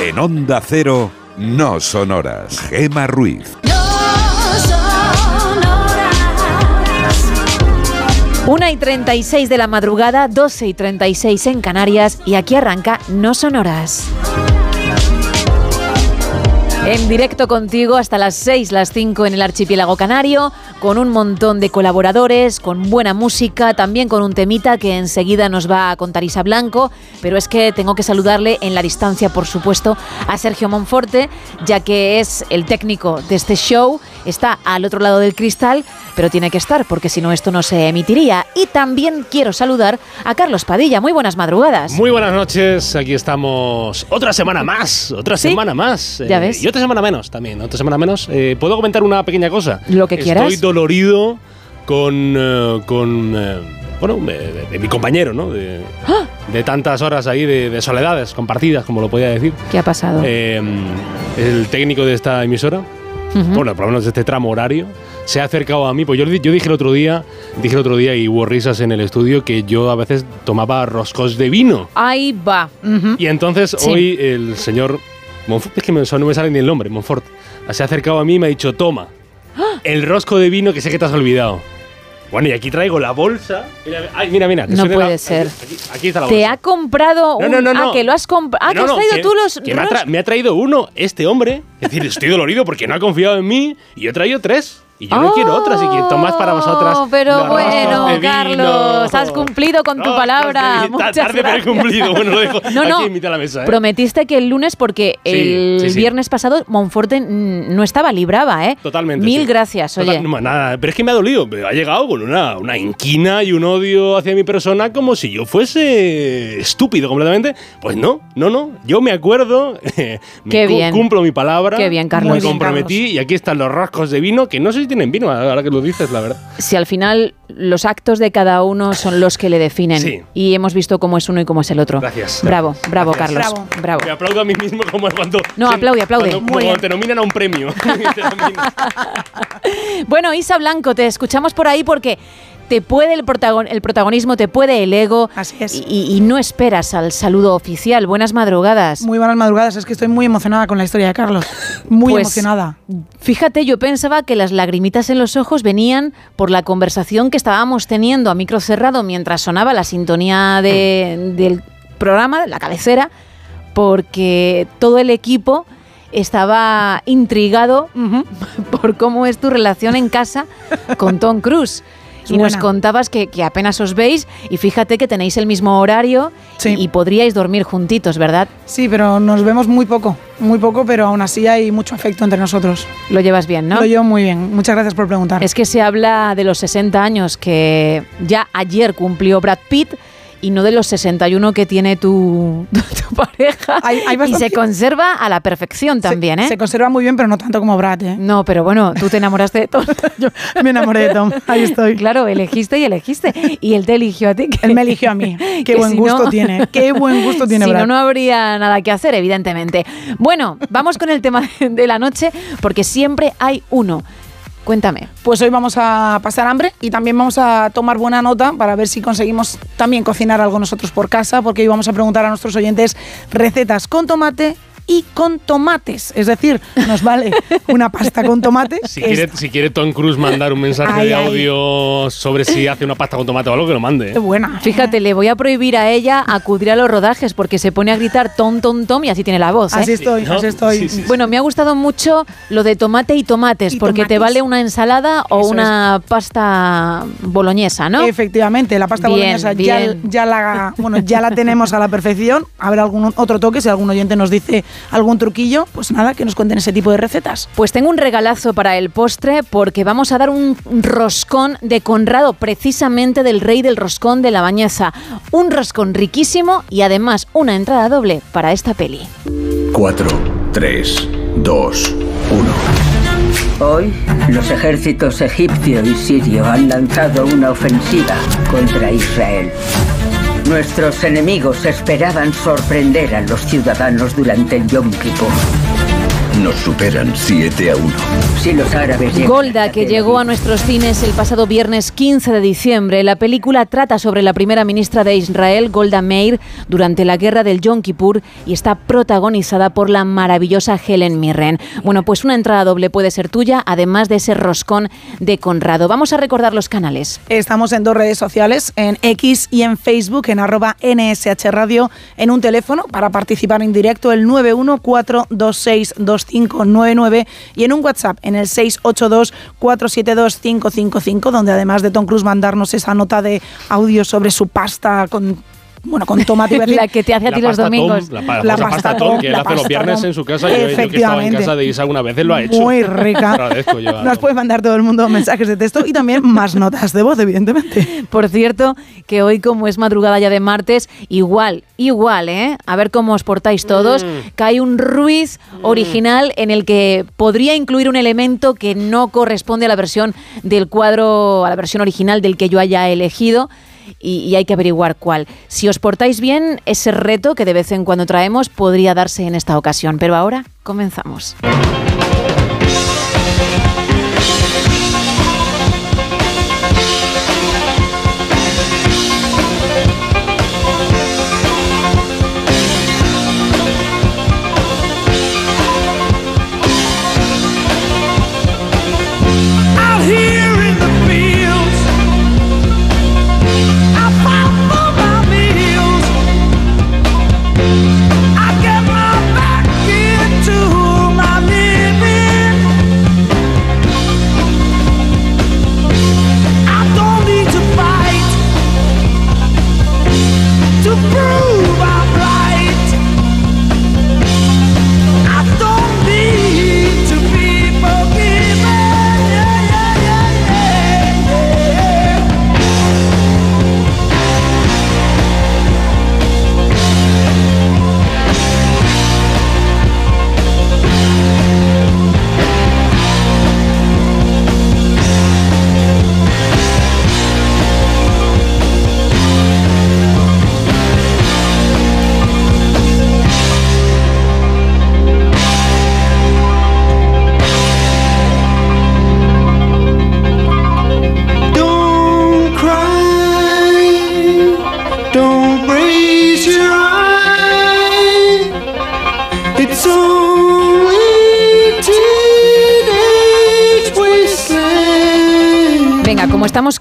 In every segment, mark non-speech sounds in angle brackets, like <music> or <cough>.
En Onda Cero, no sonoras. Gema Ruiz. Una y 36 de la madrugada, 12 y 36 en Canarias y aquí arranca No Sonoras. En directo contigo hasta las 6, las 5 en el archipiélago canario, con un montón de colaboradores, con buena música, también con un temita que enseguida nos va a contar Isa Blanco, pero es que tengo que saludarle en la distancia, por supuesto, a Sergio Monforte, ya que es el técnico de este show, está al otro lado del cristal, pero tiene que estar porque si no esto no se emitiría. Y también quiero saludar a Carlos Padilla, muy buenas madrugadas. Muy buenas noches, aquí estamos otra semana más, otra ¿Sí? semana más. Ya Eh, ves. Y otra semana menos también, otra semana menos. Eh, ¿Puedo comentar una pequeña cosa? Lo que quieras. Dolorido con, eh, con eh, bueno, de, de mi compañero, ¿no? De, ¡Ah! de tantas horas ahí de, de soledades compartidas, como lo podía decir. ¿Qué ha pasado? Eh, el técnico de esta emisora, bueno, por lo menos de este tramo horario, se ha acercado a mí. Pues yo, yo dije el otro día, dije el otro día y hubo risas en el estudio que yo a veces tomaba roscos de vino. Ahí va. Y entonces Sí. hoy el señor Monfort, es que me- no me sale ni el nombre, Monfort, se ha acercado a mí y me ha dicho, toma, el rosco de vino que sé que te has olvidado. Bueno, y aquí traigo la bolsa. Mira, ay, mira, mira. que No suene la- puede ser. Aquí, aquí está la ¿Te bolsa. ha comprado No, un... no, no, Ah, no. que lo has comprado... Ah, que No, has no, traído que- tú los... que me, ha me ha traído uno, este hombre. Es decir, estoy dolorido porque no ha confiado en mí y yo he traído tres. Y yo no quiero otras, así que tomad para vosotras. Oh, pero bueno, de vino. Carlos, has cumplido con tu palabra. <laughs> Muchas Tarde, pero he gracias. cumplido. Bueno, lo dejo <laughs> No, no. aquí en la mesa. ¿eh? Prometiste que el lunes, porque Sí, el sí, sí. viernes pasado Monforte no estaba, libraba, ¿eh? Totalmente. Mil gracias, oye. Total- no, nada, pero es que me ha dolido. Ha llegado con una, una inquina y un odio hacia mi persona como si yo fuese estúpido completamente. Pues no, no, no. Yo me acuerdo, <laughs> me Qué cu- bien. cumplo mi palabra. Qué bien, Carlos. Me comprometí y aquí están los rascos de vino, que no sé si tienen vino, ahora que lo dices, la verdad. Si al final los actos de cada uno son los que le definen Sí. y hemos visto cómo es uno y cómo es el otro. Gracias. Bravo, bravo, Gracias. Carlos. Bravo. Me aplaudo a mí mismo como cuando. No, se- aplaude, aplaude. Cuando, Muy cuando bien. te nominan a un premio. <laughs> <laughs> Bueno, Isa Blanco, te escuchamos por ahí porque te puede el, protagon- el protagonismo, te puede el ego. Así es. Y, y no esperas al saludo oficial. Buenas madrugadas. Muy buenas madrugadas, es que estoy muy emocionada con la historia de Carlos. Muy Pues, emocionada. Fíjate, yo pensaba que las lagrimitas en los ojos venían por la conversación que estábamos teniendo a micro cerrado mientras sonaba la sintonía de- del programa, la cabecera, porque todo el equipo estaba intrigado <laughs> por cómo es tu relación en casa con Tom Cruise. Y nos contabas que, que apenas os veis y fíjate que tenéis el mismo horario Sí. y podríais dormir juntitos, ¿verdad? Sí, pero nos vemos muy poco, muy poco, pero aún así hay mucho afecto entre nosotros. Lo llevas bien, ¿no? Lo llevo muy bien. Muchas gracias por preguntar. Es que se habla de los 60 años que ya ayer cumplió Brad Pitt y no de los 61 que tiene tu, <laughs> tu pareja. Hay- hay y se conserva a la perfección también, se, ¿eh? se conserva muy bien, pero no tanto como Brad, ¿eh? No, pero bueno, tú te enamoraste de Tom. <laughs> Yo me enamoré de Tom, ahí <laughs> estoy. Claro, elegiste y elegiste. Y él te eligió a ti. que- Él me eligió a mí. Qué que buen si gusto no- tiene. Qué buen gusto tiene si Brad. no, no habría nada que hacer, evidentemente. Bueno, vamos con el tema de la noche, porque siempre hay uno. Cuéntame. Pues hoy vamos a pasar hambre y también vamos a tomar buena nota para ver si conseguimos también cocinar algo nosotros por casa, porque hoy vamos a preguntar a nuestros oyentes recetas con tomate y con tomates. Es decir, nos vale una pasta con tomate. Si quiere, si quiere Tom Cruise mandar un mensaje Ay, de ay. audio sobre si hace una pasta con tomate o algo, que lo mande. ¿eh? buena. Fíjate, le voy a prohibir a ella acudir a los rodajes porque se pone a gritar tom, tom, tom y así tiene la voz. ¿eh? Así estoy, ¿no? así estoy. Sí, sí, sí. Bueno, me ha gustado mucho lo de tomate y tomates, Y porque te tomates. vale una ensalada o Eso una pasta boloñesa, ¿no? Efectivamente, la pasta Bien, boloñesa ya la, bueno, ya la tenemos a la perfección. Habrá algún otro toque, si algún oyente nos dice algún truquillo, pues nada, que nos cuenten ese tipo de recetas. Pues tengo un regalazo para el postre porque vamos a dar un roscón de Conrado, precisamente del rey del roscón de la bañeza. Un roscón riquísimo y además una entrada doble para esta peli. 4, 3, 2, 1. Hoy, los ejércitos egipcio y sirio han lanzado una ofensiva contra Israel. Nuestros enemigos esperaban sorprender a los ciudadanos durante el Yom Kippur. Nos superan 7 a 1. Si los árabes llegan Golda, que llegó a nuestros cines el pasado viernes 15 de diciembre. La película trata sobre la primera ministra de Israel, Golda Meir, durante la guerra del Yom Kippur y está protagonizada por la maravillosa Helen Mirren. Bueno, pues una entrada doble puede ser tuya, además de ese roscón de Conrado. Vamos a recordar los canales. Estamos en dos redes sociales, en X y en Facebook, en arroba NSH Radio, en un teléfono para participar en directo, el 914262599 y en un WhatsApp, en el 682472555, donde además de Tom Cruise mandarnos esa nota de audio sobre su pasta con... Bueno, con tomate. <laughs> La que te hace a ti los domingos. Tom, la, La famosa pasta Tom, Tom, que él la hace los viernes Tom. en su casa. Yo, yo que estaba en Efectivamente. casa de Isa alguna vez, él lo ha hecho. Muy rica. <laughs> Agradezco yo Nos puede mandar todo el mundo mensajes de texto y también más notas de voz, evidentemente. Por cierto, que hoy como es madrugada ya de martes, igual, igual, ¿eh? A ver cómo os portáis todos. Cae un Ruiz original en el que podría incluir un elemento que no corresponde a la versión del cuadro, a la versión original del que yo haya elegido. Y, hay que averiguar cuál. Si os portáis bien, ese reto que de vez en cuando traemos podría darse en esta ocasión. Pero ahora comenzamos.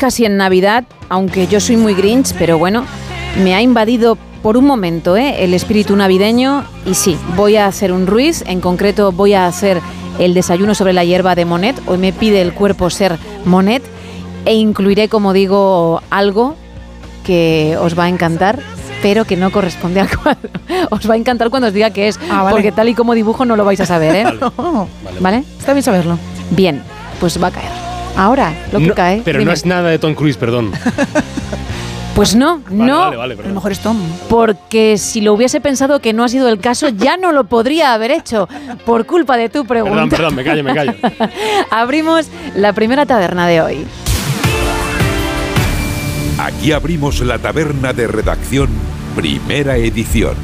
Casi en Navidad, aunque yo soy muy grinch, pero bueno, me ha invadido por un momento ¿eh? el espíritu navideño y sí, voy a hacer un Ruiz, en concreto voy a hacer el desayuno sobre la hierba de Monet, hoy me pide el cuerpo ser Monet e incluiré, como digo, algo que os va a encantar, pero que no corresponde al <laughs> cuadro. Os va a encantar cuando os diga que es, Ah, vale. porque tal y como dibujo no lo vais a saber, ¿eh? ¿Vale? Está bien saberlo. Bien, pues va a caer. Ahora, lo que No, cae. pero dime. no es nada de Tom Cruise, perdón. <laughs> Pues no, Vale, no. Vale, vale, A lo mejor es Tom. Porque si lo hubiese pensado que no ha sido el caso, ya no lo podría haber hecho por culpa de tu pregunta. Perdón, perdón, me callo, me callo. <laughs> Abrimos la primera taberna de hoy. Aquí abrimos la taberna de redacción, primera edición.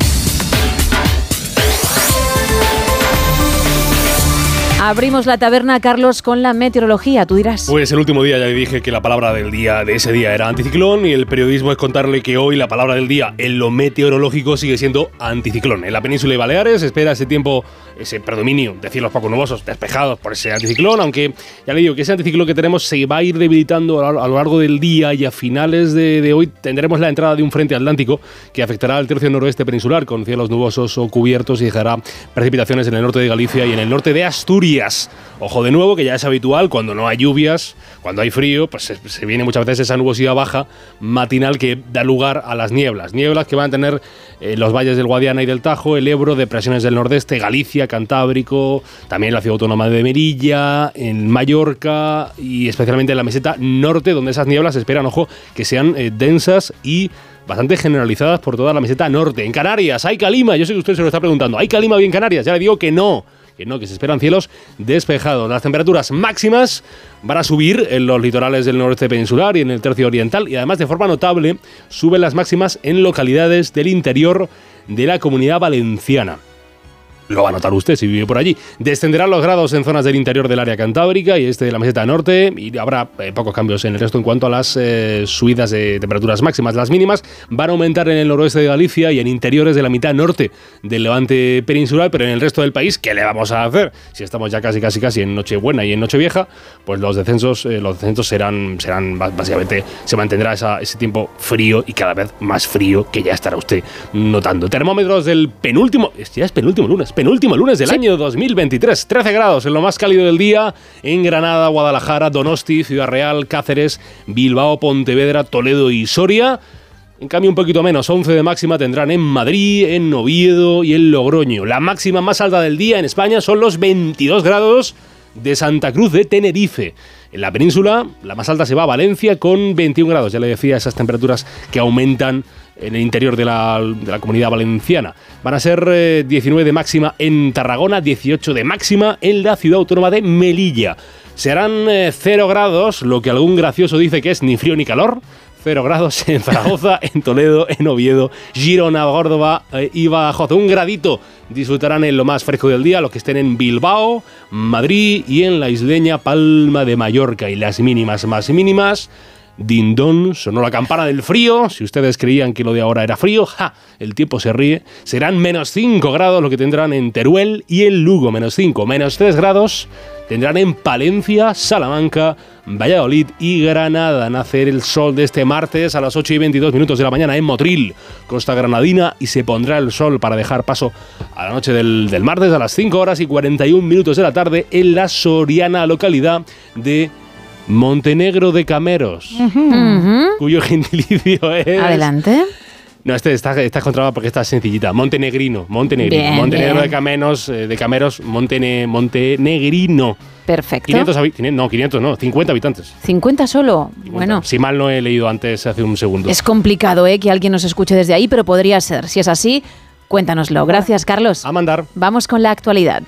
Abrimos la taberna, Carlos, con la meteorología, tú dirás. Pues el último día ya dije que la palabra del día de ese día era anticiclón y el periodismo es contarle que hoy la palabra del día en lo meteorológico sigue siendo anticiclón. En la península de Baleares espera ese tiempo, ese predominio de cielos poco nubosos, despejados por ese anticiclón, aunque ya le digo que ese anticiclón que tenemos se va a ir debilitando a lo largo del día y a finales de, de hoy tendremos la entrada de un frente atlántico que afectará al tercio noroeste peninsular con cielos nubosos o cubiertos y dejará precipitaciones en el norte de Galicia y en el norte de Asturias. Ojo de nuevo, que ya es habitual cuando no hay lluvias, cuando hay frío, pues se, viene muchas veces esa nubosidad baja matinal que da lugar a las nieblas. Nieblas que van a tener eh, los valles del Guadiana y del Tajo, el Ebro, depresiones del nordeste, Galicia, Cantábrico, también la ciudad autónoma de Merilla, en Mallorca y especialmente en la meseta norte, donde esas nieblas esperan, ojo, que sean eh, densas y bastante generalizadas por toda la meseta norte. En Canarias, ¿hay calima? Yo sé que usted se lo está preguntando. ¿Hay calima hoy en Canarias? Ya le digo que no que no, que se esperan cielos despejados. Las temperaturas máximas van a subir en los litorales del noreste peninsular y en el tercio oriental y además de forma notable suben las máximas en localidades del interior de la comunidad valenciana. Lo va a notar usted si vive por allí. Descenderán los grados en zonas del interior del área cantábrica y este de la meseta norte y habrá eh, pocos cambios en el resto en cuanto a las eh, subidas de temperaturas máximas. Las mínimas van a aumentar en el noroeste de Galicia y en interiores de la mitad norte del levante peninsular, pero en el resto del país, ¿qué le vamos a hacer? Si estamos ya casi, casi, casi en Nochebuena y en Nochevieja, pues los descensos, eh, los descensos serán, serán básicamente, se mantendrá ese tiempo frío y cada vez más frío que ya estará usted notando. Termómetros del penúltimo, ya es penúltimo lunes, penúltimo lunes del sí. año 2023. 13 grados en lo más cálido del día en Granada, Guadalajara, Donosti, Ciudad Real, Cáceres, Bilbao, Pontevedra, Toledo y Soria. En cambio, un poquito menos, 11 de máxima tendrán en Madrid, en Oviedo y en Logroño. La máxima más alta del día en España son los 22 grados de Santa Cruz de Tenerife. En la península, la más alta se va a Valencia con 21 grados. Ya le decía, esas temperaturas que aumentan en el interior de la, comunidad valenciana. Van a ser eh, 19 de máxima en Tarragona, 18 de máxima en la ciudad autónoma de Melilla. Serán eh, 0 grados, lo que algún gracioso dice que es ni frío ni calor. 0 grados <laughs> en Zaragoza, en Toledo, en Oviedo, Girona, Córdoba eh, y Badajoz. Un gradito disfrutarán en lo más fresco del día los que estén en Bilbao, Madrid y en la isleña Palma de Mallorca. Y las mínimas más mínimas Dindón, sonó la campana del frío. Si ustedes creían que lo de ahora era frío, ¡ja! El tiempo se ríe. Serán menos 5 grados lo que tendrán en Teruel y en Lugo, menos 5. Menos 3 grados tendrán en Palencia, Salamanca, Valladolid y Granada. Nacer el sol de este martes a las 8 y 22 minutos de la mañana en Motril, Costa Granadina, y se pondrá el sol para dejar paso a la noche del, del martes a las 5 horas y 41 minutos de la tarde en la soriana localidad de Montenegro de Cameros, uh -huh. cuyo <laughs> gentilicio es... Adelante. No, este está, está controlado porque está sencillita. Montenegrino, Montenegrino. Bien, Montenegro bien. de Cameros, eh, de Cameros, Montene, Montenegrino. Perfecto. 500, habi- 500, no, 500 no, 50 habitantes. 50 solo. Bueno, Si mal no he leído antes hace un segundo. es complicado ¿eh? que alguien nos escuche desde ahí, pero podría ser. Si es así, cuéntanoslo. Gracias, Carlos. A mandar. Vamos con la actualidad.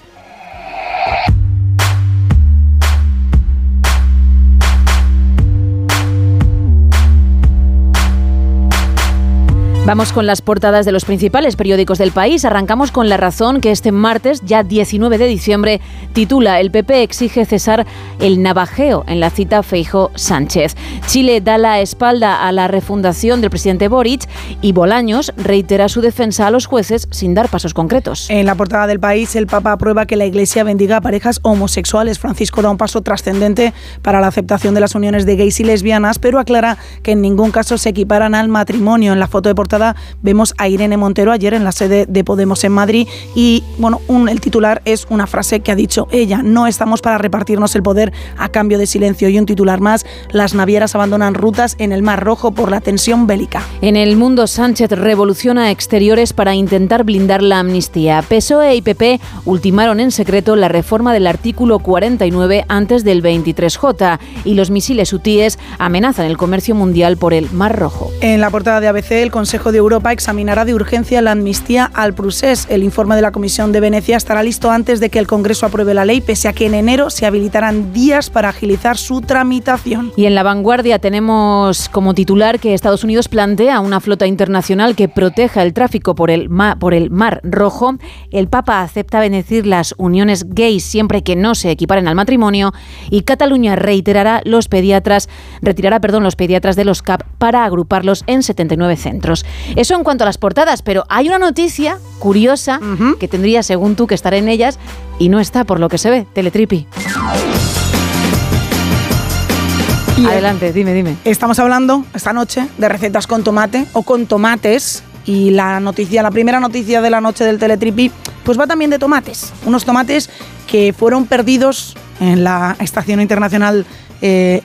Vamos con las portadas de los principales periódicos del país. Arrancamos con La Razón, que este martes, ya 19 de diciembre, titula El PP exige cesar el navajeo en la cita Feijo-Sánchez. Chile da la espalda a la refundación del presidente Boric y Bolaños reitera su defensa a los jueces sin dar pasos concretos. En la portada del país, el Papa aprueba que la Iglesia bendiga a parejas homosexuales. Francisco da un paso trascendente para la aceptación de las uniones de gays y lesbianas, pero aclara que en ningún caso se equiparan al matrimonio. En la foto de portada vemos a Irene Montero ayer en la sede de Podemos en Madrid y bueno, un, el titular es una frase que ha dicho ella, no estamos para repartirnos el poder a cambio de silencio y un titular más, las navieras abandonan rutas en el Mar Rojo por la tensión bélica. En el mundo, Sánchez revoluciona exteriores para intentar blindar la amnistía. PSOE y PP ultimaron en secreto la reforma del artículo 49 antes del 23J y los misiles hutíes amenazan el comercio mundial por el Mar Rojo. En la portada de ABC, el Consejo Consejo de Europa examinará de urgencia la amnistía al procés. El informe de la Comisión de Venecia estará listo antes de que el Congreso apruebe la ley, pese a que en enero se habilitarán días para agilizar su tramitación. Y en la vanguardia tenemos como titular que Estados Unidos plantea una flota internacional que proteja el tráfico por el, por el Mar Rojo. El Papa acepta bendecir las uniones gays siempre que no se equiparen al matrimonio. Y Cataluña reiterará los pediatras, retirará perdón, los pediatras de los CAP para agruparlos en 79 centros. Eso en cuanto a las portadas, pero hay una noticia curiosa que tendría, según tú, que estar en ellas y no está por lo que se ve. Teletripi. Adelante, dime, dime. Estamos hablando esta noche de recetas con tomate o con tomates y la noticia, la primera noticia de la noche del Teletripi, pues va también de tomates. Unos tomates que fueron perdidos en la Estación Internacional eh,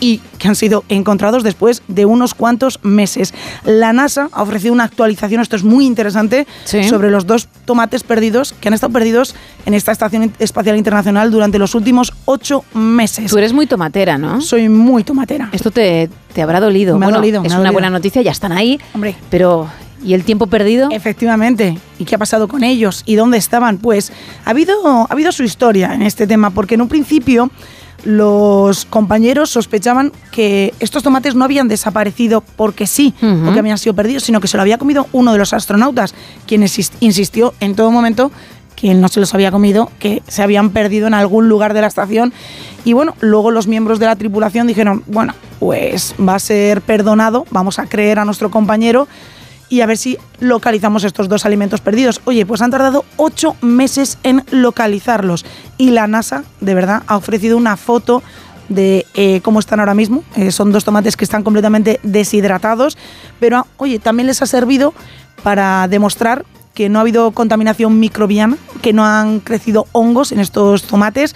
y que han sido encontrados después de unos cuantos meses. La NASA ha ofrecido una actualización, esto es muy interesante, sobre los dos tomates perdidos que han estado perdidos en esta Estación Espacial Internacional durante los últimos ocho meses. Tú eres muy tomatera, ¿no? Soy muy tomatera. Esto te, te habrá dolido. Me ha dolido. Es me ha una dolido. buena noticia, ya están ahí. Hombre. Pero ¿Y el tiempo perdido? Efectivamente. ¿Y qué ha pasado con ellos? ¿Y dónde estaban? Pues ha habido, ha habido su historia en este tema, porque en un principio los compañeros sospechaban que estos tomates no habían desaparecido porque sí, Ujú. porque habían sido perdidos, sino que se lo había comido uno de los astronautas, quien insistió en todo momento que no se los había comido, que se habían perdido en algún lugar de la estación. Y bueno, luego los miembros de la tripulación dijeron, bueno, pues va a ser perdonado, vamos a creer a nuestro compañero y a ver si localizamos estos dos alimentos perdidos. Oye, pues han tardado ocho meses en localizarlos y la NASA, de verdad, ha ofrecido una foto de eh, cómo están ahora mismo. Eh, son dos tomates que están completamente deshidratados, pero ah, oye, también les ha servido para demostrar que no ha habido contaminación microbiana, que no han crecido hongos en estos tomates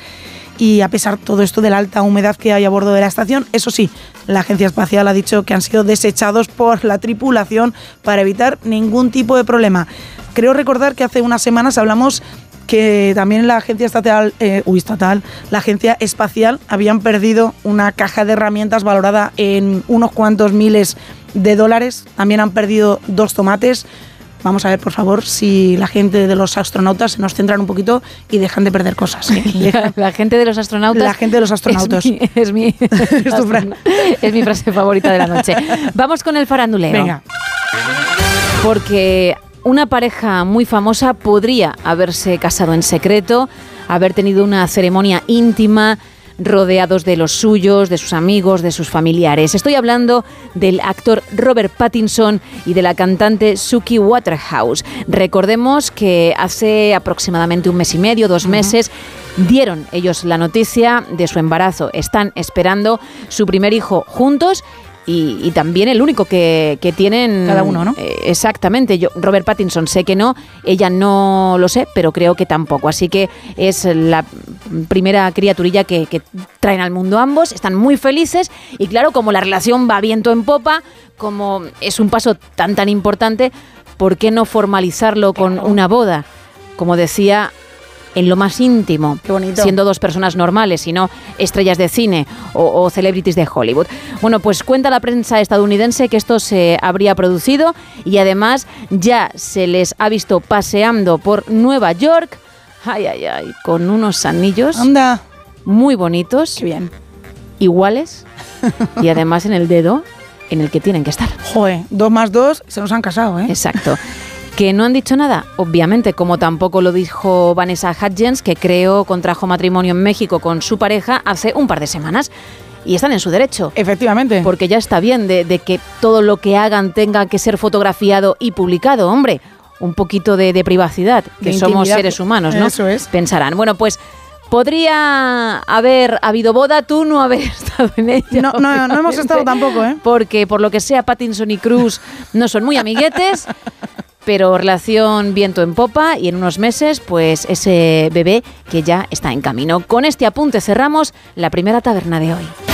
y a pesar todo esto de la alta humedad que hay a bordo de la estación, eso sí, la agencia espacial ha dicho que han sido desechados por la tripulación para evitar ningún tipo de problema. Creo recordar que hace unas semanas hablamos que también la agencia estatal, eh, uy, estatal, la agencia espacial habían perdido una caja de herramientas valorada en unos cuantos miles de dólares. También han perdido dos tomates. Vamos a ver, por favor, si la gente de los astronautas se nos centran un poquito y dejan de perder cosas. <laughs> La gente de los astronautas. La gente de los astronautas. Es mi, es mi, <laughs> tu <laughs> fra- es mi frase favorita de la noche. Vamos con el faranduleo. Venga. Porque una pareja muy famosa podría haberse casado en secreto, haber tenido una ceremonia íntima rodeados de los suyos, de sus amigos, de sus familiares. Estoy hablando del actor Robert Pattinson y de la cantante Suki Waterhouse. Recordemos que hace aproximadamente un mes y medio, dos meses, dieron ellos la noticia de su embarazo. Están esperando su primer hijo juntos y, y también el único que, que tienen. Cada uno, ¿no? Eh, exactamente. Yo, Robert Pattinson sé que no, ella no lo sé, pero creo que tampoco. Así que es la primera criaturilla que, que traen al mundo ambos. Están muy felices y claro, como la relación va viento en popa, como es un paso tan tan importante, ¿por qué no formalizarlo con una boda? Como decía en lo más íntimo, bonito. siendo dos personas normales y no estrellas de cine o, o celebrities de Hollywood. Bueno, pues cuenta la prensa estadounidense que esto se habría producido y además ya se les ha visto paseando por Nueva York, ay, ay, ay, con unos anillos Anda. muy bonitos, Qué bien. iguales y además en el dedo en el que tienen que estar. Joder, dos más dos, se nos han casado, ¿eh? Exacto. <laughs> Que no han dicho nada, obviamente, como tampoco lo dijo Vanessa Hudgens, que creo contrajo matrimonio en México con su pareja hace un par de semanas. Y están en su derecho. Efectivamente. Porque ya está bien de, de que todo lo que hagan tenga que ser fotografiado y publicado, hombre. Un poquito de, de privacidad, que De somos seres humanos, ¿no? Eso es. Pensarán. Bueno, pues podría haber habido boda, tú no haber <laughs> estado en ella. No, no, no hemos estado tampoco, ¿eh? porque por lo que sea Pattinson y Cruz no son muy amiguetes, <laughs> pero relación viento en popa y en unos meses pues ese bebé que ya está en camino. Con este apunte cerramos la primera taberna de hoy.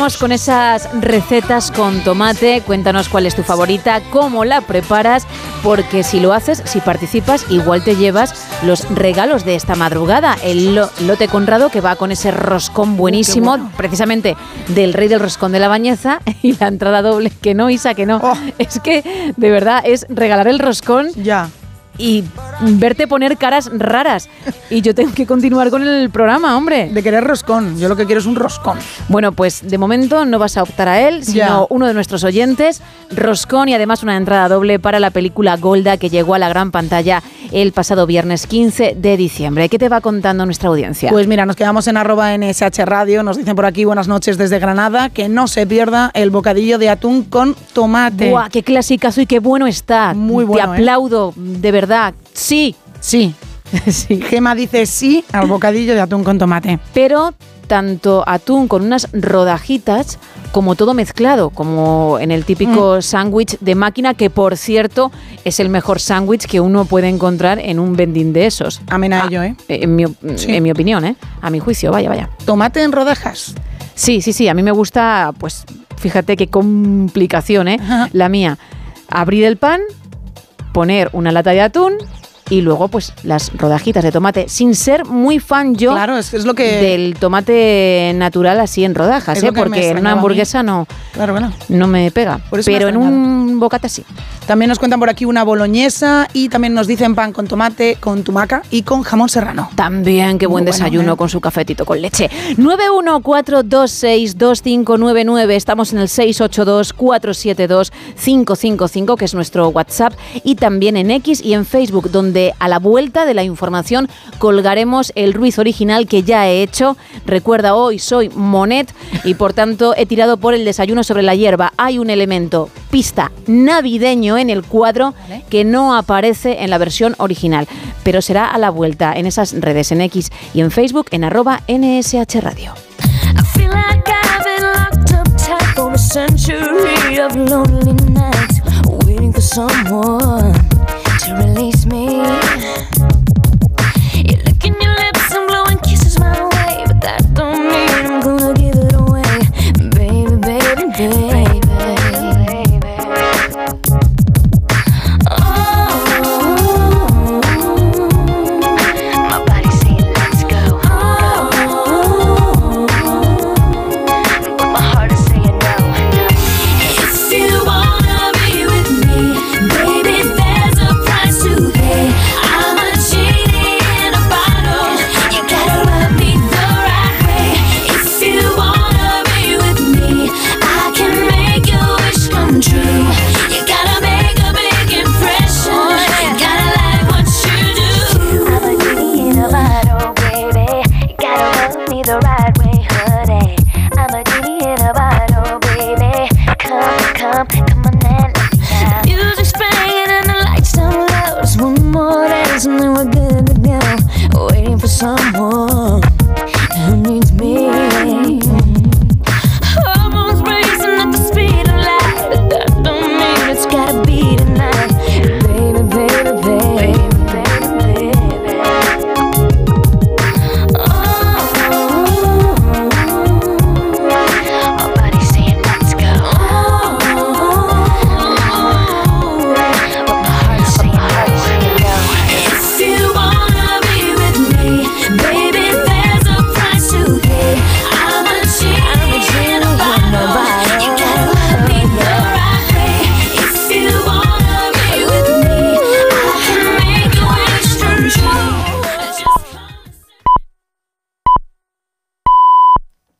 Con esas recetas con tomate. Cuéntanos cuál es tu favorita, cómo la preparas, porque si lo haces, si participas, igual te llevas los regalos de esta madrugada. El lo- lote Conrado que va con ese roscón buenísimo, precisamente del rey del roscón de la bañeza <laughs> y la entrada doble. Que no, Isa, que no. Es que de verdad es regalar el roscón. Ya. Y verte poner caras raras. Y yo tengo que continuar con el programa, hombre. De querer roscón. Yo lo que quiero es un roscón. Bueno, pues de momento no vas a optar a él, sino uno de nuestros oyentes, Roscón, y además una entrada doble para la película Golda que llegó a la gran pantalla el pasado viernes 15 de diciembre. ¿Qué te va contando nuestra audiencia? Pues mira, nos quedamos en arroba NSH Radio, nos dicen por aquí buenas noches desde Granada, que no se pierda el bocadillo de atún con tomate. ¡Buah, qué clasicazo y qué bueno está! Muy bueno, Te ¿eh? aplaudo, de verdad. Sí. Sí. <laughs> sí. Gema dice sí al bocadillo de atún con tomate. Pero tanto atún con unas rodajitas como todo mezclado, como en el típico Mm. sándwich de máquina, que por cierto es el mejor sándwich que uno puede encontrar en un vending de esos. Amén a Ah, ello, ¿eh? En mi, op- Sí. en mi opinión, ¿eh? A mi juicio, vaya, vaya. Tomate en rodajas. Sí, sí, sí, a mí me gusta, pues fíjate qué complicación, ¿eh? La mía. Abrir el pan, poner una lata de atún y luego pues las rodajitas de tomate, sin ser muy fan yo Claro, es, es lo que... del tomate natural así en rodajas, ¿eh? porque en una hamburguesa no, Claro, bueno. no me pega. Por eso me Pero en un bocata sí. También nos cuentan por aquí una boloñesa y también nos dicen pan con tomate, con tumaca y con jamón serrano. También, qué buen Muy bueno, desayuno ¿eh? con su cafetito con leche. 914262599. Estamos en el 682472555, que es nuestro WhatsApp, y también en X y en Facebook, donde a la vuelta de la información colgaremos el Ruiz original que ya he hecho. Recuerda, hoy soy Monet y por tanto he tirado por el desayuno sobre la hierba. Hay un elemento, pista navideño en el cuadro que no aparece en la versión original, pero será a la vuelta en esas redes, en X y en Facebook, en arroba NSH Radio.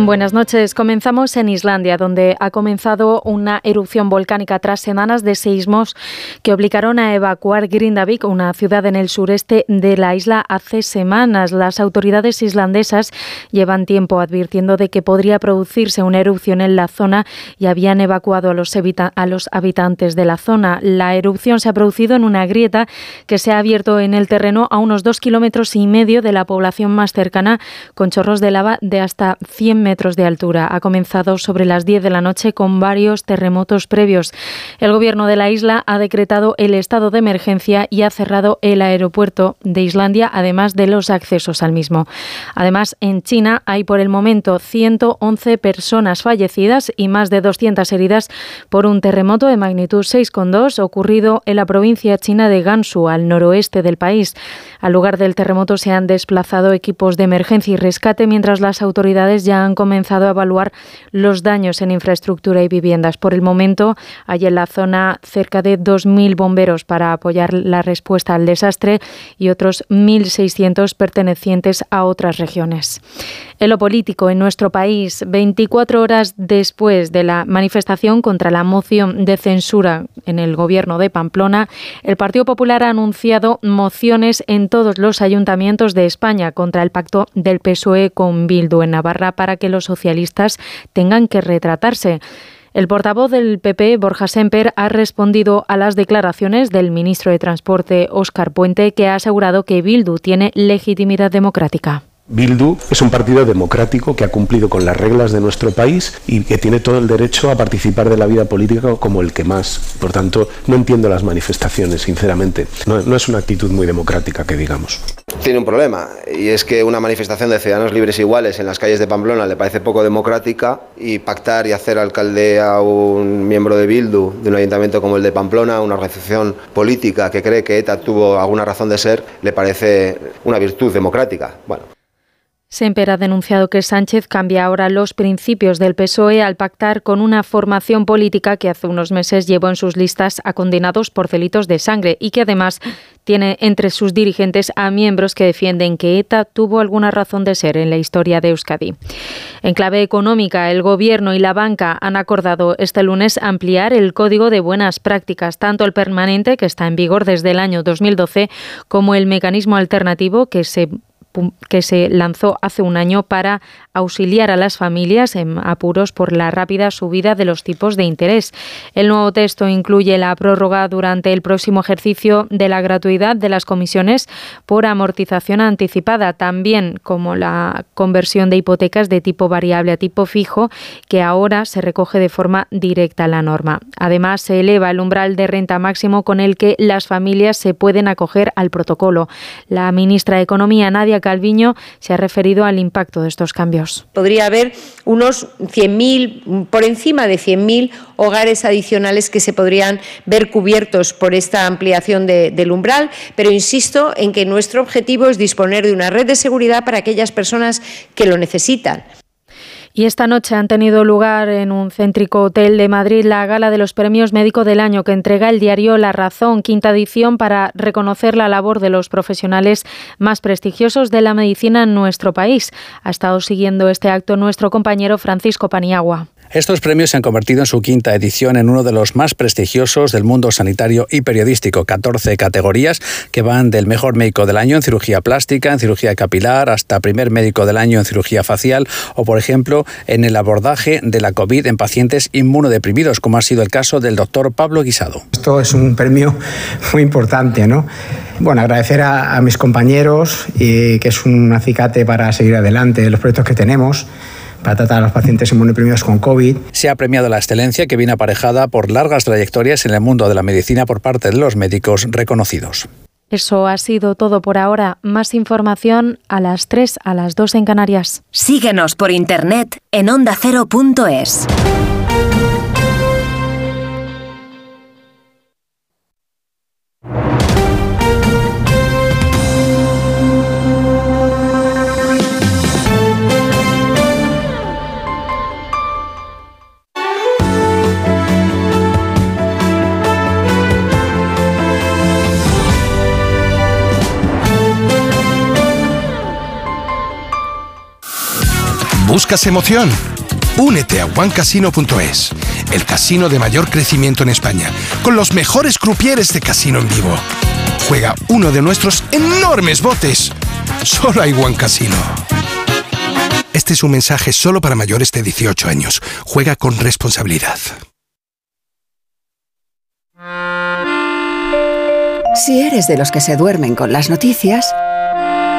Buenas noches. Comenzamos en Islandia, donde ha comenzado una erupción volcánica tras semanas de seísmos que obligaron a evacuar Grindavik, una ciudad en el sureste de la isla, hace semanas. Las autoridades islandesas llevan tiempo advirtiendo de que podría producirse una erupción en la zona y habían evacuado a los, a los habitantes de la zona. La erupción se ha producido en una grieta que se ha abierto en el terreno a unos dos kilómetros y medio de la población más cercana, con chorros de lava de hasta 100 metros metros de altura. Ha comenzado sobre las 10 de la noche con varios terremotos previos. El gobierno de la isla ha decretado el estado de emergencia y ha cerrado el aeropuerto de Islandia, además de los accesos al mismo. Además, en China hay por el momento 111 personas fallecidas y más de 200 heridas por un terremoto de magnitud 6,2 ocurrido en la provincia china de Gansu, al noroeste del país. Al lugar del terremoto se han desplazado equipos de emergencia y rescate, mientras las autoridades ya han comenzado a evaluar los daños en infraestructura y viviendas. Por el momento, hay en la zona cerca de 2.000 bomberos para apoyar la respuesta al desastre y otros 1.600 pertenecientes a otras regiones. En lo político, en nuestro país, 24 horas después de la manifestación contra la moción de censura en el gobierno de Pamplona, el Partido Popular ha anunciado mociones en todos los ayuntamientos de España contra el pacto del PSOE con Bildu en Navarra para que los socialistas tengan que retratarse. El portavoz del PP, Borja Semper, ha respondido a las declaraciones del ministro de Transporte, Óscar Puente, que ha asegurado que Bildu tiene legitimidad democrática. Bildu es un partido democrático que ha cumplido con las reglas de nuestro país y que tiene todo el derecho a participar de la vida política como el que más. Por tanto, no entiendo las manifestaciones, sinceramente. No, es una actitud muy democrática, que digamos. Tiene un problema y es que una manifestación de ciudadanos libres iguales en las calles de Pamplona le parece poco democrática y pactar y hacer alcalde a un miembro de Bildu de un ayuntamiento como el de Pamplona, una organización política que cree que ETA tuvo alguna razón de ser, le parece una virtud democrática. Bueno. Semper ha denunciado que Sánchez cambia ahora los principios del PSOE al pactar con una formación política que hace unos meses llevó en sus listas a condenados por delitos de sangre y que además tiene entre sus dirigentes a miembros que defienden que ETA tuvo alguna razón de ser en la historia de Euskadi. En clave económica, el Gobierno y la banca han acordado este lunes ampliar el Código de Buenas Prácticas, tanto el permanente, que está en vigor desde el año 2012, como el mecanismo alternativo que se que se lanzó hace un año para auxiliar a las familias en apuros por la rápida subida de los tipos de interés. El nuevo texto incluye la prórroga durante el próximo ejercicio de la gratuidad de las comisiones por amortización anticipada, también como la conversión de hipotecas de tipo variable a tipo fijo, que ahora se recoge de forma directa la norma. Además, se eleva el umbral de renta máximo con el que las familias se pueden acoger al protocolo. La ministra de Economía, Nadia Calviño, se ha referido al impacto de estos cambios. Podría haber unos 100.000, por encima de 100.000 hogares adicionales que se podrían ver cubiertos por esta ampliación de, del umbral, pero insisto en que nuestro objetivo es disponer de una red de seguridad para aquellas personas que lo necesitan. Y esta noche han tenido lugar en un céntrico hotel de Madrid la gala de los premios médico del año que entrega el diario La Razón, quinta edición, para reconocer la labor de los profesionales más prestigiosos de la medicina en nuestro país. Ha estado siguiendo este acto nuestro compañero Francisco Paniagua. Estos premios se han convertido en su quinta edición en uno de los más prestigiosos del mundo sanitario y periodístico. 14 categorías que van del mejor médico del año en cirugía plástica, en cirugía capilar, hasta primer médico del año en cirugía facial o, por ejemplo, en el abordaje de la COVID en pacientes inmunodeprimidos, como ha sido el caso del doctor Pablo Guisado. Esto es un premio muy importante, ¿no? Bueno, agradecer a, mis compañeros, y que es un acicate para seguir adelante los proyectos que tenemos para tratar a los pacientes inmunodeprimidos con COVID. Se ha premiado la excelencia que viene aparejada por largas trayectorias en el mundo de la medicina por parte de los médicos reconocidos. Eso ha sido todo por ahora. Más información a las 3, a las 2 en Canarias. Síguenos por internet en ondacero.es. ¿Buscas emoción? Únete a OneCasino.es, el casino de mayor crecimiento en España, con los mejores crupieres de casino en vivo. Juega uno de nuestros enormes botes. Solo hay One Casino. Este es un mensaje solo para mayores de 18 años. Juega con responsabilidad. Si eres de los que se duermen con las noticias,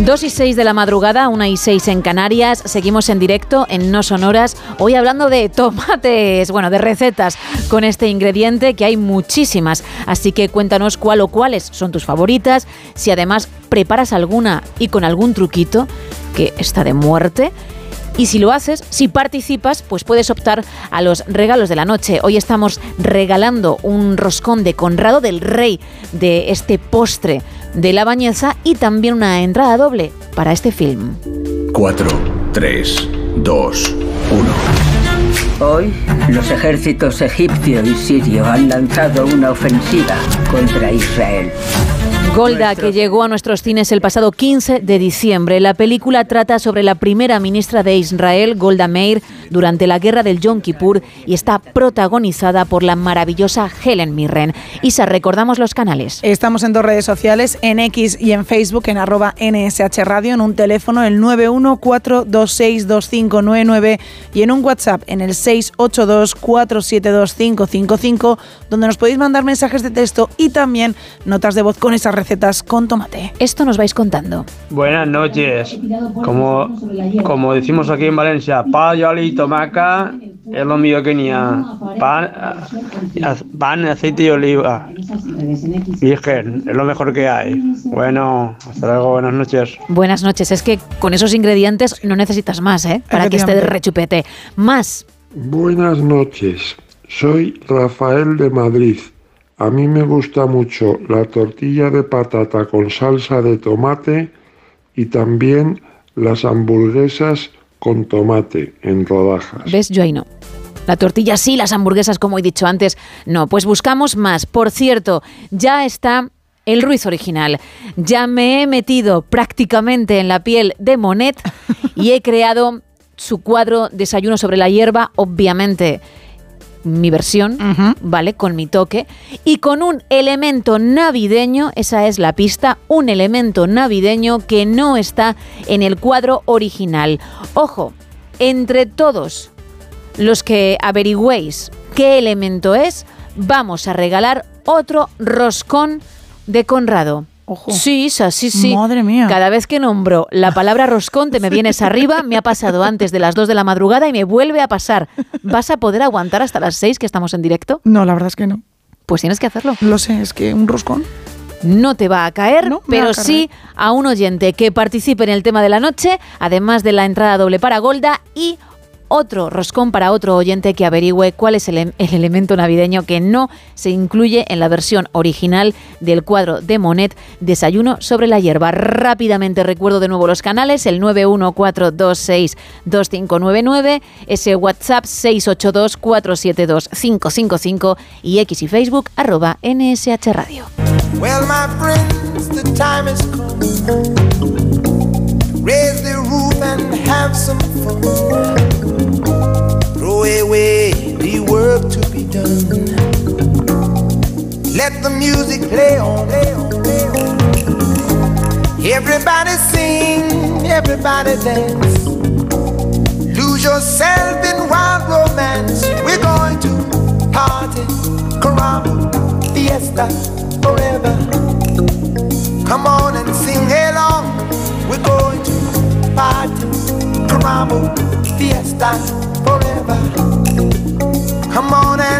2 y 6 de la madrugada, 1 y 6 en Canarias. Seguimos en directo en No Sonoras. Hoy hablando de tomates, bueno, de recetas con este ingrediente, que hay muchísimas. Así que cuéntanos cuál o cuáles son tus favoritas. Si además preparas alguna y con algún truquito que está de muerte. Y si lo haces, si participas, pues puedes optar a los regalos de la noche. Hoy estamos regalando un roscón de Conrado del Rey de este postre de la bañeza y también una entrada doble para este film. 4, 3, 2, 1. Hoy, los ejércitos egipcio y sirio han lanzado una ofensiva contra Israel. Golda, que llegó a nuestros cines el pasado 15 de diciembre. La película trata sobre la primera ministra de Israel, Golda Meir, durante la guerra del Yom Kippur y está protagonizada por la maravillosa Helen Mirren. Isa, recordamos los canales. Estamos en dos redes sociales, en X y en Facebook, en arroba NSH Radio, en un teléfono, el 914262599 y en un WhatsApp, en el 682472555, donde nos podéis mandar mensajes de texto y también notas de voz con esas recetas con tomate. Esto nos vais contando. Buenas noches. Como, como decimos aquí en Valencia, pa, yoli y tomaca es lo mío que ni pan, pan, aceite y oliva. Virgen, es lo mejor que hay. Bueno, hasta luego, buenas noches. Buenas noches. Es que con esos ingredientes no necesitas más, ¿eh? Para que esté de rechupete. Más. Buenas noches, soy Rafael de Madrid. A mí me gusta mucho la tortilla de patata con salsa de tomate y también las hamburguesas con tomate en rodajas. ¿Ves? Yo ahí no. La tortilla sí, las hamburguesas, como he dicho antes, no. Pues buscamos más. Por cierto, ya está el Ruiz original. Ya me he metido prácticamente en la piel de Monet y he creado su cuadro Desayuno sobre la hierba, obviamente mi versión, ¿vale? Con mi toque. Y con un elemento navideño, esa es la pista, un elemento navideño que no está en el cuadro original. Ojo, entre todos los que averigüéis qué elemento es, vamos a regalar otro roscón de Conrado. Sí, Isa, sí, sí. Madre mía. Cada vez que nombro la palabra roscón te me vienes arriba, me ha pasado antes de las 2 de la madrugada y me vuelve a pasar. ¿Vas a poder aguantar hasta las 6 que estamos en directo? No, la verdad es que no. Pues tienes que hacerlo. Lo sé, es que un roscón. No te va a caer, va pero a sí a un oyente que participe en el tema de la noche, además de la entrada doble para Golda y otro roscón para otro oyente que averigüe cuál es el, em- el elemento navideño que no se incluye en la versión original del cuadro de Monet Desayuno sobre la hierba. Rápidamente recuerdo de nuevo los canales, el 914262599, ese WhatsApp 682472555 y X y Facebook arroba NSH Radio. Well, my friends, the time has come. Raise the roof and have some fun. Throw away the work to be done. Let the music play on. Everybody sing, everybody dance. Lose yourself in wild romance. We're going to party, caramba, fiesta, forever. Come on and sing along. We're going to party, caramba, fiesta, forever.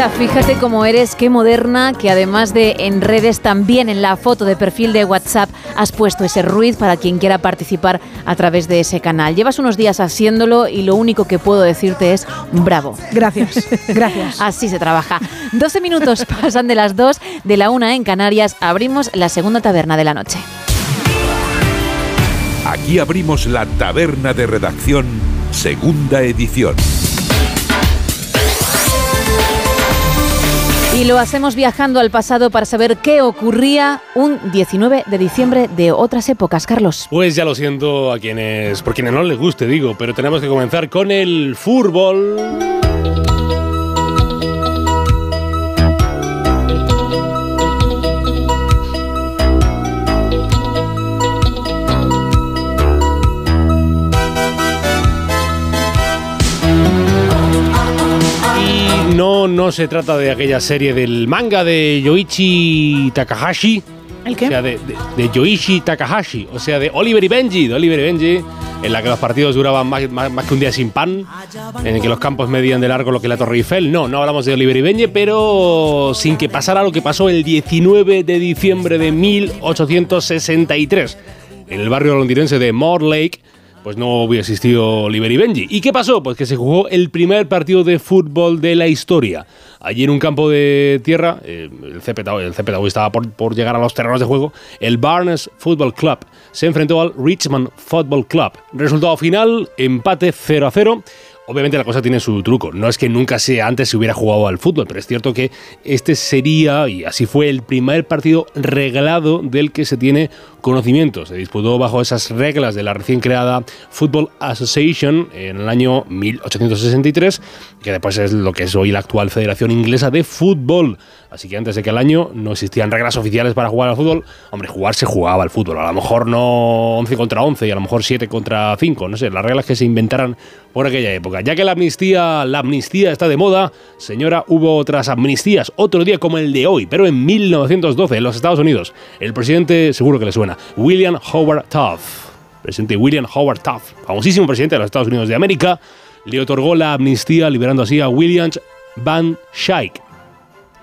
Isa, fíjate cómo eres, qué moderna, que además de en redes, también en la foto de perfil de WhatsApp has puesto ese ruiz para quien quiera participar a través de ese canal. Llevas unos días haciéndolo y lo único que puedo decirte es bravo. Gracias, gracias. <laughs> Así se trabaja. 12 minutos <laughs> pasan de las 2, de la 1 en Canarias, abrimos la segunda taberna de la noche. Aquí abrimos la taberna de redacción, segunda edición. Y lo hacemos viajando al pasado para saber qué ocurría un 19 de diciembre de otras épocas, Carlos. Pues ya lo siento a quienes, por quienes no les guste, digo, pero tenemos que comenzar con el fútbol. No, no se trata de aquella serie del manga de Yoichi Takahashi. ¿El qué? O sea, de, de- de Yoichi Takahashi, o sea, de Oliver y Benji, de Oliver y Benji, en la que los partidos duraban más, más- más que un día sin pan, en el que los campos medían de largo lo que la Torre Eiffel. No, no hablamos de Oliver y Benji, pero sin que pasara lo que pasó el 19 de diciembre de 1863, en el barrio londinense de Morlake, pues no hubiera existido Oliver y Benji. ¿Y qué pasó? Pues que se jugó el primer partido de fútbol de la historia. Allí en un campo de tierra, eh, el césped el estaba por, por llegar a los terrenos de juego, el Barnes Football Club se enfrentó al Richmond Football Club. Resultado final, empate 0 a 0. Obviamente la cosa tiene su truco. No es que nunca sea antes se hubiera jugado al fútbol, pero es cierto que este sería, y así fue, el primer partido reglado del que se tiene conocimiento. Se disputó bajo esas reglas de la recién creada Football Association en el año 1863, que después es lo que es hoy la actual Federación Inglesa de Fútbol. Así que antes de que el año no existían reglas oficiales para jugar al fútbol, hombre, jugar se jugaba al fútbol. A lo mejor no 11 contra 11 y a lo mejor 7 contra 5, no sé, las reglas que se inventaran por aquella época. Ya que la amnistía, la amnistía está de moda, señora, hubo otras amnistías, otro día como el de hoy, pero en 1912 en los Estados Unidos. El presidente, seguro que le suena, William Howard Taft, presidente William Howard Taft, famosísimo presidente de los Estados Unidos de América, le otorgó la amnistía liberando así a William Van Schaik.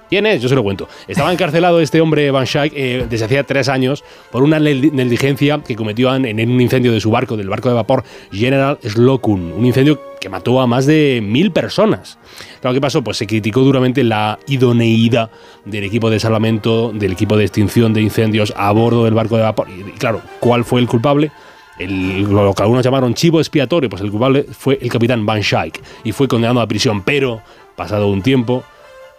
¿Quién es? Yo se lo cuento. Estaba encarcelado este hombre, Van Schaik, eh, desde hacía tres años por una negligencia que cometió en, un incendio de su barco, del barco de vapor General Slocum. Un incendio que mató a más de mil personas. Claro, ¿qué pasó? Pues se criticó duramente la idoneidad del equipo de salvamento, del equipo de extinción de incendios a bordo del barco de vapor. Y, claro, ¿cuál fue el culpable? Lo que algunos llamaron chivo expiatorio, pues el culpable fue el capitán Van Schaik y fue condenado a prisión, pero pasado un tiempo,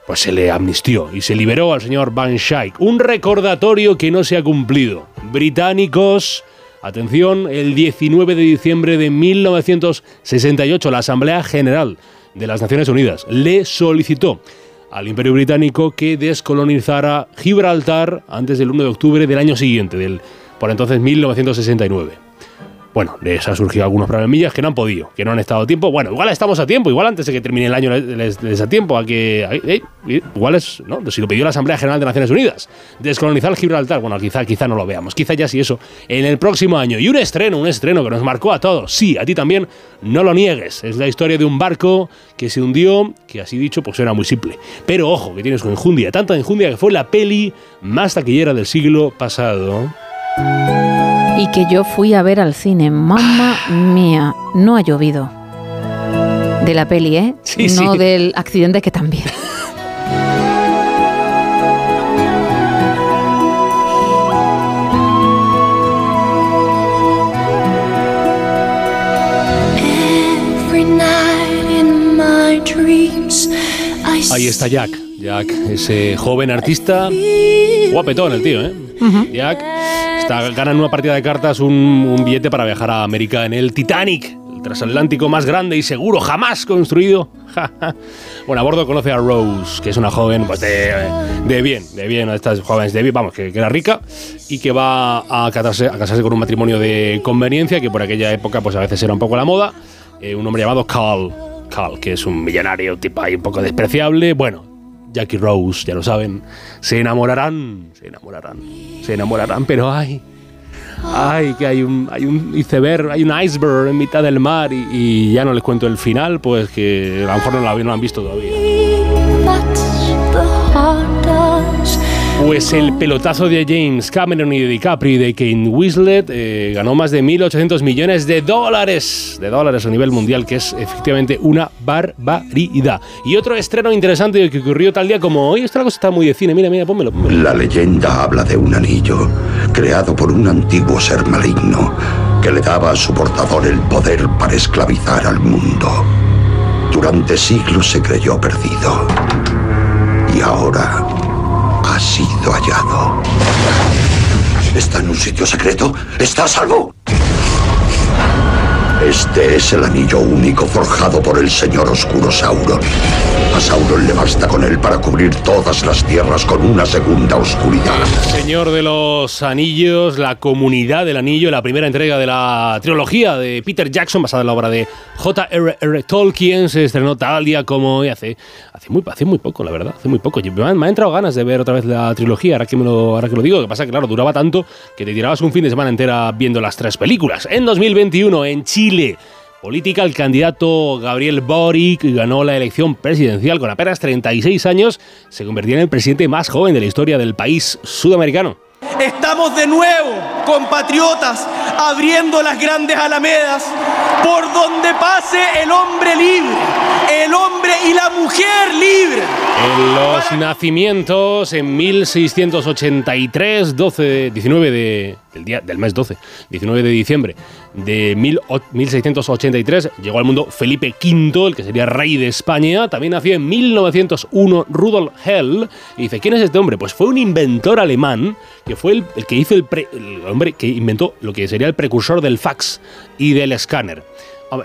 pues se le amnistió y se liberó al señor Van Schaik. Un recordatorio que no se ha cumplido. Británicos, atención, el 19 de diciembre de 1968 la Asamblea General de las Naciones Unidas le solicitó al Imperio Británico que descolonizara Gibraltar antes del 1 de octubre del año siguiente, del por entonces 1969. Bueno, les ha surgido algunos problemillas que no han podido, que no han estado a tiempo. Bueno, igual estamos a tiempo, igual antes de que termine el año les, les- tiempo, a que. igual es. ¿no? Si lo pidió la Asamblea General de Naciones Unidas. Descolonizar Gibraltar. Bueno, quizá, quizá no lo veamos. Quizá ya sí eso en el próximo año. Y un estreno, un estreno que nos marcó a todos. Sí, a ti también. No lo niegues. Es la historia de un barco que se hundió, que así dicho, pues era muy simple. Pero ojo, que tiene su enjundia. Tanta enjundia que fue la peli más taquillera del siglo pasado. Y que yo fui a ver al cine. Mamma mía, no ha llovido. De la peli, ¿eh? <laughs> Sí, no sí. del accidente que también. <laughs> Every night in my dreams, Ahí está Jack. Jack, ese joven artista. Guapetón el tío, ¿eh? Jack está, gana en una partida de cartas un, un billete para viajar a América en el Titanic, el transatlántico más grande y seguro jamás construido. <laughs> bueno, a bordo conoce a Rose, que es una joven pues de, de bien, de bien, una de estas jóvenes de bien, vamos, que, que era rica y que va a casarse, a casarse con un matrimonio de conveniencia, que por aquella época pues a veces era un poco la moda. Eh, un hombre llamado Carl, Carl, que es un millonario, tipo ahí un poco despreciable. Bueno, Jack y Rose, ya lo saben, se enamorarán, se enamorarán, se enamorarán, pero ay, ay, que hay un, hay un iceberg, hay un iceberg en mitad del mar y, y ya no les cuento el final, pues que a lo mejor no lo, no lo han visto todavía. Pues el pelotazo de James Cameron y de DiCaprio y de Kane Winslet eh, ganó más de 1.800 millones de dólares, de dólares a nivel mundial, que es efectivamente una barbaridad. Y otro estreno interesante que ocurrió tal día como hoy, esta cosa está muy de cine, mira, mira, pónmelo. pónmelo. La leyenda habla de un anillo creado por un antiguo ser maligno que le daba a su portador el poder para esclavizar al mundo. Durante siglos se creyó perdido y ahora ha sido hallado. ¿Está en un sitio secreto? ¿Está a salvo? Este es el anillo único forjado por el señor Oscuro Sauron. A Sauron le basta con él para cubrir todas las tierras con una segunda oscuridad. Señor de los Anillos, la comunidad del anillo, la primera entrega de la trilogía de Peter Jackson, basada en la obra de J.R.R. Tolkien, se estrenó tal día como hace, hace, muy, hace muy poco, la verdad, hace muy poco. Me han, me han entrado ganas de ver otra vez la trilogía, ahora que, me lo, ahora que lo digo. Lo que pasa que, claro, duraba tanto que te tirabas un fin de semana entera viendo las tres películas. En 2021, en Chile. Política, el candidato Gabriel Boric ganó la elección presidencial con apenas 36 años, se convertía en el presidente más joven de la historia del país sudamericano. Estamos de nuevo, compatriotas, abriendo las grandes alamedas por donde pase el hombre libre, el hombre y la mujer libre. En los nacimientos, en 1683, 12, 19 de, del, día, del mes 12, 19 de diciembre de mil o- 1683, llegó al mundo Felipe V, el que sería rey de España. También nació en 1901 Rudolf Hell. Y dice, ¿quién es este hombre? Pues fue un inventor alemán que fue el, el que hizo el, pre- el hombre que inventó lo que sería el precursor del fax y del escáner.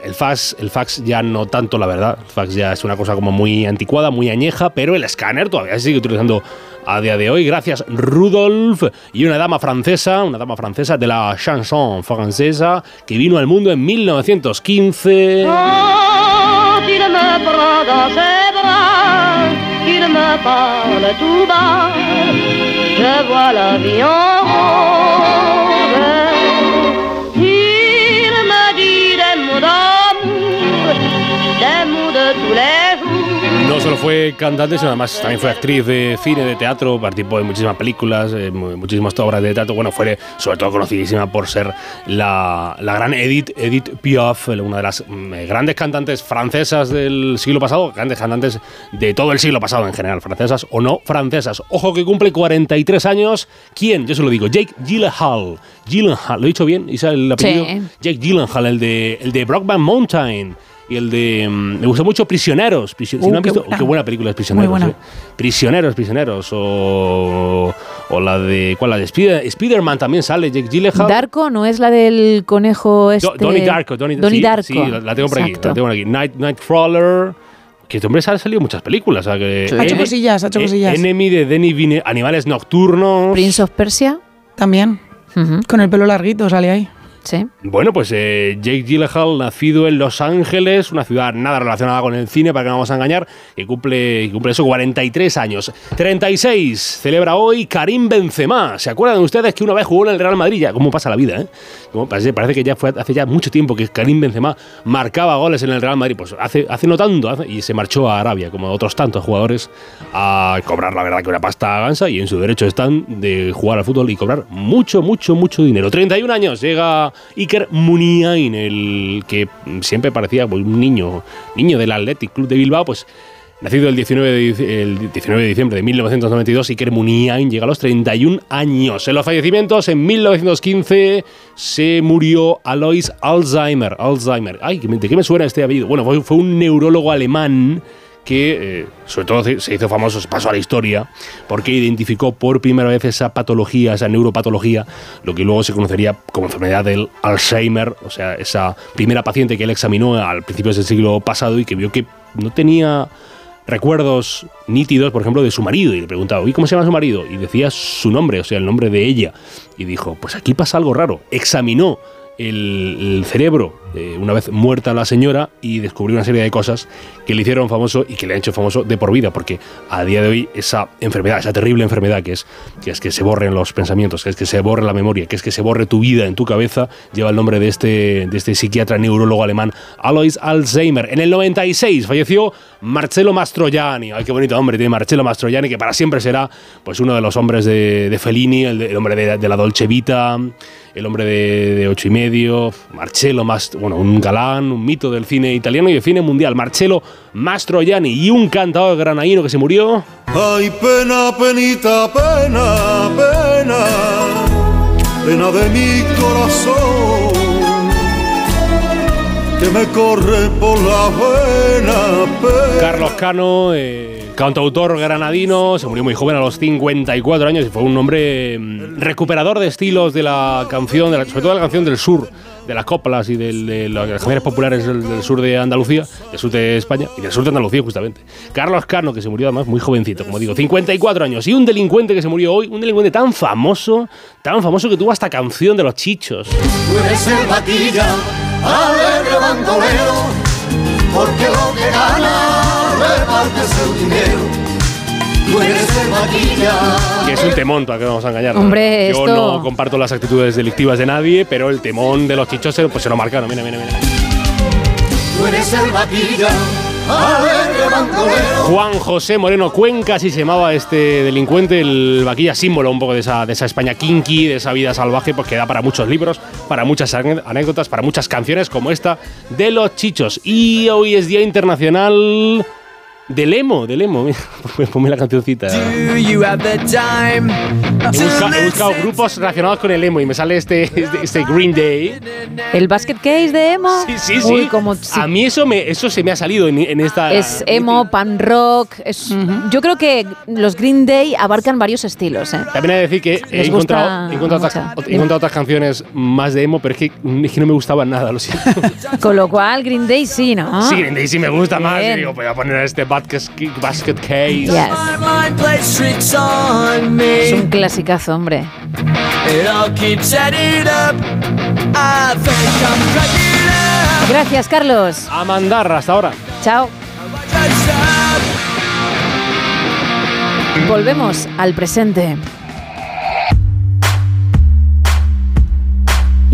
El fax, el fax ya no tanto, la verdad. El fax ya es una cosa como muy anticuada, muy añeja, pero el escáner todavía se sigue utilizando a día de hoy. Gracias, Rudolf. Y una dama francesa, una dama francesa de la chanson francesa, que vino al mundo en 1915. Quand il me solo fue cantante, sino además también fue actriz de cine, de teatro, participó en muchísimas películas, en mu- muchísimas obras de teatro. Bueno, fue sobre todo conocidísima por ser la, la gran Edith, Edith Piaf, una de las mm, grandes cantantes francesas del siglo pasado, grandes cantantes de todo el siglo pasado en general, francesas o no francesas. Ojo que cumple 43 años. ¿Quién? Yo se lo digo, Jake Gyllenhaal. Gyllenhaal, ¿lo he dicho bien? ¿Isa el apellido? Sí. Jake Gyllenhaal, el de, el de Brockback Mountain. Y el de. mm, me gustó mucho Prisioneros. Prisio- si Uh, no han qué visto, buena. qué buena película es Prisioneros. Muy buena. eh. Prisioneros, Prisioneros. O, o la de. ¿Cuál? La de Spider- Spider-Man también sale, Jake Gyllenhaal. Darko no es la del conejo este. Do- Donnie Darko. Donnie, Donnie sí, Darko. Sí, la, la tengo por aquí. Exacto. La tengo por aquí. Night, Nightcrawler. Que este hombre ha salido muchas películas. o sea que- Ha hecho cosillas, ha hecho eh, cosillas. Enemy de Denis Vine- Animales Nocturnos. Prince of Persia. También. Con el pelo larguito sale ahí. Bueno, pues eh, Jake Gyllenhaal, nacido en Los Ángeles, una ciudad nada relacionada con el cine, para que no vamos a engañar, que cumple, cumple eso, 43 años. 36, celebra hoy Karim Benzema. ¿Se acuerdan ustedes que una vez jugó en el Real Madrid? Ya, ¿Cómo pasa la vida, eh? Parece, que ya fue hace ya mucho tiempo que Karim Benzema marcaba goles en el Real Madrid. Pues hace, hace no tanto, y se marchó a Arabia, como otros tantos jugadores, a cobrar la verdad que una pasta gansa, y en su derecho están de jugar al fútbol y cobrar mucho, mucho, mucho dinero. 31 años, llega Iker Muniain, el que siempre parecía pues, un niño, niño del Athletic Club de Bilbao, pues Nacido el 19 de, dic- el 19 de diciembre de 1992, Iker Muniain llega a los 31 años. En los fallecimientos, en 1915 se murió Alois Alzheimer. Alzheimer. Ay, ¿de qué me suena este apellido? Bueno, fue un neurólogo alemán que eh, sobre todo se hizo famoso, se pasó a la historia, porque identificó por primera vez esa patología, esa neuropatología, lo que luego se conocería como enfermedad del Alzheimer, o sea, esa primera paciente que él examinó al principio del siglo pasado y que vio que no tenía recuerdos nítidos, por ejemplo, de su marido. Y le preguntaba, ¿y cómo se llama su marido? Y decía su nombre, o sea, el nombre de ella. Y dijo, pues aquí pasa algo raro. Examinó el cerebro eh, una vez muerta la señora y descubrió una serie de cosas que le hicieron famoso y que le han hecho famoso de por vida, porque a día de hoy esa enfermedad, esa terrible enfermedad que es que, es que se borren los pensamientos, que es que se borre la memoria, que es que se borre tu vida en tu cabeza, lleva el nombre de este, de este psiquiatra neurólogo alemán Alois Alzheimer. En el 96 falleció Marcello Mastroianni. Ay, qué bonito hombre tiene Marcello Mastroianni, que para siempre será pues uno de los hombres de, Fellini, el, hombre de, la Dolce Vita, el hombre de, de ocho y medio, Marcello Mast bueno, un galán, un mito del cine italiano y del cine mundial, Marcello Mastroianni y un cantador granaíno que se murió. Ay, pena, penita, pena, pena, pena de mi corazón, que me corre por la vena, pena. Carlos Cano, eh, cantautor granadino, se murió muy joven a los 54 años y fue un hombre mm, recuperador de estilos de la canción, de la- sobre todo de la canción del sur, de las coplas y de, las canciones populares del, sur de Andalucía, del sur de España y del sur de Andalucía justamente. Carlos Cano, que se murió además muy jovencito, como digo, 54 años, y un delincuente que se murió hoy, un delincuente tan famoso, tan famoso que tuvo hasta canción de los chichos. Tú eres el vaquilla, alegre porque lo que gana repartes el dinero. Tú eres el vaquilla. Que es un temón, para que vamos a engañar. Hombre, Yo esto- no comparto las actitudes delictivas de nadie, pero el temón de los chichos se- pues se lo marcaron. Mira, mira, mira. Tú eres el vaquilla. Juan José Moreno Cuenca, así se llamaba este delincuente, el vaquilla símbolo un poco de esa, de esa España kinky, de esa vida salvaje, pues que da para muchos libros, para muchas anécdotas, para muchas canciones como esta de los chichos. Y hoy es Día Internacional del emo, del emo. Mira, <laughs> Ponme la cancioncita. Do you have the time He buscado, he buscado grupos relacionados con el emo y me sale este, este, este Green Day. ¿El basket case de emo? Sí, sí, sí. Uy, como si- A mí eso, me, eso se me ha salido en, en esta... Es emo, pan rock. Es, Yo creo que los Green Day abarcan varios estilos. ¿eh? También hay que decir que he Les encontrado, he encontrado otras, he encontrado otras canciones más de emo, pero es que, es que no me gustaban nada, lo siento. <laughs> Con lo cual, Green Day sí, ¿no? Sí, Green Day sí me gusta más. y digo, voy a poner este basket, basket case. Yes. Es un clasicazo, hombre. Gracias, Carlos. A mandar hasta ahora. Chao. Volvemos al presente.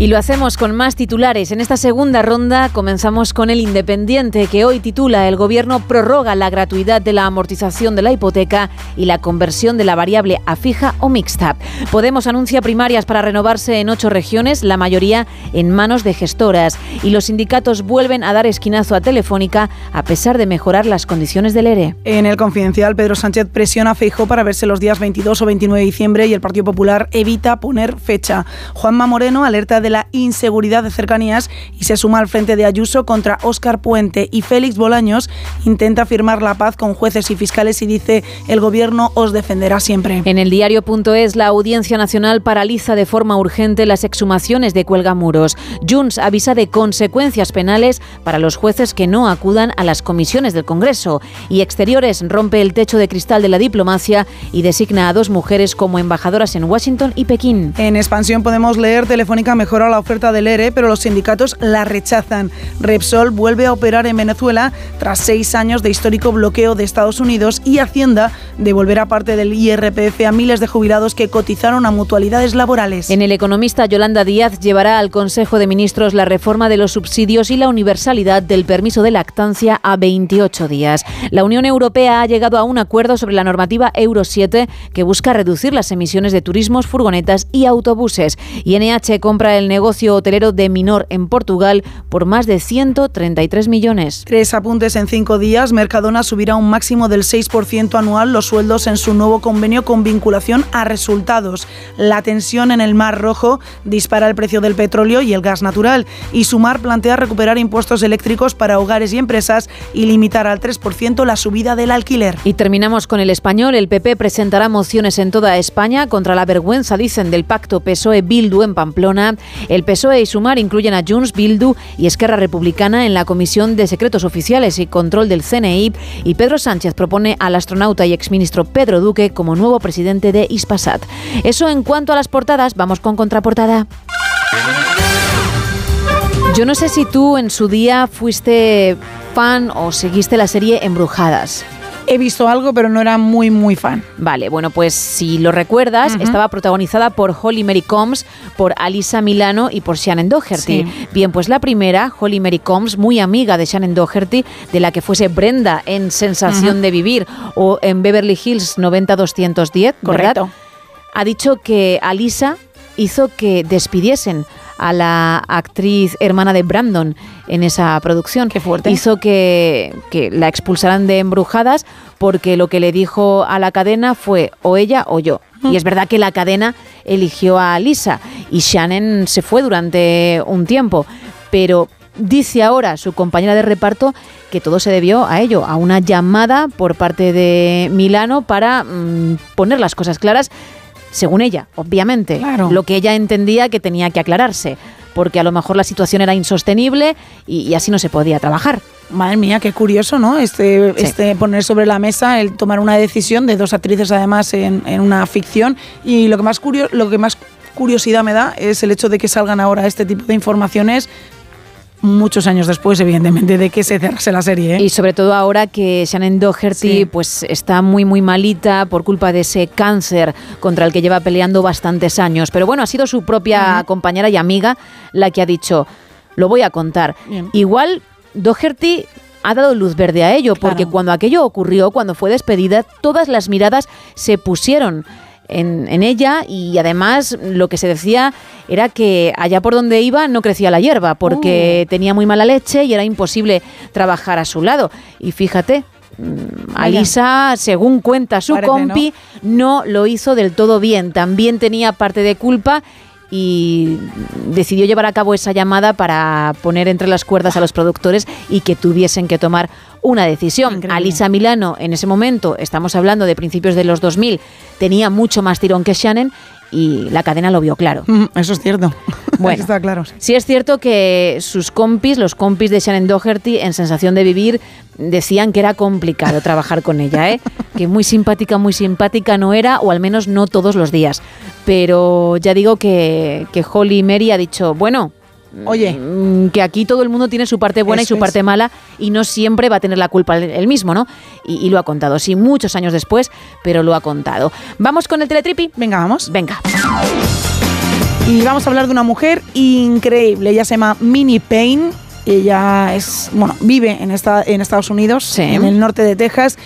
Y lo hacemos con más titulares. En esta segunda ronda comenzamos con el Independiente, que hoy titula El gobierno prorroga la gratuidad de la amortización de la hipoteca y la conversión de la variable a fija o mixta. Podemos anuncia primarias para renovarse en ocho regiones, la mayoría en manos de gestoras. Y los sindicatos vuelven a dar esquinazo a Telefónica a pesar de mejorar las condiciones del ERE. En el confidencial, Pedro Sánchez presiona a Feijó para verse los días 22 o 29 de diciembre y el Partido Popular evita poner fecha. Juanma Moreno alerta de la inseguridad de cercanías y se suma al frente de Ayuso contra Óscar Puente y Félix Bolaños intenta firmar la paz con jueces y fiscales y dice el gobierno os defenderá siempre. En el diario.es, la Audiencia Nacional paraliza de forma urgente las exhumaciones de cuelgamuros. Junts avisa de consecuencias penales para los jueces que no acudan a las comisiones del Congreso. Y Exteriores rompe el techo de cristal de la diplomacia y designa a dos mujeres como embajadoras en Washington y Pekín. En expansión podemos leer Telefónica mejora la oferta del ERE, pero los sindicatos la rechazan. Repsol vuelve a operar en Venezuela tras seis años de histórico bloqueo de Estados Unidos y Hacienda devolverá parte del IRPF a miles de jubilados que cotizaron a mutualidades laborales. En el economista Yolanda Díaz llevará al Consejo de Ministros la reforma de los subsidios y la universalidad del permiso de lactancia a 28 días. La Unión Europea ha llegado a un acuerdo sobre la normativa Euro 7 que busca reducir las emisiones de turismos, furgonetas y autobuses. Y NH compra el negocio hotelero de Minor en Portugal por más de 133 millones. Tres apuntes en cinco días. Mercadona subirá un máximo del 6% anual los sueldos en su nuevo convenio con vinculación a resultados. La tensión en el Mar Rojo dispara el precio del petróleo y el gas natural. Y Sumar plantea recuperar impuestos eléctricos para hogares y empresas y limitar al 3% la subida del alquiler. Y terminamos con el español. El PP presentará mociones en toda España contra la vergüenza, dicen, del pacto PSOE-Bildu en Pamplona. El PSOE y Sumar incluyen a Junts, Bildu y Esquerra Republicana en la Comisión de Secretos Oficiales y Control del CNI. Y Pedro Sánchez propone al astronauta y exministro Pedro Duque como nuevo presidente de Ispasat. Eso en cuanto a las portadas. Vamos con contraportada. Yo no sé si tú en su día fuiste fan o seguiste la serie Embrujadas. He visto algo, pero no era muy, muy fan. Vale, bueno, pues si lo recuerdas, estaba protagonizada por Holly Mary Combs, por Alisa Milano y por Shannon Doherty. Sí. Bien, pues la primera, Holly Mary Combs, muy amiga de Shannon Doherty, de la que fuese Brenda en Sensación de Vivir o en Beverly Hills 90210, ¿verdad? Correcto. Ha dicho que Alisa hizo que despidiesen a la actriz hermana de Brandon en esa producción. Qué fuerte. Hizo que, que la expulsaran de embrujadas porque lo que le dijo a la cadena fue o ella o yo. Y es verdad que la cadena eligió a Lisa y Shannon se fue durante un tiempo, pero dice ahora su compañera de reparto que todo se debió a ello, a una llamada por parte de Milano para mm, poner las cosas claras, según ella, obviamente, Claro. lo que ella entendía que tenía que aclararse, porque a lo mejor la situación era insostenible y, y así no se podía trabajar. Madre mía, qué curioso, ¿no? Este, Sí. este poner sobre la mesa el tomar una decisión de dos actrices además en, en una ficción. Y lo que más lo que más curiosidad me da es el hecho de que salgan ahora este tipo de informaciones muchos años después, evidentemente, de que se cerrase la serie. ¿eh? Y sobre todo ahora que Shannon Doherty Sí. pues está muy muy malita por culpa de ese cáncer contra el que lleva peleando bastantes años. Pero bueno, ha sido su propia compañera y amiga la que ha dicho, lo voy a contar. Bien. Igual Doherty ha dado luz verde a ello, porque cuando aquello ocurrió, cuando fue despedida, todas las miradas se pusieron en, en ella y además lo que se decía era que allá por donde iba no crecía la hierba porque tenía muy mala leche y era imposible trabajar a su lado. Y fíjate, mm. Alisa, según cuenta su Parece, ¿no? compi, ¿no? lo hizo del todo bien. También tenía parte de culpa y decidió llevar a cabo esa llamada para poner entre las cuerdas a los productores y que tuviesen que tomar una decisión. Alisa Milano, en ese momento, estamos hablando de principios de los 2000, tenía mucho más tirón que Shannon y la cadena lo vio claro. Mm, Eso es cierto. <laughs> Bueno, Está claro. sí. Sí es cierto que sus compis, los compis de Shannon Doherty, en Sensación de Vivir, decían que era complicado <laughs> trabajar con ella, ¿eh? que muy simpática, muy simpática no era, o al menos no todos los días. Pero ya digo que, que Holly Mary ha dicho, bueno, Oye. mm, que aquí todo el mundo tiene su parte buena y su parte mala y no siempre va a tener la culpa el, el mismo, ¿no? Y, y lo ha contado, sí, muchos años después, pero lo ha contado. ¿Vamos con el teletripi? Venga, vamos. Venga. Y vamos a hablar de una mujer increíble. Ella se llama Minnie Payne. Ella es, bueno, vive en, esta, en Estados Unidos, en el norte de Texas,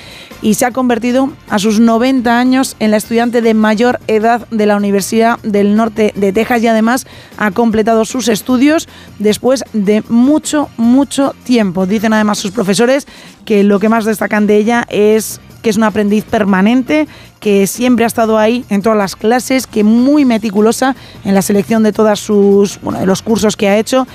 y se ha convertido a sus 90 años en la estudiante de mayor edad de la Universidad del Norte de Texas y además ha completado sus estudios después de mucho, mucho tiempo. Dicen además sus profesores que lo que más destacan de ella es que es una aprendiz permanente, que siempre ha estado ahí en todas las clases, que muy meticulosa en la selección de todas sus, bueno, de los cursos que ha hecho.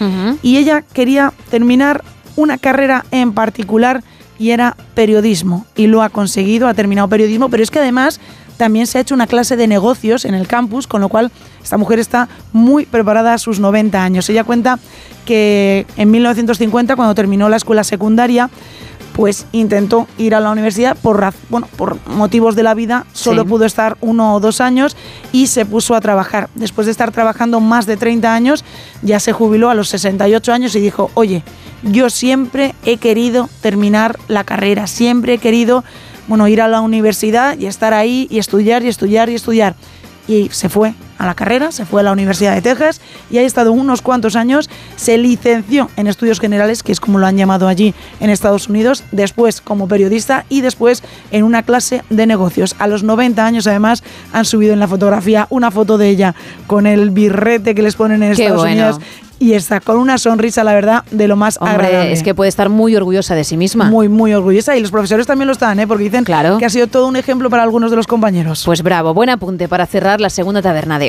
Y ella quería terminar una carrera en particular y era periodismo. Y lo ha conseguido, ha terminado periodismo, pero es que además también se ha hecho una clase de negocios en el campus, con lo cual esta mujer está muy preparada a sus 90 años. Ella cuenta que en 1950, cuando terminó la escuela secundaria, pues intentó ir a la universidad por, bueno, por motivos de la vida, solo Sí. pudo estar uno o dos años y se puso a trabajar. Después de estar trabajando más de 30 años, ya se jubiló a los 68 años y dijo, oye, yo siempre he querido terminar la carrera, siempre he querido bueno, ir a la universidad y estar ahí y estudiar y estudiar y estudiar. Y se fue a la carrera, se fue a la Universidad de Texas y ha estado unos cuantos años. Se licenció en estudios generales, que es como lo han llamado allí en Estados Unidos, después como periodista y después en una clase de negocios. A los 90 años, además, han subido en la fotografía una foto de ella con el birrete que les ponen en Qué Estados bueno. Unidos y está con una sonrisa, la verdad, de lo más Hombre, agradable. es que puede estar muy orgullosa de sí misma. Muy, muy orgullosa. Y los profesores también lo están, ¿eh? porque dicen que ha sido todo un ejemplo para algunos de los compañeros. Pues bravo, buen apunte para cerrar la segunda taberna de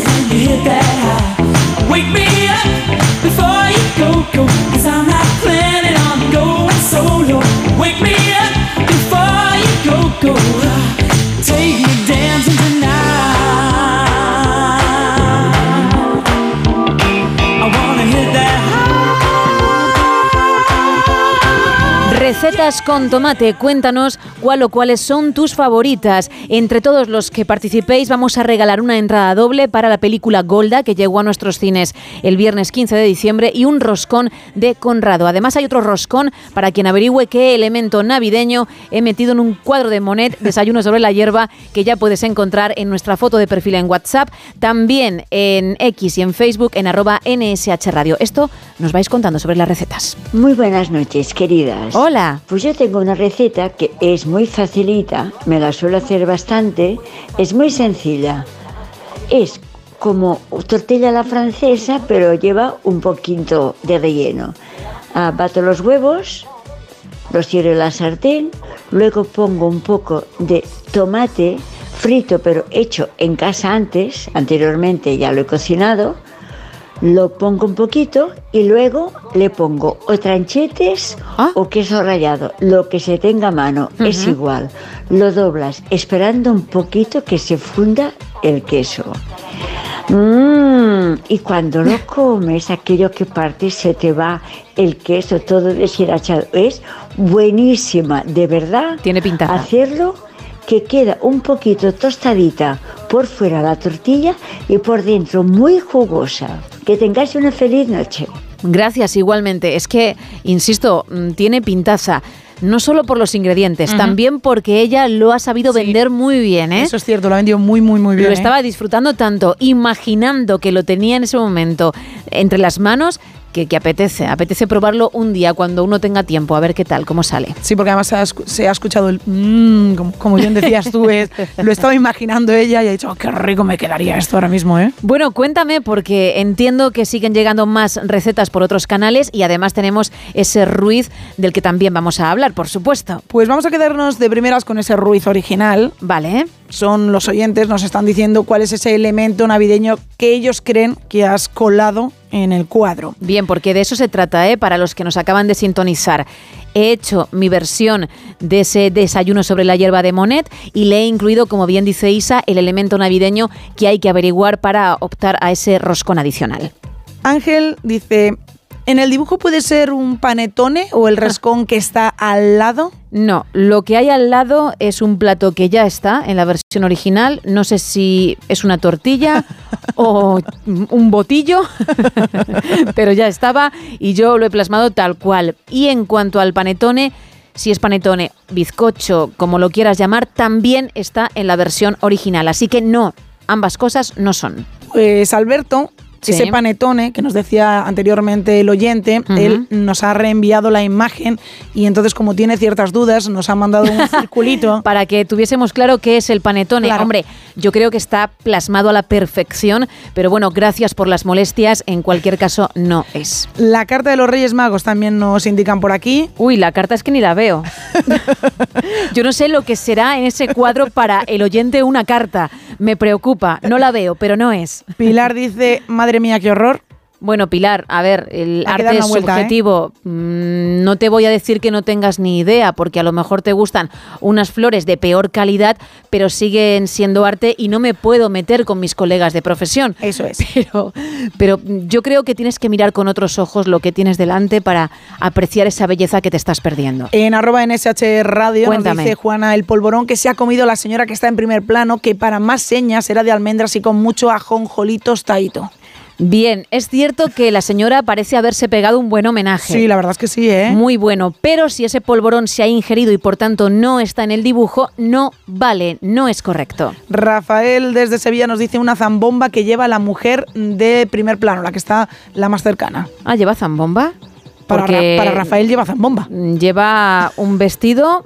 when you hit that high. Wake me up before you go go. Cause I'm not planning Recetas con tomate, cuéntanos cuál o cuáles son tus favoritas. Entre todos los que participéis vamos a regalar una entrada doble para la película Golda que llegó a nuestros cines el viernes 15 de diciembre y un roscón de Conrado. Además hay otro roscón para quien averigüe qué elemento navideño he metido en un cuadro de Monet, desayuno sobre la hierba, que ya puedes encontrar en nuestra foto de perfil en WhatsApp, también en X y en Facebook en arroba NSH Radio. Esto nos vais contando sobre las recetas. Muy buenas noches, queridas. Hola. Pues yo tengo una receta que es muy facilita, me la suelo hacer bastante, es muy sencilla. Es como tortilla a la francesa, pero lleva un poquito de relleno. Ah, bato los huevos, los tiro en la sartén, luego pongo un poco de tomate frito, pero hecho en casa antes, anteriormente ya lo he cocinado, lo pongo un poquito y luego le pongo o tranchetes o queso rallado, lo que se tenga a mano, es igual. Lo doblas esperando un poquito que se funda el queso. Mm, y cuando lo <laughs> comes, aquello que partes se te va el queso todo deshilachado. Es buenísima, de verdad. Tiene pinta. Hacerlo que queda un poquito tostadita por fuera la tortilla y por dentro muy jugosa. Que tengáis una feliz noche. Gracias, igualmente. Es que, insisto, mm, tiene pintaza. No solo por los ingredientes, también porque ella lo ha sabido vender muy bien, ¿eh? Eso es cierto, lo ha vendido muy, muy, muy bien. Lo ¿eh? estaba disfrutando tanto, imaginando que lo tenía en ese momento entre las manos, que, que apetece. Apetece probarlo un día cuando uno tenga tiempo, a ver qué tal, cómo sale. Sí, porque además se ha, escu- se ha escuchado el mmm, como, como bien decías tú, es- lo estaba imaginando ella y ha dicho, "Oh, qué rico me quedaría esto ahora mismo, ¿eh? Bueno, cuéntame, porque entiendo que siguen llegando más recetas por otros canales y además tenemos ese ruiz del que también vamos a hablar, por supuesto. Pues vamos a quedarnos de primeras con ese ruiz original. Vale. Son los oyentes, nos están diciendo cuál es ese elemento navideño que ellos creen que has colado en el cuadro. Bien, porque de eso se trata, ¿eh? Para los que nos acaban de sintonizar. He hecho mi versión de ese desayuno sobre la hierba de Monet y le he incluido, como bien dice Isa, el elemento navideño que hay que averiguar para optar a ese roscón adicional. Ángel dice, ¿en el dibujo puede ser un panetone o el rescón que está al lado? No, lo que hay al lado es un plato que ya está en la versión original. No sé si es una tortilla <laughs> o un botillo, <laughs> pero ya estaba y yo lo he plasmado tal cual. Y en cuanto al panetone, si es panetone, bizcocho, como lo quieras llamar, también está en la versión original. Así que no, ambas cosas no son. Pues Alberto Sí. ese panetone que nos decía anteriormente el oyente, Ujú. él nos ha reenviado la imagen y entonces como tiene ciertas dudas nos ha mandado un <laughs> circulito. Para que tuviésemos claro qué es el panetone. Claro. Hombre, yo creo que está plasmado a la perfección, pero bueno, gracias por las molestias. En cualquier caso, no es. La carta de los Reyes Magos también nos indican por aquí. Uy, la carta es que ni la veo. <laughs> Yo no sé lo que será en ese cuadro para el oyente una carta. Me preocupa, no la veo, pero no es. Pilar dice, madre mía, qué horror. Bueno, Pilar, a ver, el Hay arte es vuelta, ¿eh? subjetivo. Mm, No te voy a decir que no tengas ni idea, porque a lo mejor te gustan unas flores de peor calidad, pero siguen siendo arte y no me puedo meter con mis colegas de profesión. Eso es. Pero, pero yo creo que tienes que mirar con otros ojos lo que tienes delante para apreciar esa belleza que te estás perdiendo. En arroba NSH Radio Cuéntame. nos dice Juana el polvorón que se ha comido la señora que está en primer plano, que para más señas era de almendras y con mucho ajonjolí tostadito. Bien, es cierto que la señora parece haberse pegado un buen homenaje. Sí, la verdad es que sí, ¿eh? Muy bueno, pero si ese polvorón se ha ingerido y por tanto no está en el dibujo, no vale, no es correcto. Rafael desde Sevilla nos dice una zambomba que lleva la mujer de primer plano, la que está la más cercana. Ah, ¿lleva zambomba? Para, Ra- para Rafael lleva zambomba. Lleva un vestido,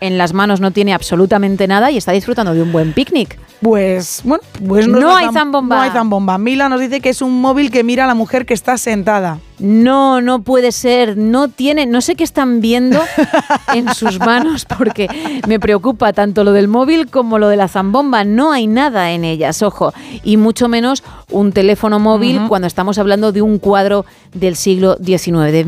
en las manos no tiene absolutamente nada y está disfrutando de un buen picnic. Pues, bueno, pues No la hay zam- zambomba. No hay zambomba. Mila nos dice que es un móvil que mira a la mujer que está sentada. No, no puede ser, no tiene, no sé qué están viendo <laughs> en sus manos porque me preocupa tanto lo del móvil como lo de la zambomba, no hay nada en ellas, ojo, y mucho menos un teléfono móvil cuando estamos hablando de un cuadro del siglo XIX, de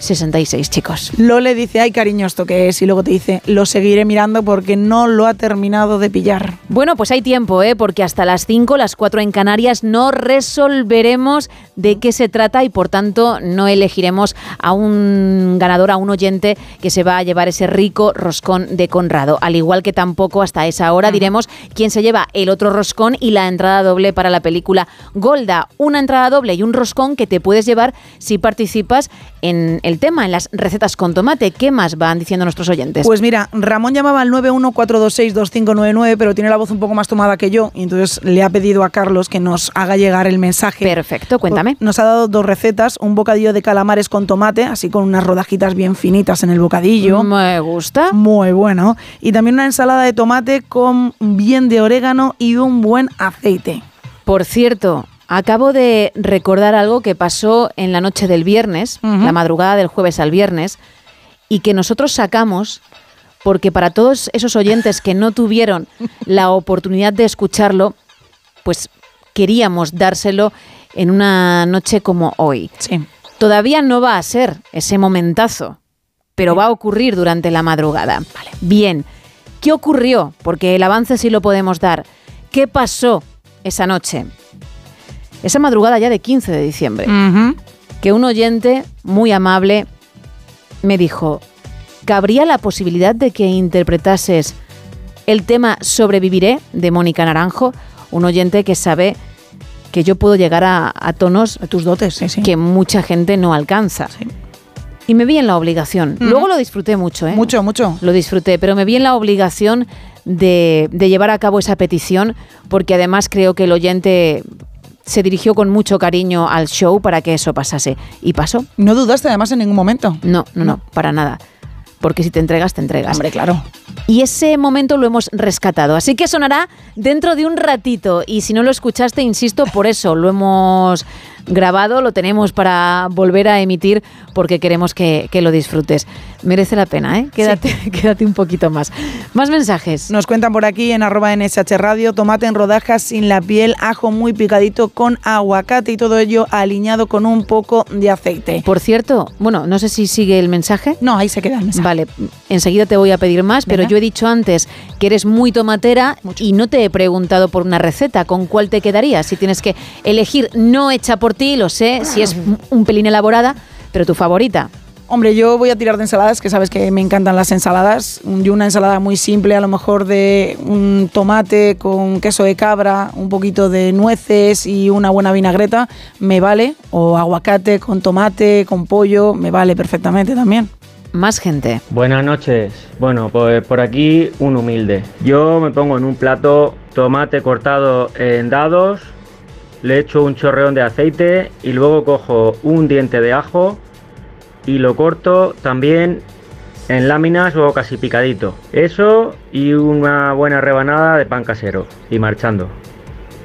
1866, chicos. Lole dice, ay cariño, esto que es, y luego te dice, lo seguiré mirando porque no lo ha terminado de pillar. Bueno, pues hay tiempo, ¿eh? porque hasta las 5, las 4 en Canarias, no resolveremos de qué se trata y por tanto no elegiremos a un ganador, a un oyente que se va a llevar ese rico roscón de Conrado. Al igual que tampoco hasta esa hora diremos quién se lleva el otro roscón y la entrada doble para la película Golda. Una entrada doble y un roscón que te puedes llevar si participas en el tema, en las recetas con tomate. ¿Qué más van diciendo nuestros oyentes? Pues mira, Ramón llamaba al 914262599, pero tiene la voz un poco más tomada que yo, y entonces le ha pedido a Carlos que nos haga llegar el mensaje. Perfecto, cuéntame. Nos ha dado dos recetas, un bocadillo de calamares con tomate, así con unas rodajitas bien finitas en el bocadillo. Me gusta. Muy bueno. Y también una ensalada de tomate con bien de orégano y un buen aceite. Por cierto, acabo de recordar algo que pasó en la noche del viernes, la madrugada del jueves al viernes, y que nosotros sacamos porque para todos esos oyentes que no tuvieron <laughs> la oportunidad de escucharlo, pues queríamos dárselo en una noche como hoy. Sí. Todavía no va a ser ese momentazo, pero va a ocurrir durante la madrugada. Bien, ¿qué ocurrió? Porque el avance sí lo podemos dar. ¿Qué pasó esa noche? Esa madrugada ya de 15 de diciembre, que un oyente muy amable me dijo, ¿cabría la posibilidad de que interpretases el tema Sobreviviré de Mónica Naranjo? Un oyente que sabe que yo puedo llegar a, a tonos tus dotes, que mucha gente no alcanza. Y me vi en la obligación. Luego lo disfruté mucho, ¿eh? Mucho, mucho. Lo disfruté, pero me vi en la obligación de, de llevar a cabo esa petición porque además creo que el oyente se dirigió con mucho cariño al show para que eso pasase. Y pasó. No dudaste además en ningún momento. No, no, no, para nada. Porque si te entregas, te entregas. Hombre, claro. Y ese momento lo hemos rescatado. Así que sonará dentro de un ratito. Y si no lo escuchaste, insisto, por eso lo hemos grabado, lo tenemos para volver a emitir porque queremos que, que lo disfrutes. Merece la pena, ¿eh? Quédate, <laughs> quédate un poquito más. Más mensajes. Nos cuentan por aquí en arroba NSH Radio, tomate en rodajas sin la piel, ajo muy picadito con aguacate y todo ello aliñado con un poco de aceite. Por cierto, bueno, no sé si sigue el mensaje. No, ahí se queda el mensaje. Vale, enseguida te voy a pedir más, pero yo he dicho antes que eres muy tomatera y no te he preguntado por una receta. ¿Con cuál te quedarías? Si tienes que elegir, no hecha por ti, lo sé, si es <clears throat> un pelín elaborada, pero tu favorita. Hombre, yo voy a tirar de ensaladas, que sabes que me encantan las ensaladas. Yo una ensalada muy simple, a lo mejor de un tomate con queso de cabra, un poquito de nueces y una buena vinagreta, me vale. O aguacate con tomate, con pollo, me vale perfectamente también. Más gente. Buenas noches. Bueno, pues por aquí un humilde. Yo me pongo en un plato tomate cortado en dados, le echo un chorreón de aceite y luego cojo un diente de ajo y lo corto también en láminas o casi picadito. Eso y una buena rebanada de pan casero y marchando.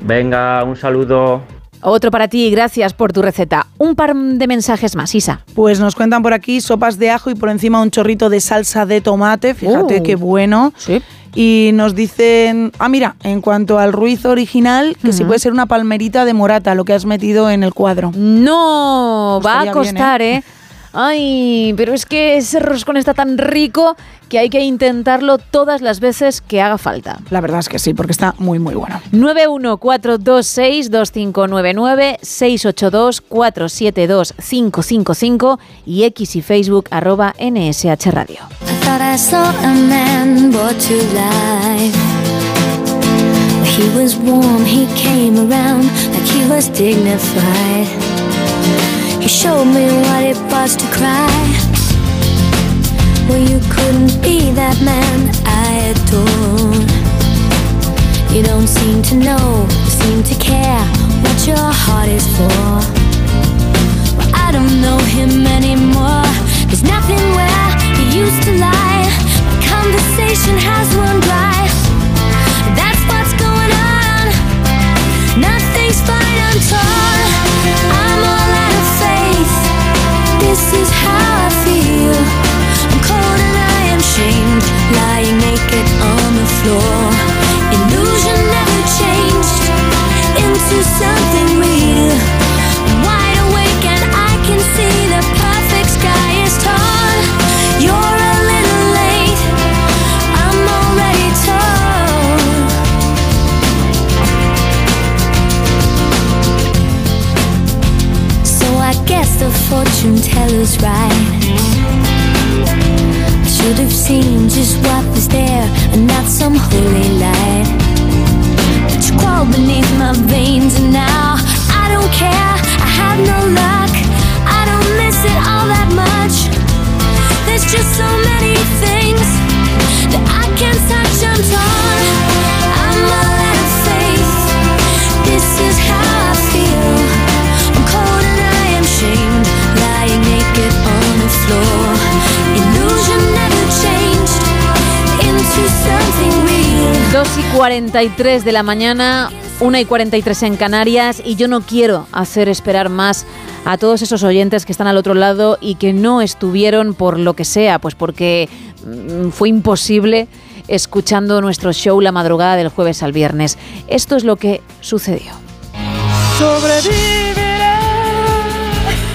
Venga, un saludo. Otro para ti, gracias por tu receta. Un par de mensajes más, Isa. Pues nos cuentan por aquí sopas de ajo y por encima un chorrito de salsa de tomate. Fíjate Uh. qué bueno. Y nos dicen, ah, mira, en cuanto al ruiz original, que si puede ser una palmerita de morata, lo que has metido en el cuadro. No, va a bien, costar, ¿eh? Ay, pero es que ese roscón está tan rico que hay que intentarlo todas las veces que haga falta. La verdad es que sí, porque está muy, muy bueno. 914262599, 682472555 y x y facebook arroba nsh radio. I He showed me what it was to cry. Well, you couldn't be that man I adore. You don't seem to know, seem to care what your heart is for. Well, I don't know him anymore. There's nothing where he used to lie. My conversation has run dry. That's what's going on. Nothing's fine, I'm torn. This is how I feel. I'm cold and I am shamed, lying naked on the floor. Illusion never changed into something real. Fortune teller's right. I should have seen just what was there and not some holy light. But you crawl beneath my veins and now I don't care. I have no luck. I don't miss it all that much. There's just so many things that I can't touch. I'm torn. 2 y 43 de la mañana, 1 y 43 en Canarias y yo no quiero hacer esperar más a todos esos oyentes que están al otro lado y que no estuvieron por lo que sea, pues porque mm, fue imposible escuchando nuestro show la madrugada del jueves al viernes. Esto es lo que sucedió. Sobreviviré,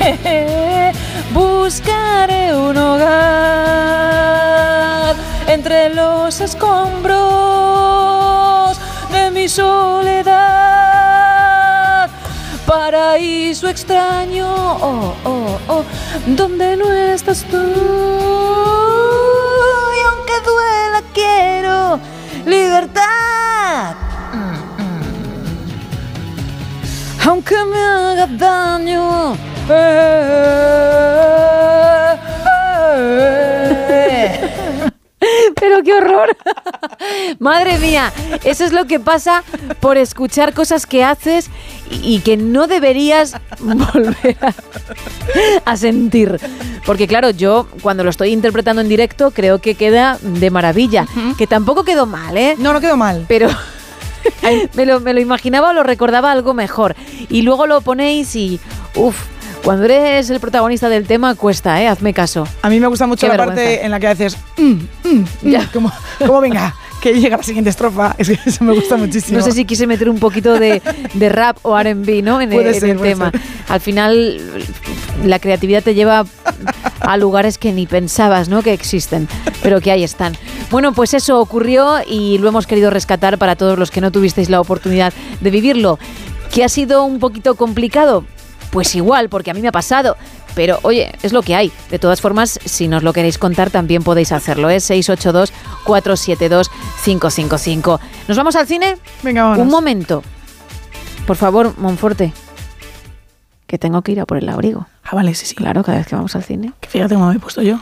<laughs> buscaré un hogar entre los escombros de mi soledad. Paraíso extraño, oh, oh, oh, donde no estás tú. Y aunque duela, quiero libertad. aunque me haga daño. eh, Pero qué horror. Madre mía, eso es lo que pasa por escuchar cosas que haces y, que no deberías volver a, a sentir. Porque claro, yo cuando lo estoy interpretando en directo creo que queda de maravilla. Que tampoco quedó mal, ¿eh? No, no quedó mal. Pero <laughs> me, lo, me lo imaginaba o lo recordaba algo mejor. Y luego lo ponéis y, uff, cuando eres el protagonista del tema cuesta, ¿eh? Hazme caso. A mí me gusta mucho Qué la vergüenza. parte en la que haces, mm, mm, mm, como, como venga, que llega la siguiente estrofa. <laughs> Es que eso me gusta muchísimo. No sé si quise meter un poquito de, de rap o RB, ¿no? En, el- en tema. ser. Al final, la creatividad te lleva a lugares que ni pensabas, ¿no? Que existen, pero que ahí están. Bueno, pues eso ocurrió y lo hemos querido rescatar para todos los que no tuvisteis la oportunidad de vivirlo. ¿Que ha sido un poquito complicado? Pues igual, porque a mí me ha pasado. Pero oye, es lo que hay. De todas formas, si nos lo queréis contar, también podéis hacerlo. Es 682-472-555. ¿Nos vamos al cine? Venga, vámonos. Un momento. Por favor, Monforte. Que tengo que ir a por el abrigo. Ah, vale, sí, sí. Claro, cada vez que vamos al cine. Que fíjate cómo me he puesto yo.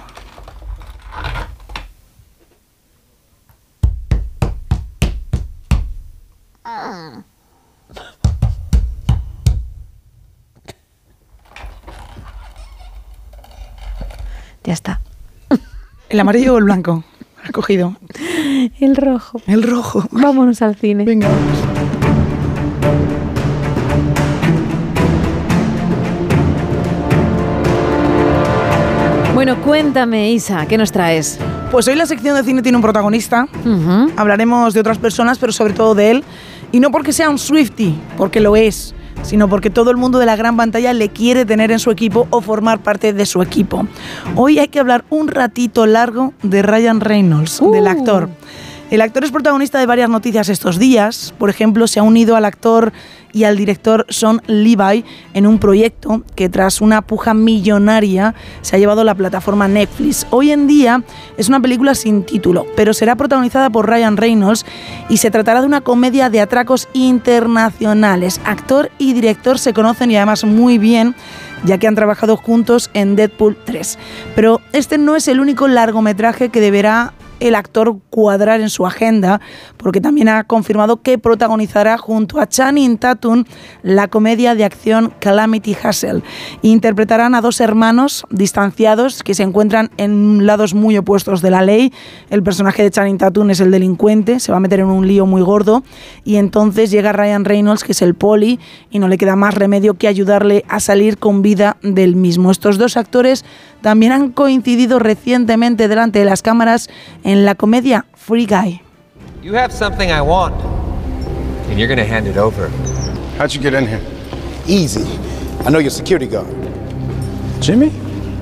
<laughs> ¿El amarillo o el blanco? Ha cogido. El rojo. El rojo. Vámonos al cine. Venga. Bueno, cuéntame, Isa, ¿qué nos traes? Pues hoy la sección de cine tiene un protagonista. Hablaremos de otras personas, pero sobre todo de él. Y no porque sea un Swifty, porque lo es, sino porque todo el mundo de la gran pantalla le quiere tener en su equipo o formar parte de su equipo. Hoy hay que hablar un ratito largo de Ryan Reynolds, del actor. El actor es protagonista de varias noticias estos días. Por ejemplo, se ha unido al actor y al director Sean Levi en un proyecto que tras una puja millonaria se ha llevado la plataforma Netflix. Hoy en día es una película sin título, pero será protagonizada por Ryan Reynolds y se tratará de una comedia de atracos internacionales. Actor y director se conocen y además muy bien ya que han trabajado juntos en Deadpool 3. Pero este no es el único largometraje que deberá el actor cuadrar en su agenda, porque también ha confirmado que protagonizará junto a Channing Tatum la comedia de acción Calamity Hustle. Interpretarán a dos hermanos distanciados que se encuentran en lados muy opuestos de la ley. El personaje de Channing Tatum es el delincuente, se va a meter en un lío muy gordo y entonces llega Ryan Reynolds, que es el poli, y no le queda más remedio que ayudarle a salir con vida del mismo. Estos dos actores también han coincidido recientemente delante de las cámaras en la comedia Free Guy. You have something I want, and you're gonna hand it over. How'd you get in here? Easy. I know your security guard. Jimmy?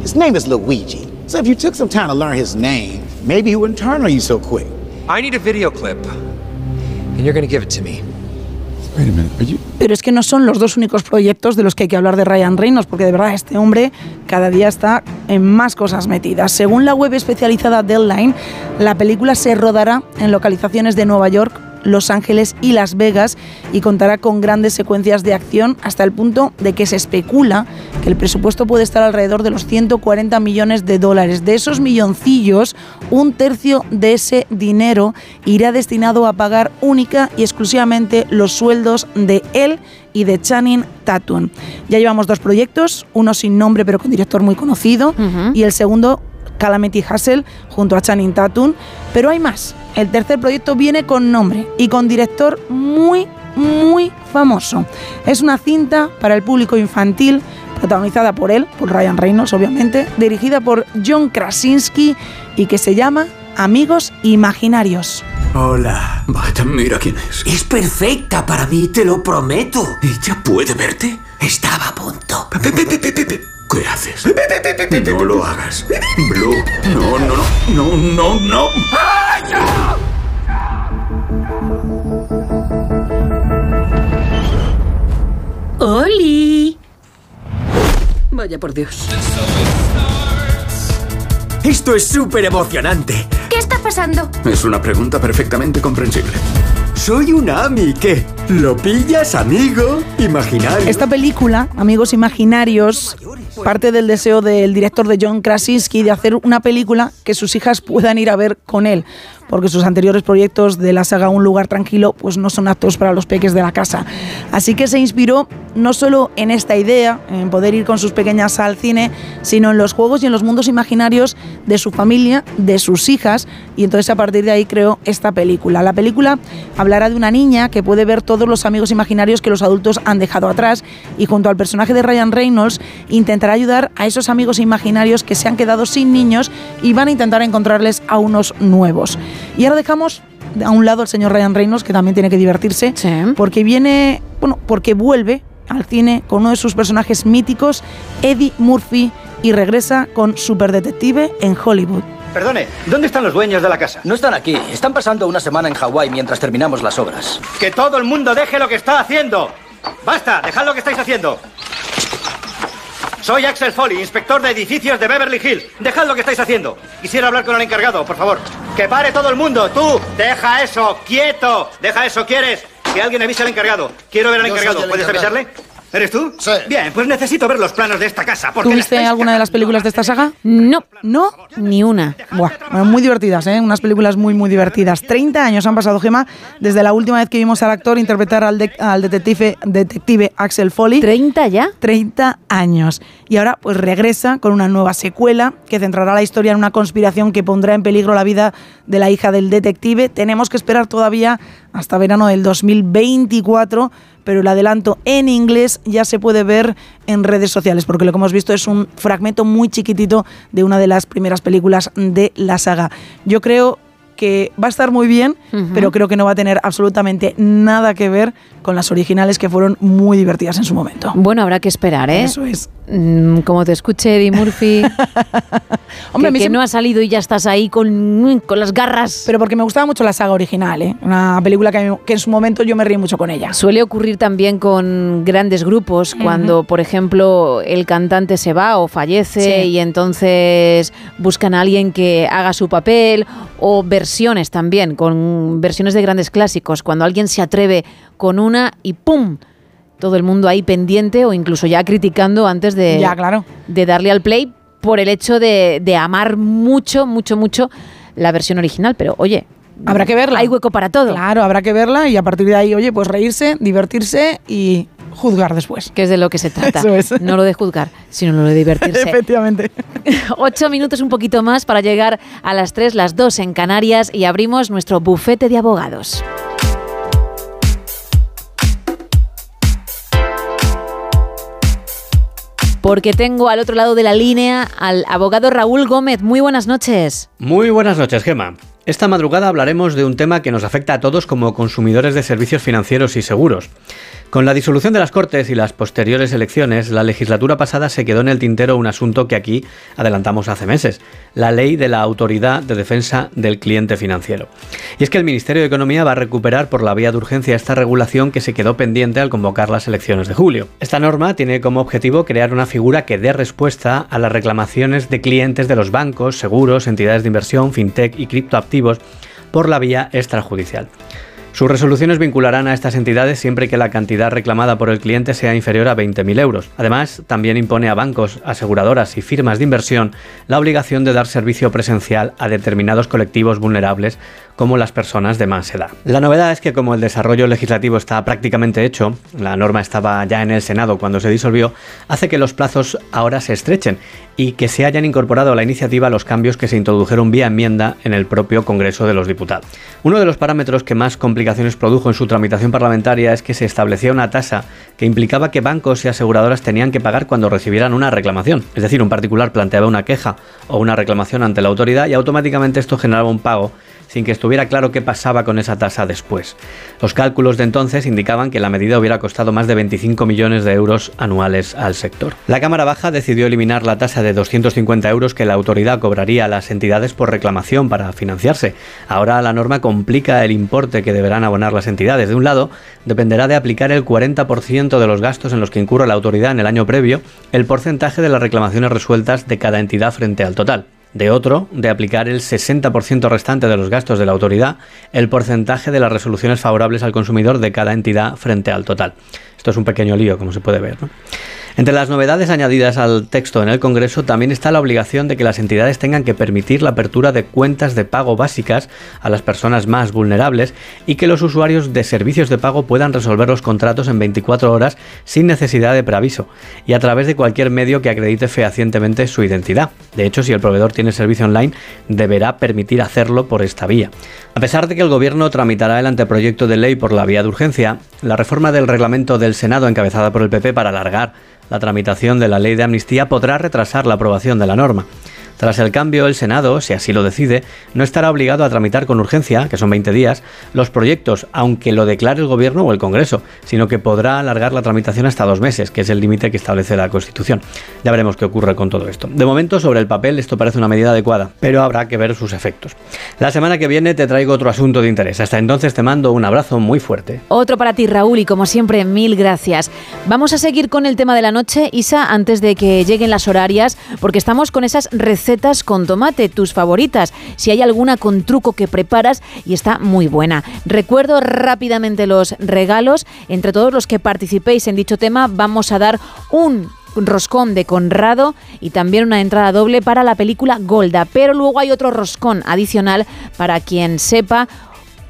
His name is Luigi. So if you took some time to learn his name, maybe he wouldn't turn on you so quick. I need a video clip, and you're gonna give it to me. Pero es que no son los dos únicos proyectos de los que hay que hablar de Ryan Reynolds, porque de verdad este hombre cada día está en más cosas metidas. Según la web especializada Deadline, la película se rodará en localizaciones de Nueva York, Los Ángeles y Las Vegas y contará con grandes secuencias de acción hasta el punto de que se especula que el presupuesto puede estar alrededor de los 140 millones de dólares. De esos milloncillos, un tercio de ese dinero irá destinado a pagar única y exclusivamente los sueldos de él y de Channing Tatum. Ya llevamos dos proyectos, uno sin nombre pero con director muy conocido y el segundo Calamity Hustle junto a Channing Tatum, pero hay más. El tercer proyecto viene con nombre y con director muy muy famoso. Es una cinta para el público infantil protagonizada por él, por Ryan Reynolds obviamente, dirigida por John Krasinski y que se llama Amigos Imaginarios. Hola. Vaya, mira quién es. Es perfecta para mí, te lo prometo. ¿Ella puede verte? Estaba a punto. ¿Qué haces? No lo hagas. Blue. No, no, no. No, no, no. ¡Oli! Vaya por Dios. Esto es súper emocionante. ¿Qué está pasando? Es una pregunta perfectamente comprensible. Soy un Ami, ¿qué? ¿Lo pillas, amigo? Imaginario. Esta película, Amigos Imaginarios, parte del deseo del director de John Krasinski de hacer una película que sus hijas puedan ir a ver con él, porque sus anteriores proyectos de la saga Un lugar tranquilo pues no son aptos para los peques de la casa. Así que se inspiró no solo en esta idea, en poder ir con sus pequeñas al cine, sino en los juegos y en los mundos imaginarios de su familia, de sus hijas, y entonces a partir de ahí creó esta película. La película hablará de una niña que puede ver todos los amigos imaginarios que los adultos han dejado atrás y junto al personaje de Ryan Reynolds intentará ayudar a esos amigos imaginarios que se han quedado sin niños y van a intentar encontrarles a unos nuevos. Y ahora dejamos a un lado al señor Ryan Reynolds, que también tiene que divertirse, porque viene, bueno, porque vuelve al cine con uno de sus personajes míticos, Eddie Murphy, y regresa con Superdetective en Hollywood. Perdone, ¿dónde están los dueños de la casa? No están aquí. Están pasando una semana en Hawái mientras terminamos las obras. Que todo el mundo deje lo que está haciendo. Basta, dejad lo que estáis haciendo. Soy Axel Foley, inspector de edificios de Beverly Hills. Dejad lo que estáis haciendo. Quisiera hablar con el encargado, por favor. Que pare todo el mundo. Tú, deja eso, quieto. Deja eso, ¿quieres? Que alguien avise al encargado. Quiero ver al encargado. ¿Puedes avisarle? ¿Eres tú? Sí. Bien, pues necesito ver los planos de esta casa. Porque ¿Tú viste alguna de las películas de esta saga? No. ¿No? Ni una. Buah, bueno, muy divertidas, ¿eh? Unas películas muy, muy divertidas. 30 años han pasado, Gema, desde la última vez que vimos al actor interpretar al, de- al detective, detective Axel Foley. ¿30 ya? 30 años. Y ahora, pues regresa con una nueva secuela que centrará la historia en una conspiración que pondrá en peligro la vida de la hija del detective. Tenemos que esperar todavía hasta verano del 2024, pero el adelanto en inglés ya se puede ver en redes sociales, porque lo que hemos visto es un fragmento muy chiquitito de una de las primeras películas de la saga. Yo creo que va a estar muy bien, pero creo que no va a tener absolutamente nada que ver con las originales que fueron muy divertidas en su momento. Bueno, habrá que esperar, ¿eh? Eso es. Mm, como te escuche Eddie Murphy. <laughs> Hombre, a que, mí que se- no ha salido y ya estás ahí con, con las garras. Pero porque me gustaba mucho la saga original, ¿eh? Una película que, que en su momento yo me reí mucho con ella. Suele ocurrir también con grandes grupos, cuando, por ejemplo, el cantante se va o fallece Sí. y entonces buscan a alguien que haga su papel, o versiones también, con versiones de grandes clásicos, cuando alguien se atreve con una y ¡pum! Todo el mundo ahí pendiente o incluso ya criticando antes de, Ya, claro. de darle al play por el hecho de, de amar mucho, mucho, mucho la versión original. Pero oye, Habrá que verla. Hay hueco para todo. Claro, habrá que verla y a partir de ahí, oye, pues reírse, divertirse y juzgar después. que es de lo que se trata. <laughs> Eso es. No lo de juzgar, sino lo de divertirse. <laughs> Efectivamente. <laughs> Ocho minutos un poquito más para llegar a las tres, las dos en Canarias y abrimos nuestro bufete de abogados. Porque tengo al otro lado de la línea al abogado Raúl Gómez. Muy buenas noches. Muy buenas noches, Gema. Esta madrugada hablaremos de un tema que nos afecta a todos como consumidores de servicios financieros y seguros. Con la disolución de las Cortes y las posteriores elecciones, la legislatura pasada se quedó en el tintero un asunto que aquí adelantamos hace meses, la ley de la Autoridad de Defensa del Cliente Financiero. Y es que el Ministerio de Economía va a recuperar por la vía de urgencia esta regulación que se quedó pendiente al convocar las elecciones de julio. Esta norma tiene como objetivo crear una figura que dé respuesta a las reclamaciones de clientes de los bancos, seguros, entidades de inversión, fintech y criptoactivos por la vía extrajudicial. Sus resoluciones vincularán a estas entidades siempre que la cantidad reclamada por el cliente sea inferior a 20.000 euros. Además, también impone a bancos, aseguradoras y firmas de inversión la obligación de dar servicio presencial a determinados colectivos vulnerables como las personas de más edad. La novedad es que como el desarrollo legislativo está prácticamente hecho, la norma estaba ya en el Senado cuando se disolvió, hace que los plazos ahora se estrechen y que se hayan incorporado a la iniciativa los cambios que se introdujeron vía enmienda en el propio Congreso de los Diputados. Uno de los parámetros que más complicaciones produjo en su tramitación parlamentaria es que se establecía una tasa que implicaba que bancos y aseguradoras tenían que pagar cuando recibieran una reclamación. Es decir, un particular planteaba una queja o una reclamación ante la autoridad y automáticamente esto generaba un pago sin que estuviera claro qué pasaba con esa tasa después. Los cálculos de entonces indicaban que la medida hubiera costado más de 25 millones de euros anuales al sector. La Cámara Baja decidió eliminar la tasa de 250 euros que la autoridad cobraría a las entidades por reclamación para financiarse. Ahora la norma complica el importe que deberán abonar las entidades. De un lado, dependerá de aplicar el 40% de los gastos en los que incurra la autoridad en el año previo, el porcentaje de las reclamaciones resueltas de cada entidad frente al total de otro, de aplicar el 60% restante de los gastos de la autoridad, el porcentaje de las resoluciones favorables al consumidor de cada entidad frente al total. Esto es un pequeño lío, como se puede ver. ¿no? Entre las novedades añadidas al texto en el Congreso también está la obligación de que las entidades tengan que permitir la apertura de cuentas de pago básicas a las personas más vulnerables y que los usuarios de servicios de pago puedan resolver los contratos en 24 horas sin necesidad de preaviso y a través de cualquier medio que acredite fehacientemente su identidad. De hecho, si el proveedor tiene servicio online, deberá permitir hacerlo por esta vía. A pesar de que el Gobierno tramitará el anteproyecto de ley por la vía de urgencia, la reforma del reglamento del Senado encabezada por el PP para alargar la tramitación de la ley de amnistía podrá retrasar la aprobación de la norma. Tras el cambio, el Senado, si así lo decide, no estará obligado a tramitar con urgencia, que son 20 días, los proyectos, aunque lo declare el Gobierno o el Congreso, sino que podrá alargar la tramitación hasta dos meses, que es el límite que establece la Constitución. Ya veremos qué ocurre con todo esto. De momento, sobre el papel, esto parece una medida adecuada, pero habrá que ver sus efectos. La semana que viene te traigo otro asunto de interés. Hasta entonces te mando un abrazo muy fuerte. Otro para ti, Raúl, y como siempre, mil gracias. Vamos a seguir con el tema de la noche, Isa, antes de que lleguen las horarias, porque estamos con esas recetas recetas con tomate, tus favoritas. Si hay alguna con truco que preparas y está muy buena. Recuerdo rápidamente los regalos. Entre todos los que participéis en dicho tema, vamos a dar un roscón de Conrado y también una entrada doble para la película Golda. Pero luego hay otro roscón adicional para quien sepa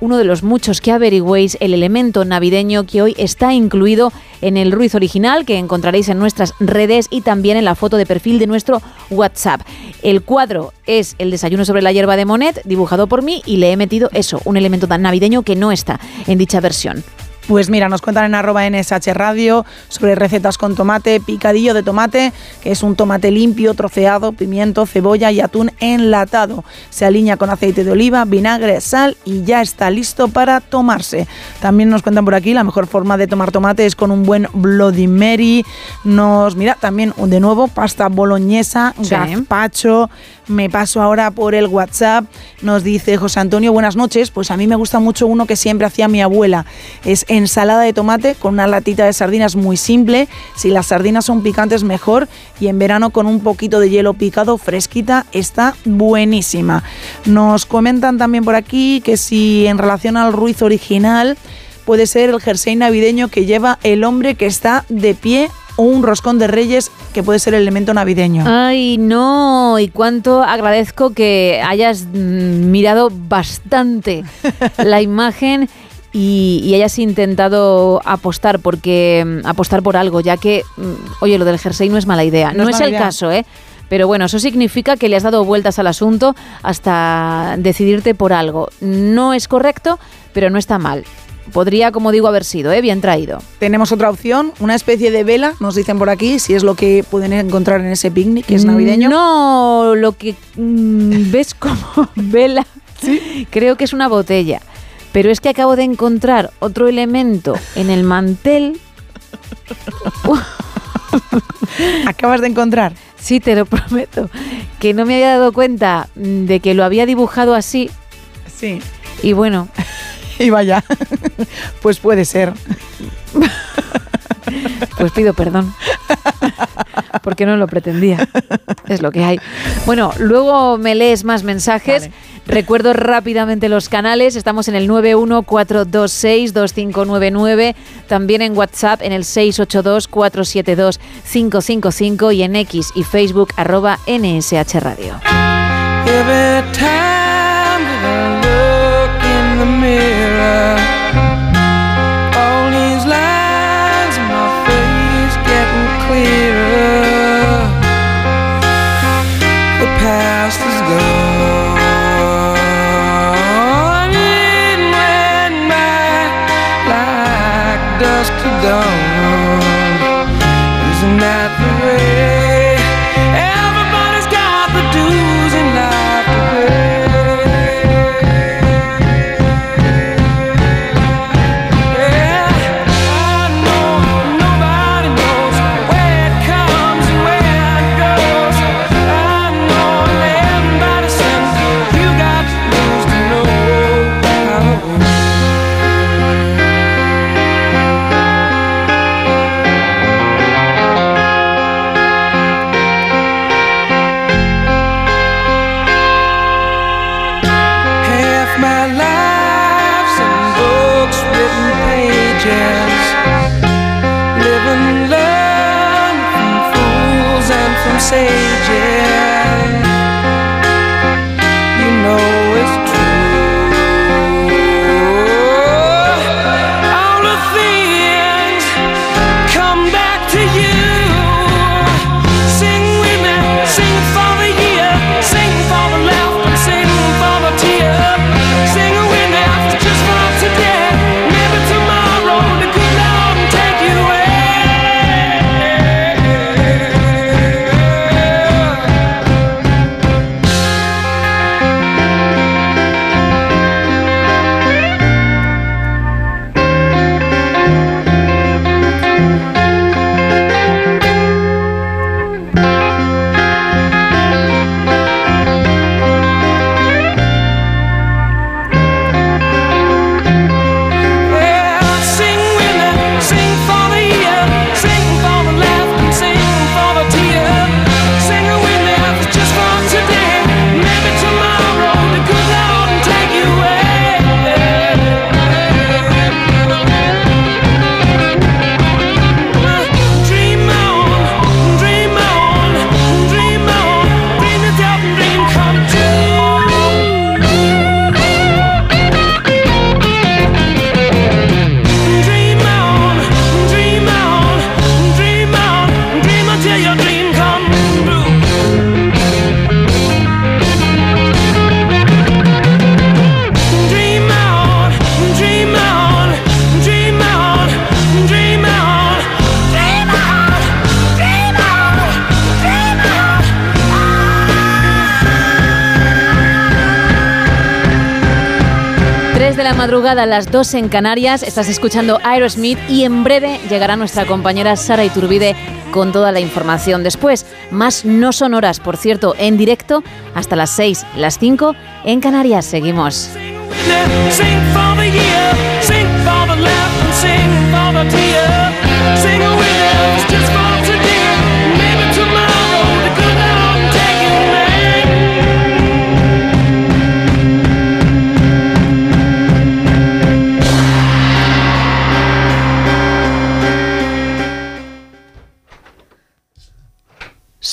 uno de los muchos que averigüéis el elemento navideño que hoy está incluido en el Ruiz original que encontraréis en nuestras redes y también en la foto de perfil de nuestro WhatsApp. El cuadro es el desayuno sobre la hierba de Monet, dibujado por mí y le he metido eso, un elemento tan navideño que no está en dicha versión. Pues mira, nos cuentan en arroba NSH Radio sobre recetas con tomate, picadillo de tomate, que es un tomate limpio, troceado, pimiento, cebolla y atún enlatado. Se alinea con aceite de oliva, vinagre, sal y ya está listo para tomarse. También nos cuentan por aquí la mejor forma de tomar tomate es con un buen Bloody Mary. Nos mira también de nuevo pasta boloñesa, Sí. gazpacho. Me paso ahora por el WhatsApp. Nos dice José Antonio, buenas noches. Pues a mí me gusta mucho uno que siempre hacía mi abuela. Es ensalada de tomate con una latita de sardinas muy simple. Si las sardinas son picantes, mejor. Y en verano con un poquito de hielo picado fresquita, está buenísima. Nos comentan también por aquí que si en relación al ruiz original puede ser el jersey navideño que lleva el hombre que está de pie o un roscón de reyes que puede ser el elemento navideño. Ay, no, y cuánto agradezco que hayas mm, mirado bastante <laughs> la imagen y, y hayas intentado apostar porque mm, apostar por algo, ya que mm, oye, lo del jersey no es mala idea. No No, es el idea. caso, ¿eh? Pero bueno, eso significa que le has dado vueltas al asunto hasta decidirte por algo. No es correcto, pero no está mal. Podría, como digo, haber sido, ¿eh? Bien traído. Tenemos otra opción, una especie de vela, nos dicen por aquí, si es lo que pueden encontrar en ese picnic, que es navideño. No, lo que mm, <laughs> ves como vela, creo que es una botella. Pero es que acabo de encontrar otro elemento en el mantel. <laughs> Acabas de encontrar. Sí, te lo prometo. Que no me había dado cuenta de que lo había dibujado así. Sí. Y bueno, <laughs> Y vaya, pues puede ser. <laughs> pues pido perdón. Porque no lo pretendía. Es lo que hay. Bueno, luego me lees más mensajes. Recuerdo rápidamente los canales. Estamos en el 914262599. También en WhatsApp en el 682472555 y en X y Facebook arroba NSH Radio. down. Madrugada, a las 2 en Canarias. Estás escuchando Aerosmith y en breve llegará nuestra compañera Sara Iturbide con toda la información. Después, más no son horas, por cierto, en directo hasta las 6, las 5 en Canarias. Seguimos.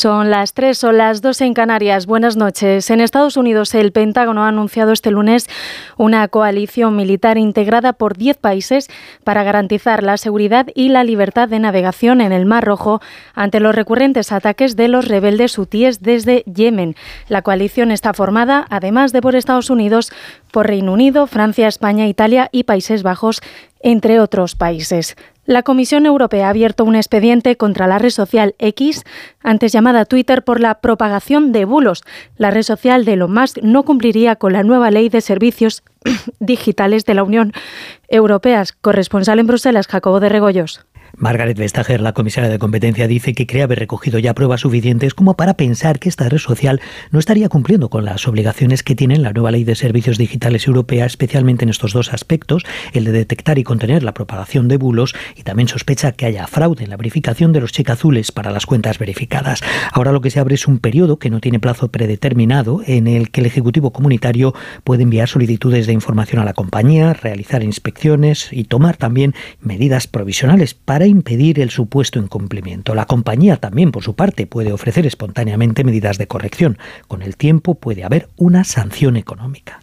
Son las 3 o las 2 en Canarias. Buenas noches. En Estados Unidos, el Pentágono ha anunciado este lunes una coalición militar integrada por 10 países para garantizar la seguridad y la libertad de navegación en el Mar Rojo ante los recurrentes ataques de los rebeldes hutíes desde Yemen. La coalición está formada, además de por Estados Unidos, por Reino Unido, Francia, España, Italia y Países Bajos, entre otros países. La Comisión Europea ha abierto un expediente contra la red social X, antes llamada Twitter, por la propagación de bulos. La red social de Elon Musk no cumpliría con la nueva ley de servicios <coughs> digitales de la Unión Europea. Corresponsal en Bruselas, Jacobo de Regoyos. Margaret Vestager, la comisaria de competencia, dice que cree haber recogido ya pruebas suficientes como para pensar que esta red social no estaría cumpliendo con las obligaciones que tiene la nueva ley de servicios digitales europea, especialmente en estos dos aspectos, el de detectar y contener la propagación de bulos y también sospecha que haya fraude en la verificación de los cheques azules para las cuentas verificadas. Ahora lo que se abre es un periodo que no tiene plazo predeterminado en el que el Ejecutivo Comunitario puede enviar solicitudes de información a la compañía, realizar inspecciones y tomar también medidas provisionales para impedir el supuesto incumplimiento. La compañía también, por su parte, puede ofrecer espontáneamente medidas de corrección. Con el tiempo puede haber una sanción económica.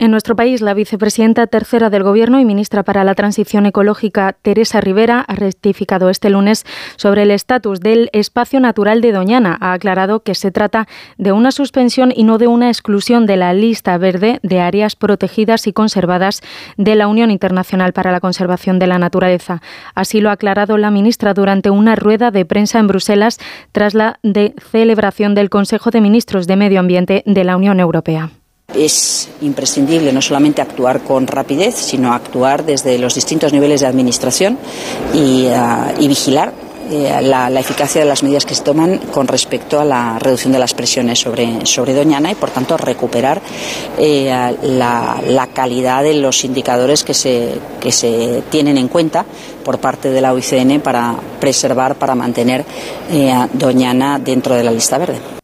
En nuestro país, la vicepresidenta tercera del Gobierno y ministra para la Transición Ecológica, Teresa Rivera, ha rectificado este lunes sobre el estatus del espacio natural de Doñana. Ha aclarado que se trata de una suspensión y no de una exclusión de la lista verde de áreas protegidas y conservadas de la Unión Internacional para la Conservación de la Naturaleza. Así lo ha aclarado la ministra durante una rueda de prensa en Bruselas tras la de celebración del Consejo de Ministros de Medio Ambiente de la Unión Europea. Es imprescindible no solamente actuar con rapidez, sino actuar desde los distintos niveles de administración y, ah, vigilar eh, la, eficacia de las medidas que se toman con respecto a la reducción de las presiones sobre, sobre Doñana y, por tanto, recuperar eh, la, calidad de los indicadores que se, que se tienen en cuenta por parte de la OICN para preservar, para mantener eh, Doñana dentro de la lista verde.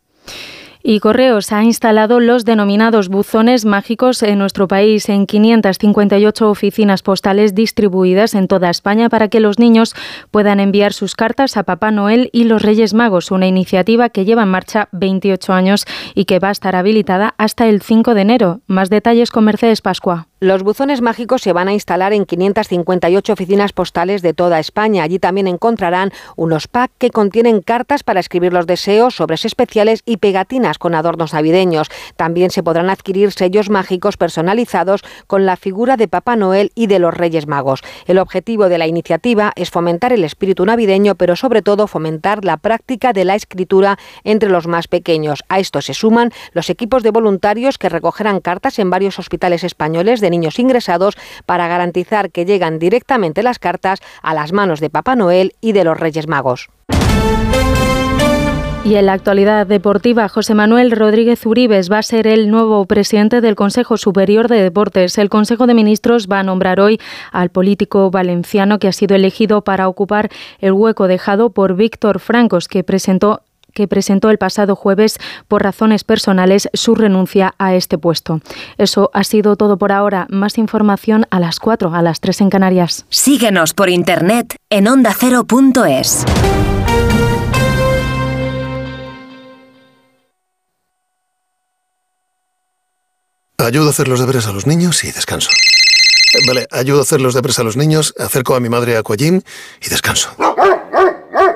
Y Correos ha instalado los denominados buzones mágicos en nuestro país en 558 oficinas postales distribuidas en toda España para que los niños puedan enviar sus cartas a Papá Noel y los Reyes Magos, una iniciativa que lleva en marcha 28 años y que va a estar habilitada hasta el 5 de enero. Más detalles con Mercedes Pascua. Los buzones mágicos se van a instalar en 558 oficinas postales de toda España. Allí también encontrarán unos packs que contienen cartas para escribir los deseos, sobres especiales y pegatinas con adornos navideños. También se podrán adquirir sellos mágicos personalizados con la figura de Papá Noel y de los Reyes Magos. El objetivo de la iniciativa es fomentar el espíritu navideño, pero sobre todo fomentar la práctica de la escritura entre los más pequeños. A esto se suman los equipos de voluntarios que recogerán cartas en varios hospitales españoles de niños ingresados para garantizar que llegan directamente las cartas a las manos de Papá Noel y de los Reyes Magos. Y en la actualidad deportiva, José Manuel Rodríguez Uribes va a ser el nuevo presidente del Consejo Superior de Deportes. El Consejo de Ministros va a nombrar hoy al político valenciano que ha sido elegido para ocupar el hueco dejado por Víctor Francos, que presentó que presentó el pasado jueves por razones personales su renuncia a este puesto. Eso ha sido todo por ahora. Más información a las 4, a las 3 en Canarias. Síguenos por internet en ondacero.es. Ayudo a hacer los deberes a los niños y descanso. Vale, ayudo a hacer los deberes a los niños, acerco a mi madre a Aquagym y descanso.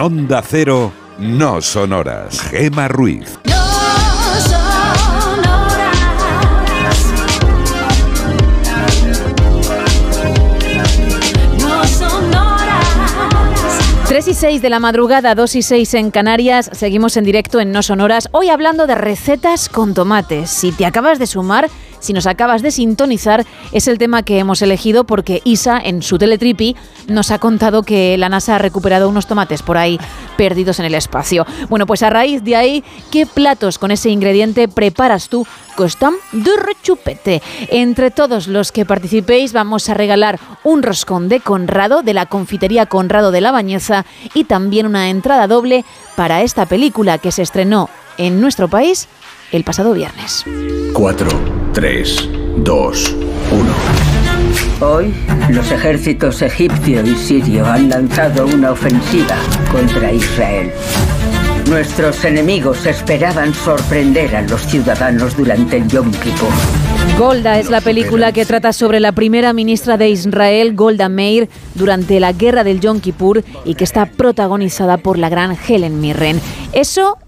En Onda Cero, no son horas. Gema Ruiz. No son horas. 3 y 6 de la madrugada, 2 y 6 en Canarias, seguimos en directo en No Sonoras, hoy hablando de recetas con tomates. Si te acabas de sumar, si nos acabas de sintonizar, es el tema que hemos elegido porque Isa, en su teletripi, nos ha contado que la NASA ha recuperado unos tomates por ahí perdidos en el espacio. Bueno, pues a raíz de ahí, ¿qué platos con ese ingrediente preparas tú? Costam de rechupete. Entre todos los que participéis vamos a regalar un roscón de Conrado de la confitería Conrado de la Bañeza y también una entrada doble para esta película que se estrenó en nuestro país el pasado viernes. 4, 3, 2, 1. Hoy, los ejércitos egipcio y sirio han lanzado una ofensiva contra Israel. Nuestros enemigos esperaban sorprender a los ciudadanos durante el Yom Kippur. Golda es la película que trata sobre la primera ministra de Israel, Golda Meir, durante la guerra del Yom Kippur y que está protagonizada por la gran Helen Mirren. Eso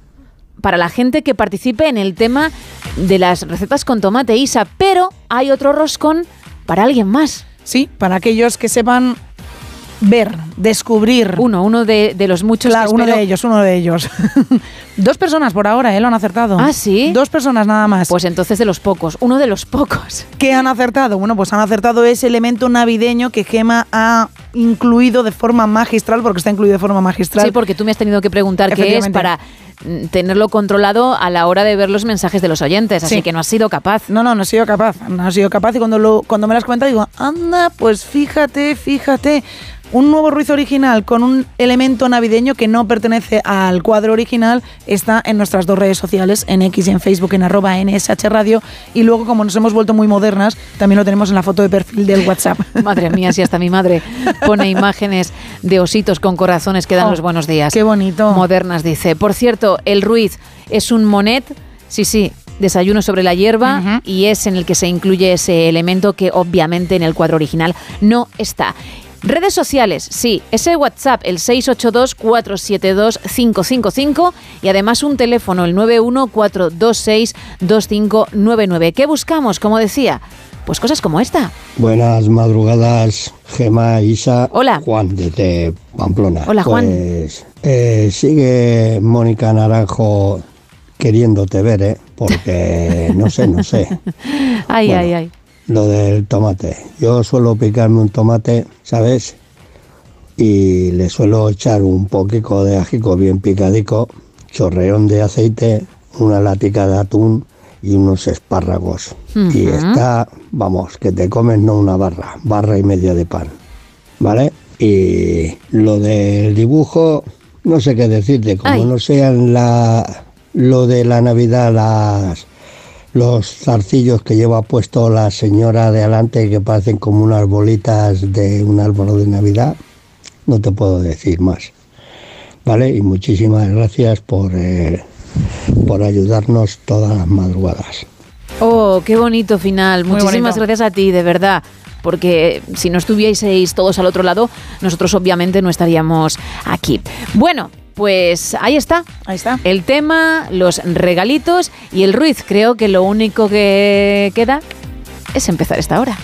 para la gente que participe en el tema de las recetas con tomate Isa, pero hay otro roscón para alguien más. Sí, para aquellos que sepan ver, descubrir. Uno, uno de, de los muchos Claro, que uno de ellos, uno de ellos. <laughs> Dos personas por ahora, ¿eh? Lo han acertado. Ah, sí. Dos personas nada más. Pues entonces de los pocos, uno de los pocos. <laughs> ¿Qué han acertado? Bueno, pues han acertado ese elemento navideño que Gema ha incluido de forma magistral, porque está incluido de forma magistral. Sí, porque tú me has tenido que preguntar qué es para tenerlo controlado a la hora de ver los mensajes de los oyentes, así Sí. que no has sido capaz. No, no, no he sido capaz. No he sido capaz y cuando, lo, cuando me las cuenta digo, anda, pues fíjate, fíjate. Un nuevo Ruiz original con un elemento navideño que no pertenece al cuadro original está en nuestras dos redes sociales, en X y en Facebook, en arroba NSH Radio. Y luego, como nos hemos vuelto muy modernas, también lo tenemos en la foto de perfil del WhatsApp. <laughs> Madre mía, si hasta mi madre pone imágenes de ositos con corazones que dan Oh, los buenos días. qué bonito. Modernas, dice. Por cierto, el Ruiz es un monet, sí, sí, desayuno sobre la hierba y es en el que se incluye ese elemento que obviamente en el cuadro original no está. Redes sociales, sí, ese WhatsApp, el 682-472-555 y además un teléfono, el 914262599. ¿Qué buscamos? Como decía, pues cosas como esta. Buenas madrugadas, Gema, Isa. Hola. Juan, desde Pamplona. Hola, Juan. Pues, eh, sigue Mónica Naranjo queriéndote ver, ¿eh? Porque <laughs> no sé, no sé. Ay, Bueno. ay, ay. Lo del tomate. Yo suelo picarme un tomate, ¿sabes? Y le suelo echar un poquito de ajico bien picadico, chorreón de aceite, una latica de atún y unos espárragos. Y está, vamos, que te comes no una barra, barra y media de pan. ¿Vale? Y lo del dibujo, no sé qué decirte, como Ay. no sean la, lo de la Navidad, las, los zarcillos que lleva puesto la señora de adelante que parecen como unas bolitas de un árbol de Navidad, no te puedo decir más. ¿Vale? Y muchísimas gracias por, eh, por ayudarnos todas las madrugadas. Oh, qué bonito final. Muy Muchísimas bonito. gracias a ti, de verdad. Porque si no estuvieseis todos al otro lado, nosotros obviamente no estaríamos aquí. Bueno, pues ahí está. Ahí está. El tema, los regalitos y el Ruiz. Creo que lo único que queda es empezar esta hora.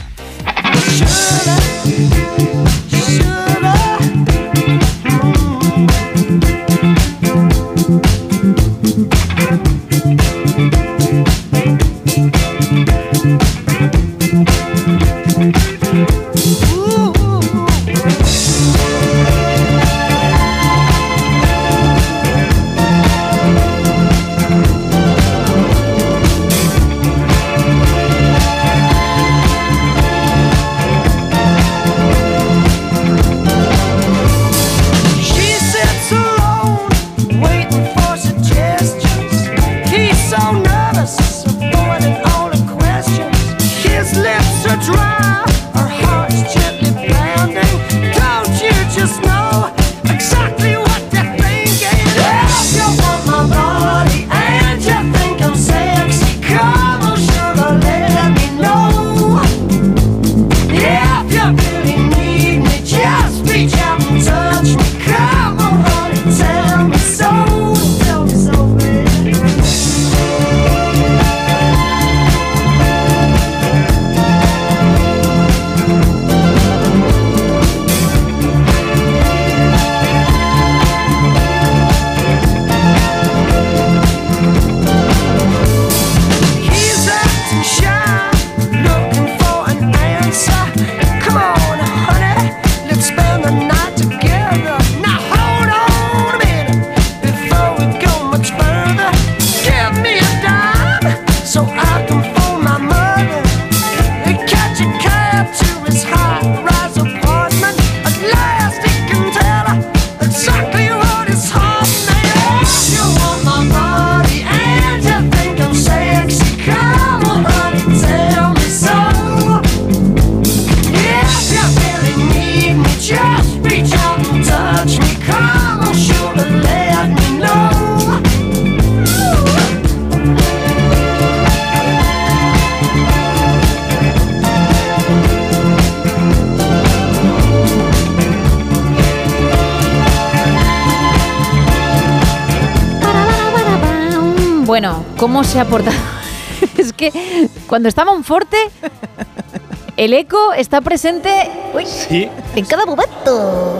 El eco está presente uy, Sí. en cada momento.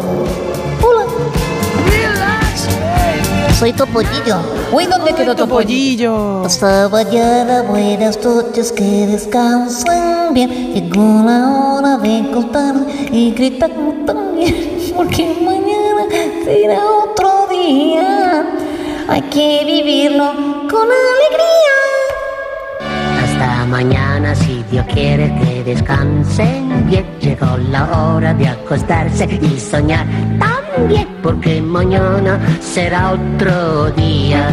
Hola. Soy Topollillo. Uy, ¿dónde quedó Topollillo? Hasta mañana, buenas noches, que descansen bien. Llegó la hora de contar y gritar también, porque mañana será otro día. Hay que vivirlo con alegría. Mañana, si Dios quiere que descansen bien. Llegó la hora de acostarse y soñar también, porque mañana será otro día.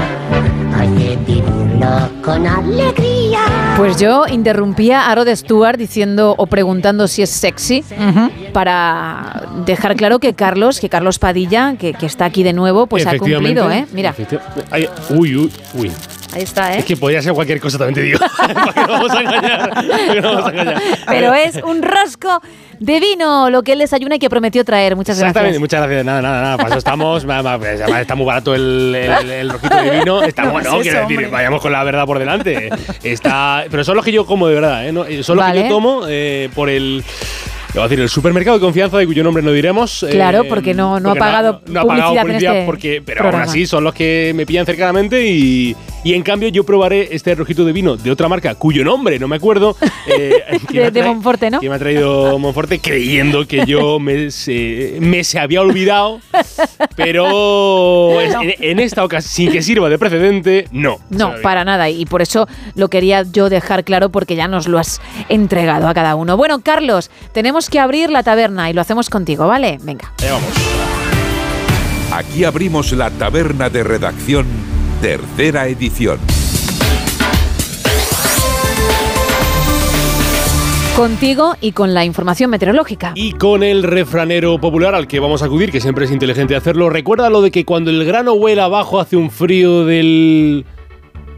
Hay que vivirlo con alegría. Pues yo interrumpía a Rod Stewart diciendo o preguntando si es sexy para dejar claro que Carlos, que Carlos Padilla, que, que está aquí de nuevo, pues ha cumplido, ¿eh? Mira, uy, uy, uy. Ahí está, ¿eh? Es que podría ser cualquier cosa, también te digo. <laughs> ¿Para qué vamos a engañar? ¿Para vamos a engañar? Pero es un rosco de vino, lo que él desayuna y que prometió traer. Muchas Exactamente, gracias. muchas gracias. Nada, nada, nada. Para eso estamos. <laughs> Pues, además está muy barato el, el, el rojito de vino. Está No <laughs> bueno, es quiero decir, hombre. vayamos con la verdad por delante. Está, pero son los que yo como de verdad, ¿eh? No, eh, son los que yo tomo eh, por el. A decir, el supermercado de confianza de cuyo nombre no diremos. eh, Claro, porque no- no ha pagado no, ha pagado publicidad en publicidad este porque, pero programa. aún así son los que me pillan cercanamente y, y en cambio yo probaré este rojito de vino de otra marca cuyo nombre no me acuerdo. eh, <laughs> De, de Monforte, ¿no? que me ha traído Monforte creyendo que yo me se, me se había olvidado, pero <laughs> es- en, en esta ocasión, sin que sirva de precedente, no. No, para nada. Y por eso lo quería yo dejar claro porque ya nos lo has entregado a cada uno. Bueno, Carlos, tenemos que abrir la taberna y lo hacemos contigo, ¿vale? Venga. Vamos. Aquí abrimos la taberna de redacción, tercera edición. Contigo y con la información meteorológica. Y con el refranero popular al que vamos a acudir, que siempre es inteligente hacerlo, recuerda lo de que cuando el grano huela abajo hace un frío del...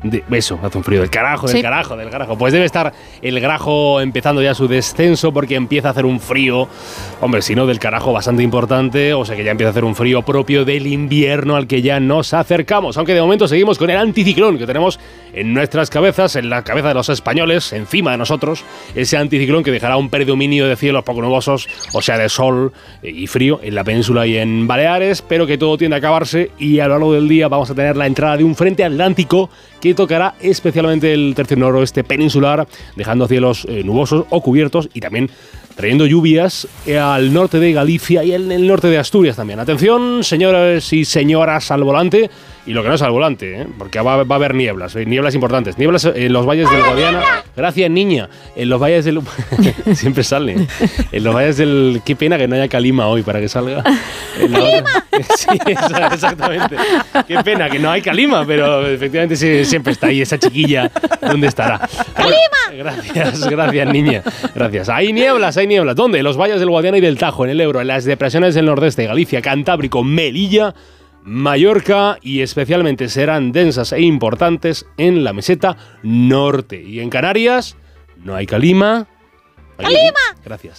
De, eso, hace un frío del carajo, del Sí. carajo, del carajo. Pues debe estar el grajo empezando ya su descenso porque empieza a hacer un frío, hombre, si no del carajo bastante importante, o sea que ya empieza a hacer un frío propio del invierno al que ya nos acercamos. Aunque de momento seguimos con el anticiclón que tenemos en nuestras cabezas, en la cabeza de los españoles, encima de nosotros, ese anticiclón que dejará un predominio de cielos poco nubosos, o sea, de sol y frío en la península y en Baleares, pero que todo tiende a acabarse y a lo largo del día vamos a tener la entrada de un frente atlántico que tocará especialmente el tercio noroeste peninsular, dejando cielos eh, nubosos o cubiertos y también trayendo lluvias al norte de Galicia y en el norte de Asturias también. Atención, señores y señoras al volante y lo que no es al volante, ¿eh? porque va, va a haber nieblas, eh, nieblas importantes, nieblas en los valles del Guadiana. Gracias, niña. En los valles del. <laughs> Siempre sale. En los valles del. Qué pena que no haya calima hoy para que salga. Otra- <laughs> Sí, exactamente. Qué pena que no hay calima, pero efectivamente sí, siempre está ahí esa chiquilla. ¿Dónde estará? ¡Calima! Gracias, gracias, niña. Gracias. Hay nieblas, hay nieblas. ¿Dónde? En los valles del Guadiana y del Tajo, en el Ebro, en las depresiones del nordeste, Galicia, Cantábrico, Melilla. Mallorca y especialmente serán densas e importantes en la meseta norte. Y en Canarias no hay calima. ¡Calima! Gracias.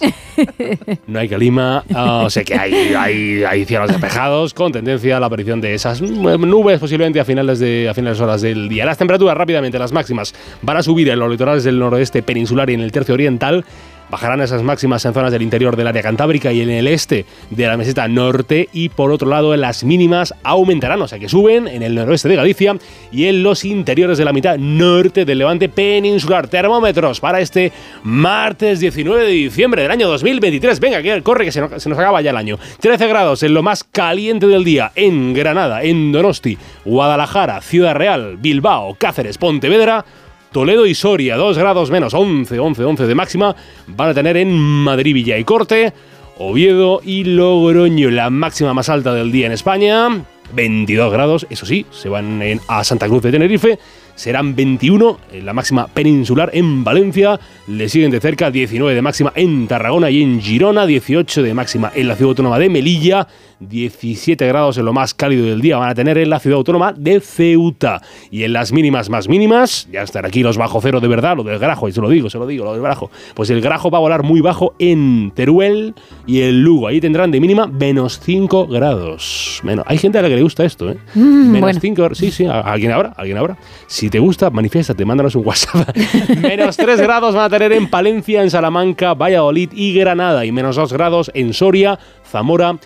No hay calima, ah, o sea que hay, hay, hay cielos despejados con tendencia a la aparición de esas nubes posiblemente a finales de a finales horas del día. Las temperaturas rápidamente, las máximas van a subir en los litorales del noroeste peninsular y en el tercio oriental. Bajarán esas máximas en zonas del interior del área cantábrica y en el este de la meseta norte y por otro lado las mínimas aumentarán, o sea que suben en el noroeste de Galicia y en los interiores de la mitad norte del levante peninsular. Termómetros para este martes 19 de diciembre del año 2023. Venga, que corre que se nos, se nos acaba ya el año. 13 grados en lo más caliente del día en Granada, en Donosti, Guadalajara, Ciudad Real, Bilbao, Cáceres, Pontevedra. Toledo y Soria, 2 grados menos, 11, 11, 11 de máxima, van a tener en Madrid, Villa y Corte, Oviedo y Logroño, la máxima más alta del día en España, 22 grados, eso sí, se van en- a Santa Cruz de Tenerife, serán 21 en la máxima peninsular en Valencia, le siguen de cerca 19 de máxima en Tarragona y en Girona, 18 de máxima en la ciudad autónoma de Melilla, 17 grados en lo más cálido del día van a tener en la ciudad autónoma de Ceuta. Y en las mínimas más mínimas, ya están aquí los bajo cero de verdad, lo del grajo, y se lo digo, se lo digo, lo del grajo. Pues el grajo va a volar muy bajo en Teruel y en Lugo. Ahí tendrán de mínima menos 5 grados. Menos. Hay gente a la que le gusta esto, ¿eh? Mm, menos bueno. 5 Sí, sí, ¿a- ¿alguien habrá? ¿Alguien habrá? Si si te gusta, manifiéstate, mándanos un WhatsApp. <laughs> menos 3 grados van a tener en Palencia, en Salamanca, Valladolid y Granada. Y menos 2 grados en Soria, Zamora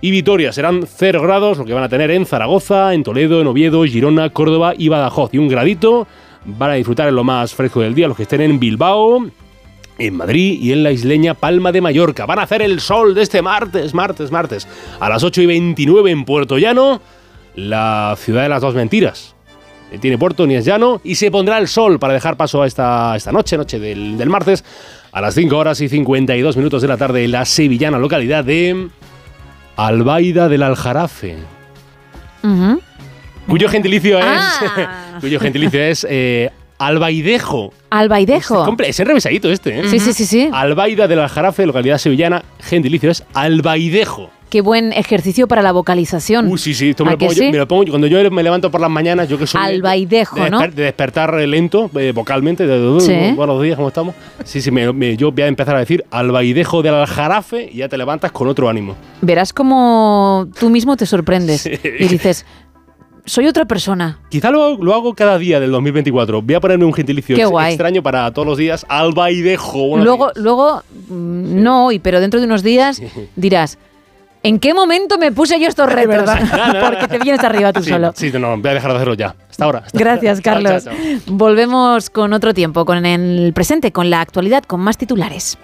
y Vitoria. Serán 0 grados lo que van a tener en Zaragoza, en Toledo, en Oviedo, Girona, Córdoba y Badajoz. Y un gradito van a disfrutar en lo más fresco del día los que estén en Bilbao, en Madrid y en la isleña Palma de Mallorca. Van a hacer el sol de este martes, martes, martes, a las 8 y 29 en Puerto Llano, la ciudad de las dos mentiras. Ni tiene puerto ni es llano y se pondrá el sol para dejar paso a esta, esta noche, noche del, del martes, a las 5 horas y 52 minutos de la tarde en la sevillana localidad de Albaida del Aljarafe, cuyo gentilicio es, Ah. <laughs> cuyo gentilicio es eh, Albaidejo. Albaidejo. Comple- Es enrevesadito este, ¿eh? Sí, sí, sí, sí. Albaida del Aljarafe, localidad sevillana, gentilicio es Albaidejo. Qué buen ejercicio para la vocalización. Uh, sí, sí, esto me ¿A lo, pongo yo, sí? me lo pongo yo- cuando yo me levanto por las mañanas, yo que soy de- Albaidejo, de, ¿no? de despertar lento, eh, vocalmente, de, Sí. buenos días, ¿cómo estamos? Sí, sí, me- me- yo voy a empezar a decir Albaidejo del Aljarafe y ya te levantas con otro ánimo. Verás como tú mismo te sorprendes <laughs> y dices, soy otra persona. Quizá lo, lo hago cada día del 2024. Voy a ponerme un gentilicio Qué guay. extraño para todos los días. Albaidejo. buenos luego, luego, mm, no hoy, pero dentro de unos días <laughs> dirás, ¿en qué momento me puse yo estos <laughs> retos? <laughs> Porque te vienes arriba tú Sí, solo. Sí, no, voy a dejar de hacerlo ya. Hasta ahora. Gracias, Chao, Carlos. chao, chao. Volvemos con otro tiempo, con el presente, con la actualidad, con más titulares.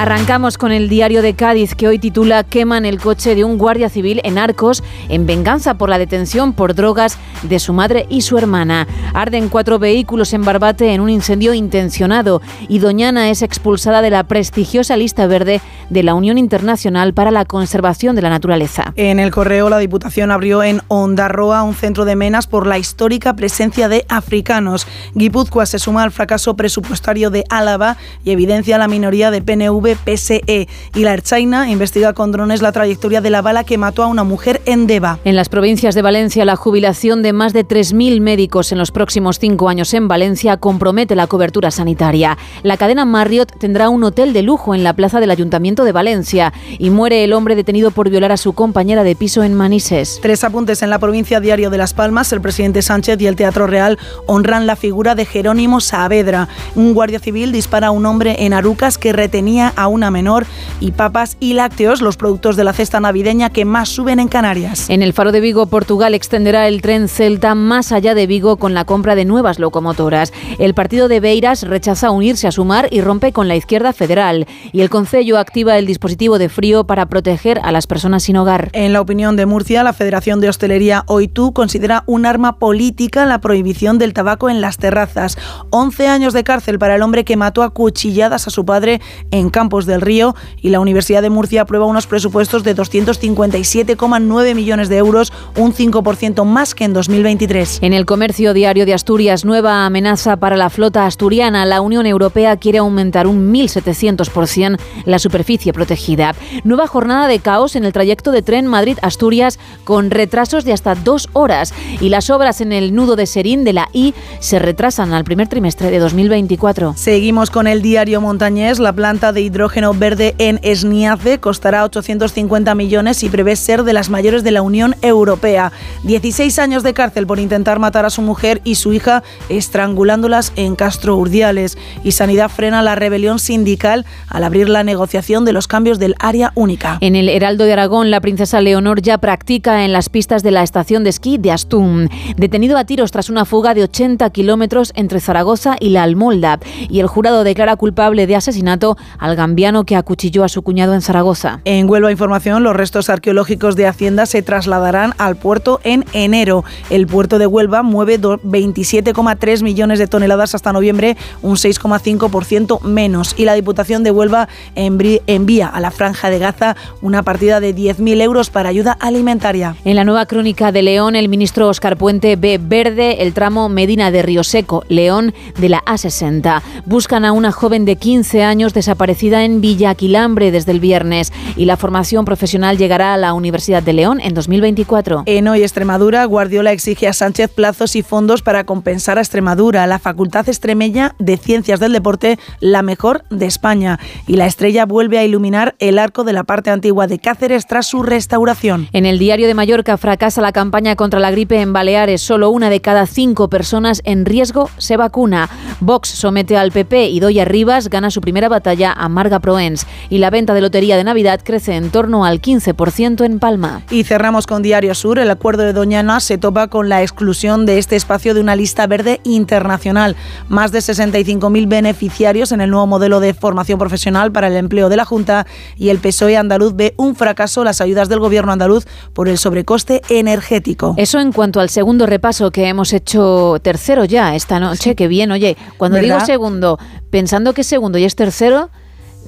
Arrancamos con el diario de Cádiz que hoy titula Queman el coche de un guardia civil en Arcos en venganza por la detención por drogas de su madre y su hermana. Arden cuatro vehículos en Barbate en un incendio intencionado y Doñana es expulsada de la prestigiosa lista verde de la Unión Internacional para la Conservación de la Naturaleza. En el correo, la Diputación abrió en Ondarroa un centro de menas por la histórica presencia de africanos. Guipúzcoa se suma al fracaso presupuestario de Álava y evidencia la minoría de PNV PSE. E. Y la Erchaina investiga con drones la trayectoria de la bala que mató a una mujer en Deva. En las provincias de Valencia, la jubilación de más de 3.000 médicos en los próximos cinco años en Valencia compromete la cobertura sanitaria. La cadena Marriott tendrá un hotel de lujo en la plaza del Ayuntamiento de Valencia y muere el hombre detenido por violar a su compañera de piso en Manises. Tres apuntes en la provincia Diario de Las Palmas. El presidente Sánchez y el Teatro Real honran la figura de Jerónimo Saavedra. Un guardia civil dispara a un hombre en Arucas que retenía a una menor y papas y lácteos, los productos de la cesta navideña que más suben en Canarias. En el Faro de Vigo, Portugal extenderá el tren Celta más allá de Vigo con la compra de nuevas locomotoras. El partido de Beiras rechaza unirse a Sumar y rompe con la izquierda federal. Y el Concello activa el dispositivo de frío para proteger a las personas sin hogar. En la opinión de Murcia, la Federación de Hostelería OITU considera un arma política la prohibición del tabaco en las terrazas. 11 años de cárcel para el hombre que mató a cuchilladas a su padre en Campos del Río y la Universidad de Murcia aprueba unos presupuestos de 257,9 millones de euros, un 5% más que en 2023. En el comercio diario de Asturias, nueva amenaza para la flota asturiana. La Unión Europea quiere aumentar un 1.700% la superficie protegida. Nueva jornada de caos en el trayecto de tren Madrid-Asturias con retrasos de hasta dos horas. Y las obras en el nudo de Serín de la I se retrasan al primer trimestre de 2024. Seguimos con el diario Montañés. La planta de hidrógeno verde en Esniace costará 850 millones y prevé ser de las mayores de la Unión Europea. 16 años de cárcel por intentar matar a su mujer y su hija estrangulándolas en Castro Urdiales. Y Sanidad frena la rebelión sindical al abrir la negociación de los cambios del área única. En el Heraldo de Aragón, la princesa Leonor ya practica en las pistas de la estación de esquí de Astún. Detenido a tiros tras una fuga de 80 kilómetros entre Zaragoza y la Almolda. Y el jurado declara culpable de asesinato al gambiano que acuchilló a su cuñado en Zaragoza. En Huelva Información, los restos arqueológicos de Hacienda se trasladarán al puerto en enero. El puerto de Huelva mueve do- 27,3 millones de toneladas hasta noviembre, un 6,5% menos. Y la Diputación de Huelva envía a la Franja de Gaza una partida de 10.000 euros para ayuda alimentaria. En la nueva crónica de León, el ministro Oscar Puente ve verde el tramo Medina de Río Seco, León de la A60. Buscan a una joven de 15 años desaparecida en Villaquilambre desde el viernes y la formación profesional llegará a la Universidad de León en 2024. En Hoy Extremadura, Guardiola exige a Sánchez plazos y fondos para compensar a Extremadura, la Facultad Extremeña de Ciencias del Deporte, la mejor de España. Y la estrella vuelve a iluminar el arco de la parte antigua de Cáceres tras su restauración. En el diario de Mallorca fracasa la campaña contra la gripe en Baleares. Solo una de cada cinco personas en riesgo se vacuna. Vox somete al PP y Doya Rivas gana su primera batalla a Marga Proens. Y la venta de lotería de Navidad crece en torno al 15% en Palma. Y cerramos con Diario Sur. El acuerdo de Doñana se topa con la exclusión de este espacio de una lista verde internacional. Más de 65.000 beneficiarios en el nuevo modelo de formación profesional para el empleo de la Junta y el PSOE andaluz ve un fracaso las ayudas del gobierno andaluz por el sobrecoste energético. Eso en cuanto al segundo repaso que hemos hecho tercero ya esta noche. Qué bien, oye, cuando ¿Verdad? digo segundo, pensando que es segundo y es tercero,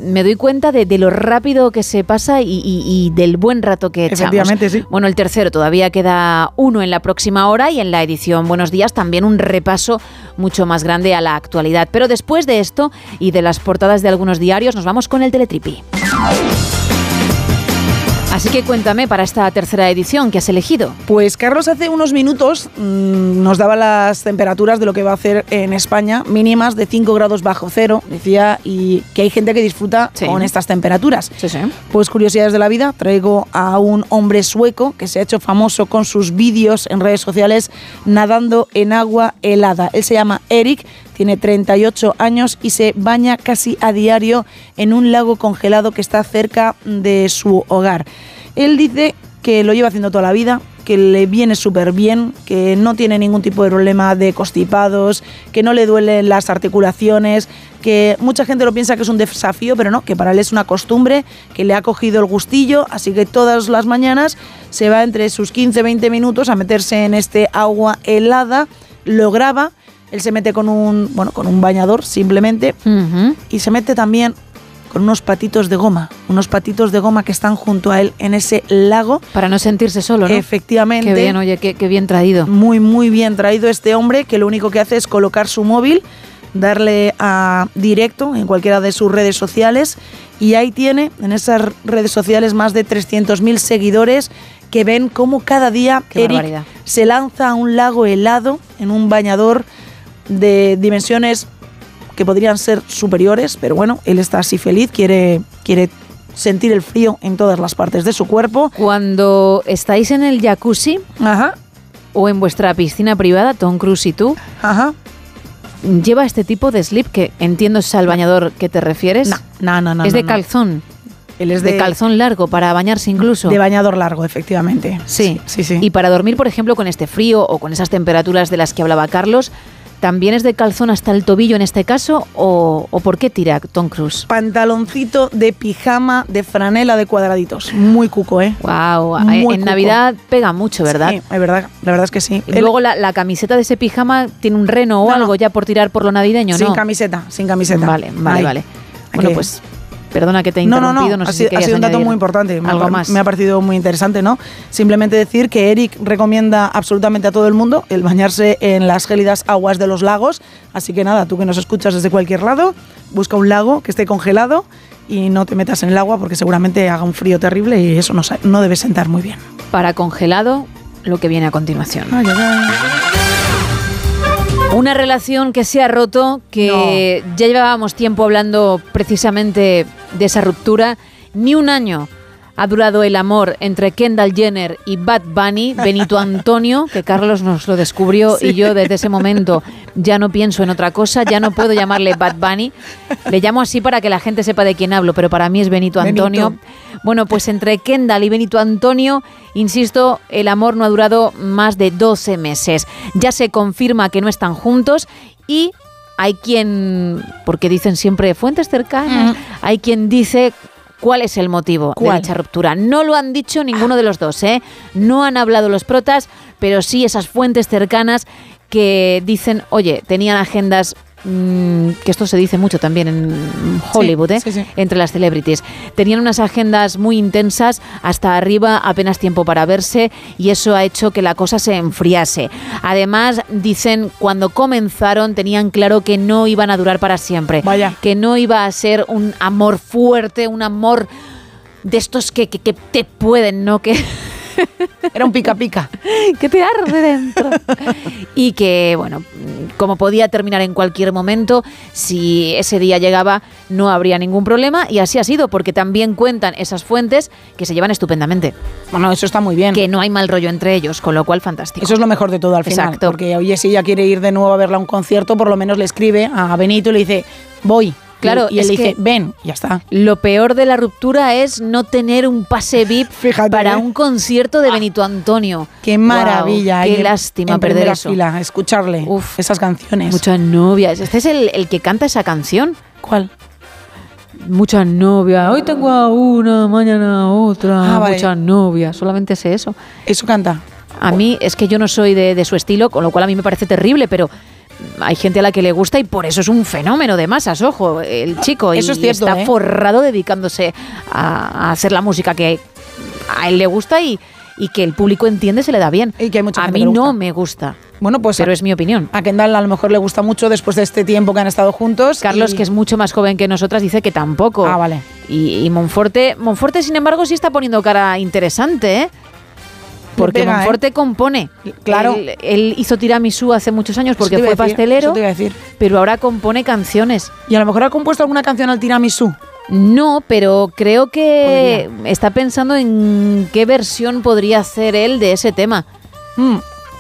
me doy cuenta de, de lo rápido que se pasa y, y- y del buen rato que echamos. Efectivamente, sí. Bueno, el tercero todavía queda uno en la próxima hora y en la edición Buenos Días también un repaso mucho más grande a la actualidad. Pero después de esto y de las portadas de algunos diarios, nos vamos con el Teletripi. Así que cuéntame para esta tercera edición que has elegido. Pues Carlos hace unos minutos mm, nos daba las temperaturas de lo que va a hacer en España, mínimas de 5 grados bajo cero, decía, y que hay gente que disfruta Sí. con estas temperaturas. Sí, sí. Pues curiosidades de la vida, traigo a un hombre sueco que se ha hecho famoso con sus vídeos en redes sociales nadando en agua helada. Él se llama Eric, tiene 38 años y se baña casi a diario en un lago congelado que está cerca de su hogar. Él dice que lo lleva haciendo toda la vida, que le viene súper bien, que no tiene ningún tipo de problema de constipados, que no le duelen las articulaciones, que mucha gente lo piensa que es un desafío, pero no, que para él es una costumbre, que le ha cogido el gustillo, así que todas las mañanas se va entre sus 15-20 minutos a meterse en este agua helada, lo graba, él se mete con un, bueno, con un bañador simplemente y se mete también con unos patitos de goma, unos patitos de goma que están junto a él en ese lago. Para no sentirse solo, ¿no? Efectivamente. Qué bien, oye, qué, qué bien traído. Muy, muy bien traído este hombre que lo único que hace es colocar su móvil, darle a directo en cualquiera de sus redes sociales y ahí tiene en esas redes sociales más de 300.000 seguidores que ven cómo cada día Qué Eric barbaridad. se lanza a un lago helado en un bañador de dimensiones que podrían ser superiores, pero bueno, él está así feliz, quiere, quiere sentir el frío en todas las partes de su cuerpo. Cuando estáis en el jacuzzi o en vuestra piscina privada, Tom Cruise y tú, lleva este tipo de slip que entiendo es al bañador que te refieres. No, no, no. es no, de no. calzón. Él es de, de- calzón largo para bañarse incluso. De bañador largo, efectivamente. Sí, sí, sí. Y para dormir, por ejemplo, con este frío o con esas temperaturas de las que hablaba Carlos, ¿también es de calzón hasta el tobillo en este caso o, o por qué tira Tom Cruise? Pantaloncito de pijama de franela de cuadraditos. Muy cuco, ¿eh? Wow, Muy en cuco. Navidad pega mucho, ¿verdad? Sí, es verdad, la verdad es que sí. Y luego la, la camiseta de ese pijama tiene un reno o No, no. algo ya por tirar por lo navideño, sin ¿no? camiseta, sin camiseta. Vale, vale, Ahí. vale. Bueno, pues perdona que te he No, no, interrumpido, no, no, ha, sé sido- si ha sido un dato muy importante. Ha, Algo más. me ha parecido muy interesante, ¿no? Simplemente decir que Eric recomienda absolutamente a todo el mundo el bañarse en las gélidas aguas de los lagos. Así que nada, tú que nos escuchas desde cualquier lado, busca un lago que esté congelado y no te metas en el agua porque seguramente haga un frío terrible y eso no, no debe sentar muy bien. Para congelado, lo que viene a continuación. Ay, ay, ay. Una relación que se ha roto, que ya llevábamos tiempo hablando precisamente de esa ruptura. Ni un año ha durado el amor entre Kendall Jenner y Bad Bunny, Benito Antonio, que Carlos nos lo descubrió y yo desde ese momento ya no pienso en otra cosa, ya no puedo llamarle Bad Bunny. Le llamo así para que la gente sepa de quién hablo, pero para mí es Benito Benito. Antonio. Bueno, pues entre Kendall y Benito Antonio, insisto, el amor no ha durado más de 12 meses. Ya se confirma que no están juntos y hay quien, porque dicen siempre fuentes cercanas, hay quien dice cuál es el motivo ¿Cuál? de dicha ruptura. No lo han dicho ninguno de los dos, ¿eh? No han hablado los protas, pero sí esas fuentes cercanas que dicen, oye, tenían agendas que esto se dice mucho también en Hollywood, ¿eh? sí, sí. entre las celebrities. Tenían unas agendas muy intensas, hasta arriba apenas tiempo para verse y eso ha hecho que la cosa se enfriase. Además, dicen, cuando comenzaron tenían claro que no iban a durar para siempre, Vaya. que no iba a ser un amor fuerte, un amor de estos que, que- que te pueden, ¿no? <laughs> Que <laughs> Era un pica pica. que te arde dentro. y que, bueno, como podía terminar en cualquier momento, si ese día llegaba no habría ningún problema y así ha sido, porque también cuentan esas fuentes que se llevan estupendamente. Bueno, eso está muy bien. Que no hay mal rollo entre ellos, con lo cual fantástico. Eso es lo mejor de todo al final. Exacto. Porque oye, si ella quiere ir de nuevo a verla a un concierto, por lo menos le escribe a Benito y le dice, voy. Claro, y él le dice, ven, ya está. Lo peor de la ruptura es no tener un pase <laughs> VIP para ¿eh? un concierto de Benito Antonio. Qué maravilla. Ahí qué en- lástima en perder eso. fila, escucharle esas canciones. Muchas novias. Este es el, el que canta esa canción. ¿Cuál? Muchas novias. Hoy tengo a una, mañana a otra. Ah, vale. Muchas novias. Solamente sé eso. Eso canta. A mí es que yo no soy de, de su estilo, con lo cual a mí me parece terrible, pero hay gente a la que le gusta y por eso es un fenómeno de masas, ojo, el chico. Eso y es cierto, está ¿eh? forrado dedicándose a, a hacer la música que a él le gusta y, y que el público entiende se le da bien. Y que hay mucha a mí no me gusta. Bueno, pues Pero es mi opinión. A Kendall a lo mejor le gusta mucho después de este tiempo que han estado juntos. Carlos, y- que es mucho más joven que nosotras, dice que tampoco. Ah, vale. Y, y Monforte, Monforte, sin embargo, sí está poniendo cara interesante, ¿eh? Porque pega, ¿eh? Monforte compone. Claro. Él, él hizo tiramisú hace muchos años porque fue decir, pastelero. eso te iba a decir. Pero ahora compone canciones. Y a lo mejor ha compuesto alguna canción al tiramisú. No, pero creo que está pensando en qué versión podría hacer él de ese tema.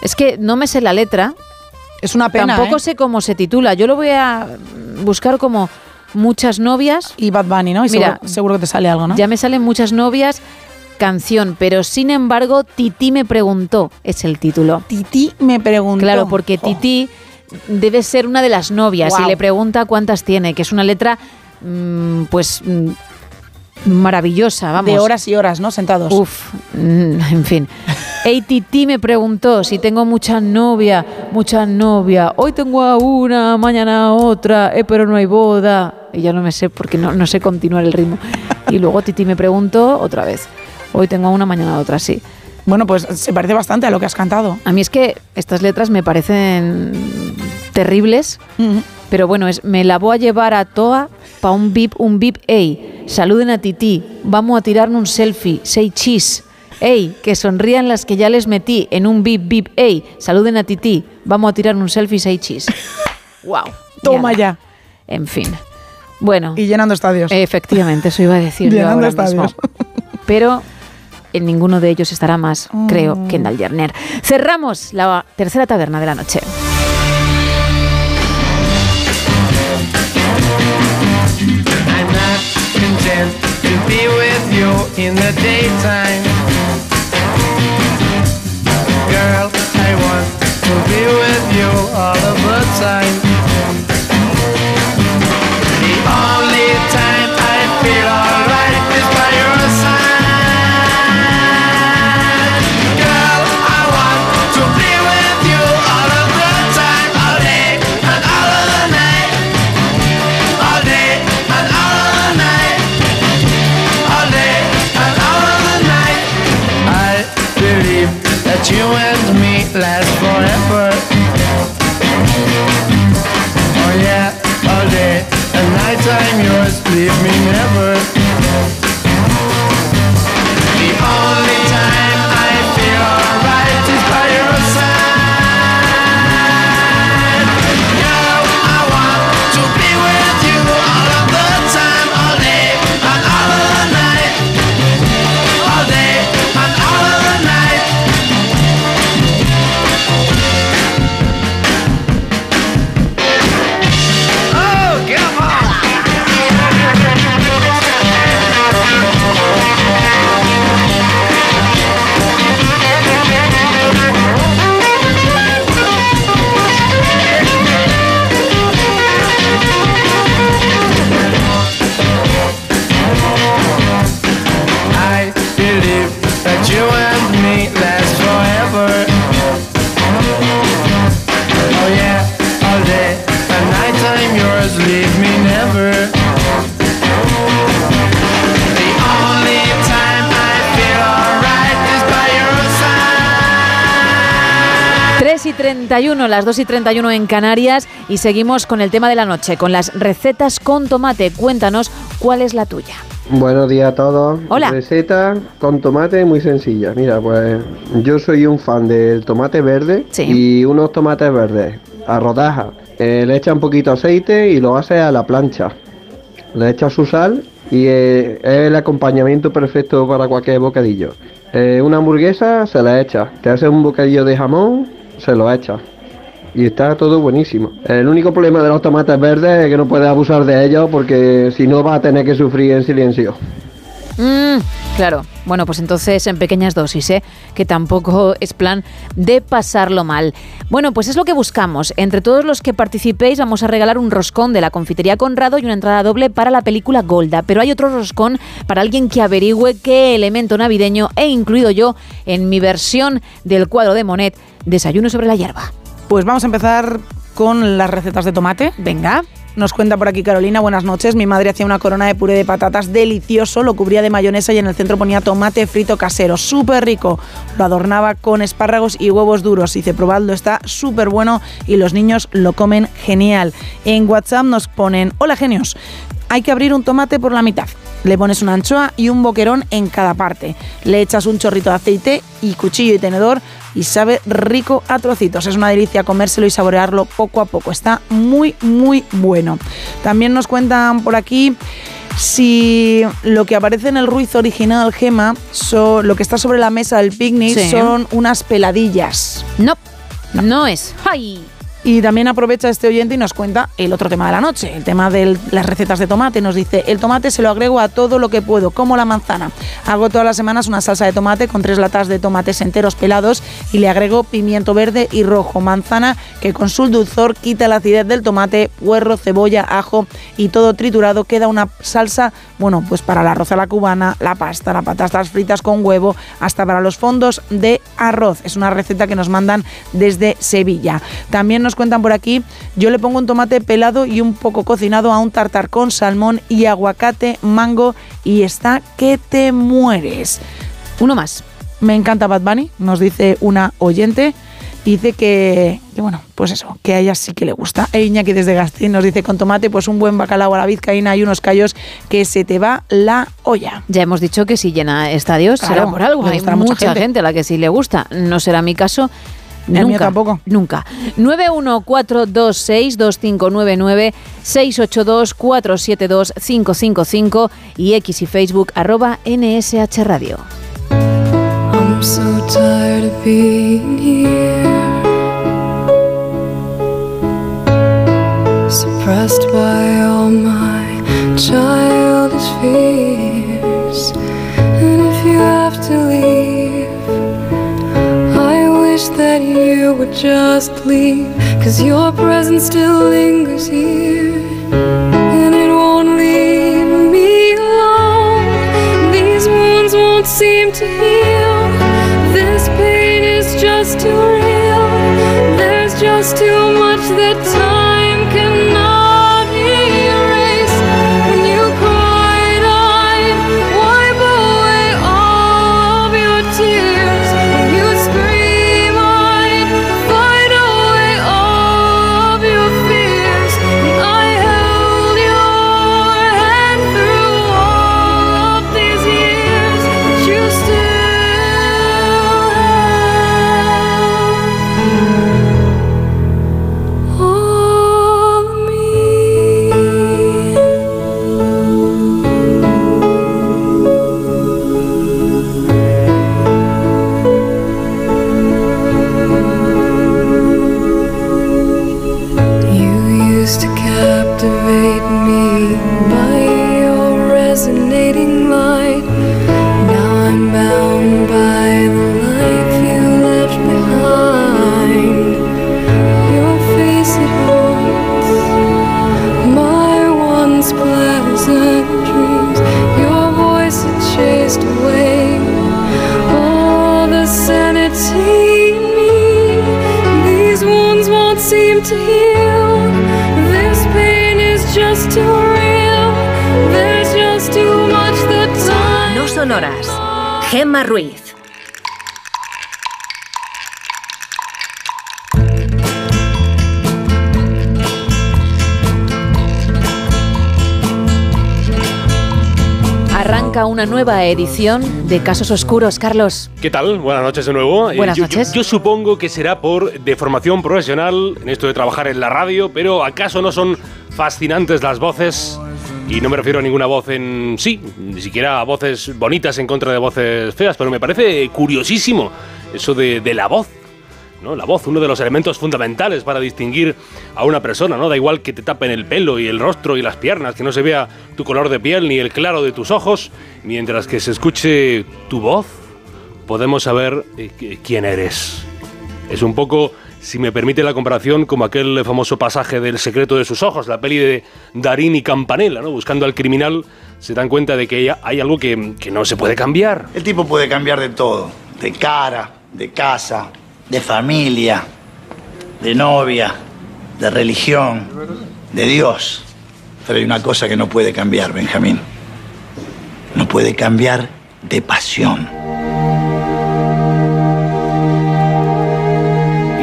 Es que no me sé la letra. Es una pena, Tampoco ¿eh? sé cómo se titula. Yo lo voy a buscar como muchas novias. Y Bad Bunny, ¿no? Y Mira, seguro, seguro que te sale algo, ¿no? ya me salen muchas novias, canción, pero sin embargo, Titi me preguntó, es el título. Titi me preguntó. Claro, porque Titi debe ser una de las novias y le pregunta cuántas tiene, que es una letra, mm, pues, mm, maravillosa, vamos. De horas y horas, ¿no? Sentados. Uf, mm, <laughs> en fin. Hey, Titi me preguntó si tengo muchas novias, muchas novias. Hoy tengo a una, mañana a otra, eh, pero no hay boda. Y ya no me sé porque no, no sé continuar el ritmo. Y luego Titi me preguntó otra vez. Hoy tengo una, mañana otra, sí. Bueno, pues se parece bastante a lo que has cantado. A mí es que estas letras me parecen terribles, pero bueno, es me la voy a llevar a Toa pa' un bip, un bip, ey, saluden a Titi, vamos a tirarnos un selfie, say cheese, ey, que sonrían las que ya les metí en un bip, bip, ey, saluden a Titi, vamos a tirar un selfie, say cheese. <laughs> wow. Toma ya. En fin. Bueno. Y llenando estadios. Efectivamente, eso iba a decir yo Llenando ahora estadios. mismo. <laughs> Pero en ninguno de ellos estará más, Mm. creo, Kendall Jenner. Cerramos la tercera taberna de la noche. I'm not content to be with you in the daytime. Girl, I want to be with you all of the time. Las 2 y 31 en Canarias y seguimos con el tema de la noche, con las recetas con tomate. Cuéntanos cuál es la tuya. Buenos días a todos. Hola. Receta con tomate muy sencilla. Mira, pues yo soy un fan del tomate verde y unos tomates verdes a rodajas. Eh, le echa un poquito aceite y lo hace a la plancha. Le echa su sal y eh, es el acompañamiento perfecto para cualquier bocadillo. Eh, una hamburguesa se la echa. Te hace un bocadillo de jamón, se lo echa. Y está todo buenísimo. El único problema de los tomates verdes es que no puedes abusar de ellos porque si no vas a tener que sufrir en silencio. Mm, claro, bueno, pues entonces en pequeñas dosis, ¿eh? que tampoco es plan de pasarlo mal. Bueno, pues es lo que buscamos. Entre todos los que participéis vamos a regalar un roscón de la confitería Conrado y una entrada doble para la película Golda. Pero hay otro roscón para alguien que averigüe qué elemento navideño he incluido yo en mi versión del cuadro de Monet, Desayuno sobre la hierba. Pues vamos a empezar con las recetas de tomate. Venga. Nos cuenta por aquí Carolina, buenas noches. Mi madre hacía una corona de puré de patatas delicioso, lo cubría de mayonesa y en el centro ponía tomate frito casero, súper rico. Lo adornaba con espárragos y huevos duros. Dice, probadlo, está súper bueno y los niños lo comen genial. En WhatsApp nos ponen, hola genios, hay que abrir un tomate por la mitad. Le pones una anchoa y un boquerón en cada parte. Le echas un chorrito de aceite y cuchillo y tenedor y sabe rico a trocitos. Es una delicia comérselo y saborearlo poco a poco. Está muy, muy bueno. También nos cuentan por aquí si lo que aparece en el ruiz original, Gema, so- lo que está sobre la mesa del picnic Sí. son unas peladillas. No, no es. ¡Ay! Y también aprovecha este oyente y nos cuenta el otro tema de la noche, el tema de las recetas de tomate. Nos dice, el tomate se lo agrego a todo lo que puedo, como la manzana. Hago todas las semanas una salsa de tomate con tres latas de tomates enteros pelados y le agrego pimiento verde y rojo, manzana que con su dulzor quita la acidez del tomate, puerro, cebolla, ajo y todo triturado. Queda una salsa, bueno, pues para el arroz a la cubana, la pasta, las patatas fritas con huevo, hasta para los fondos de arroz. Es una receta que nos mandan desde Sevilla. También nos cuentan por aquí, yo le pongo un tomate pelado y un poco cocinado a un tartar con salmón y aguacate, mango y está que te mueres. Uno más. Me encanta Bad Bunny, nos dice una oyente. Dice que, que, bueno, pues eso, que a ella sí que le gusta. E Iñaki desde Gastín nos dice con tomate, pues un buen bacalao a la vizcaína y unos callos que se te va la olla. Ya hemos dicho que si llena estadios será Claro, por algo. Hay mucha gente. gente. a la que sí le gusta. No será mi caso. El Nunca, tampoco. Nunca. 914262599 682 472 555 y X y Facebook arroba NSH Radio. I'm so tired of being here, suppressed by all my childish fears. Just leave, cause your presence still lingers here. And it won't leave me alone. These wounds won't seem to heal. This pain is just too real. There's just too much that time Gema Ruiz. Arranca una nueva edición de Casos Oscuros, Carlos. ¿Qué tal? Buenas noches de nuevo. Eh, Buenas noches. Yo, yo, supongo que será por deformación profesional en esto de trabajar en la radio, pero ¿acaso no son fascinantes las voces? Y no me refiero a ninguna voz en sí, ni siquiera a voces bonitas en contra de voces feas, pero me parece curiosísimo eso de, la voz. ¿no? La voz, uno de los elementos fundamentales para distinguir a una persona, ¿no? Da igual que te tapen el pelo y el rostro y las piernas, que no se vea tu color de piel ni el claro de tus ojos, mientras que se escuche tu voz, podemos saber eh, qu- quién eres. Es un poco, si me permite la comparación, como aquel famoso pasaje del secreto de sus ojos, la peli de Darín y Campanella, ¿no? Buscando al criminal, se dan cuenta de que hay algo que, que no se puede cambiar. El tipo puede cambiar de todo, de cara, de casa, de familia, de novia, de religión, de Dios. Pero hay una cosa que no puede cambiar, Benjamín. No puede cambiar de pasión.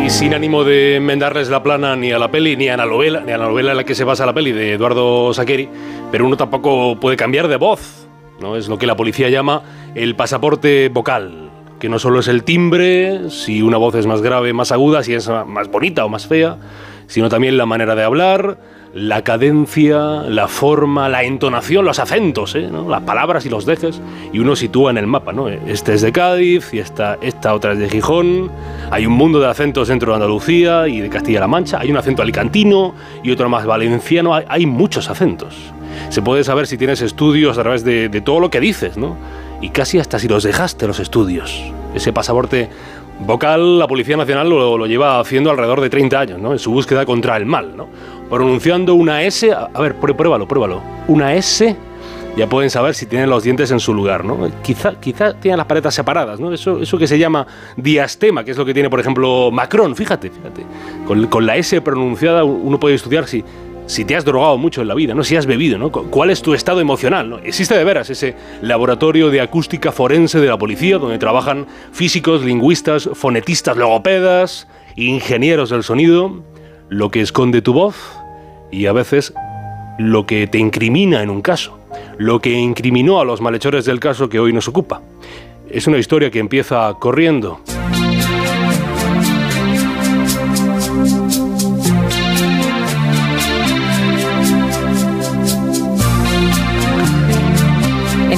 Sin ánimo de enmendarles la plana ni a la peli, ni a la novela, ni a la novela en la que se basa la peli de Eduardo Saqueri, pero uno tampoco puede cambiar de voz. ¿no? Es lo que la policía llama el pasaporte vocal, que no solo es el timbre, si una voz es más grave, más aguda, si es más bonita o más fea, sino también la manera de hablar, la cadencia, la forma, la entonación, los acentos, ¿eh? las palabras y los dejes, y uno sitúa en el mapa, ¿no? Este es de Cádiz y esta, esta otra es de Gijón, hay un mundo de acentos dentro de Andalucía y de Castilla-La Mancha, hay un acento alicantino y otro más valenciano, hay, muchos acentos. Se puede saber si tienes estudios a través de, de todo lo que dices, ¿no? Y casi hasta si los dejaste los estudios. Ese pasaporte vocal, la Policía Nacional lo, lo lleva haciendo alrededor de 30 años, ¿no? En su búsqueda contra el mal, ¿no? Pronunciando una S, a, ver, pruébalo, pruébalo. Una S, ya pueden saber si tienen los dientes en su lugar, ¿no? Quizá, quizá tienen las paletas separadas, ¿no? Eso, eso que se llama diastema, que es lo que tiene, por ejemplo, Macron, fíjate, fíjate. Con, la S pronunciada uno puede estudiar si, si te has drogado mucho en la vida, ¿no? Si has bebido, ¿no? Cu- ¿Cuál es tu estado emocional, ¿no? Existe de veras ese laboratorio de acústica forense de la policía donde trabajan físicos, lingüistas, fonetistas, logopedas, ingenieros del sonido, lo que esconde tu voz y a veces lo que te incrimina en un caso, lo que incriminó a los malhechores del caso que hoy nos ocupa. Es una historia que empieza corriendo.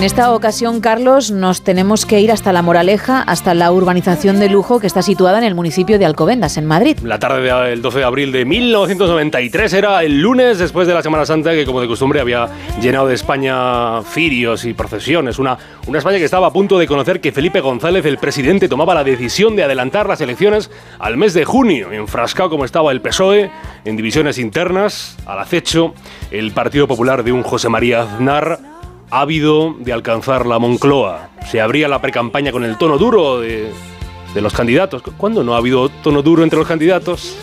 En esta ocasión, Carlos, nos tenemos que ir hasta La Moraleja, hasta la urbanización de lujo que está situada en el municipio de Alcobendas, en Madrid. La tarde del 12 de abril de 1993 era el lunes después de la Semana Santa que como de costumbre había llenado de España firios y procesiones. Una, una España que estaba a punto de conocer que Felipe González, el presidente, tomaba la decisión de adelantar las elecciones al mes de junio, enfrascado como estaba el PSOE en divisiones internas, al acecho, el Partido Popular de un José María Aznar ávido de alcanzar la Moncloa. Se abría la precampaña con el tono duro de, los candidatos. ¿Cuándo no ha habido tono duro entre los candidatos?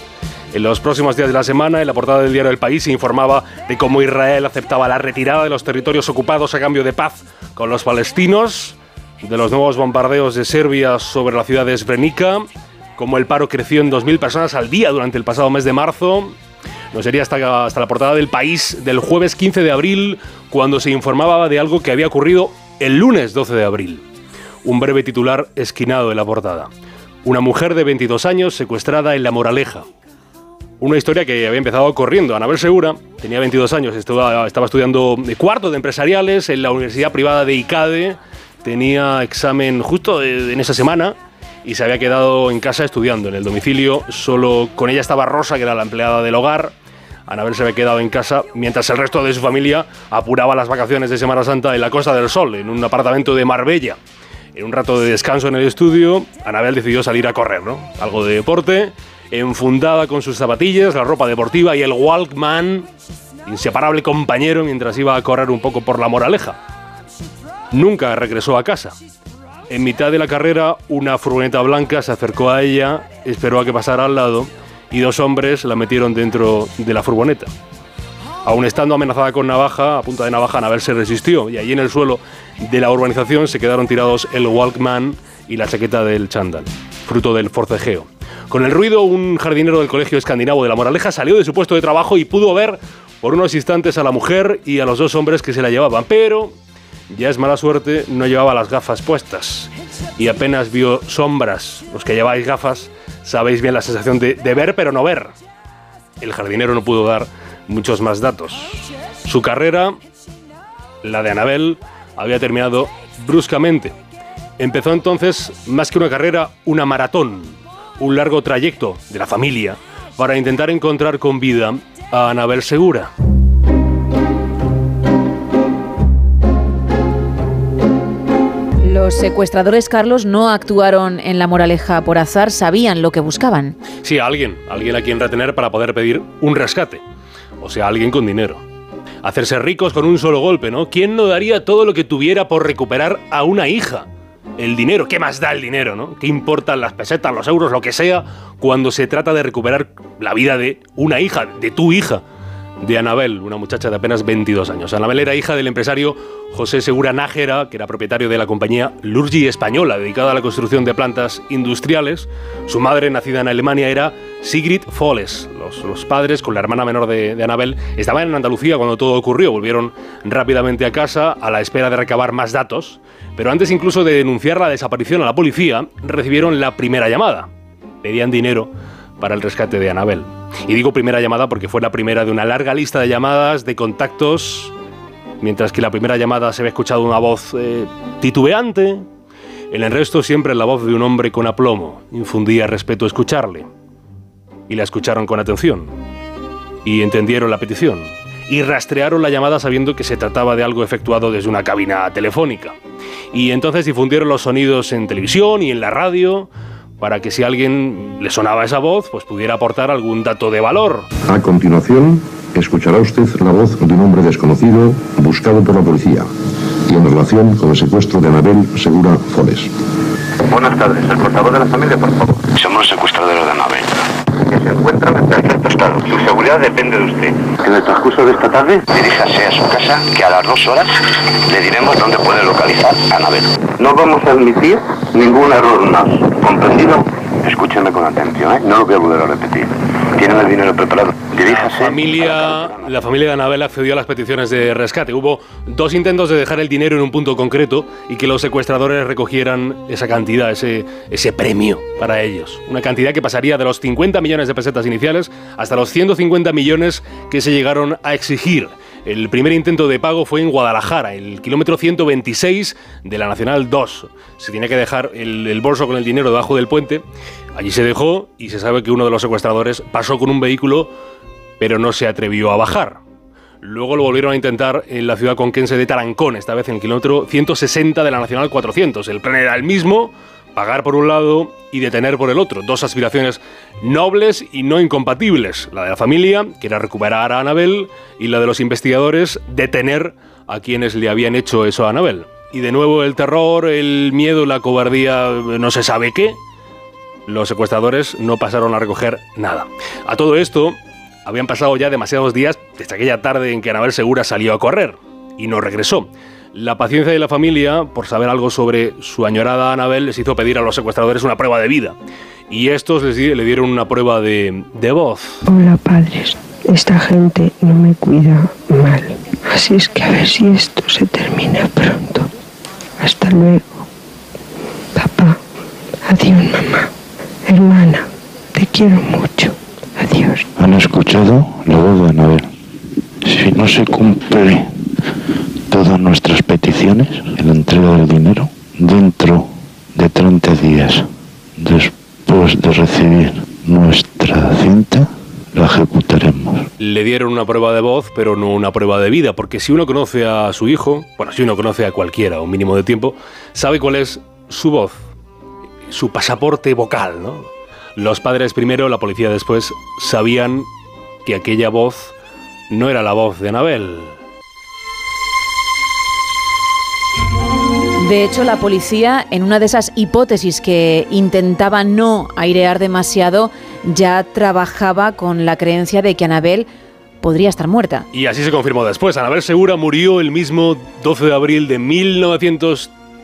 En los próximos días de la semana, en la portada del diario El País se informaba de cómo Israel aceptaba la retirada de los territorios ocupados a cambio de paz con los palestinos, de los nuevos bombardeos de Serbia sobre la ciudad de Srebrenica, cómo el paro creció en 2.000 personas al día durante el pasado mes de marzo. No sería hasta, hasta la portada del País del jueves 15 de abril cuando se informaba de algo que había ocurrido el lunes 12 de abril. Un breve titular esquinado en la portada. Una mujer de 22 años secuestrada en La Moraleja. Una historia que había empezado corriendo. Anabel Segura tenía 22 años, estaba, estaba estudiando de cuarto de empresariales en la Universidad Privada de ICADE. Tenía examen justo en esa semana y se había quedado en casa estudiando en el domicilio. Solo con ella estaba Rosa, que era la empleada del hogar. Anabel se había quedado en casa mientras el resto de su familia apuraba las vacaciones de Semana Santa en la Costa del Sol, en un apartamento de Marbella. En un rato de descanso en el estudio, Anabel decidió salir a correr, ¿no? Algo de deporte, enfundada con sus zapatillas, la ropa deportiva y el Walkman, inseparable compañero mientras iba a correr un poco por la moraleja. Nunca regresó a casa. En mitad de la carrera, una furgoneta blanca se acercó a ella, esperó a que pasara al lado y dos hombres la metieron dentro de la furgoneta. Aún estando amenazada con navaja, a punta de navaja, Anabel se resistió y allí en el suelo de la urbanización se quedaron tirados el Walkman y la chaqueta del chándal, fruto del forcejeo. Con el ruido, un jardinero del Colegio Escandinavo de la Moraleja salió de su puesto de trabajo y pudo ver por unos instantes a la mujer y a los dos hombres que se la llevaban, pero ya es mala suerte, no llevaba las gafas puestas y apenas vio sombras. Los que lleváis gafas sabéis bien la sensación de, de ver pero no ver. El jardinero no pudo dar muchos más datos. Su carrera, la de Anabel, había terminado bruscamente. Empezó entonces, más que una carrera, una maratón, un largo trayecto de la familia para intentar encontrar con vida a Anabel Segura. Los secuestradores, Carlos, no actuaron en la moraleja por azar, sabían lo que buscaban. Sí, alguien, alguien a quien retener para poder pedir un rescate. O sea, alguien con dinero. Hacerse ricos con un solo golpe, ¿no? ¿Quién no daría todo lo que tuviera por recuperar a una hija? El dinero, ¿qué más da el dinero, no? ¿Qué importan las pesetas, los euros, lo que sea, cuando se trata de recuperar la vida de una hija, de tu hija? De Anabel, una muchacha de apenas 22 años. Anabel era hija del empresario José Segura Nájera, que era propietario de la compañía Lurgi Española, dedicada a la construcción de plantas industriales. Su madre, nacida en Alemania, era Sigrid Foles. Los, padres, con la hermana menor de Anabel, estaban en Andalucía cuando todo ocurrió. Volvieron rápidamente a casa a la espera de recabar más datos. Pero antes incluso de denunciar la desaparición a la policía, recibieron la primera llamada. Pedían dinero para el rescate de Anabel. Y digo primera llamada porque fue la primera de una larga lista de llamadas, de contactos, mientras que la primera llamada se había escuchado una voz eh, titubeante, en el resto siempre la voz de un hombre con aplomo. Infundía respeto escucharle. Y la escucharon con atención. Y entendieron la petición. Y rastrearon la llamada sabiendo que se trataba de algo efectuado desde una cabina telefónica. Y entonces difundieron los sonidos en televisión y en la radio para que si a alguien le sonaba esa voz, pues pudiera aportar algún dato de valor. A continuación, escuchará usted la voz de un hombre desconocido buscado por la policía y en relación con el secuestro de Anabel Segura Foles. Buenas tardes, el portavoz de la familia, por favor. Somos los secuestradores de Anabel. Que se encuentran en perfecto estado. Su seguridad depende de usted. En el transcurso de esta tarde, diríjase a su casa, que a las dos horas le diremos dónde puede localizar a Anabel. No vamos a admitir ningún error más. ¿Comprendido? Escúcheme con atención, ¿eh? No lo voy a volver a repetir. Tienen el dinero preparado. La Diríjase. familia, la familia de Anabel accedió a las peticiones de rescate. Hubo dos intentos de dejar el dinero en un punto concreto y que los secuestradores recogieran esa cantidad, ese, ese premio para ellos. Una cantidad que pasaría de los 50 millones de pesetas iniciales hasta los 150 millones que se llegaron a exigir. El primer intento de pago fue en Guadalajara, el kilómetro 126 de la Nacional 2. Se tenía que dejar el, el bolso con el dinero debajo del puente. Allí se dejó y se sabe que uno de los secuestradores pasó con un vehículo, pero no se atrevió a bajar. Luego lo volvieron a intentar en la ciudad conquense de Tarancón, esta vez en el kilómetro 160 de la Nacional 400. El plan era el mismo, pagar por un lado y detener por el otro. Dos aspiraciones nobles y no incompatibles. La de la familia, que era recuperar a Anabel, y la de los investigadores, detener a quienes le habían hecho eso a Anabel. Y de nuevo el terror, el miedo, la cobardía, no se sabe qué. Los secuestradores no pasaron a recoger nada. A todo esto, habían pasado ya demasiados días desde aquella tarde en que Anabel Segura salió a correr y no regresó. La paciencia de la familia, por saber algo sobre su añorada Anabel, les hizo pedir a los secuestradores una prueba de vida. Y estos les di- le dieron una prueba de, de voz. Hola padres, esta gente no me cuida mal, así es que a ver si esto se termina pronto. Hasta luego. Papá, adiós mamá. Hermana, te quiero mucho. Adiós. Han escuchado la voz de Anabel. Si no se cumple todas nuestras peticiones la entrega del dinero, dentro de 30 días, después de recibir nuestra cinta, la ejecutaremos. Le dieron una prueba de voz, pero no una prueba de vida, porque si uno conoce a su hijo, bueno, si uno conoce a cualquiera un mínimo de tiempo, sabe cuál es su voz, su pasaporte vocal, ¿no? Los padres primero, la policía después, sabían que aquella voz no era la voz de Anabel. De hecho, la policía, en una de esas hipótesis que intentaba no airear demasiado, ya trabajaba con la creencia de que Anabel podría estar muerta. Y así se confirmó después. Anabel Segura murió el mismo 12 de abril de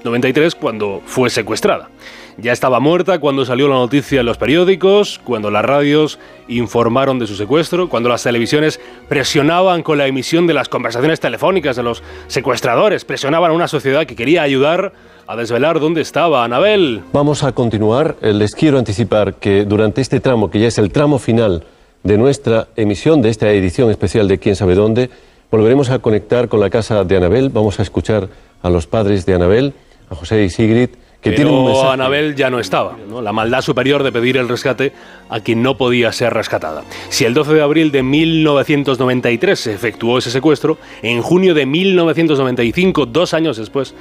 93 cuando fue secuestrada. Ya estaba muerta cuando salió la noticia en los periódicos, cuando las radios informaron de su secuestro, cuando las televisiones presionaban con la emisión de las conversaciones telefónicas de los secuestradores, presionaban a una sociedad que quería ayudar a desvelar dónde estaba Anabel. Vamos a continuar. Eh, Les quiero anticipar que durante este tramo, que ya es el tramo final de nuestra emisión, de esta edición especial de Quién sabe dónde, volveremos a conectar con la casa de Anabel. Vamos a escuchar a los padres de Anabel, a José y Sigrid, que Pero tienen un mensaje. Anabel ya no estaba. ¿no? La maldad superior de pedir el rescate a quien no podía ser rescatada. Si el 12 de abril de 1993 se efectuó ese secuestro, en junio de 1995, dos años después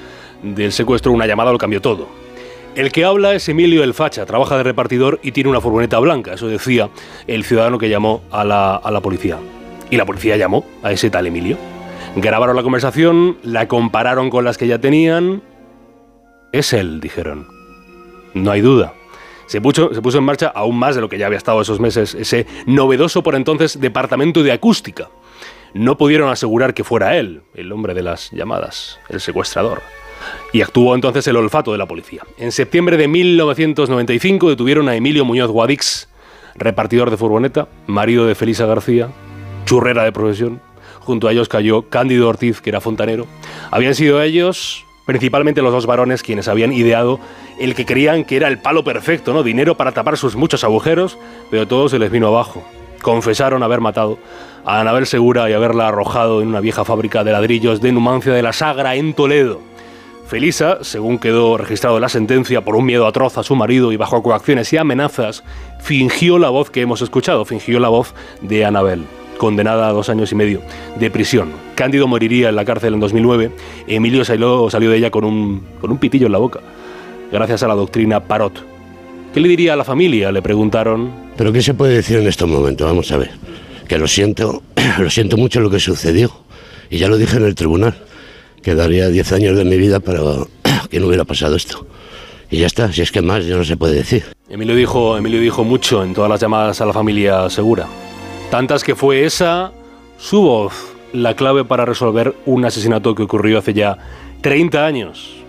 del secuestro, una llamada lo cambió todo. El que habla es Emilio El Facha, trabaja de repartidor y tiene una furgoneta blanca, eso decía el ciudadano que llamó a la, a la policía. Y la policía llamó a ese tal Emilio. Grabaron la conversación, la compararon con las que ya tenían. Es él, dijeron. No hay duda. Se puso, en marcha aún más de lo que ya había estado esos meses, ese novedoso por entonces departamento de acústica. No pudieron asegurar que fuera él, el hombre de las llamadas, el secuestrador. Y actuó entonces el olfato de la policía. En septiembre de 1995 detuvieron a Emilio Muñoz Guadix, repartidor de furgoneta, marido de Felisa García, churrera de profesión. Junto a ellos cayó Cándido Ortiz, que era fontanero. Habían sido ellos, principalmente los dos varones, quienes habían ideado el que creían que era el palo perfecto, ¿no? Dinero para tapar sus muchos agujeros, pero todo se les vino abajo. Confesaron haber matado a Anabel Segura y haberla arrojado en una vieja fábrica de ladrillos de Numancia de la Sagra en Toledo. Felisa, según quedó registrado la sentencia por un miedo atroz a su marido y bajo coacciones y amenazas, fingió la voz que hemos escuchado, fingió la voz de Anabel, condenada a dos años y medio de prisión. Cándido moriría en la cárcel en 2009, Emilio salió, salió de ella con un, con un pitillo en la boca, gracias a la doctrina Parot. ¿Qué le diría a la familia? Le preguntaron. Pero ¿qué se puede decir en estos momentos? Vamos a ver. Que lo siento, <clears throat> lo siento mucho lo que sucedió. Y ya lo dije en el tribunal. Que daría 10 años de mi vida para <clears throat> que no hubiera pasado esto. Y ya está, si es que más ya no se puede decir. Emilio dijo, Emilio dijo mucho en todas las llamadas a la familia Segura. Tantas que fue esa, su voz, la clave para resolver un asesinato que ocurrió hace ya 30 años.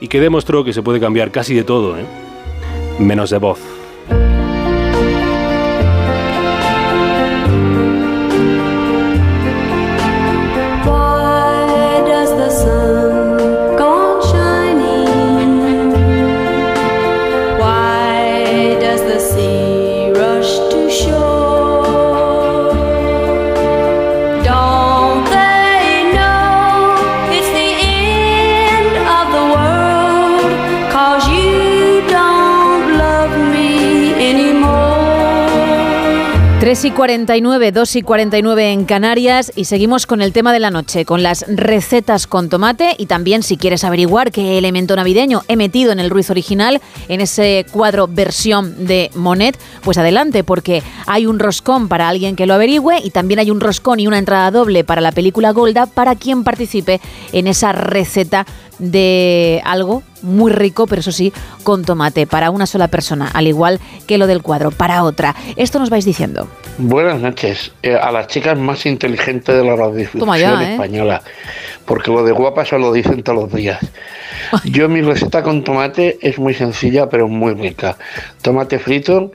Y que demostró que se puede cambiar casi de todo, ¿eh? menos de voz. 3 y 49, 2 y 49 en Canarias y seguimos con el tema de la noche, con las recetas con tomate y también si quieres averiguar qué elemento navideño he metido en el Ruiz original, en ese cuadro versión de Monet, pues adelante porque hay un roscón para alguien que lo averigüe y también hay un roscón y una entrada doble para la película Golda para quien participe en esa receta de algo muy rico, pero eso sí, con tomate para una sola persona, al igual que lo del cuadro para otra. Esto nos vais diciendo. Buenas noches. Eh, a las chicas más inteligentes de la radiodifusión ya, ¿eh? española. Porque lo de guapas se lo dicen todos los días. <laughs> Yo mi receta con tomate es muy sencilla pero muy rica. Tomate frito,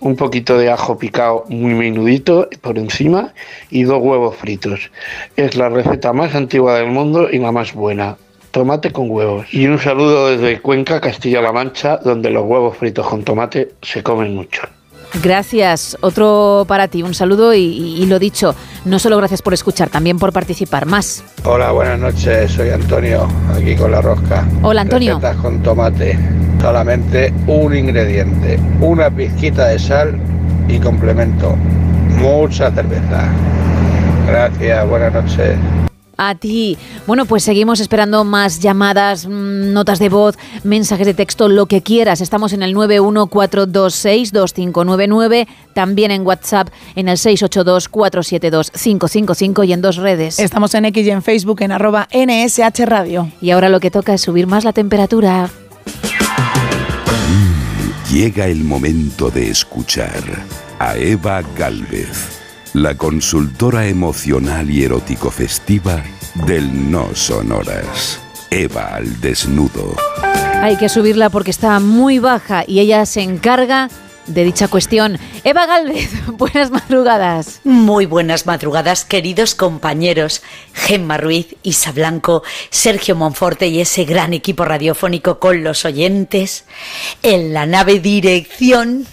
un poquito de ajo picado muy menudito por encima y dos huevos fritos. Es la receta más antigua del mundo y la más buena. Tomate con huevos. Y un saludo desde Cuenca, Castilla-La Mancha, donde los huevos fritos con tomate se comen mucho. Gracias. Otro para ti. Un saludo y, y- y lo dicho, no solo gracias por escuchar, también por participar. Más. Hola, buenas noches. Soy Antonio, aquí con la rosca. Hola, Antonio. Recetas con tomate. Solamente un ingrediente, una pizquita de sal y complemento. Mucha cerveza. Gracias, buenas noches. A ti. Bueno, pues seguimos esperando más llamadas, mm, notas de voz, mensajes de texto, lo que quieras. Estamos en el 914262599, también en WhatsApp en el 682472555 y en dos redes. Estamos en X y en Facebook en arroba NSH Radio. Y ahora lo que toca es subir más la temperatura. Llega el momento de escuchar a Eva Galvez, la consultora emocional y erótico festiva del No Sonoras. Eva al desnudo. Hay que subirla porque está muy baja y ella se encarga de dicha cuestión. Eva Galvez, <laughs> buenas madrugadas. Muy buenas madrugadas, queridos compañeros. Gemma Ruiz, Isa Blanco, Sergio Monforte y ese gran equipo radiofónico con los oyentes en la nave dirección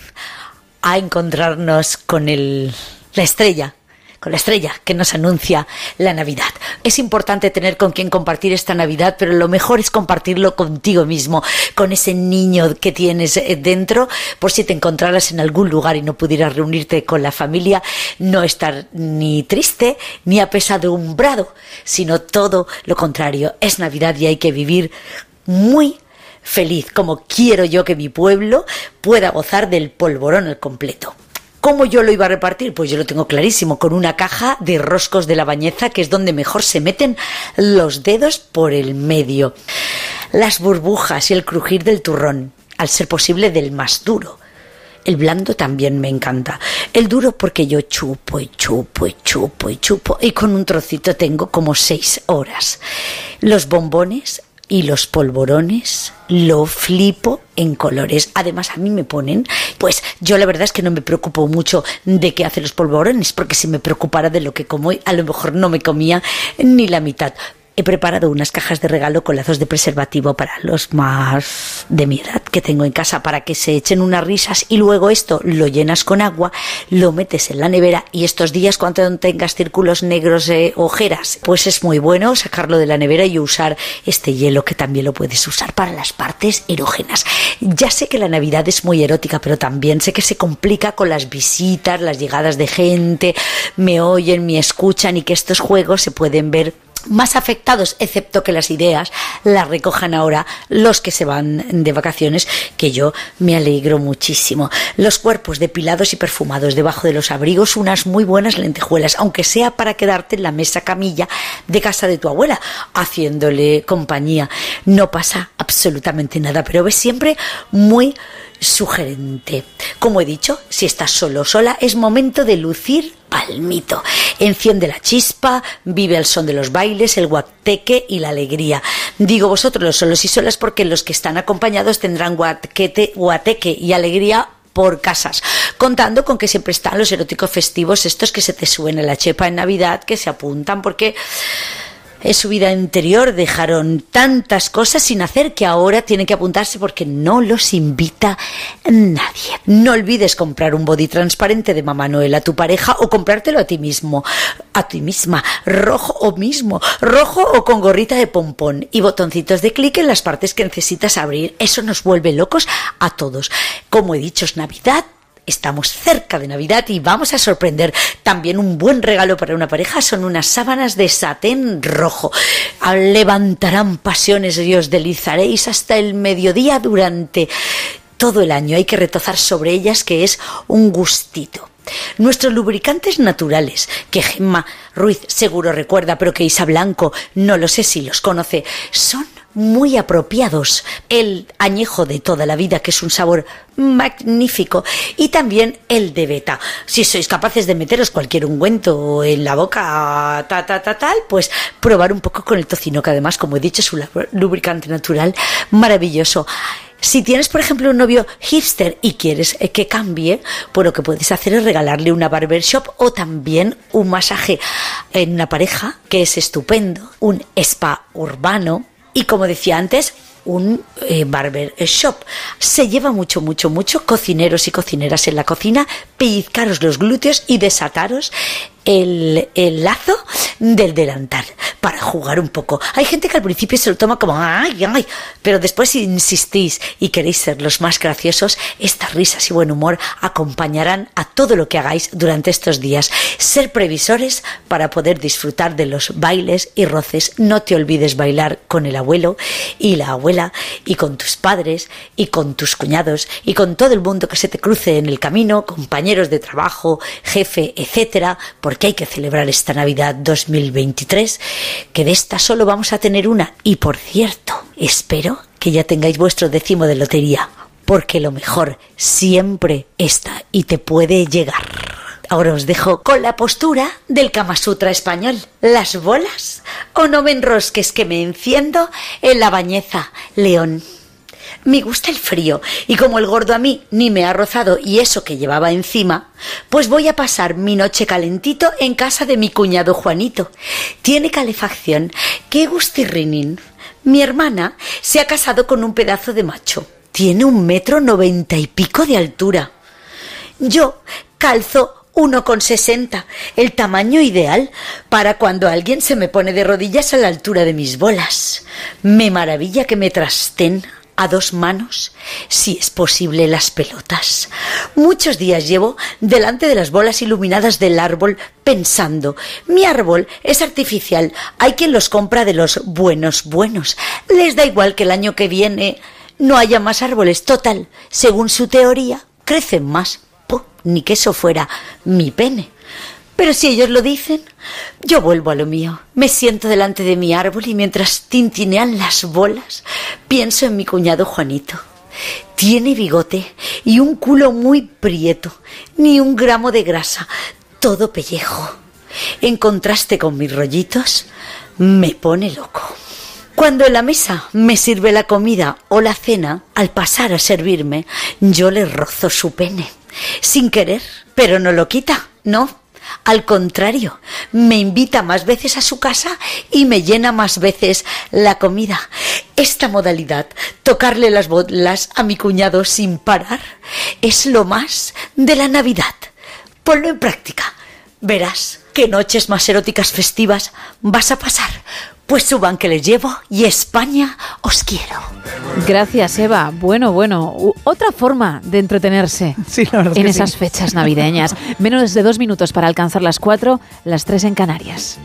a encontrarnos con el, la estrella. Con la estrella que nos anuncia la Navidad. Es importante tener con quien compartir esta Navidad, pero lo mejor es compartirlo contigo mismo, con ese niño que tienes eh, dentro, por si te encontraras en algún lugar y no pudieras reunirte con la familia, no estar ni triste ni apesadumbrado, sino todo lo contrario. Es Navidad y hay que vivir muy feliz, como quiero yo que mi pueblo pueda gozar del polvorón al completo. ¿Cómo yo lo iba a repartir? Pues yo lo tengo clarísimo, con una caja de roscos de la bañeza, que es donde mejor se meten los dedos por el medio. Las burbujas y el crujir del turrón, al ser posible del más duro. El blando también me encanta. El duro porque yo chupo y chupo y chupo y chupo y con un trocito tengo como seis horas. Los bombones y los polvorones lo flipo en colores. Además, a mí me ponen, pues yo la verdad es que no me preocupo mucho de qué hacen los polvorones, porque si me preocupara de lo que como, a lo mejor no me comía ni la mitad. He preparado unas cajas de regalo con lazos de preservativo para los más de mi edad que tengo en casa para que se echen unas risas y luego esto lo llenas con agua, lo metes en la nevera y estos días cuando tengas círculos negros de ojeras, pues es muy bueno sacarlo de la nevera y usar este hielo que también lo puedes usar para las partes erógenas. Ya sé que la Navidad es muy erótica, pero también sé que se complica con las visitas, las llegadas de gente, me oyen, me escuchan y que estos juegos se pueden ver más afectados, excepto que las ideas las recojan ahora los que se van de vacaciones, que yo me alegro muchísimo. Los cuerpos depilados y perfumados debajo de los abrigos, unas muy buenas lentejuelas, aunque sea para quedarte en la mesa camilla de casa de tu abuela, haciéndole compañía. No pasa absolutamente nada, pero ves siempre muy sugerente. Como he dicho, si estás solo o sola, es momento de lucir palmito. Enciende la chispa, vive el son de los bailes, el guateque y la alegría. Digo vosotros los solos y solas porque los que están acompañados tendrán guateque, guateque y alegría por casas, contando con que siempre están los eróticos festivos, estos que se te suben a la chepa en Navidad, que se apuntan porque en su vida anterior dejaron tantas cosas sin hacer que ahora tienen que apuntarse porque no los invita nadie. No olvides comprar un body transparente de Mamá Noel a tu pareja o comprártelo a ti mismo, a ti misma, rojo o mismo, rojo o con gorrita de pompón y botoncitos de clic en las partes que necesitas abrir. Eso nos vuelve locos a todos. Como he dicho, es Navidad, Estamos cerca de Navidad y vamos a sorprender. También un buen regalo para una pareja son unas sábanas de satén rojo. Levantarán pasiones y os delizaréis hasta el mediodía durante todo el año. Hay que retozar sobre ellas que es un gustito. Nuestros lubricantes naturales, que Gemma Ruiz seguro recuerda, pero que Isa Blanco no lo sé si los conoce, son muy apropiados. El añejo de toda la vida, que es un sabor magnífico, y también el de beta. Si sois capaces de meteros cualquier ungüento en la boca, ta, ta, ta, tal, pues probar un poco con el tocino, que además, como he dicho, es un lubricante natural maravilloso. Si tienes, por ejemplo, un novio hipster y quieres eh, que cambie, pues lo que puedes hacer es regalarle una barbershop o también un masaje en una pareja, que es estupendo, un spa urbano y, como decía antes, un eh, barber shop. Se lleva mucho, mucho, mucho cocineros y cocineras en la cocina, pellizcaros los glúteos y desataros el, el lazo del delantal para jugar un poco. Hay gente que al principio se lo toma como ay, ay, pero después si insistís y queréis ser los más graciosos, estas risas y buen humor acompañarán a todo lo que hagáis durante estos días. Ser previsores para poder disfrutar de los bailes y roces. No te olvides bailar con el abuelo y la abuela y con tus padres y con tus cuñados y con todo el mundo que se te cruce en el camino, compañeros de trabajo, jefe, etcétera, porque hay que celebrar esta Navidad 2023, que de esta solo vamos a tener una. Y por cierto, espero que ya tengáis vuestro décimo de lotería, porque lo mejor siempre está y te puede llegar. Ahora os dejo con la postura del Kama Sutra español. Las bolas o no me enrosques que me enciendo en la bañeza, león. Me gusta el frío y como el gordo a mí ni me ha rozado y eso que llevaba encima, pues voy a pasar mi noche calentito en casa de mi cuñado Juanito. Tiene calefacción. ¡Qué gustirrinín! Mi hermana se ha casado con un pedazo de macho. Tiene un metro noventa y pico de altura. Yo calzo 1,60, el tamaño ideal para cuando alguien se me pone de rodillas a la altura de mis bolas. Me maravilla que me trasten a dos manos, si es posible, las pelotas. Muchos días llevo delante de las bolas iluminadas del árbol pensando, mi árbol es artificial, hay quien los compra de los buenos buenos. Les da igual que el año que viene no haya más árboles, total, según su teoría, crecen más. Ni que eso fuera mi pene. Pero si ellos lo dicen, yo vuelvo a lo mío. Me siento delante de mi árbol y mientras tintinean las bolas, pienso en mi cuñado Juanito. Tiene bigote y un culo muy prieto, ni un gramo de grasa, todo pellejo. En contraste con mis rollitos, me pone loco. Cuando en la mesa me sirve la comida o la cena, al pasar a servirme, yo le rozo su pene. Sin querer, pero no lo quita, no. Al contrario, me invita más veces a su casa y me llena más veces la comida. Esta modalidad, tocarle las bolas a mi cuñado sin parar, es lo más de la Navidad. Ponlo en práctica. Verás qué noches más eróticas festivas vas a pasar. Pues suban que les llevo y España os quiero. Gracias, Eva. Bueno, bueno, otra forma de entretenerse <laughs> verdad en que esas sí. fechas navideñas. Menos de dos minutos para alcanzar las cuatro, las tres en Canarias.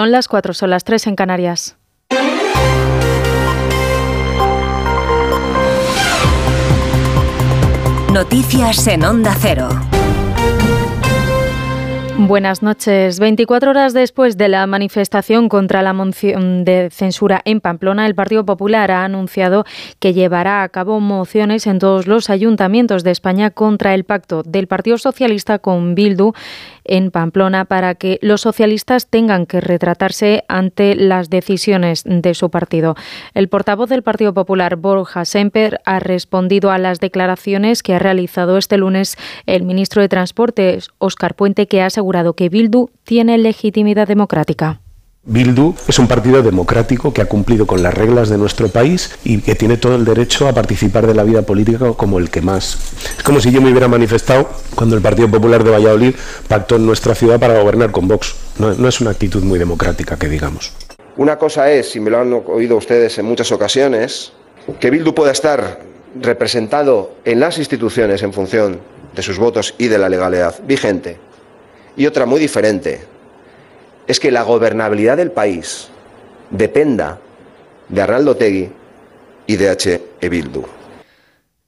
Son las cuatro, son las tres en Canarias. Noticias en Onda Cero. Buenas noches. 24 horas después de la manifestación contra la moción de censura en Pamplona, el Partido Popular ha anunciado que llevará a cabo mociones en todos los ayuntamientos de España contra el pacto del Partido Socialista con Bildu en Pamplona para que los socialistas tengan que retratarse ante las decisiones de su partido. El portavoz del Partido Popular, Borja Semper, ha respondido a las declaraciones que ha realizado este lunes el ministro de Transportes, Óscar Puente, que ha asegurado que Bildu tiene legitimidad democrática. Bildu es un partido democrático que ha cumplido con las reglas de nuestro país y que tiene todo el derecho a participar de la vida política como el que más. Es como si yo me hubiera manifestado cuando el Partido Popular de Valladolid pactó en nuestra ciudad para gobernar con Vox. No, es una actitud muy democrática, que digamos. Una cosa es, y me lo han oído ustedes en muchas ocasiones, que Bildu pueda estar representado en las instituciones en función de sus votos y de la legalidad vigente. Y otra muy diferente es que la gobernabilidad del país dependa de Arnaldo Tegui y de H. E.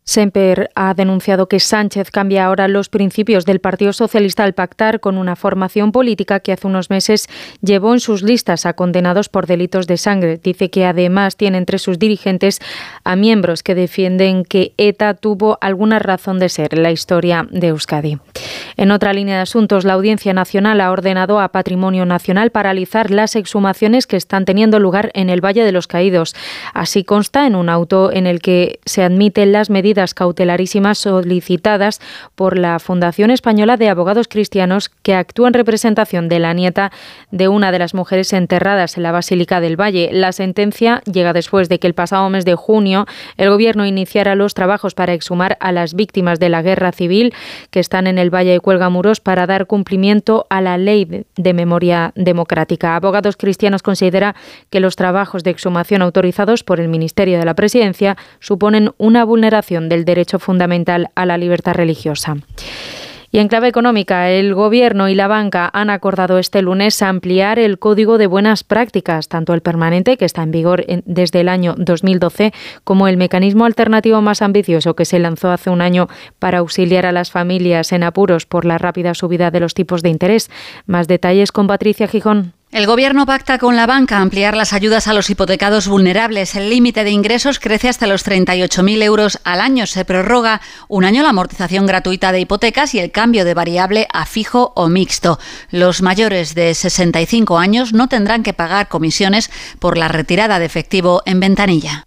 Semper ha denunciado que Sánchez cambia ahora los principios del Partido Socialista al pactar con una formación política que hace unos meses llevó en sus listas a condenados por delitos de sangre. Dice que además tiene entre sus dirigentes a miembros que defienden que ETA tuvo alguna razón de ser la historia de Euskadi. En otra línea de asuntos, la Audiencia Nacional ha ordenado a Patrimonio Nacional paralizar las exhumaciones que están teniendo lugar en el Valle de los Caídos. Así consta en un auto en el que se admiten las medidas cautelarísimas solicitadas por la Fundación Española de Abogados Cristianos que actúa en representación de la nieta de una de las mujeres enterradas en la Basílica del Valle. La sentencia llega después de que el pasado mes de junio el Gobierno iniciara los trabajos para exhumar a las víctimas de la guerra civil que están en el Valle de Cuelgamuros para dar cumplimiento a la ley de memoria democrática. Abogados Cristianos considera que los trabajos de exhumación autorizados por el Ministerio de la Presidencia suponen una vulneración del derecho fundamental a la libertad religiosa. Y en clave económica, el Gobierno y la banca han acordado este lunes ampliar el Código de Buenas Prácticas, tanto el permanente, que está en vigor desde el año 2012, como el mecanismo alternativo más ambicioso que se lanzó hace un año para auxiliar a las familias en apuros por la rápida subida de los tipos de interés. Más detalles con Patricia Gijón. El Gobierno pacta con la banca ampliar las ayudas a los hipotecados vulnerables. El límite de ingresos crece hasta los 38.000 euros al año. Se prorroga un año la amortización gratuita de hipotecas y el cambio de variable a fijo o mixto. Los mayores de 65 años no tendrán que pagar comisiones por la retirada de efectivo en ventanilla.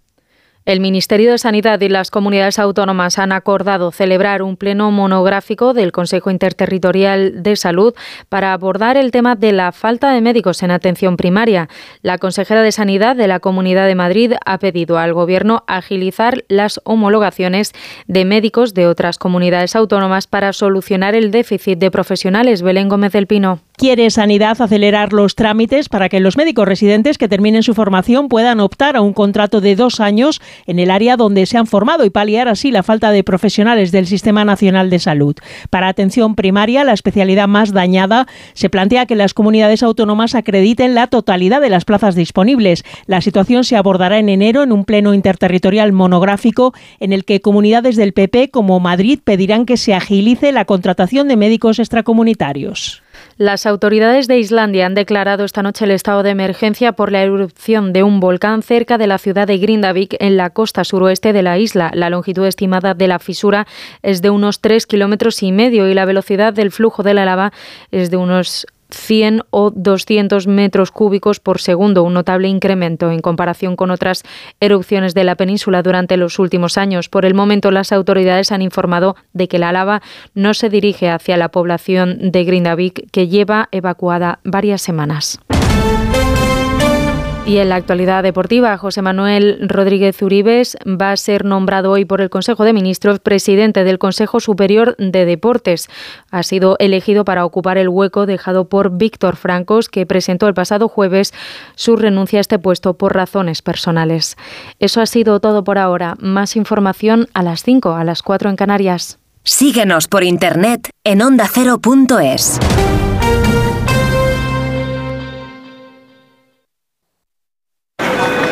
El Ministerio de Sanidad y las comunidades autónomas han acordado celebrar un pleno monográfico del Consejo Interterritorial de Salud para abordar el tema de la falta de médicos en atención primaria. La consejera de Sanidad de la Comunidad de Madrid ha pedido al Gobierno agilizar las homologaciones de médicos de otras comunidades autónomas para solucionar el déficit de profesionales. Belén Gómez del Pino. Quiere Sanidad acelerar los trámites para que los médicos residentes que terminen su formación puedan optar a un contrato de dos años en el área donde se han formado y paliar así la falta de profesionales del Sistema Nacional de Salud. Para atención primaria, la especialidad más dañada, se plantea que las comunidades autónomas acrediten la totalidad de las plazas disponibles. La situación se abordará en enero en un pleno interterritorial monográfico en el que comunidades del PP como Madrid pedirán que se agilice la contratación de médicos extracomunitarios. Las autoridades de Islandia han declarado esta noche el estado de emergencia por la erupción de un volcán cerca de la ciudad de Grindavik, en la costa suroeste de la isla. La longitud estimada de la fisura es de unos 3 kilómetros y medio y la velocidad del flujo de la lava es de unos 100 o 200 metros cúbicos por segundo, un notable incremento en comparación con otras erupciones de la península durante los últimos años. Por el momento, las autoridades han informado de que la lava no se dirige hacia la población de Grindavik, que lleva evacuada varias semanas. Y en la actualidad deportiva, José Manuel Rodríguez Uribes va a ser nombrado hoy por el Consejo de Ministros presidente del Consejo Superior de Deportes. Ha sido elegido para ocupar el hueco dejado por Víctor Francos, que presentó el pasado jueves su renuncia a este puesto por razones personales. Eso ha sido todo por ahora. Más información a las 5, a las 4 en Canarias. Síguenos por internet en ondacero.es.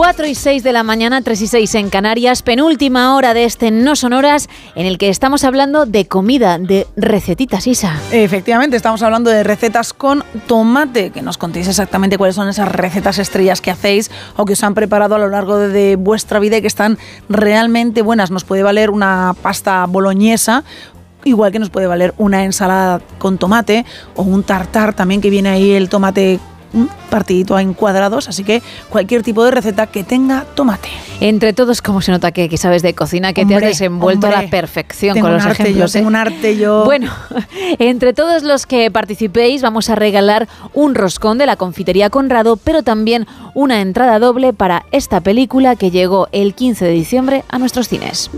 4 y y 6 de la mañana, 3 y 6 en Canarias, penúltima hora de este No Sonoras, en el que estamos hablando de comida, de recetitas, Isa. Efectivamente, estamos hablando de recetas con tomate, que nos contéis exactamente cuáles son esas recetas estrellas que hacéis o que os han preparado a lo largo de, de vuestra vida y que están realmente buenas. Nos puede valer una pasta boloñesa. Igual que nos puede valer una ensalada con tomate o un tartar también que viene ahí el tomate mm, partidito en cuadrados, así que cualquier tipo de receta que tenga tomate. Entre todos, como se nota que, que sabes de cocina, que te has desenvuelto a la perfección Tengo con un los arte ejemplos. yo, tengo ¿eh? un arte yo. Bueno, <laughs> entre todos los que participéis vamos a regalar un roscón de la confitería Conrado, pero también una entrada doble para esta película que llegó el 15 de diciembre a nuestros cines.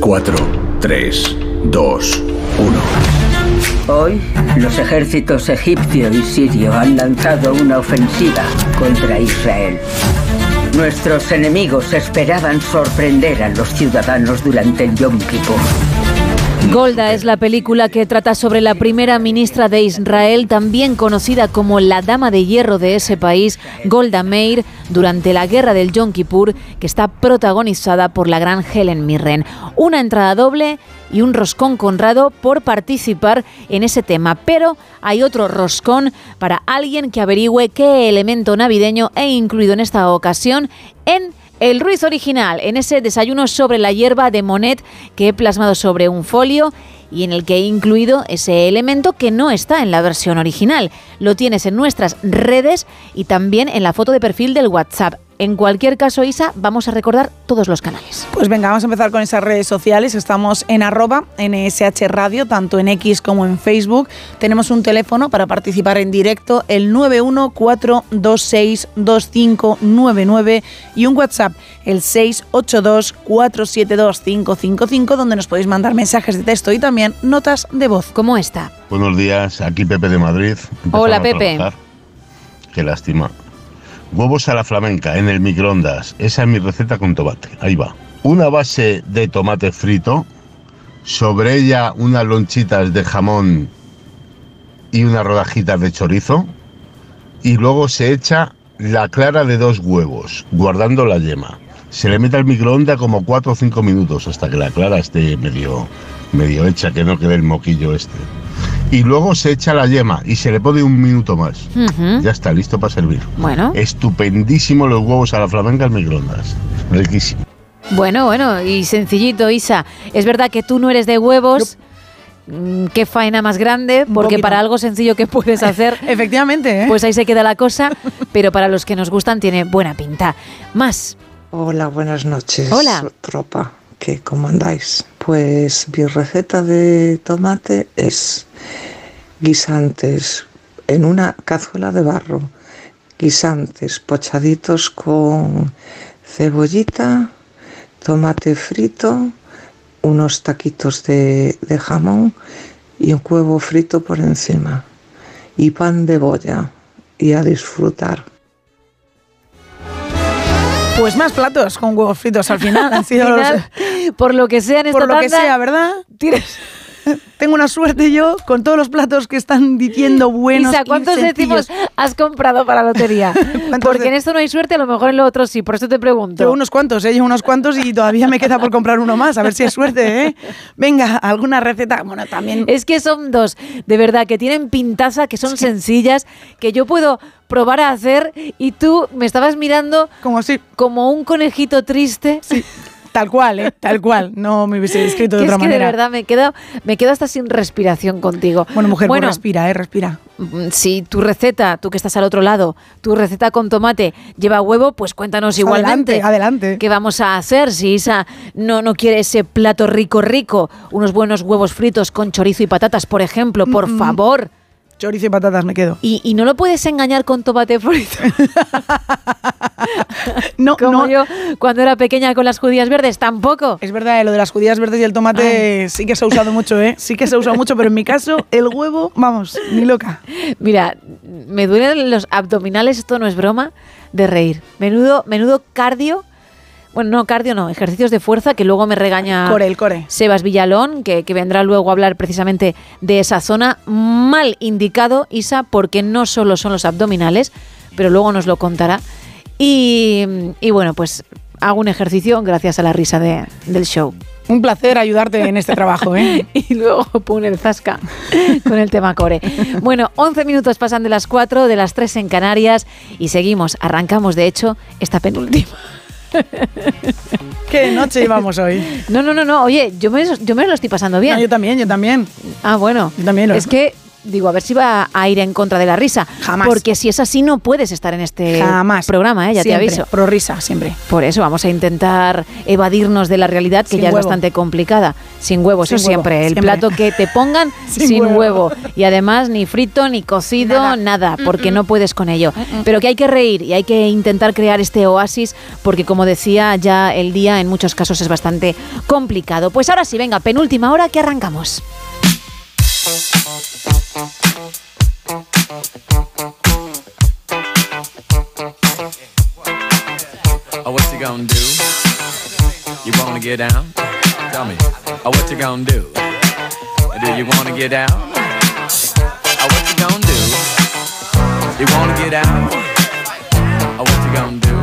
4, 3, 2, 1. Hoy, los ejércitos egipcio y sirio han lanzado una ofensiva contra Israel. Nuestros enemigos esperaban sorprender a los ciudadanos durante el Yom Kippur. Golda es la película que trata sobre la primera ministra de Israel, también conocida como la dama de hierro de ese país, Golda Meir, durante la guerra del Yom Kippur, que está protagonizada por la gran Helen Mirren. Una entrada doble y un roscón conrado por participar en ese tema. Pero hay otro roscón para alguien que averigüe qué elemento navideño he incluido en esta ocasión en el Ruiz original, en ese desayuno sobre la hierba de Monet que he plasmado sobre un folio y en el que he incluido ese elemento que no está en la versión original. Lo tienes en nuestras redes y también en la foto de perfil del WhatsApp. En cualquier caso, Isa, vamos a recordar todos los canales. Pues venga, vamos a empezar con esas redes sociales. Estamos en arroba NSH Radio, tanto en X como en Facebook. Tenemos un teléfono para participar en directo, el 914262599 y un WhatsApp, el 682472555, donde nos podéis mandar mensajes de texto y también notas de voz. ¿Cómo está? Buenos días, aquí Pepe de Madrid. empezando Hola, Pepe. Qué lástima. Huevos a la flamenca en el microondas. Esa es mi receta con tomate. Ahí va. Una base de tomate frito, sobre ella unas lonchitas de jamón y unas rodajitas de chorizo. Y luego se echa la clara de dos huevos, guardando la yema. Se le mete al microondas como 4 o 5 minutos hasta que la clara esté medio, medio hecha, que no quede el moquillo este. Y luego se echa la yema y se le pone un minuto más. Ya está, listo para servir. Bueno. Estupendísimo los huevos a la flamenca al microondas. Riquísimo. Bueno, bueno, y sencillito, Isa. Es verdad que tú no eres de huevos. Mm, Qué faena más grande, porque para algo sencillo que puedes hacer, <laughs> efectivamente, ¿eh? pues ahí se queda la cosa, pero para los que nos gustan tiene buena pinta. Más. Hola, buenas noches. Hola. Tropa, ¿qué, ¿cómo andáis? Pues mi receta de tomate es guisantes en una cazuela de barro, guisantes pochaditos con cebollita, tomate frito, unos taquitos de, de jamón y un huevo frito por encima. Y pan de boya. Y a disfrutar. Pues más platos con huevos fritos al final. Han sido los- por lo que sea en esta Por lo que sea, ¿verdad? Tienes... <laughs> Tengo una suerte yo con todos los platos que están diciendo buenos. Isa, ¿cuántos decimos has comprado para la lotería? <laughs> Porque en esto no hay suerte, a lo mejor en lo otro sí, por eso te pregunto. Yo unos cuantos, ¿eh? Yo unos cuantos y todavía me queda por comprar uno más, a ver si es suerte, ¿eh? Venga, alguna receta. Bueno, también. Es que son dos, de verdad, que tienen pintaza, que son sencillas, que yo puedo probar a hacer y tú me estabas mirando como si como un conejito triste. Tal cual, ¿eh? Tal cual. No me hubiese <laughs> descrito de otra es que manera. de verdad me quedo, me quedo hasta sin respiración contigo. Bueno, mujer, pues bueno, respira, ¿eh? Respira. mm, si tu receta, tú que estás al otro lado, tu receta con tomate lleva huevo, pues cuéntanos igualmente. Adelante, adelante. ¿Qué vamos a hacer si Isa no, no quiere ese plato rico, rico? Unos buenos huevos fritos con chorizo y patatas, por ejemplo, por Mm, mm. favor. Chorizo y patatas me quedo. Y, y no lo puedes engañar con tomate frito. <laughs> no, Como yo cuando era pequeña con las judías verdes, tampoco. Es verdad, eh, lo de las judías verdes y el tomate sí que se ha usado mucho, ¿eh? Sí que se ha usado mucho, pero en mi caso, el huevo, vamos, ni loca. Mira, me duelen los abdominales, esto no es broma, de reír. Menudo, menudo cardio. Bueno, no, cardio no, ejercicios de fuerza que luego me regaña Core, el core. Sebas Villalón, que, que vendrá luego a hablar precisamente de esa zona. Mal indicado, Isa, porque no solo son los abdominales, pero luego nos lo contará. Y, y bueno, pues hago un ejercicio gracias a la risa de- del show. Un placer ayudarte en este trabajo, ¿eh? <laughs> y luego pone el zasca con el tema core. Bueno, 11 minutos pasan de las 4, de las 3 en Canarias y seguimos, arrancamos de hecho esta penúltima. <laughs> ¿Qué noche íbamos hoy? No, no, no, no, oye, yo me, yo me lo estoy pasando bien. No, yo también, yo también. Ah, bueno. Yo también lo- Es que, digo, a ver si va a ir en contra de la risa. Jamás. Porque si es así, no puedes estar en este Jamás. programa, ¿eh? ya Siempre, te aviso. Pro risa, siempre. Por eso vamos a intentar evadirnos de la realidad, que Sin ya es bastante complicada. Sin huevo, eso Sin huevo, siempre. El siempre. plato que te pongan <laughs> sin, Sin huevo. huevo. Y además ni frito, ni cocido, nada, Nada. porque no puedes con ello. Pero que hay que reír y hay que intentar crear este oasis, porque como decía, ya el día en muchos casos es bastante complicado. Pues ahora sí, venga, penúltima hora que arrancamos. Oh, what you gonna do? You wanna get down? Tell me. Oh, what you gonna do? Do you wanna get down? Oh, what you gonna do? You wanna get out? Oh, what you gonna do?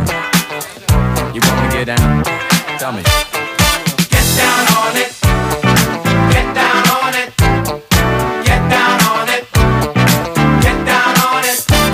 You wanna get down? Tell me. Get down on it.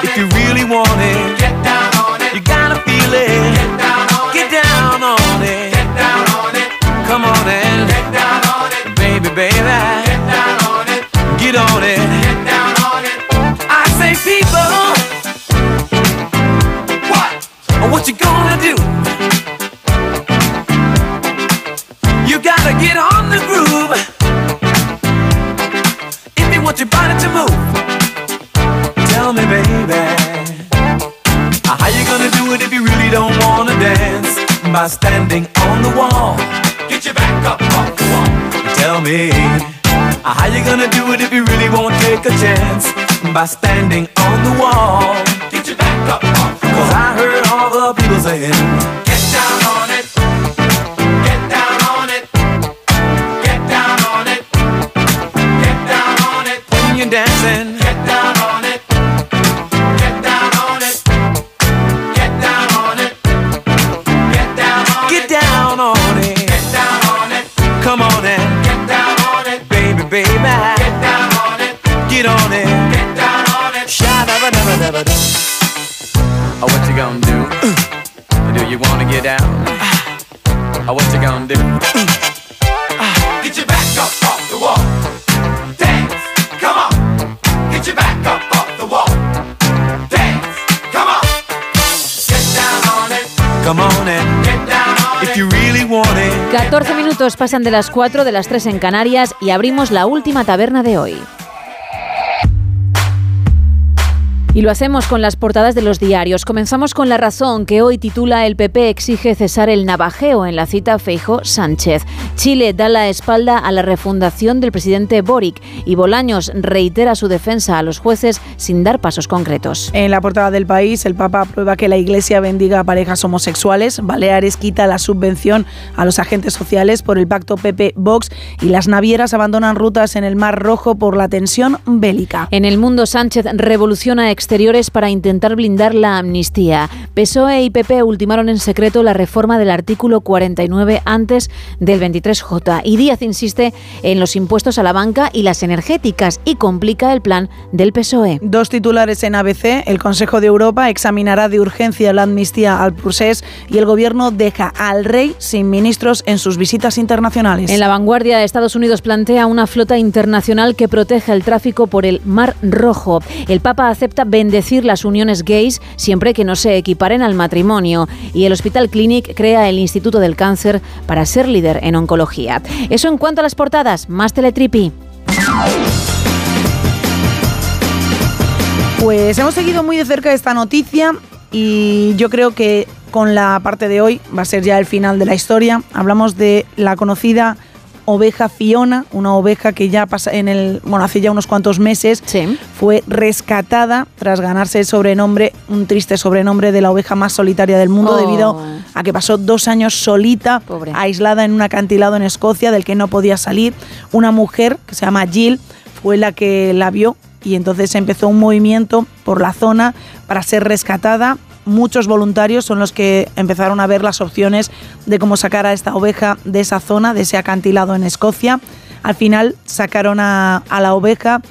on if it. If you really want it, get down on it. You gotta feel it. Get down on get it. down on it. Get down on it. Come on and get down on it. Baby, baby. Get down on it. Get on it. Get down on it. I say people. What? What you gonna do? You gotta get on the groove. If you want your body to move. It if you really don't wanna dance? By standing on the wall. Get your back up off the wall. Tell me. uh, How you gonna do it if you really won't take a chance? By standing on the wall. Get your back up off the wall. Cause I heard all the people saying, Get down on it. Get down on it. Get down on it. Get down on it. When you're dancing. Gonna do? do you wanna get down? Oh, what you gonna do? Get your back up off the wall. Dance, come on. Get your back up off the wall. Dance, come on. Get down on it. Come on and get down on it. If you really want it. 14 minutos pasan de las 4, de las 3 en Canarias y abrimos la última taberna de hoy. Y lo hacemos con las portadas de los diarios. Comenzamos con La Razón, que hoy titula El PP exige cesar el navajeo en la cita Feijo Sánchez. Chile da la espalda a la refundación del presidente Boric y Bolaños reitera su defensa a los jueces sin dar pasos concretos. En la portada del país, el Papa aprueba que la Iglesia bendiga a parejas homosexuales. Baleares quita la subvención a los agentes sociales por el pacto PP-Vox y las navieras abandonan rutas en el Mar Rojo por la tensión bélica. En el mundo, Sánchez revoluciona exteriores para intentar blindar la amnistía. PSOE E y PP ultimaron en secreto la reforma del artículo 49 antes del 23J. Y Díaz insiste en los impuestos a la banca y las energéticas y complica el plan del PSOE. Dos titulares en ABC. El Consejo de Europa examinará de urgencia la amnistía al procés y el gobierno deja al rey sin ministros en sus visitas internacionales. En la vanguardia, Estados Unidos plantea una flota internacional que proteja el tráfico por el Mar Rojo. El Papa acepta bendecir las uniones gays siempre que no se equiparen al matrimonio. Y el Hospital Clinic crea el Instituto del Cáncer para ser líder en oncología. Eso en cuanto a las portadas. Más teletripi. Pues hemos seguido muy de cerca esta noticia y yo creo que con la parte de hoy, va a ser ya el final de la historia. Hablamos de la conocida oveja Fiona, una oveja que ya pasa en el, bueno, hace ya unos cuantos meses fue rescatada tras ganarse el sobrenombre, un triste sobrenombre de la oveja más solitaria del mundo Oh. debido a que pasó dos años solita, aislada en un acantilado en Escocia del que no podía salir. Una mujer que se llama Jill fue la que la vio y entonces empezó un movimiento por la zona para ser rescatada. Muchos voluntarios son los que empezaron a ver las opciones de cómo sacar a esta oveja de esa zona, de ese acantilado en Escocia. Al final sacaron a, la oveja,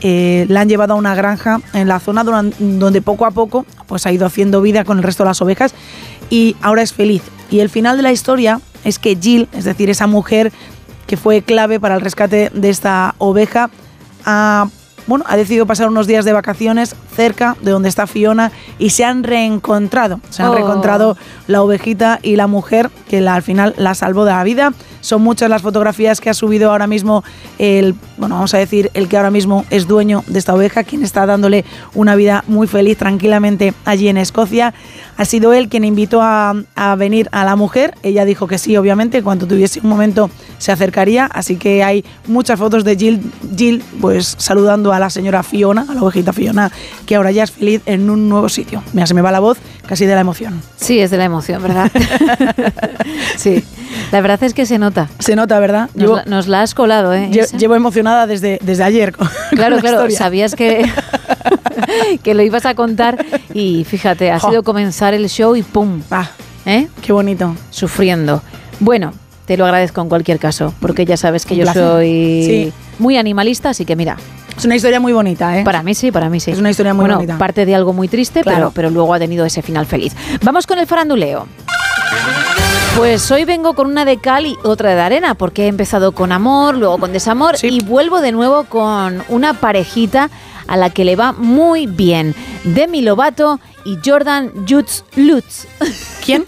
eh, la han llevado a una granja en la zona donde poco a poco pues, ha ido haciendo vida con el resto de las ovejas y ahora es feliz. Y el final de la historia es que Jill, es decir, esa mujer que fue clave para el rescate de esta oveja, ha, bueno, ha decidido pasar unos días de vacaciones cerca de donde está Fiona y se han reencontrado. Se han Oh. reencontrado la ovejita y la mujer que la- al final la salvó de la vida. Son muchas las fotografías que ha subido ahora mismo el, bueno, vamos a decir, el que ahora mismo es dueño de esta oveja, quien está dándole una vida muy feliz tranquilamente allí en Escocia. Ha sido él quien invitó a, a venir a la mujer. Ella dijo que sí, obviamente, cuando tuviese un momento se acercaría. Así que hay muchas fotos de Jill, Jill pues saludando a la señora Fiona, a la ovejita Fiona, que ahora ya es feliz en un nuevo sitio. Mira, se me va la voz casi de la emoción. Sí, es de la emoción, ¿verdad? <laughs> sí, la verdad es que se nota. Se nota, ¿verdad? Nos, la, nos la has colado, ¿eh? lle- llevo emocionada desde, desde ayer. con- <laughs> Claro, con claro, historia. sabías que, <laughs> <laughs> que lo ibas a contar y fíjate, ha Jo. sido comenzar el show y ¡pum! ¿Eh? Qué bonito. Sufriendo. Bueno, te lo agradezco en cualquier caso, porque ya sabes que Un yo placer. soy Sí. muy animalista, así que mira. Es una historia muy bonita, ¿eh? Para mí sí, para mí sí. Es una historia muy bueno, bonita. parte de algo muy triste, Claro. pero, pero luego ha tenido ese final feliz. Vamos con el faranduleo. Pues hoy vengo con una de cal y otra de arena, porque he empezado con amor, luego con desamor y vuelvo de nuevo con una parejita a la que le va muy bien. Demi Lovato y Jordan Jutz Lutz. ¿Quién?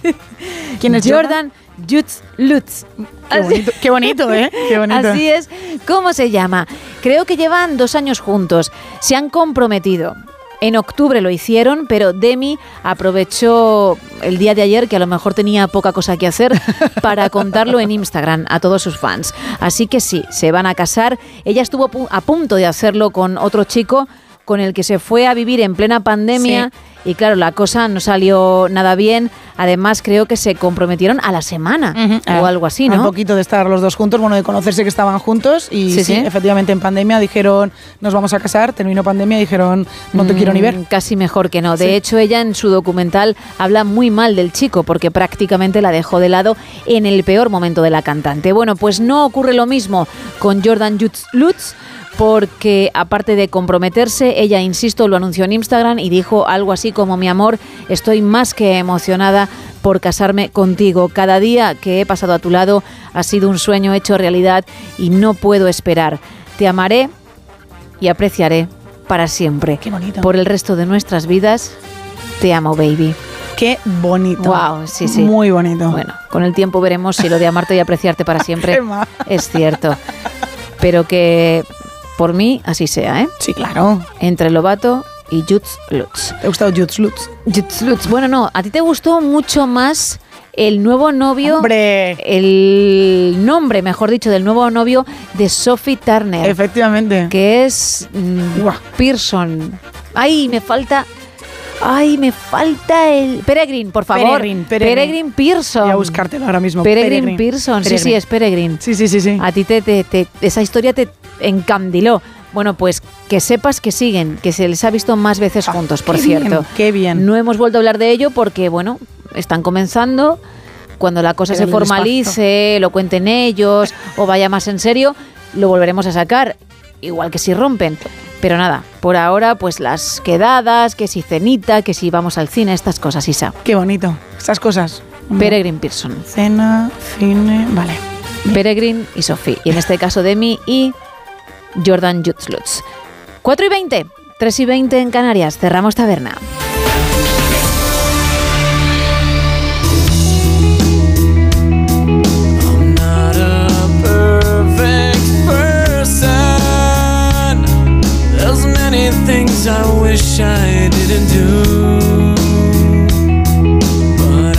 ¿Quién es Jordan Jutz Lutz. Qué bonito, qué bonito, ¿eh? <laughs> Qué bonito. Así es. ¿Cómo se llama? Creo que llevan dos años juntos. Se han comprometido. En octubre lo hicieron, pero Demi aprovechó el día de ayer, que a lo mejor tenía poca cosa que hacer, <laughs> para contarlo en Instagram a todos sus fans. Así que sí, se van a casar. Ella estuvo a punto de hacerlo con otro chico con el que se fue a vivir en plena pandemia y claro, la cosa no salió nada bien. Además, creo que se comprometieron a la semana o algo así, Un ¿no? poquito de estar los dos juntos, bueno, de conocerse que estaban juntos y Sí, sí, sí. efectivamente en pandemia dijeron nos vamos a casar, terminó pandemia y dijeron no te quiero ni ver. Mm, Casi mejor que no. De Sí. hecho, ella en su documental habla muy mal del chico porque prácticamente la dejó de lado en el peor momento de la cantante. Bueno, pues no ocurre lo mismo con Jordan Lutz porque aparte de comprometerse, ella, insisto, lo anunció en Instagram y dijo algo así como mi amor, estoy más que emocionada por casarme contigo. Cada día que he pasado a tu lado ha sido un sueño hecho realidad y no puedo esperar. Te amaré y apreciaré para siempre. Qué bonito. Por el resto de nuestras vidas, te amo, baby. Qué bonito. Wow, sí, sí. Muy bonito. Bueno, con el tiempo veremos si lo de amarte y apreciarte para <laughs> siempre es cierto. Pero que por mí así sea, ¿eh? Sí, claro. Entre Lobato y Jutz Lutz. ¿Te ha gustado Jutz Lutz? Jutz Lutz. Bueno, no, a ti te gustó mucho más el nuevo novio. ¡Hombre! El nombre, mejor dicho, del nuevo novio de Sophie Turner. Efectivamente. Que es mm, Pearson. Ay, me falta. Ay, me falta el. Peregrine, por favor. Peregrine, Peregrine. Pearson. Voy a buscártelo ahora mismo. Peregrine, Peregrine. Pearson. Sí, sí, Peregrine. es Peregrine. Sí, sí, sí, sí. A ti te, te- te- esa historia te encandiló. Bueno, pues que sepas que siguen, que se les ha visto más veces juntos, por qué cierto. bien, qué bien. No hemos vuelto a hablar de ello porque, bueno, están comenzando. Cuando la cosa se formalice, lo cuenten ellos o vaya más en serio, lo volveremos a sacar. Igual que si rompen. Pero nada, por ahora, pues las quedadas, que si cenita, que si vamos al cine, estas cosas, Isa. Qué bonito. Estas cosas. Peregrine Pearson. Cena, cine, vale. Peregrine y Sophie. Y en este caso Demi y Jordan Jutzlutz. 4 y 20, 3 y 20 en Canarias. Cerramos taberna. things I wish I didn't do. But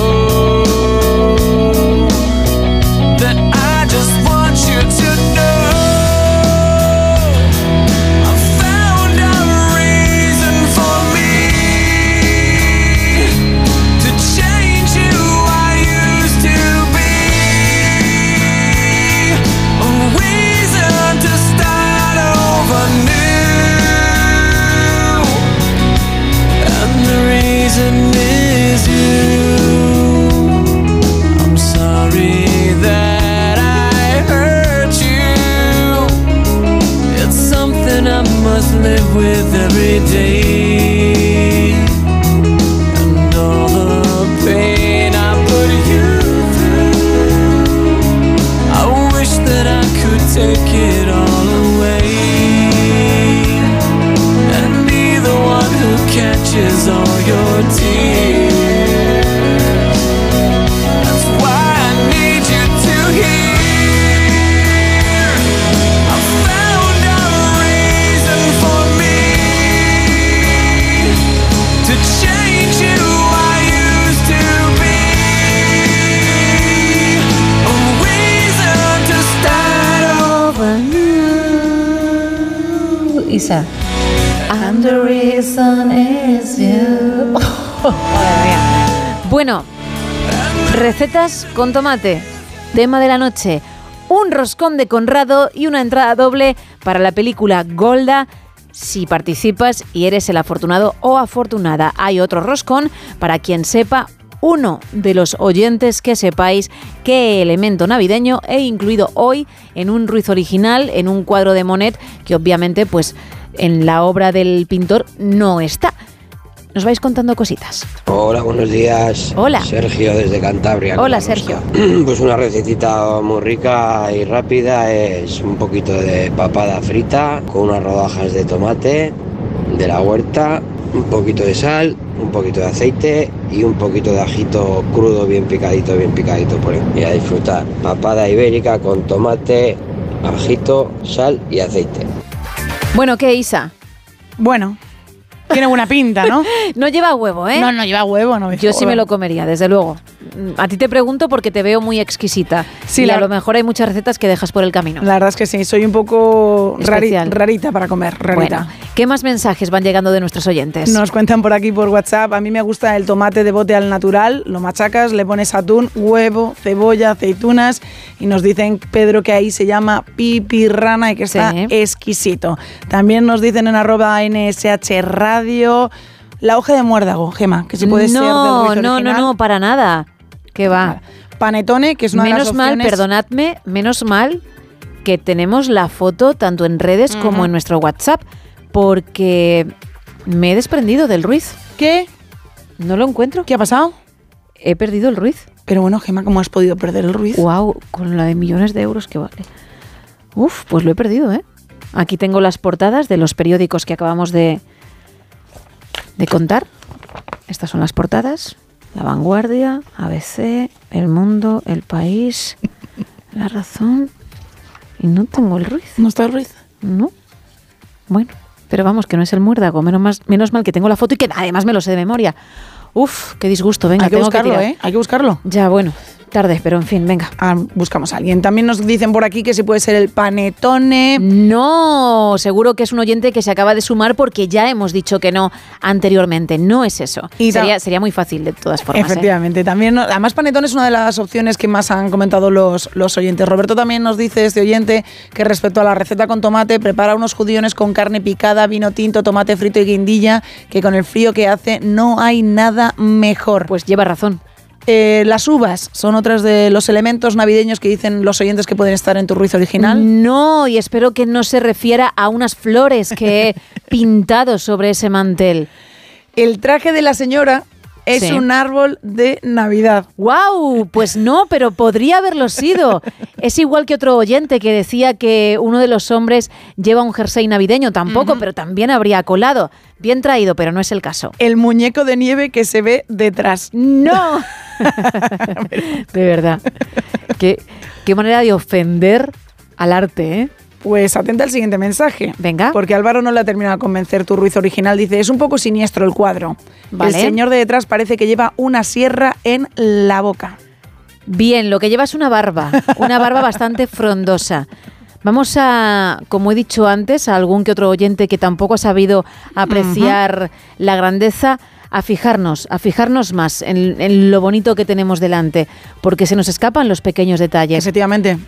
must live with every day. And the reason is you. <laughs> Bueno, recetas con tomate. Tema de la noche. Un roscón de Conrado y una entrada doble para la película Golda. Si participas y eres el afortunado o afortunada, hay otro roscón para quien sepa uno de los oyentes que sepáis qué elemento navideño he incluido hoy en un Ruiz original, en un cuadro de Monet, que obviamente pues en la obra del pintor no está. Nos vais contando cositas. Hola, buenos días. Hola. Sergio desde Cantabria. Hola, ¿cómo Sergio. <clears throat> Pues una recetita muy rica y rápida es un poquito de papada frita con unas rodajas de tomate de la huerta, un poquito de sal, un poquito de aceite y un poquito de ajito crudo bien picadito, bien picadito por ahí. Y a disfrutar. Papada ibérica con tomate, ajito, sal y aceite. Bueno, ¿qué, Isa? Bueno, tiene buena pinta, ¿no? <laughs> no lleva huevo, ¿eh? No, no lleva huevo, no. Yo sí me lo comería, desde luego. A ti te pregunto porque te veo muy exquisita. Sí, y la- a lo mejor hay muchas recetas que dejas por el camino. La verdad es que sí, soy un poco rari- rarita para comer, rarita. Bueno, ¿qué más mensajes van llegando de nuestros oyentes? Nos cuentan por aquí por WhatsApp. A mí me gusta el tomate de bote al natural. Lo machacas, le pones atún, huevo, cebolla, aceitunas. Y nos dicen, Pedro, que ahí se llama pipirrana y que está exquisito. También nos dicen en arroba NSH Radio la hoja de muérdago, Gema, que si puede ser del no, no, no, no, para nada. ¿Qué va? Panetone, que es una de menos mal, perdonadme, menos mal que tenemos la foto tanto en redes como en nuestro WhatsApp, porque me he desprendido del Ruiz. ¿Qué? No lo encuentro. ¿Qué ha pasado? He perdido el Ruiz. Pero bueno, Gema, ¿cómo has podido perder el Ruiz? Wow, con la de millones de euros que vale. Uf, pues lo he perdido, ¿eh? Aquí tengo las portadas de los periódicos que acabamos de, de contar. Estas son las portadas. La Vanguardia, ABC, El Mundo, El País, <laughs> La Razón. Y no tengo el Ruiz. ¿No está el Ruiz? No. Bueno, pero vamos, que no es el muérdago. Menos, más, menos mal que tengo la foto y que además me lo sé de memoria. Uf, qué disgusto. Venga, Hay que tengo buscarlo, tirar. ¿eh? Hay que buscarlo. Ya, bueno, tarde, pero en fin, venga. Ah, buscamos a alguien. También nos dicen por aquí que si puede ser el panetone. No, seguro que es un oyente que se acaba de sumar porque ya hemos dicho que no anteriormente. No es eso. Y sería, sería muy fácil de todas formas. ¿eh? Efectivamente, también, no- además panetón es una de las opciones que más han comentado los, los oyentes. Roberto también nos dice, este oyente, que respecto a la receta con tomate, prepara unos judiones con carne picada, vino tinto, tomate frito y guindilla, que con el frío que hace no hay nada mejor. Pues lleva razón. Eh, las uvas son otras de los elementos navideños que dicen los oyentes que pueden estar en tu ruiz original. No, y espero que no se refiera a unas flores que he <laughs> pintado sobre ese mantel. El traje de la señora es Sí. un árbol de Navidad. ¡Wow! Pues no, pero podría haberlo sido. Es igual que otro oyente que decía que uno de los hombres lleva un jersey navideño. Tampoco, pero también habría colado. Bien traído, pero no es el caso. El muñeco de nieve que se ve detrás. ¡No! <laughs> de verdad. Qué, qué manera de ofender al arte, ¿eh? Pues atenta al siguiente mensaje. Venga. Porque Álvaro no le ha terminado de convencer tu Ruiz original. Dice, es un poco siniestro el cuadro. Vale. El señor de detrás parece que lleva una sierra en la boca. Bien, lo que lleva es una barba, una barba <laughs> bastante frondosa. Vamos a, como he dicho antes, a algún que otro oyente que tampoco ha sabido apreciar la grandeza, a fijarnos, a fijarnos más en, en lo bonito que tenemos delante, porque se nos escapan los pequeños detalles. Efectivamente.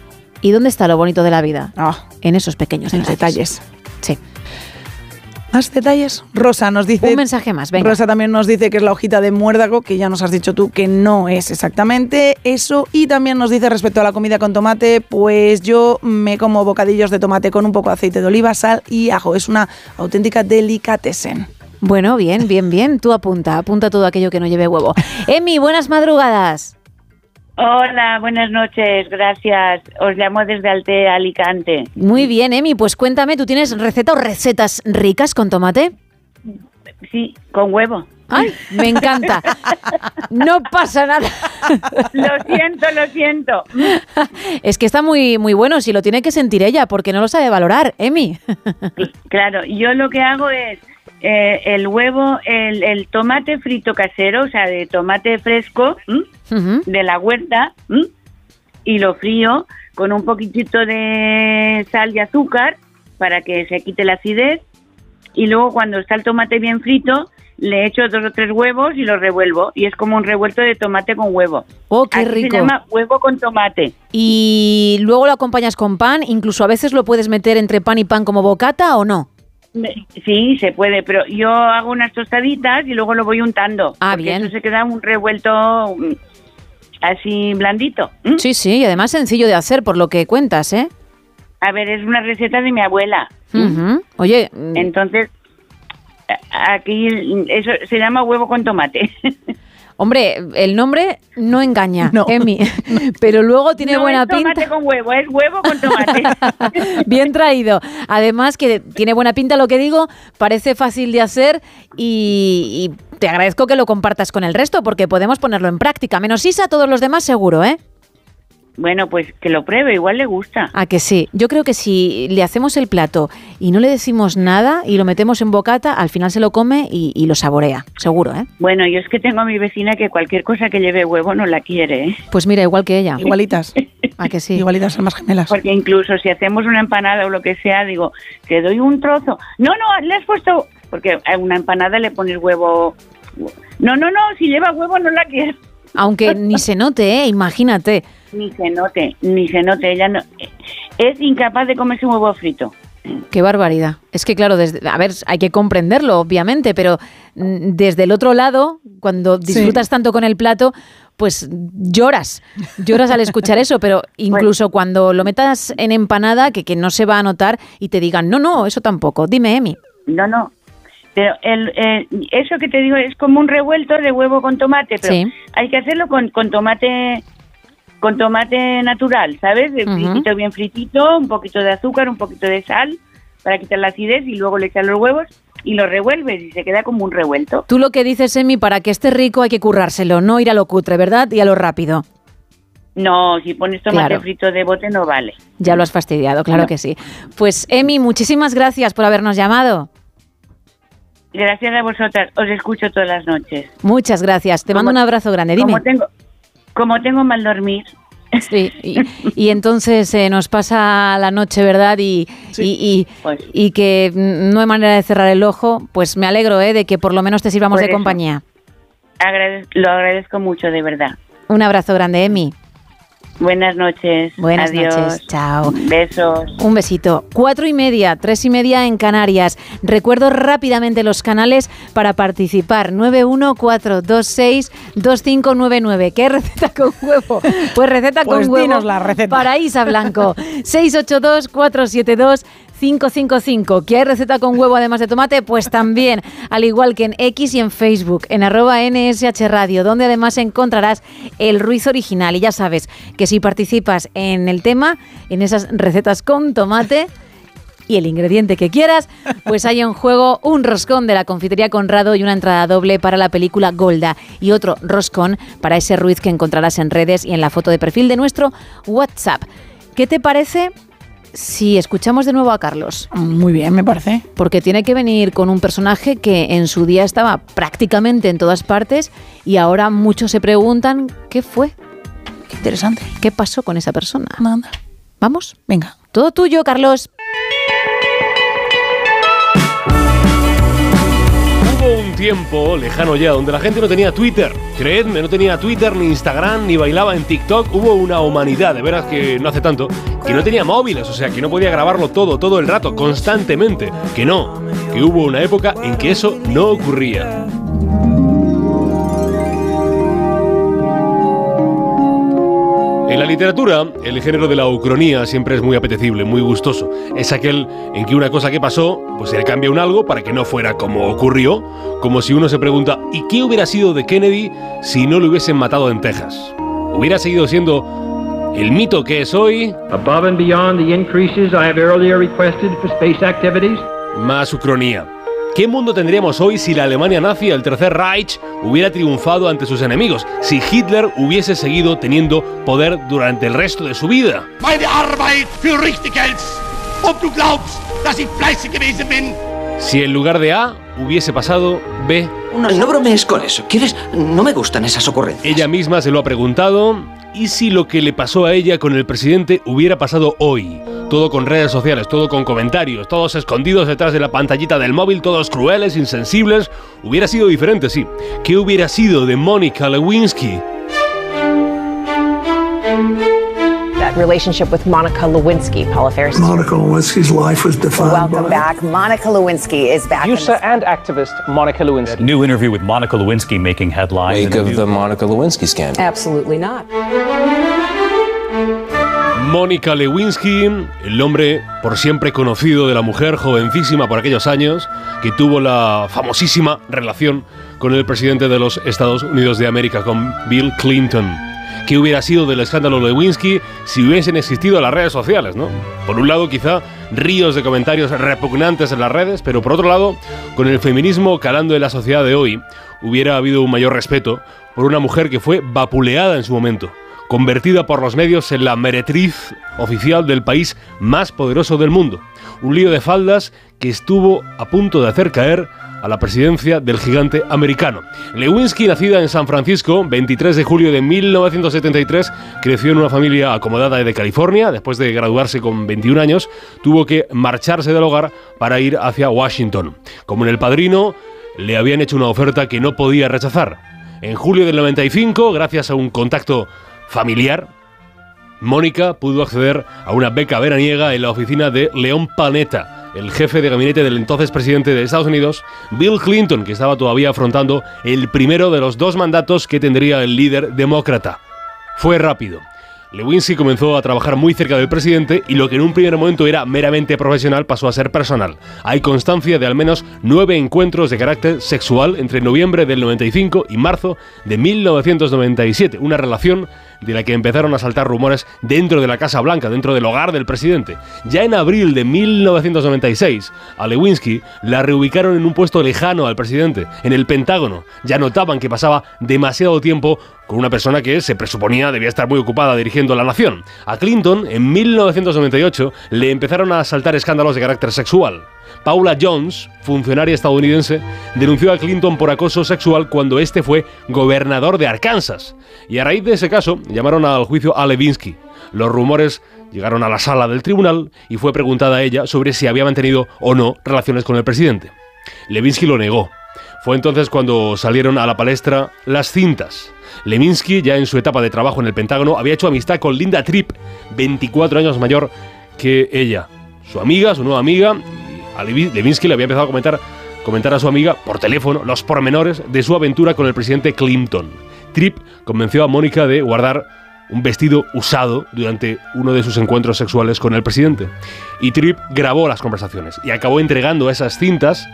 ¿Y dónde está lo bonito de la vida? Ah, En esos pequeños en los detalles. detalles. Sí. ¿Más detalles? Rosa nos dice... Un mensaje más, venga. Rosa también nos dice que es la hojita de muérdago, que ya nos has dicho tú que no es exactamente eso. Y también nos dice respecto a la comida con tomate, pues yo me como bocadillos de tomate con un poco de aceite de oliva, sal y ajo. Es una auténtica delicatessen. Bueno, bien, bien, bien. Tú apunta, apunta todo aquello que no lleve huevo. <laughs> Emi, buenas madrugadas. Hola, buenas noches, gracias. Os llamo desde Altea, Alicante. Muy bien, Emi, pues cuéntame, ¿tú tienes receta o recetas ricas con tomate? Sí, con huevo. Ay, me encanta. No pasa nada. Lo siento, lo siento. Es que está muy, muy bueno, si lo tiene que sentir ella, porque no lo sabe valorar, Emi. Claro, yo lo que hago es eh, el huevo, el, el tomate frito casero, o sea, de tomate fresco de la huerta, ¿m? y lo frío con un poquitito de sal y azúcar para que se quite la acidez. Y luego cuando está el tomate bien frito, le echo dos o tres huevos y lo revuelvo. Y es como un revuelto de tomate con huevo. Oh, qué Así rico. Se llama huevo con tomate. Y luego lo acompañas con pan, incluso a veces lo puedes meter entre pan y pan como bocata o no. Me- Sí, se puede, pero yo hago unas tostaditas y luego lo voy untando. Ah, porque bien. Eso se queda un revuelto mm, así blandito. Sí, sí, y además sencillo de hacer por lo que cuentas, ¿eh? A ver, es una receta de mi abuela. Oye, mm, Entonces, aquí eso se llama huevo con tomate. <laughs> hombre, el nombre no engaña, <laughs> Emi, <laughs> pero luego tiene no buena es tomate pinta. con huevo, es huevo con tomate. <laughs> Bien traído. Además que tiene buena pinta lo que digo, parece fácil de hacer y, y te agradezco que lo compartas con el resto porque podemos ponerlo en práctica. Menos Isa, todos los demás seguro, ¿eh? Bueno, pues que lo pruebe, igual le gusta. A que sí. Yo creo que si le hacemos el plato y no le decimos nada y lo metemos en bocata, al final se lo come y, y lo saborea, seguro, ¿eh? Bueno, yo es que tengo a mi vecina que cualquier cosa que lleve huevo no la quiere, ¿eh? Pues mira, igual que ella. Igualitas. <laughs> ¿A que sí? Igualitas, son más gemelas. Porque incluso si hacemos una empanada o lo que sea, digo, te doy un trozo. No, no, le has puesto... Porque a una empanada le pones huevo... No, no, no, si lleva huevo no la quiero. Aunque ni se note, ¿eh? Imagínate. Ni se note, ni se note. Ella no... Es incapaz de comerse un huevo frito. Qué barbaridad. Es que claro, desde, a ver, hay que comprenderlo, obviamente, pero mm, desde el otro lado, cuando disfrutas tanto con el plato, pues lloras, lloras al escuchar eso, pero <laughs> incluso cuando lo metas en empanada, que, que no se va a notar y te digan, no, no, eso tampoco. Dime, Emi. No, no. Pero el, eh, eso que te digo es como un revuelto de huevo con tomate, pero Sí. hay que hacerlo con, con tomate con tomate natural, ¿sabes? De Ujú. fritito bien fritito, un poquito de azúcar, un poquito de sal para quitar la acidez y luego le echas los huevos y lo revuelves y se queda como un revuelto. Tú lo que dices, Emi, para que esté rico hay que currárselo, no ir a lo cutre, ¿verdad? Y a lo rápido. No, si pones tomate Claro. frito de bote no vale. Ya lo has fastidiado, claro No. que sí. Pues, Emi, muchísimas gracias por habernos llamado. Gracias a vosotras, os escucho todas las noches. Muchas gracias. Te mando un abrazo grande. Dime. Como tengo, como tengo mal dormir. Sí, y, y entonces eh, nos pasa la noche, ¿verdad? Y, y, y- Pues y que no hay manera de cerrar el ojo. Pues me alegro ¿eh? de que por lo menos te sirvamos de eso. compañía. Agradez- lo agradezco mucho, de verdad. Un abrazo grande, Emi. Buenas noches. Buenas noches. Chao. Besos. Un besito. Cuatro y media, tres y media en Canarias. Recuerdo rápidamente los canales para participar. 914262599. ¿Qué receta con huevo? Pues receta con pues huevo. la receta. Para Isa Blanco. <laughs> 682 472 555. hay receta con huevo además de tomate? Pues también, al igual que en X y en Facebook, en arroba NSH Radio, donde además encontrarás el Ruiz original. Y ya sabes que si participas en el tema, en esas recetas con tomate, y el ingrediente que quieras, pues hay en juego un roscón de la confitería Conrado y una entrada doble para la película Golda y otro roscón para ese Ruiz que encontrarás en redes y en la foto de perfil de nuestro WhatsApp. ¿Qué te parece si escuchamos de nuevo a Carlos? Muy bien, me parece. Porque tiene que venir con un personaje que en su día estaba prácticamente en todas partes y ahora muchos se preguntan qué fue. Qué interesante. ¿Qué pasó con esa persona? Nada. ¿Vamos? Venga. Todo tuyo, Carlos. Tiempo lejano ya donde la gente no tenía Twitter. Creedme, no tenía Twitter, ni Instagram, ni bailaba en TikTok. Hubo una humanidad, de veras que no hace tanto, que no tenía móviles, o sea, que no podía grabarlo todo, todo el rato, constantemente. Que no, que hubo una época en que eso no ocurría. En la literatura, el género de la ucronía siempre es muy apetecible, muy gustoso. Es aquel en que una cosa que pasó, pues se le cambia un algo para que no fuera como ocurrió, como si uno se pregunta, ¿y qué hubiera sido de Kennedy si no lo hubiesen matado en Texas? ¿Hubiera seguido siendo el mito que es hoy? Above and beyond the increases I have earlier requested for space activities, Más ucronía. ¿Qué mundo tendríamos hoy si la Alemania nazi, el Tercer Reich, hubiera triunfado ante sus enemigos? Si Hitler hubiese seguido teniendo poder durante el resto de su vida? Si en lugar de A hubiese pasado B. No, no bromees con eso. ¿Quieres? No me gustan esas ocurrencias. Ella misma se lo ha preguntado. ¿Y si lo que le pasó a ella con el presidente hubiera pasado hoy? Todo con redes sociales, todo con comentarios, todos escondidos detrás de la pantallita del móvil, todos crueles, insensibles. Hubiera sido diferente, sí. ¿Qué hubiera sido de Mónica Lewinsky? That relationship with Monica Lewinsky, Paula Ferris. Monica Lewinsky's life was defined Welcome by back. Monica Lewinsky is back. User and activist Monica Lewinsky. New interview with Monica Lewinsky making headlines. Wake of the Monica Lewinsky scandal. Absolutely not. Mónica Lewinsky, el nombre por siempre conocido de la mujer jovencísima por aquellos años, que tuvo la famosísima relación con el presidente de los Estados Unidos de América, con Bill Clinton. ¿Qué hubiera sido del escándalo Lewinsky si hubiesen existido las redes sociales, no? Por un lado, quizá ríos de comentarios repugnantes en las redes, pero por otro lado, con el feminismo calando en la sociedad de hoy, hubiera habido un mayor respeto por una mujer que fue vapuleada en su momento convertida por los medios en la meretriz oficial del país más poderoso del mundo. Un lío de faldas que estuvo a punto de hacer caer a la presidencia del gigante americano. Lewinsky, nacida en San Francisco, 23 de julio de 1973, creció en una familia acomodada de California. Después de graduarse con 21 años, tuvo que marcharse del hogar para ir hacia Washington. Como en El Padrino, le habían hecho una oferta que no podía rechazar. En julio del 95, gracias a un contacto familiar, Mónica pudo acceder a una beca veraniega en la oficina de León Panetta, el jefe de gabinete del entonces presidente de Estados Unidos, Bill Clinton, que estaba todavía afrontando el primero de los dos mandatos que tendría el líder demócrata. Fue rápido. Lewinsky comenzó a trabajar muy cerca del presidente y lo que en un primer momento era meramente profesional pasó a ser personal. Hay constancia de al menos nueve encuentros de carácter sexual entre noviembre del 95 y marzo de 1997, una relación de la que empezaron a saltar rumores dentro de la Casa Blanca, dentro del hogar del presidente. Ya en abril de 1996, a Lewinsky la reubicaron en un puesto lejano al presidente, en el Pentágono. Ya notaban que pasaba demasiado tiempo una persona que se presuponía debía estar muy ocupada dirigiendo la nación. A Clinton, en 1998, le empezaron a saltar escándalos de carácter sexual. Paula Jones, funcionaria estadounidense, denunció a Clinton por acoso sexual cuando este fue gobernador de Arkansas. Y a raíz de ese caso, llamaron al juicio a Levinsky. Los rumores llegaron a la sala del tribunal y fue preguntada a ella sobre si había mantenido o no relaciones con el presidente. Levinsky lo negó. Fue entonces cuando salieron a la palestra las cintas. Levinsky, ya en su etapa de trabajo en el Pentágono, había hecho amistad con Linda Tripp, 24 años mayor que ella. Su amiga, su nueva amiga, a Levi- Levinsky le había empezado a comentar, comentar a su amiga por teléfono los pormenores de su aventura con el presidente Clinton. Tripp convenció a Mónica de guardar un vestido usado durante uno de sus encuentros sexuales con el presidente. Y Tripp grabó las conversaciones y acabó entregando esas cintas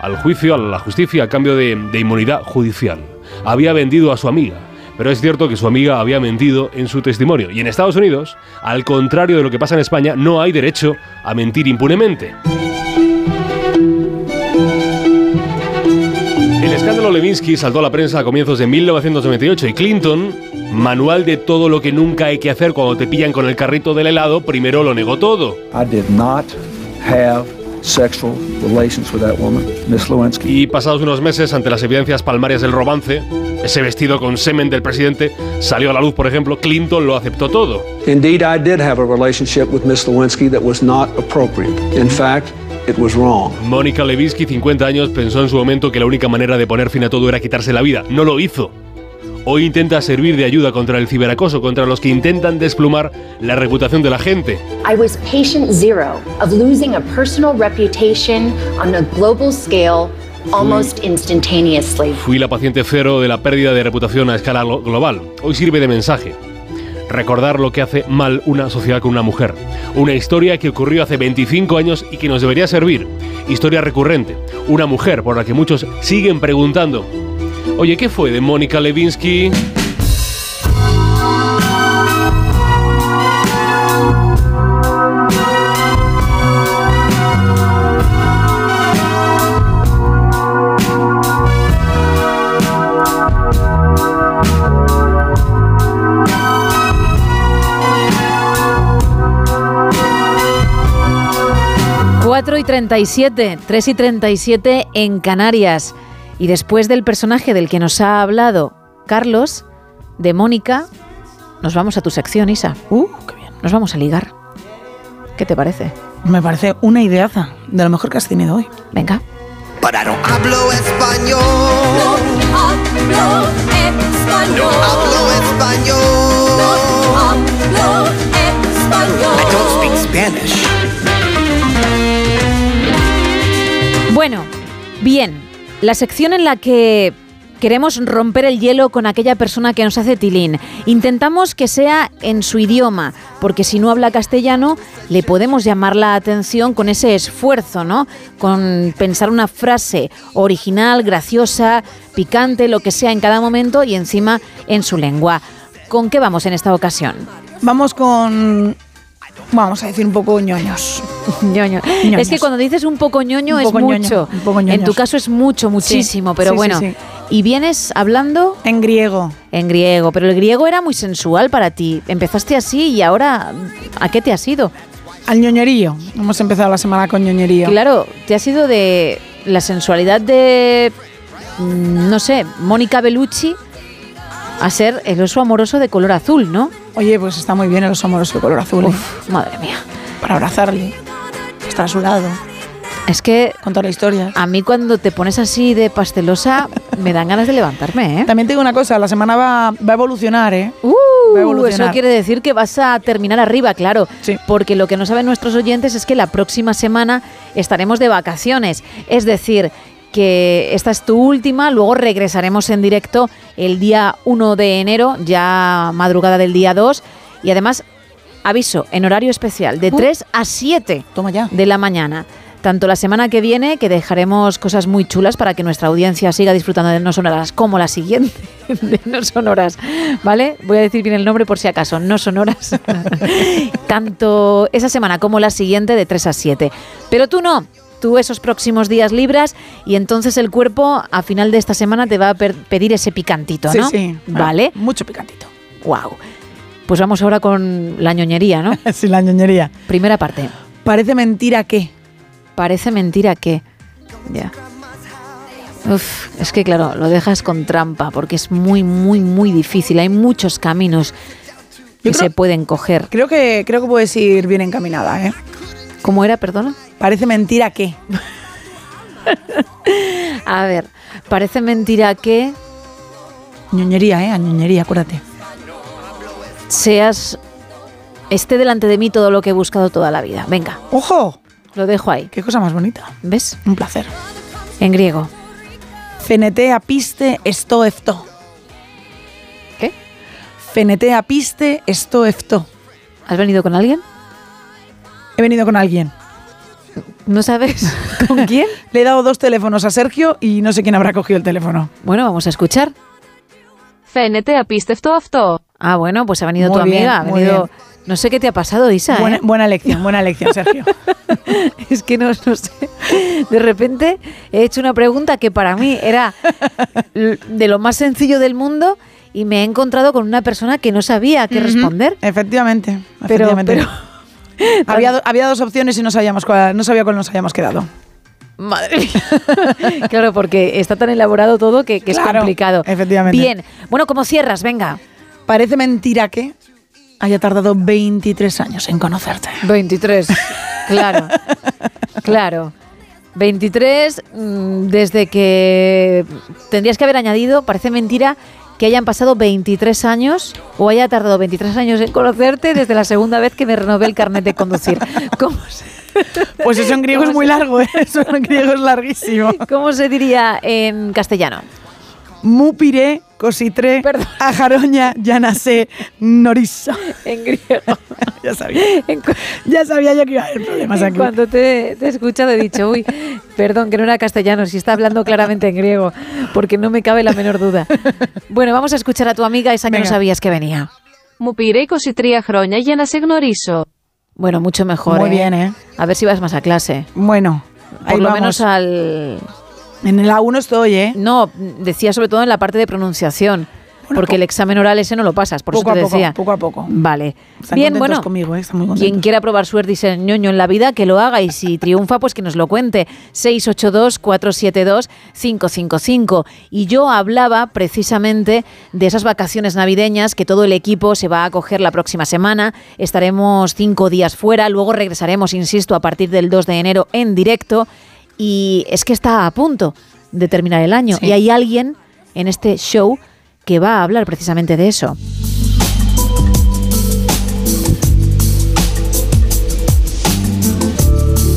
al juicio, a la justicia, a cambio de, inmunidad judicial. Había vendido a su amiga. Pero es cierto que su amiga había mentido en su testimonio. Y en Estados Unidos, al contrario de lo que pasa en España, no hay derecho a mentir impunemente. El escándalo Levinsky saltó a la prensa a comienzos de 1998 y Clinton Manual de todo lo que nunca hay que hacer cuando te pillan con el carrito del helado, primero lo negó todo. Sexual relations with that woman, Miss Lewinsky. Y pasados unos meses, ante las evidencias palmarias del romance, ese vestido con semen del presidente salió a la luz, por ejemplo, Clinton lo aceptó todo. Indeed, I did have a relationship with Miss Lewinsky that was not appropriate. In fact, it was wrong. Mónica Lewinsky, 50 años, pensó en su momento que la única manera de poner fin a todo era quitarse la vida. No lo hizo. Hoy intenta servir de ayuda contra el ciberacoso, contra los que intentan desplumar la reputación de la gente. I was patient zero of losing a personal reputation on a global scale almost instantaneously. Fui la paciente cero de la pérdida de reputación a escala glo- global. Hoy sirve de mensaje. Recordar lo que hace mal una sociedad con una mujer. Una historia que ocurrió hace 25 años y que nos debería servir. Historia recurrente. Una mujer por la que muchos siguen preguntando. Oye, ¿qué fue de Mónica Lewinsky? Cuatro y 37, 3 y 37 en Canarias. Y después del personaje del que nos ha hablado Carlos, de Mónica, nos vamos a tu sección, Isa. Uh, qué bien. Nos vamos a ligar. ¿Qué te parece? Me parece una ideaza de lo mejor que has tenido hoy. Venga. But I don't hablo español. No hablo español. No hablo español. No hablo español. I don't speak Spanish. Bueno, bien. La sección en la que queremos romper el hielo con aquella persona que nos hace tilín. Intentamos que sea en su idioma, porque si no habla castellano, le podemos llamar la atención con ese esfuerzo, ¿no? Con pensar una frase original, graciosa, picante, lo que sea en cada momento y encima en su lengua. ¿Con qué vamos en esta ocasión? Vamos con. Vamos a decir un poco ñoños. <laughs> Ñoño. Ñoños. Es que cuando dices un poco ñoño Un es ñoño, mucho. un poco en tu caso es mucho, muchísimo, pero sí, bueno. sí. Y vienes hablando En griego. en griego, pero el griego era muy sensual para ti. Empezaste así y ahora ¿a qué te has ido? Al ñoñerío. Hemos empezado la semana con ñoñerío. Claro, te has ido de la sensualidad de mm, no sé, Mónica Bellucci a ser el oso amoroso de color azul, ¿no? Oye, pues está muy bien el oso amoroso de color azul. ¿eh? Uf, madre mía. Para abrazarle. Estar a su lado. Es que Contar la historia. a mí cuando te pones así de pastelosa <laughs> me dan ganas de levantarme, ¿eh? También te digo una cosa, la semana va, va a evolucionar, ¿eh? Uh, Va a evolucionar. eso quiere decir que vas a terminar arriba, claro. Sí. Porque lo que no saben nuestros oyentes es que la próxima semana estaremos de vacaciones. Es decir, que esta es tu última, luego regresaremos en directo el día 1 de enero, ya madrugada del día 2. Y además, aviso, en horario especial, de Uh. 3 a 7 Toma ya. de la mañana. Tanto la semana que viene, que dejaremos cosas muy chulas para que nuestra audiencia siga disfrutando de No Sonoras, como la siguiente <laughs> de No Sonoras, ¿vale? Voy a decir bien el nombre por si acaso, No Sonoras. <laughs> Tanto esa semana como la siguiente de 3 a 7. Pero tú no, tú esos próximos días libras y entonces el cuerpo a final de esta semana te va a pedir ese picantito, Sí, ¿no? sí. Vale. Mucho picantito. Wow. Pues vamos ahora con la ñoñería, ¿no? <laughs> sí, la ñoñería. Primera parte. Parece mentira que. Parece mentira que. Ya. Uf, es que claro, lo dejas con trampa porque es muy, muy, muy difícil. Hay muchos caminos que creo- se pueden coger. Creo que, creo que puedes ir bien encaminada, ¿eh? ¿Cómo era, perdona? Parece mentira que. <laughs> A ver, parece mentira que ñoñería, ¿eh? A ñoñería, acuérdate. seas. esté delante de mí todo lo que he buscado toda la vida. Venga, ¡Ojo! lo dejo ahí. Qué cosa más bonita. ¿Ves? Un placer. En griego. Fenetea piste esto efto. ¿Qué? Fenetea piste esto efto. ¿Has venido con alguien? He venido con alguien. ¿No sabes <laughs> con quién? Le he dado dos teléfonos a Sergio y no sé quién habrá cogido el teléfono. Bueno, vamos a escuchar. Φαίνεται απίστευτο αυτό. Ah, bueno, pues ha venido Muy tu bien, amiga. Ha muy venido. bien. No sé qué te ha pasado, Isa. Buena, ¿eh? buena elección, buena elección, Sergio. <laughs> Es que no, no sé. De repente he hecho una pregunta que para mí era l- de lo más sencillo del mundo y me he encontrado con una persona que no sabía qué Ujú, responder. Efectivamente. Pero- efectivamente. <laughs> había, do- había dos opciones y no sabíamos cuál, no sabía cuál nos habíamos quedado. Madre mía. <laughs> claro, porque está tan elaborado todo que, que es complicado. efectivamente. Bien. Bueno, ¿cómo cierras? Venga. Parece mentira que haya tardado 23 años en conocerte. 23. Claro. claro. 23, mm, desde que tendrías que haber añadido, parece mentira que hayan pasado 23 años o haya tardado 23 años en conocerte desde la segunda vez que me renové el carnet de conducir. <laughs> ¿Cómo se, Pues eso en griego ¿Cómo es muy largo, ¿eh? Eso en griego es larguísimo. cómo se diría en castellano? mupiré, cositré, ajaroña, ya nacé, norizo. <laughs> En griego. <laughs> ya sabía. ya sabía yo que iba a haber problemas aquí. Cuando te, te he escuchado he dicho, uy, Perdón, que no era castellano, si está hablando claramente en griego, porque no me cabe la menor duda. Bueno, vamos a escuchar a tu amiga, esa que no sabías que venía. Mupiré cositría groña y se. Bueno, mucho mejor. Muy ¿eh? bien, ¿eh? A ver si vas más a clase. Bueno, Por lo menos al en el A1 estoy, ¿eh? No, decía sobre todo en la parte de pronunciación. porque el examen oral ese no lo pasas, por Poco eso te a poco, decía. poco a poco. Vale. Están Bien, bueno. conmigo, ¿eh? Están muy contentos. Quien quiera probar suerte y ser ñoño en la vida, que lo haga. Y si triunfa, pues que nos lo cuente. 682-472-555. Y yo hablaba precisamente de esas vacaciones navideñas que todo el equipo se va a coger la próxima semana. Estaremos cinco días fuera. Luego regresaremos, insisto, a partir del 2 de enero en directo. Y es que está a punto de terminar el año. Sí. Y hay alguien en este show que va a hablar precisamente de eso.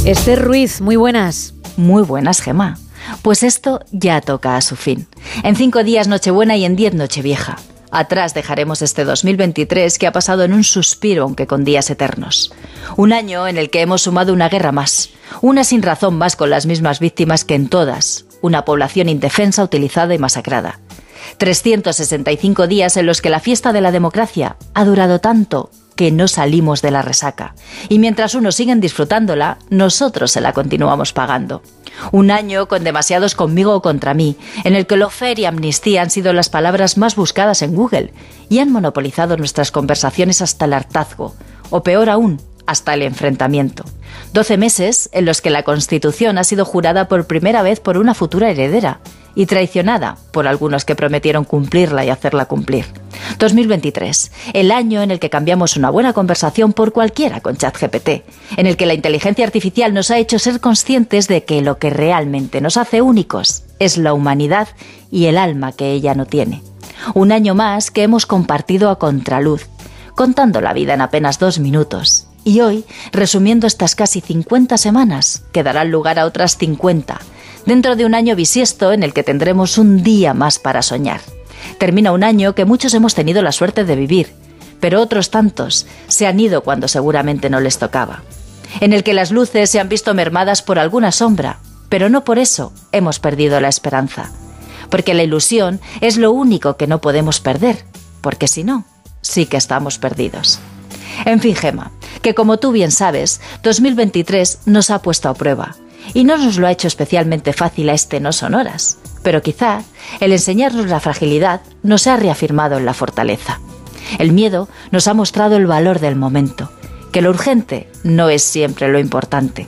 Esther Ruiz, muy buenas. Muy buenas, Gema. Pues esto ya toca a su fin. En cinco días Nochebuena y en diez Nochevieja. Atrás dejaremos este 2023 que ha pasado en un suspiro, aunque con días eternos. Un año en el que hemos sumado una guerra más, una sin razón más con las mismas víctimas que en todas, una población indefensa utilizada y masacrada. 365 días en los que la fiesta de la democracia ha durado tanto que no salimos de la resaca. Y mientras unos siguen disfrutándola, nosotros se la continuamos pagando. Un año con demasiados conmigo o contra mí, en el que lofer y amnistía han sido las palabras más buscadas en Google y han monopolizado nuestras conversaciones hasta el hartazgo, o peor aún, hasta el enfrentamiento. Doce meses en los que la Constitución ha sido jurada por primera vez por una futura heredera y traicionada por algunos que prometieron cumplirla y hacerla cumplir. 2023, el año en el que cambiamos una buena conversación por cualquiera con ChatGPT, en el que la inteligencia artificial nos ha hecho ser conscientes de que lo que realmente nos hace únicos es la humanidad y el alma que ella no tiene. Un año más que hemos compartido a contraluz, contando la vida en apenas dos minutos. Y hoy, resumiendo estas casi 50 semanas, que darán lugar a otras 50, dentro de un año bisiesto en el que tendremos un día más para soñar. Termina un año que muchos hemos tenido la suerte de vivir, pero otros tantos se han ido cuando seguramente no les tocaba. En el que las luces se han visto mermadas por alguna sombra, pero no por eso hemos perdido la esperanza. Porque la ilusión es lo único que no podemos perder, porque si no, sí que estamos perdidos. En fin, Gema, que como tú bien sabes, 2023 nos ha puesto a prueba. Y no nos lo ha hecho especialmente fácil a este no son horas. Pero quizá el enseñarnos la fragilidad nos ha reafirmado en la fortaleza. El miedo nos ha mostrado el valor del momento, que lo urgente no es siempre lo importante.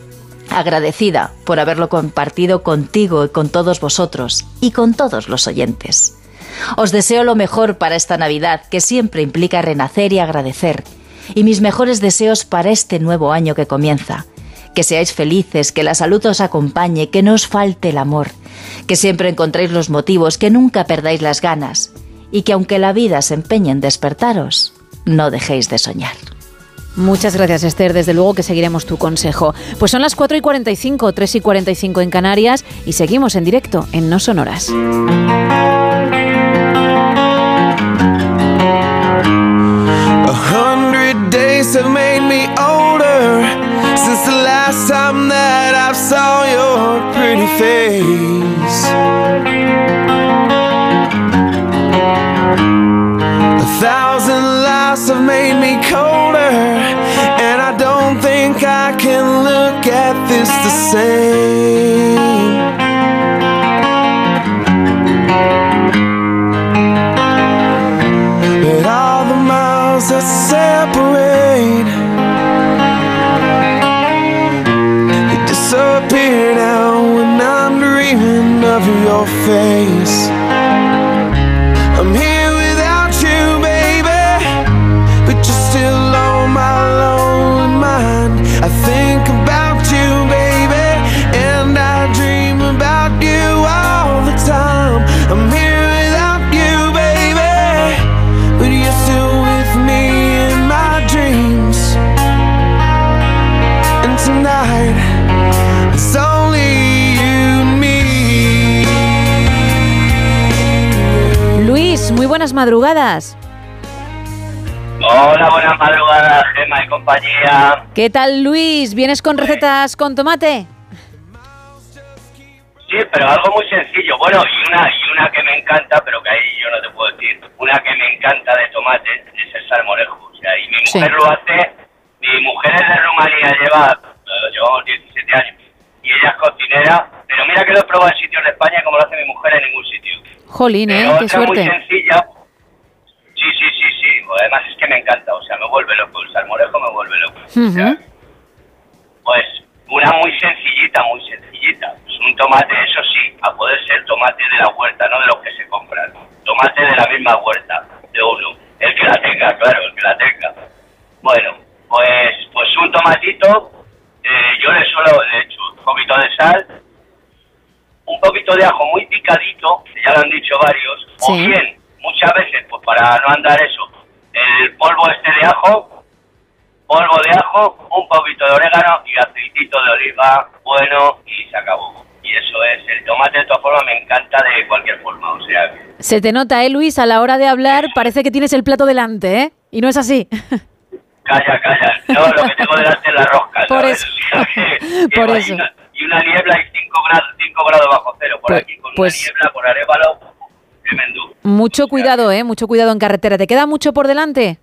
Agradecida por haberlo compartido contigo y con todos vosotros y con todos los oyentes. Os deseo lo mejor para esta Navidad, que siempre implica renacer y agradecer, y mis mejores deseos para este nuevo año que comienza. Que seáis felices, que la salud os acompañe, que no os falte el amor, que siempre encontréis los motivos, que nunca perdáis las ganas, y que aunque la vida se empeñe en despertaros, no dejéis de soñar. Muchas gracias, Esther. Desde luego que seguiremos tu consejo. Pues son las 4 y 45, 3 y 45 en Canarias y seguimos en directo en No Sonoras. A hundred days have last time that I saw your pretty face. A thousand lives have made me colder, and I don't think I can look at this the same. Buenas madrugadas. Hola, buenas madrugadas, Gema y compañía. ¿Qué tal Luis? ¿Vienes con recetas con tomate? Sí, pero algo muy sencillo. Bueno, y una, y una que me encanta, pero que ahí yo no te puedo decir. Una que me encanta de tomate es el salmorejo. O sea, y mi Sí. mujer lo hace. Mi mujer es de Rumanía, lleva, eh, llevamos 17 años. Y ella es cocinera. Pero mira que lo he probado en sitios de España como lo hace mi mujer en ningún sitio. Jolín, ¿eh? Qué otra muy suerte. sencilla. Sí, sí, sí, sí. Además es que me encanta. O sea, me vuelve loco. El salmorejo me vuelve loco. Ujú. Pues una muy sencillita, muy sencillita. Pues un tomate, eso sí, a poder ser tomate de la huerta, no de los que se compran. Tomate de la misma huerta, de uno. El que la tenga, claro, el que la tenga. Bueno, pues pues un tomatito, eh, yo le suelo le echo un poquito de sal, un poquito de ajo muy picadito, que ya lo han dicho varios, o bien, muchas veces, pues para no andar eso, el polvo este de ajo, polvo de ajo, un poquito de orégano y aceitito de oliva, bueno, y se acabó. Y eso es, el tomate de todas formas me encanta de cualquier forma, o sea, que- Se te nota, ¿eh, Luis? A la hora de hablar parece que tienes el plato delante, ¿eh? Y no es así. calla, calla, no, lo que tengo delante es la rosca. <laughs> Por eso. Que- <laughs> que Por eso. Y una niebla y 5 grados, cinco grados bajo cero, por Pues- aquí con pues- una niebla, por Arevalo, tremendo. Mucho cuidado, ¿eh? Mucho cuidado en carretera. ¿Te queda mucho por delante?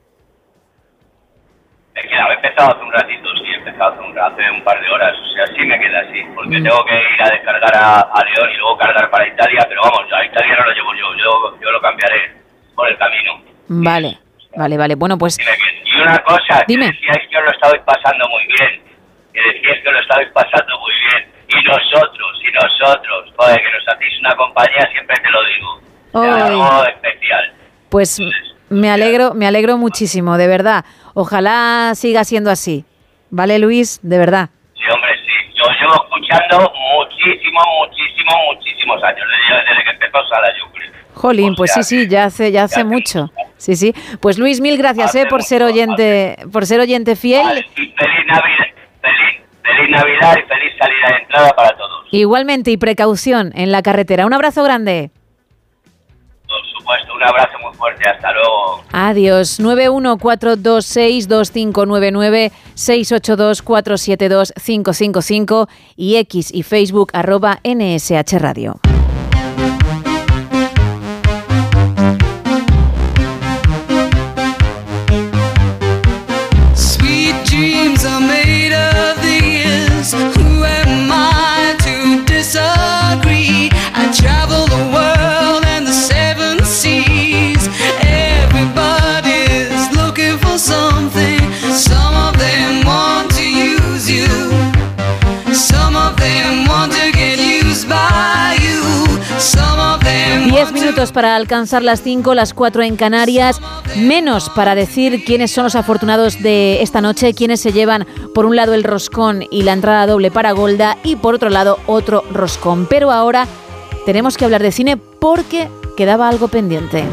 Me queda, he empezado hace un ratito, sí, he empezado hace un, hace un par de horas, o sea, sí me queda así, porque Mm. tengo que ir a descargar a, a León y luego cargar para Italia, pero vamos, a Italia no lo llevo yo, yo, yo lo cambiaré por el camino. Vale, vale, vale. Bueno, pues Y una cosa, Dime. que decíais que os lo estabais pasando muy bien, que decíais que lo estabais pasando muy bien, y nosotros, y nosotros, joder, que nos hacéis una compañía, siempre te lo digo, O algo especial. Pues me alegro, me alegro muchísimo, de verdad. Ojalá siga siendo así. ¿Vale, Luis? De verdad. Sí, hombre, sí. Yo llevo escuchando muchísimo, muchísimo, muchísimos años, desde, que empezó Sala, yo creo. Jolín, pues sí, sí, ya hace, ya hace mucho. Sí, sí. Pues Luis, mil gracias, eh, por ser oyente, por ser oyente fiel. Y feliz Navidad, feliz, Navidad y feliz salida de entrada para todos. Igualmente y precaución en la carretera. Un abrazo grande. Por supuesto, un abrazo muy fuerte. Hasta luego. Adiós. 914262599 682472555 y X y Facebook arroba NSH Radio. 10 minutos para alcanzar las 5, las 4 en Canarias, menos para decir quiénes son los afortunados de esta noche, quiénes se llevan por un lado el roscón y la entrada doble para Golda y por otro lado otro roscón. Pero ahora tenemos que hablar de cine porque quedaba algo pendiente.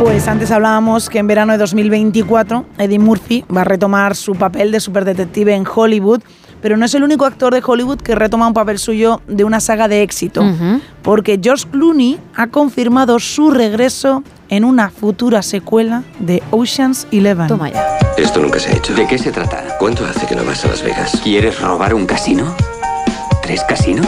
Pues antes hablábamos que en verano de 2024 Eddie Murphy va a retomar su papel de superdetective en Hollywood, pero no es el único actor de Hollywood que retoma un papel suyo de una saga de éxito, porque George Clooney ha confirmado su regreso en una futura secuela de Ocean's Eleven. Toma ya. Esto nunca se ha hecho. ¿De qué se trata? ¿Cuánto hace que no vas a Las Vegas? ¿Quieres robar un casino? ¿Tres casinos?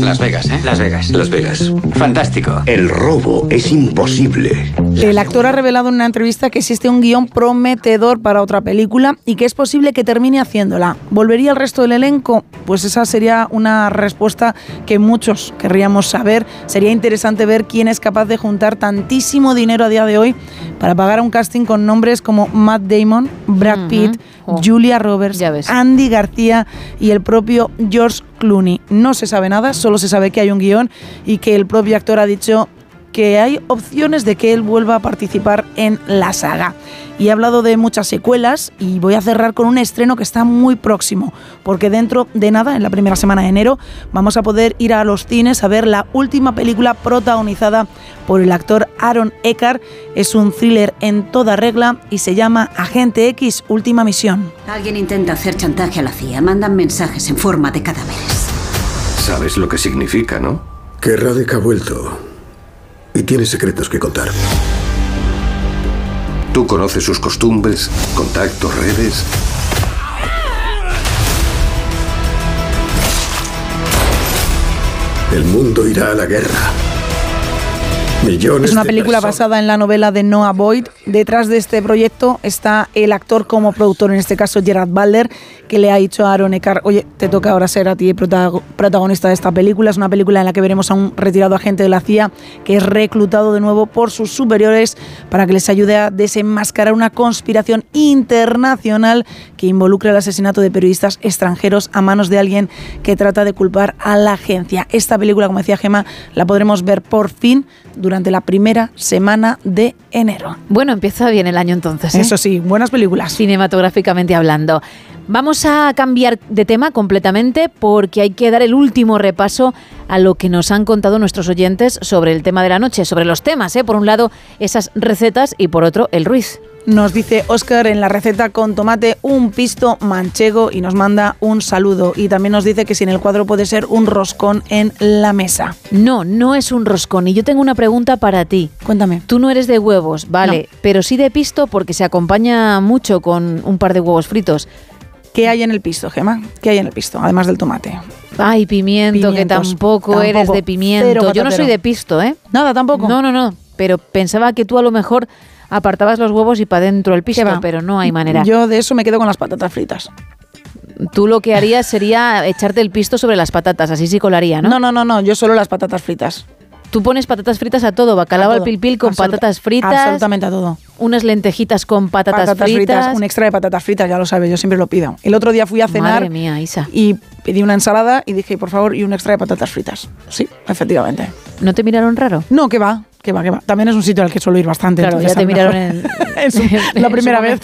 Las Vegas, ¿eh? Las Vegas. Las Vegas. Fantástico. El robo es imposible. El actor ha revelado en una entrevista que existe un guion prometedor para otra película y que es posible que termine haciéndola. ¿Volvería el resto del elenco? Pues esa sería una respuesta que muchos querríamos saber. Sería interesante ver quién es capaz de juntar tantísimo dinero a día de hoy para pagar un casting con nombres como Matt Damon, Brad Pitt, Oh. Julia Roberts, Andy García y el propio George Clooney. No se sabe nada, solo se sabe que hay un guion y que el propio actor ha dicho que hay opciones de que él vuelva a participar en la saga. Y he hablado de muchas secuelas y voy a cerrar con un estreno que está muy próximo, porque dentro de nada, en la primera semana de enero, vamos a poder ir a los cines a ver la última película protagonizada por el actor Aaron Eckhart. Es un thriller en toda regla y se llama Agente X Última Misión. Alguien intenta hacer chantaje a la CIA. Mandan mensajes en forma de cadáveres. Sabes lo que significa, ¿no? Que Radek ha vuelto y tiene secretos que contar. Tú conoces sus costumbres, contactos, redes. El mundo irá a la guerra. Millones Es una de película personas- basada en la novela de Noah Boyd. Detrás de este proyecto está el actor como productor, en este caso Gerard Butler, que le ha dicho a Aaron Eckhart, oye, te toca ahora ser a ti protagonista de esta película. Es una película en la que veremos a un retirado agente de la CIA que es reclutado de nuevo por sus superiores para que les ayude a desenmascarar una conspiración internacional que involucra el asesinato de periodistas extranjeros a manos de alguien que trata de culpar a la agencia. Esta película, como decía Gema, la podremos ver por fin durante la primera semana de enero. Bueno, empieza bien el año entonces. ¿eh? Eso sí, buenas películas. Cinematográficamente hablando. Vamos a cambiar de tema completamente porque hay que dar el último repaso a lo que nos han contado nuestros oyentes sobre el tema de la noche, sobre los temas. ¿eh? Por un lado, esas recetas y por otro, el Ruiz. Nos dice Oscar en la receta con tomate un pisto manchego y nos manda un saludo. Y también nos dice que si en el cuadro puede ser un roscón en la mesa. No, no es un roscón. Y yo tengo una pregunta para ti. Cuéntame. Tú no eres de huevos, vale, pero sí de pisto porque se acompaña mucho con un par de huevos fritos. ¿Qué hay en el pisto, Gema? ¿Qué hay en el pisto, además del tomate? Ay, pimiento, que tampoco, eres de pimiento. Cero Yo no soy de pisto, ¿eh? Nada, tampoco. No, no, no. Pero pensaba que tú a lo mejor apartabas los huevos y para dentro el pisto, pero no hay manera. Yo de eso me quedo con las patatas fritas. Tú lo que harías sería echarte el pisto sobre las patatas, así sí colaría, ¿no? No, no, no, no, yo solo las patatas fritas. Tú pones patatas fritas a todo, bacalao A al pilpil con Absoluta- patatas fritas. Absolutamente a todo. Unas lentejitas con patatas, fritas. un extra de patatas fritas, ya lo sabes, yo siempre lo pido. El otro día fui a cenar Madre mía, Isa. y pedí una ensalada y dije, por favor, y un extra de patatas fritas. Sí, efectivamente. ¿No te miraron raro? No, que va, que va, que va. También es un sitio al que suelo ir bastante. Claro, ya te miraron <laughs> en, en su- en <laughs> la primera vez.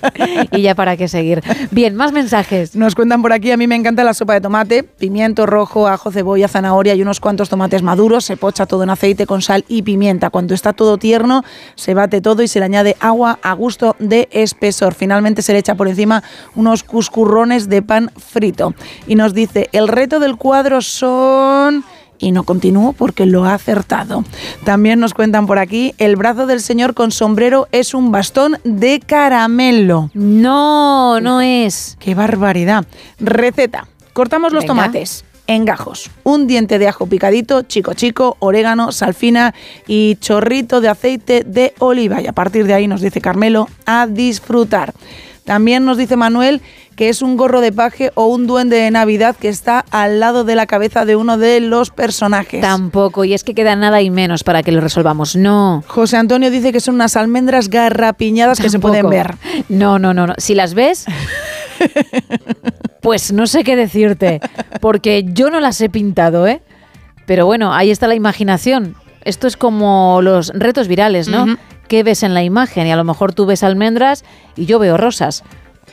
<laughs> y ya para qué seguir. Bien, más mensajes. Nos cuentan por aquí, a mí me encanta la sopa de tomate, pimiento rojo, ajo, cebolla, zanahoria y unos cuantos tomates maduros, se pocha todo en aceite con sal y pimienta. Cuando está todo tierno, se bate todo y se le añade agua a gusto de espesor. Finalmente se le echa por encima unos cuscurrones de pan frito. Y nos dice, el reto del cuadro son... Y no continúo porque lo ha acertado. También nos cuentan por aquí, el brazo del señor con sombrero es un bastón de caramelo. No, no es. ¡Qué barbaridad! Receta. Cortamos los Venga. tomates en gajos. Un diente de ajo picadito, chico chico, orégano, sal fina y chorrito de aceite de oliva. Y a partir de ahí nos dice Carmelo, a disfrutar. También nos dice Manuel que es un gorro de paje o un duende de Navidad que está al lado de la cabeza de uno de los personajes. Tampoco, y es que queda nada y menos para que lo resolvamos. No. José Antonio dice que son unas almendras garrapiñadas que se pueden ver. No, no, no, no. Si las ves, pues no sé qué decirte, porque yo no las he pintado, ¿eh? Pero bueno, ahí está la imaginación. Esto es como los retos virales, ¿no? ¿Qué ves en la imagen? Y a lo mejor tú ves almendras y yo veo rosas.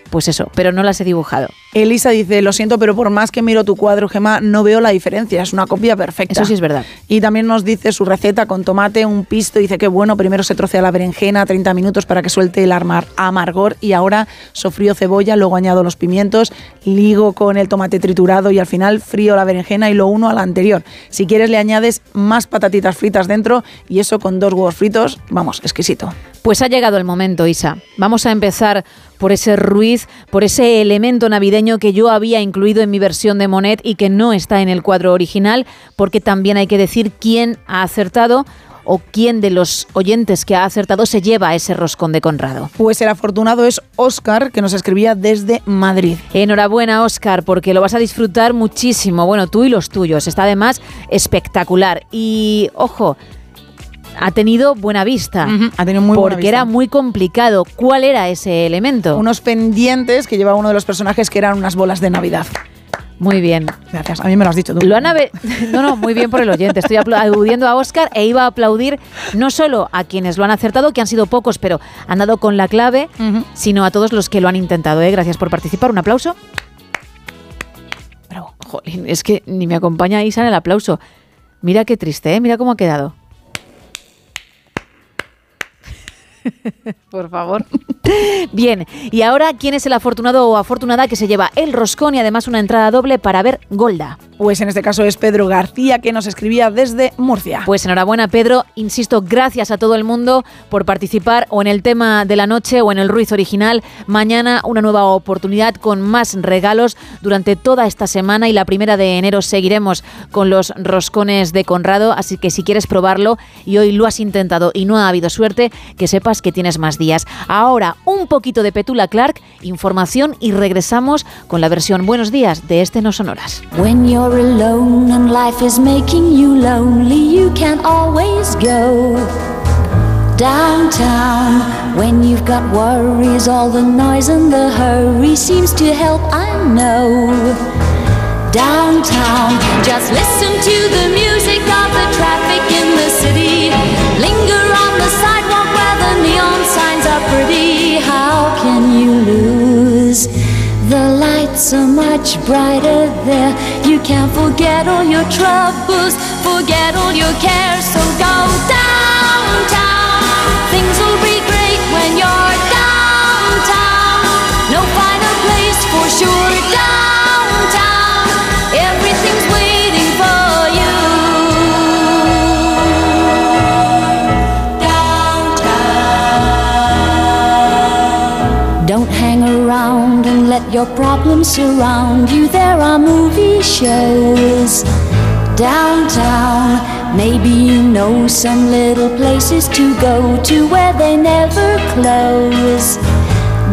Pues eso, pero no las he dibujado. Elisa dice, lo siento, pero por más que miro tu cuadro, Gemma, no veo la diferencia. Es una copia perfecta. Eso sí es verdad. Y también nos dice su receta con tomate, un pisto. Dice que bueno, primero se trocea la berenjena 30 minutos para que suelte el armar- amargor y ahora sofrío cebolla, luego añado los pimientos, ligo con el tomate triturado y al final frío la berenjena y lo uno a la anterior. Si quieres le añades más patatitas fritas dentro y eso con dos huevos fritos, vamos, exquisito. Pues ha llegado el momento, Isa. Vamos a empezar por ese ruiz, por ese elemento navideño que yo había incluido en mi versión de Monet y que no está en el cuadro original, porque también hay que decir quién ha acertado o quién de los oyentes que ha acertado se lleva ese roscón de Conrado. Pues el afortunado es Óscar, que nos escribía desde Madrid. Enhorabuena, Óscar, porque lo vas a disfrutar muchísimo. Bueno, tú y los tuyos. Está además espectacular. Y ojo, ha tenido buena vista. Ha tenido muy buena Porque era muy complicado. ¿Cuál era ese elemento? Unos pendientes que llevaba uno de los personajes que eran unas bolas de Navidad. Muy bien. Gracias. A mí me lo has dicho tú. Lo han <laughs> No, no, muy bien por el oyente. Estoy apl- aludiendo a Oscar e iba a aplaudir no solo a quienes lo han acertado, que han sido pocos, pero han dado con la clave, sino a todos los que lo han intentado. ¿eh? Gracias por participar. Un aplauso. Bravo. Jolín, es que ni me acompaña Isa en el aplauso. Mira qué triste, ¿eh? Mira cómo ha quedado. <laughs> Por favor. Bien, y ahora, ¿quién es el afortunado o afortunada que se lleva el roscón y además una entrada doble para ver Golda? Pues en este caso es Pedro García, que nos escribía desde Murcia. Pues enhorabuena, Pedro. Insisto, gracias a todo el mundo por participar o en el tema de la noche o en el Ruiz original. Mañana una nueva oportunidad con más regalos durante toda esta semana y la primera de enero seguiremos con los roscones de Conrado. Así que si quieres probarlo y hoy lo has intentado y no ha habido suerte, que sepas que tienes más días. Ahora, un poquito de Petula Clark, información y regresamos con la versión Buenos días de este No Sonoras. When you're alone and life is making you lonely, you can always go downtown. When you've got worries, all the noise and the hurry seems to help, I know. Downtown, just listen to the music of Are much brighter there. You can't forget all your troubles, forget all your cares. So go downtown. Things will be great when you're downtown. No finer place for sure. Downtown, your problems surround you. There are movie shows downtown. Maybe you know some little places to go to where they never close.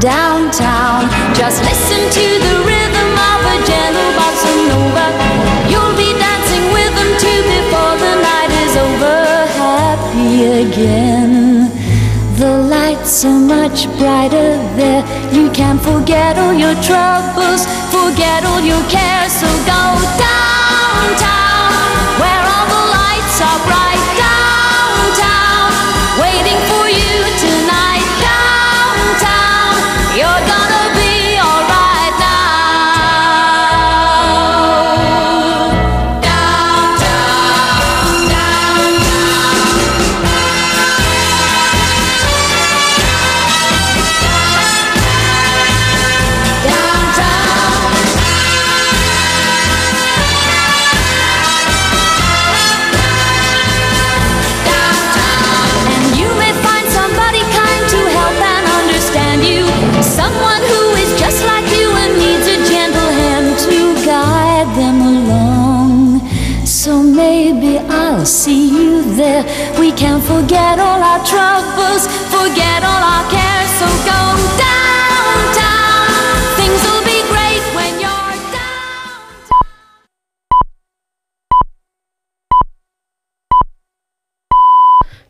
Downtown, just listen to the rhythm of a gentle bossa nova. You'll be dancing with them too before the night is over. Happy again. Are much brighter there. You can forget all your troubles, forget all your cares. So go downtown, where all the lights are bright.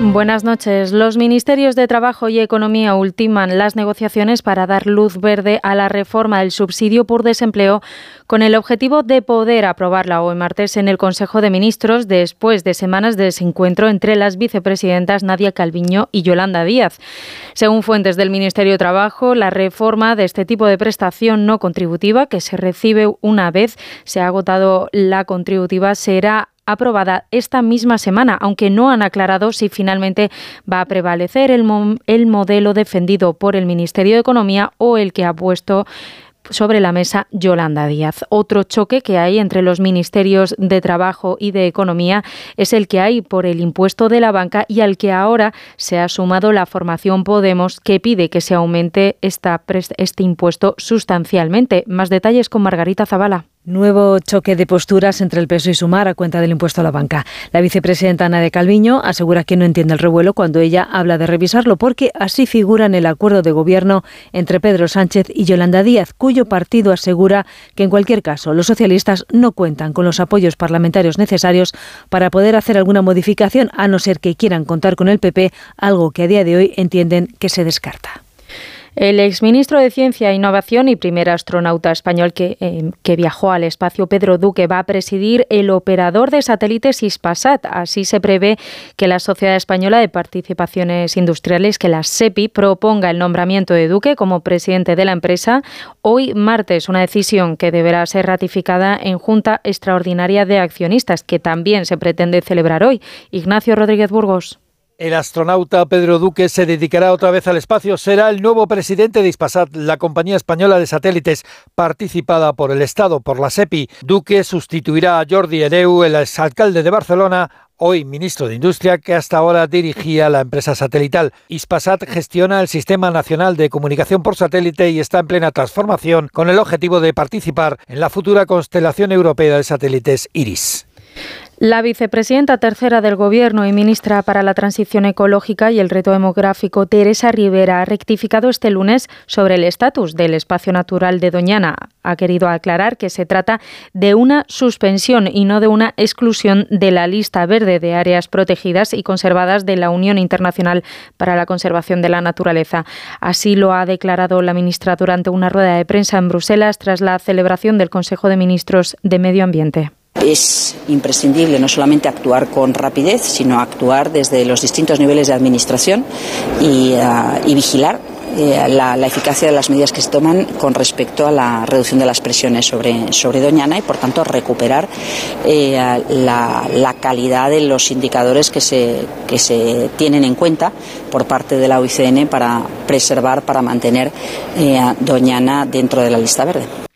Buenas noches. Los ministerios de Trabajo y Economía ultiman las negociaciones para dar luz verde a la reforma del subsidio por desempleo con el objetivo de poder aprobarla hoy martes en el Consejo de Ministros después de semanas de desencuentro entre las vicepresidentas Nadia Calviño y Yolanda Díaz. Según fuentes del Ministerio de Trabajo, la reforma de este tipo de prestación no contributiva que se recibe una vez se ha agotado la contributiva será aprobada esta misma semana, aunque no han aclarado si finalmente va a prevalecer el, mo- el modelo defendido por el Ministerio de Economía o el que ha puesto sobre la mesa Yolanda Díaz. Otro choque que hay entre los ministerios de Trabajo y de Economía es el que hay por el impuesto de la banca y al que ahora se ha sumado la formación Podemos que pide que se aumente esta, este impuesto sustancialmente. Más detalles con Margarita Zavala. Nuevo choque de posturas entre el peso y Sumar a cuenta del impuesto a la banca. La vicepresidenta Ana de Calviño asegura que no entiende el revuelo cuando ella habla de revisarlo porque así figura en el acuerdo de gobierno entre Pedro Sánchez y Yolanda Díaz, cuyo partido asegura que en cualquier caso los socialistas no cuentan con los apoyos parlamentarios necesarios para poder hacer alguna modificación a no ser que quieran contar con el PP, algo que a día de hoy entienden que se descarta. El exministro de Ciencia e Innovación y primer astronauta español que, eh, que, viajó al espacio, Pedro Duque, va a presidir el operador de satélites Ispasat. Así se prevé que la Sociedad Española de Participaciones Industriales, que la SEPI, proponga el nombramiento de Duque como presidente de la empresa hoy martes, una decisión que deberá ser ratificada en Junta Extraordinaria de Accionistas, que también se pretende celebrar hoy. Ignacio Rodríguez Burgos. El astronauta Pedro Duque se dedicará otra vez al espacio. Será el nuevo presidente de Ispasat, la compañía española de satélites participada por el Estado, por la SEPI. Duque sustituirá a Jordi Hereu, el exalcalde de Barcelona, hoy ministro de Industria, que hasta ahora dirigía la empresa satelital. Ispasat gestiona el Sistema Nacional de Comunicación por Satélite y está en plena transformación con el objetivo de participar en la futura constelación europea de satélites IRIS. La vicepresidenta tercera del Gobierno y ministra para la Transición Ecológica y el Reto Demográfico, Teresa Rivera, ha rectificado este lunes sobre el estatus del espacio natural de Doñana. Ha querido aclarar que se trata de una suspensión y no de una exclusión de la lista verde de áreas protegidas y conservadas de la Unión Internacional para la Conservación de la Naturaleza. Así lo ha declarado la ministra durante una rueda de prensa en Bruselas tras la celebración del Consejo de Ministros de Medio Ambiente. Es imprescindible no solamente actuar con rapidez, sino actuar desde los distintos niveles de administración y, y vigilar eh, la, eficacia de las medidas que se toman con respecto a la reducción de las presiones sobre, sobre Doñana y, por tanto, recuperar eh, la, calidad de los indicadores que se, que se tienen en cuenta por parte de la OICN para preservar, para mantener eh, Doñana dentro de la lista verde.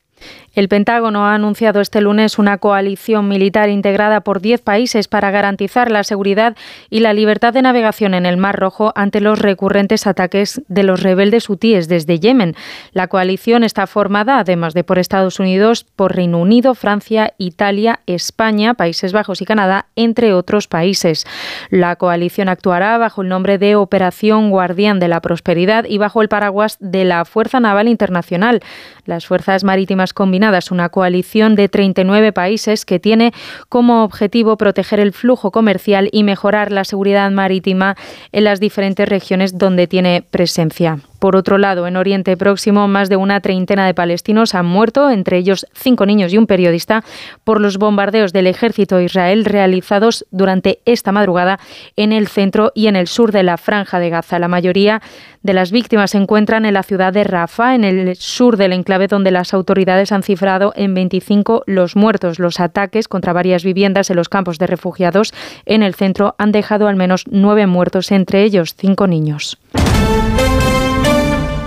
El Pentágono ha anunciado este lunes una coalición militar integrada por 10 países para garantizar la seguridad y la libertad de navegación en el Mar Rojo ante los recurrentes ataques de los rebeldes hutíes desde Yemen. La coalición está formada, además de por Estados Unidos, por Reino Unido, Francia, Italia, España, Países Bajos y Canadá, entre otros países. La coalición actuará bajo el nombre de Operación Guardián de la Prosperidad y bajo el paraguas de la Fuerza Naval Internacional. Las fuerzas marítimas combinadas una coalición de 39 países que tiene como objetivo proteger el flujo comercial y mejorar la seguridad marítima en las diferentes regiones donde tiene presencia. Por otro lado, en Oriente Próximo, más de una treintena de palestinos han muerto, entre ellos cinco niños y un periodista, por los bombardeos del ejército Israel realizados durante esta madrugada en el centro y en el sur de la franja de Gaza. La mayoría de las víctimas se encuentran en la ciudad de Rafah, en el sur del enclave, donde las autoridades han cifrado en 25 los muertos. Los ataques contra varias viviendas en los campos de refugiados en el centro han dejado al menos nueve muertos, entre ellos cinco niños.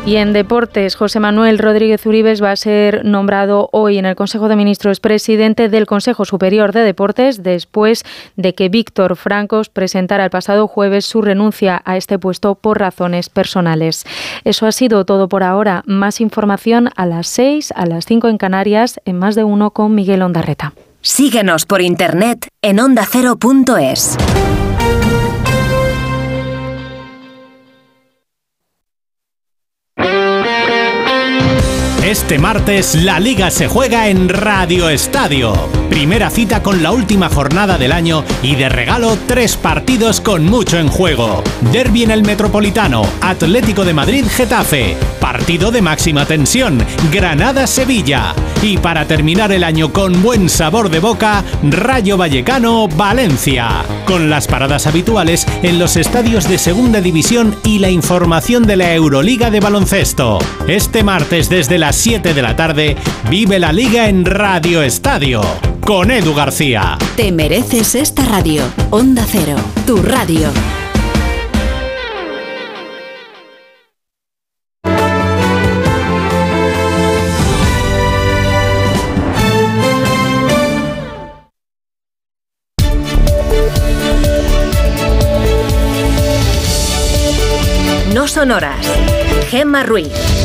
Y en deportes, José Manuel Rodríguez Uribes va a ser nombrado hoy en el Consejo de Ministros presidente del Consejo Superior de Deportes después de que Víctor Francos presentara el pasado jueves su renuncia a este puesto por razones personales. Eso ha sido todo por ahora. Más información a las 6, a las 5 en Canarias, en más de uno con Miguel Ondarreta. Síguenos por internet en ondacero.es. Este martes la liga se juega en Radio Estadio. Primera cita con la última jornada del año y de regalo tres partidos con mucho en juego. Derby en el Metropolitano, Atlético de Madrid Getafe, partido de máxima tensión, Granada Sevilla y para terminar el año con buen sabor de boca, Rayo Vallecano Valencia. Con las paradas habituales en los estadios de Segunda División y la información de la Euroliga de baloncesto. Este martes desde las 7 de la tarde, vive la liga en Radio Estadio con Edu García. Te mereces esta radio. Onda Cero, tu radio. No sonoras. Gemma Ruiz.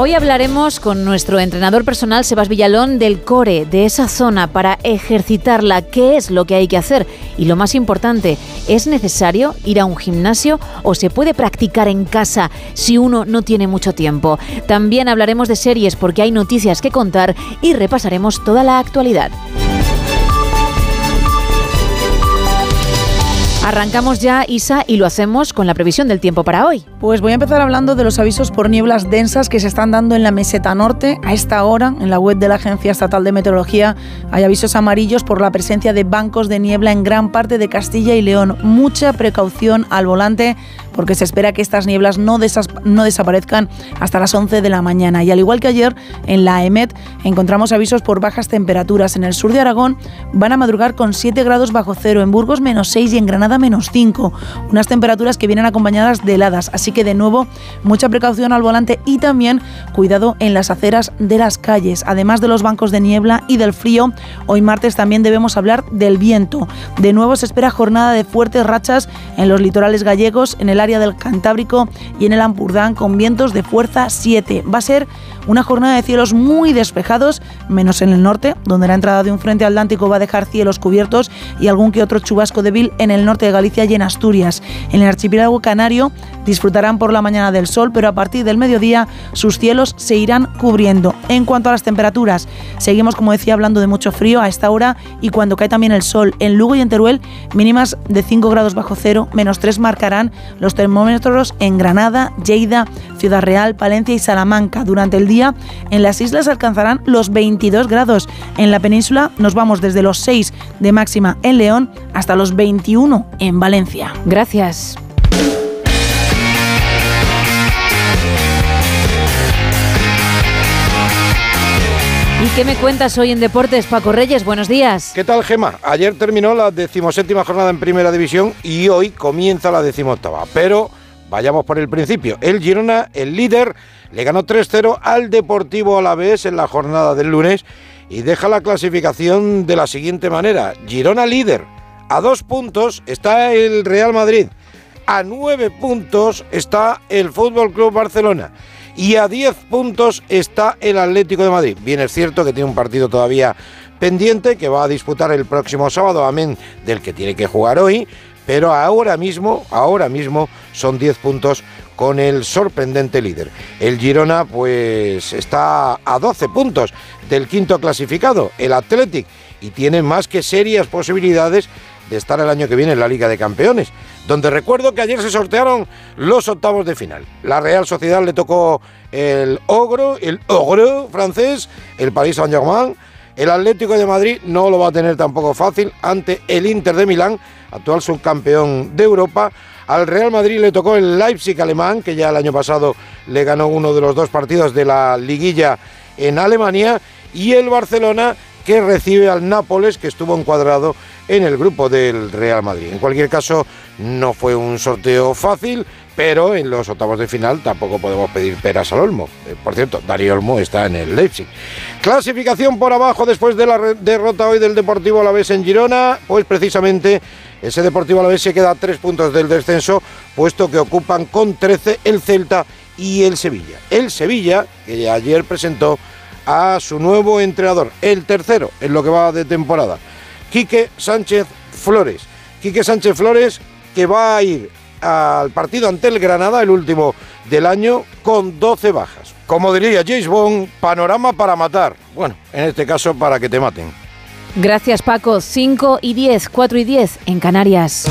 Hoy hablaremos con nuestro entrenador personal Sebas Villalón del core, de esa zona para ejercitarla, qué es lo que hay que hacer y lo más importante, ¿es necesario ir a un gimnasio o se puede practicar en casa si uno no tiene mucho tiempo? También hablaremos de series porque hay noticias que contar y repasaremos toda la actualidad. Arrancamos ya, Isa, y lo hacemos con la previsión del tiempo para hoy. Pues voy a empezar hablando de los avisos por nieblas densas que se están dando en la meseta norte. A esta hora, en la web de la Agencia Estatal de Meteorología, hay avisos amarillos por la presencia de bancos de niebla en gran parte de Castilla y León. Mucha precaución al volante porque se espera que estas nieblas no, no desaparezcan hasta las 11 de la mañana. Y al igual que ayer, en la EMET encontramos avisos por bajas temperaturas. En el sur de Aragón van a madrugar con 7 grados bajo cero, en Burgos menos 6 y en Granada menos 5. Unas temperaturas que vienen acompañadas de heladas. Así que de nuevo, mucha precaución al volante y también cuidado en las aceras de las calles. Además de los bancos de niebla y del frío, hoy martes también debemos hablar del viento. De nuevo se espera jornada de fuertes rachas en los litorales gallegos, en el área del Cantábrico y en el Ampurdán con vientos de fuerza 7. Va a ser una jornada de cielos muy despejados, menos en el norte, donde la entrada de un frente atlántico va a dejar cielos cubiertos y algún que otro chubasco débil en el norte de Galicia y en Asturias. En el archipiélago canario disfrutarán por la mañana del sol, pero a partir del mediodía sus cielos se irán cubriendo. En cuanto a las temperaturas, seguimos, como decía, hablando de mucho frío a esta hora y cuando cae también el sol. En Lugo y en Teruel, mínimas de 5 grados bajo cero, menos 3 marcarán los termómetros en Granada, Lleida, Ciudad Real, Palencia y Salamanca. Durante el día en las islas alcanzarán los 22 grados. En la península nos vamos desde los 6 de máxima en León hasta los 21 en Valencia. Gracias. ¿Y qué me cuentas hoy en Deportes, Paco Reyes? Buenos días. ¿Qué tal, Gema? Ayer terminó la decimoséptima jornada en Primera División y hoy comienza la decimoctava. Pero vayamos por el principio. El Girona, el líder, le ganó 3-0 al Deportivo Alavés en la jornada del lunes y deja la clasificación de la siguiente manera. Girona líder. A dos puntos está el Real Madrid. A nueve puntos está el Fútbol Club Barcelona y a 10 puntos está el Atlético de Madrid. Bien es cierto que tiene un partido todavía pendiente que va a disputar el próximo sábado, amén del que tiene que jugar hoy, pero ahora mismo, ahora mismo son 10 puntos con el sorprendente líder. El Girona pues está a 12 puntos del quinto clasificado, el Athletic, y tiene más que serias posibilidades de estar el año que viene en la Liga de Campeones, donde recuerdo que ayer se sortearon los octavos de final. La Real Sociedad le tocó el ogro, el ogro francés, el Paris Saint-Germain. El Atlético de Madrid no lo va a tener tampoco fácil ante el Inter de Milán, actual subcampeón de Europa. Al Real Madrid le tocó el Leipzig alemán, que ya el año pasado le ganó uno de los dos partidos de la liguilla en Alemania. Y el Barcelona, que recibe al Nápoles, que estuvo encuadrado en el grupo del Real Madrid. En cualquier caso, no fue un sorteo fácil, pero en los octavos de final tampoco podemos pedir peras al Olmo. Eh, por cierto, Darío Olmo está en el Leipzig. Clasificación por abajo después de la derrota hoy del Deportivo Alavés en Girona, pues precisamente ese Deportivo Alavés se queda a tres puntos del descenso, puesto que ocupan con 13 el Celta y el Sevilla. El Sevilla, que ayer presentó a su nuevo entrenador, el tercero en lo que va de temporada. Quique Sánchez Flores. Quique Sánchez Flores que va a ir al partido ante el Granada, el último del año, con 12 bajas. Como diría James Bond, panorama para matar. Bueno, en este caso para que te maten. Gracias Paco. 5 y 10, 4 y 10 en Canarias.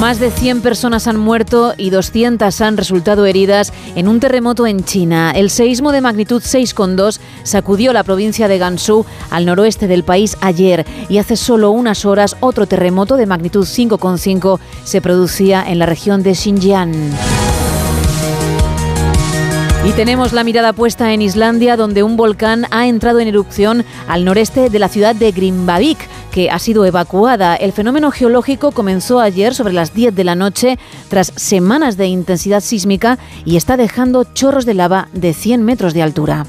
Más de 100 personas han muerto y 200 han resultado heridas en un terremoto en China. El seísmo de magnitud 6,2 sacudió la provincia de Gansu al noroeste del país ayer y hace solo unas horas otro terremoto de magnitud 5,5 se producía en la región de Xinjiang. Y tenemos la mirada puesta en Islandia, donde un volcán ha entrado en erupción al noreste de la ciudad de Grimbavik, que ha sido evacuada. El fenómeno geológico comenzó ayer sobre las 10 de la noche, tras semanas de intensidad sísmica, y está dejando chorros de lava de 100 metros de altura.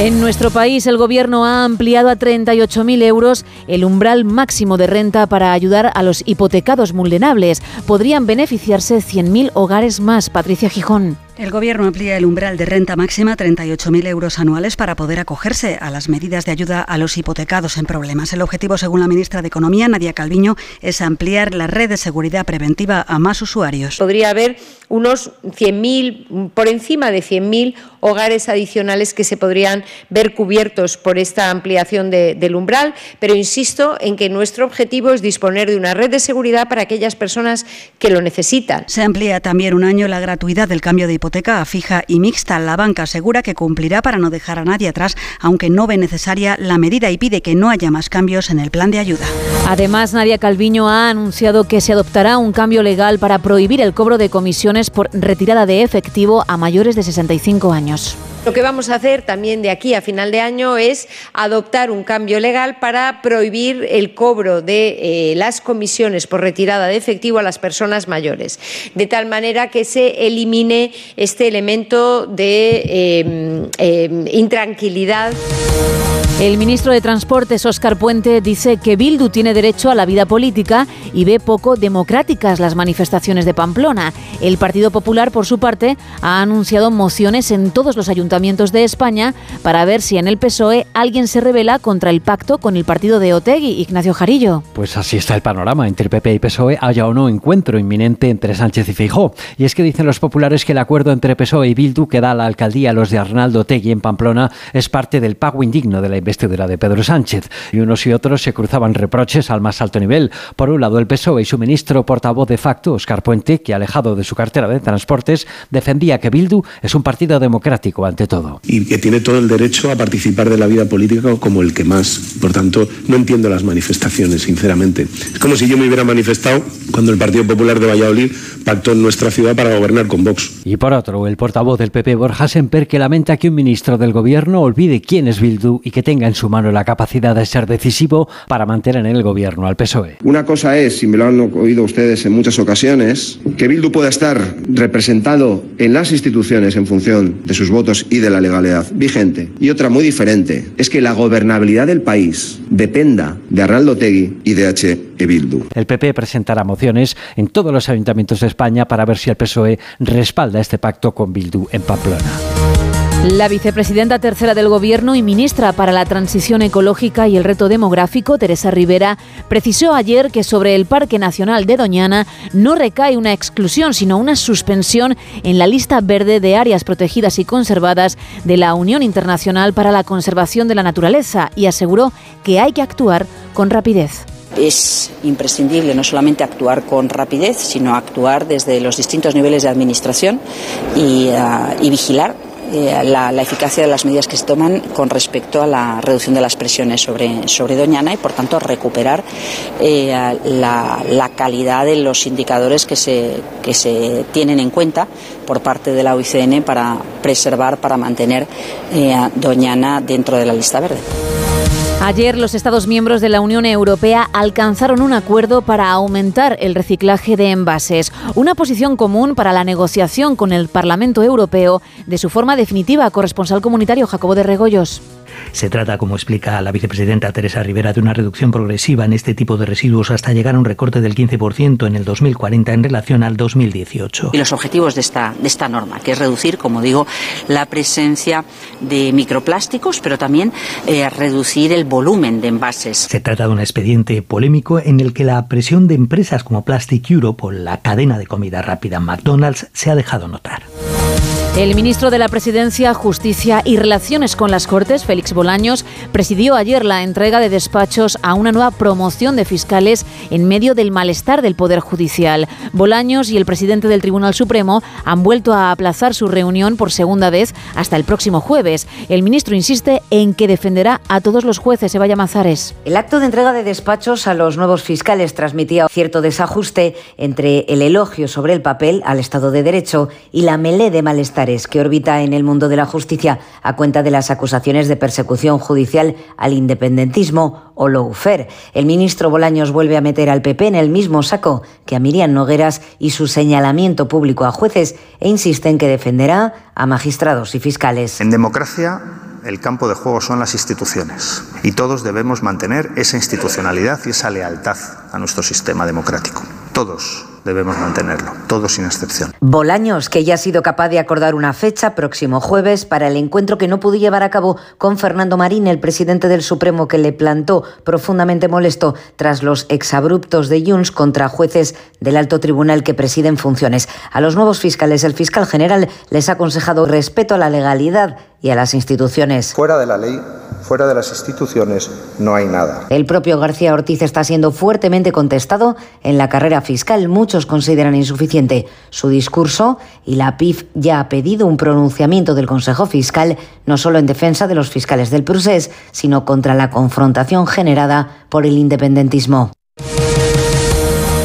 En nuestro país, el Gobierno ha ampliado a 38.000 euros el umbral máximo de renta para ayudar a los hipotecados vulnerables. Podrían beneficiarse 100.000 hogares más. Patricia Gijón. El Gobierno amplía el umbral de renta máxima a 38.000 euros anuales para poder acogerse a las medidas de ayuda a los hipotecados en problemas. El objetivo, según la ministra de Economía, Nadia Calviño, es ampliar la red de seguridad preventiva a más usuarios. Podría haber unos 100.000, por encima de 100.000 hogares adicionales que se podrían ver cubiertos por esta ampliación del umbral, pero insisto en que nuestro objetivo es disponer de una red de seguridad para aquellas personas que lo necesitan. Se amplía también un año la gratuidad del cambio de hipoteca a fija y mixta. La banca asegura que cumplirá para no dejar a nadie atrás, aunque no ve necesaria la medida y pide que no haya más cambios en el plan de ayuda. Además, Nadia Calviño ha anunciado que se adoptará un cambio legal para prohibir el cobro de comisiones por retirada de efectivo a mayores de 65 años años. Lo que vamos a hacer también de aquí a final de año es adoptar un cambio legal para prohibir el cobro de eh, las comisiones por retirada de efectivo a las personas mayores, de tal manera que se elimine este elemento de eh, eh, intranquilidad. El ministro de Transportes, Óscar Puente, dice que Bildu tiene derecho a la vida política y ve poco democráticas las manifestaciones de Pamplona. El Partido Popular, por su parte, ha anunciado mociones en todos los ayuntamientos de España para ver si en el PSOE alguien se revela contra el pacto con el partido de Otegui, Ignacio Jarillo. Pues así está el panorama. Entre PP y PSOE haya o no encuentro inminente entre Sánchez y Feijó. Y es que dicen los populares que el acuerdo entre PSOE y Bildu que da la alcaldía a los de Arnaldo Otegui en Pamplona es parte del pago indigno de la investidura de Pedro Sánchez. Y unos y otros se cruzaban reproches al más alto nivel. Por un lado, el PSOE y su ministro portavoz de facto, Óscar Puente, que alejado de su cartera de transportes, defendía que Bildu es un partido democrático ante todo. Y que tiene todo el derecho a participar de la vida política como el que más. Por tanto, no entiendo las manifestaciones, sinceramente. Es como si yo me hubiera manifestado cuando el Partido Popular de Valladolid pactó en nuestra ciudad para gobernar con Vox. Y por otro, el portavoz del PP, Borja Semper, que lamenta que un ministro del gobierno olvide quién es Bildu y que tenga en su mano la capacidad de ser decisivo para mantener en el gobierno al PSOE. Una cosa es, y me lo han oído ustedes en muchas ocasiones, que Bildu pueda estar representado en las instituciones en función de sus votos y de la legalidad vigente. Y otra muy diferente es que la gobernabilidad del país dependa de Arnaldo Tegui y de H. E. Bildu. El PP presentará mociones en todos los ayuntamientos de España para ver si el PSOE respalda este pacto con Bildu en Pamplona. La vicepresidenta tercera del Gobierno y ministra para la Transición Ecológica y el Reto Demográfico, Teresa Rivera, precisó ayer que sobre el Parque Nacional de Doñana no recae una exclusión, sino una suspensión en la lista verde de áreas protegidas y conservadas de la Unión Internacional para la Conservación de la Naturaleza y aseguró que hay que actuar con rapidez. Es imprescindible no solamente actuar con rapidez, sino actuar desde los distintos niveles de administración y, uh, y vigilar eh, la, eficacia de las medidas que se toman con respecto a la reducción de las presiones sobre, sobre Doñana y, por tanto, recuperar eh, la, la, calidad de los indicadores que se, que se tienen en cuenta por parte de la OICN para preservar, para mantener eh, Doñana dentro de la lista verde. Ayer los Estados miembros de la Unión Europea alcanzaron un acuerdo para aumentar el reciclaje de envases, una posición común para la negociación con el Parlamento Europeo de su forma definitiva. Corresponsal comunitario Jacobo de Regoyos. Se trata, como explica la vicepresidenta Teresa Rivera, de una reducción progresiva en este tipo de residuos hasta llegar a un recorte del 15% en el 2040 en relación al 2018. Y los objetivos de esta, de esta norma, que es reducir, como digo, la presencia de microplásticos, pero también eh, reducir el volumen de envases. Se trata de un expediente polémico en el que la presión de empresas como Plastic Europe o la cadena de comida rápida McDonald's se ha dejado notar. El ministro de la Presidencia, Justicia y Relaciones con las Cortes, Félix Bolaños, presidió ayer la entrega de despachos a una nueva promoción de fiscales en medio del malestar del Poder Judicial. Bolaños y el presidente del Tribunal Supremo han vuelto a aplazar su reunión por segunda vez hasta el próximo jueves. El ministro insiste en que defenderá a todos los jueces. Evaya Mazares. El acto de entrega de despachos a los nuevos fiscales transmitía cierto desajuste entre el elogio sobre el papel al Estado de Derecho y la melé de malestar que orbita en el mundo de la justicia a cuenta de las acusaciones de persecución judicial al independentismo o lawfare. El ministro Bolaños vuelve a meter al PP en el mismo saco que a Miriam Nogueras y su señalamiento público a jueces e insiste en que defenderá a magistrados y fiscales. En democracia el campo de juego son las instituciones y todos debemos mantener esa institucionalidad y esa lealtad a nuestro sistema democrático. Todos debemos mantenerlo, todos sin excepción. Bolaños, que ya ha sido capaz de acordar una fecha, próximo jueves, para el encuentro que no pudo llevar a cabo con Fernando Marín, el presidente del Supremo, que le plantó profundamente molesto tras los exabruptos de Junts contra jueces del alto tribunal que presiden funciones. A los nuevos fiscales, el fiscal general les ha aconsejado respeto a la legalidad y a las instituciones. Fuera de la ley, fuera de las instituciones, no hay nada. El propio García Ortiz está siendo fuertemente contestado en la carrera fiscal. Muchos consideran insuficiente su discurso y la PIF ya ha pedido un pronunciamiento del Consejo Fiscal no solo en defensa de los fiscales del Prusés, sino contra la confrontación generada por el independentismo.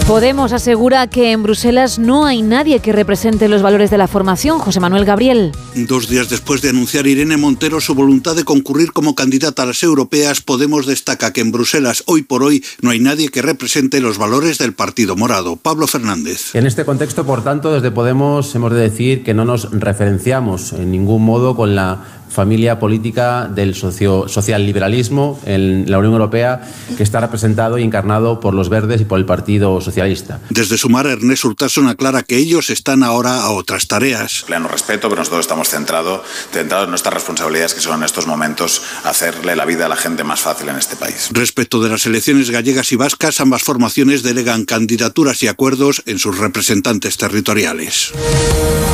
Podemos asegura que en Bruselas no hay nadie que represente los valores de la formación. José Manuel Gabriel. Dos días después de anunciar Irene Montero su voluntad de concurrir como candidata a las europeas, Podemos destaca que en Bruselas hoy por hoy no hay nadie que represente los valores del Partido Morado. Pablo Fernández. En este contexto, por tanto, desde Podemos hemos de decir que no nos referenciamos en ningún modo con la familia política del socio, social liberalismo en la Unión Europea que está representado y encarnado por los verdes y por el Partido Socialista. Desde Sumar, Ernest Urtasun aclara que ellos están ahora a otras tareas. Pleno respeto, pero nosotros estamos centrados centrado en nuestras responsabilidades que son en estos momentos hacerle la vida a la gente más fácil en este país. Respecto de las elecciones gallegas y vascas, ambas formaciones delegan candidaturas y acuerdos en sus representantes territoriales.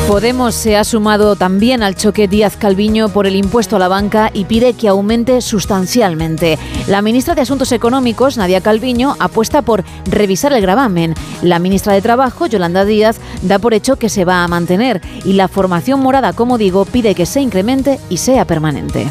Podemos se ha sumado también al choque Díaz Calviño por el impuesto a la banca y pide que aumente sustancialmente. La ministra de Asuntos Económicos, Nadia Calviño, apuesta por revisar el gravamen. La ministra de Trabajo, Yolanda Díaz, da por hecho que se va a mantener y la formación morada, como digo, pide que se incremente y sea permanente.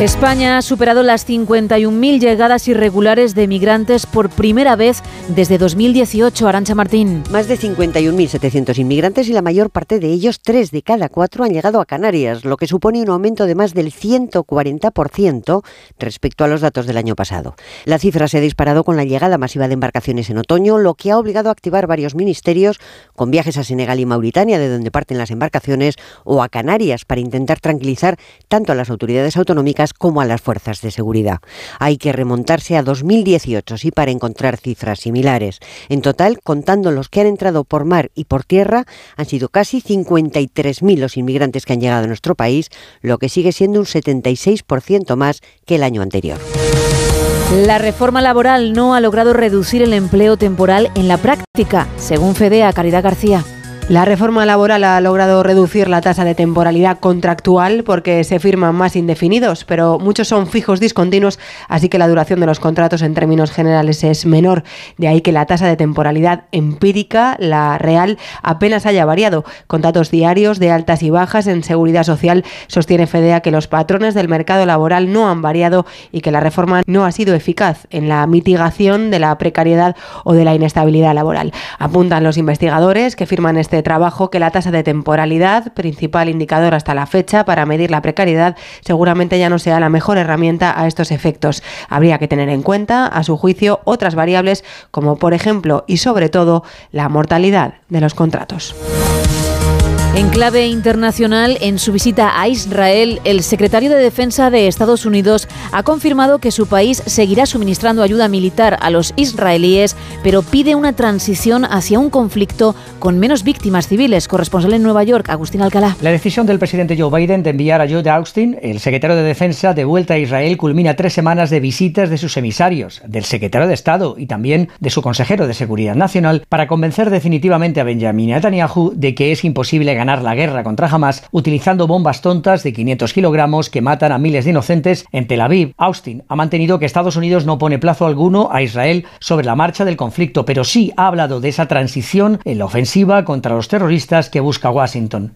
España ha superado las 51.000 llegadas irregulares de migrantes por primera vez desde 2018. Arancha Martín. Más de 51.700 inmigrantes y la mayor parte de ellos, tres de cada cuatro, han llegado a Canarias, lo que supone un aumento de más del 140% respecto a los datos del año pasado. La cifra se ha disparado con la llegada masiva de embarcaciones en otoño, lo que ha obligado a activar varios ministerios con viajes a Senegal y Mauritania, de donde parten las embarcaciones, o a Canarias para intentar tranquilizar tanto a las autoridades autonómicas como a las fuerzas de seguridad. Hay que remontarse a 2018, sí, para encontrar cifras similares. En total, contando los que han entrado por mar y por tierra, han sido casi 53.000 los inmigrantes que han llegado a nuestro país, lo que sigue siendo un 76% más que el año anterior. La reforma laboral no ha logrado reducir el empleo temporal en la práctica, según FEDEA Caridad García. La reforma laboral ha logrado reducir la tasa de temporalidad contractual porque se firman más indefinidos, pero muchos son fijos discontinuos, así que la duración de los contratos en términos generales es menor. De ahí que la tasa de temporalidad empírica, la real, apenas haya variado. Con datos diarios de altas y bajas en seguridad social, sostiene FEDEA que los patrones del mercado laboral no han variado y que la reforma no ha sido eficaz en la mitigación de la precariedad o de la inestabilidad laboral. Apuntan los investigadores que firman este trabajo que la tasa de temporalidad, principal indicador hasta la fecha para medir la precariedad, seguramente ya no sea la mejor herramienta a estos efectos. Habría que tener en cuenta, a su juicio, otras variables como por ejemplo y sobre todo la mortalidad de los contratos. En clave internacional, en su visita a Israel, el secretario de Defensa de Estados Unidos ha confirmado que su país seguirá suministrando ayuda militar a los israelíes, pero pide una transición hacia un conflicto con menos víctimas civiles. Corresponsal en Nueva York, Agustín Alcalá. La decisión del presidente Joe Biden de enviar a Joe Austin, el secretario de Defensa, de vuelta a Israel culmina tres semanas de visitas de sus emisarios, del secretario de Estado y también de su consejero de Seguridad Nacional, para convencer definitivamente a Benjamin Netanyahu de que es imposible ganar la guerra contra Hamas utilizando bombas tontas de 500 kilogramos que matan a miles de inocentes en Tel Aviv. Austin ha mantenido que Estados Unidos no pone plazo alguno a Israel sobre la marcha del conflicto, pero sí ha hablado de esa transición en la ofensiva contra los terroristas que busca Washington.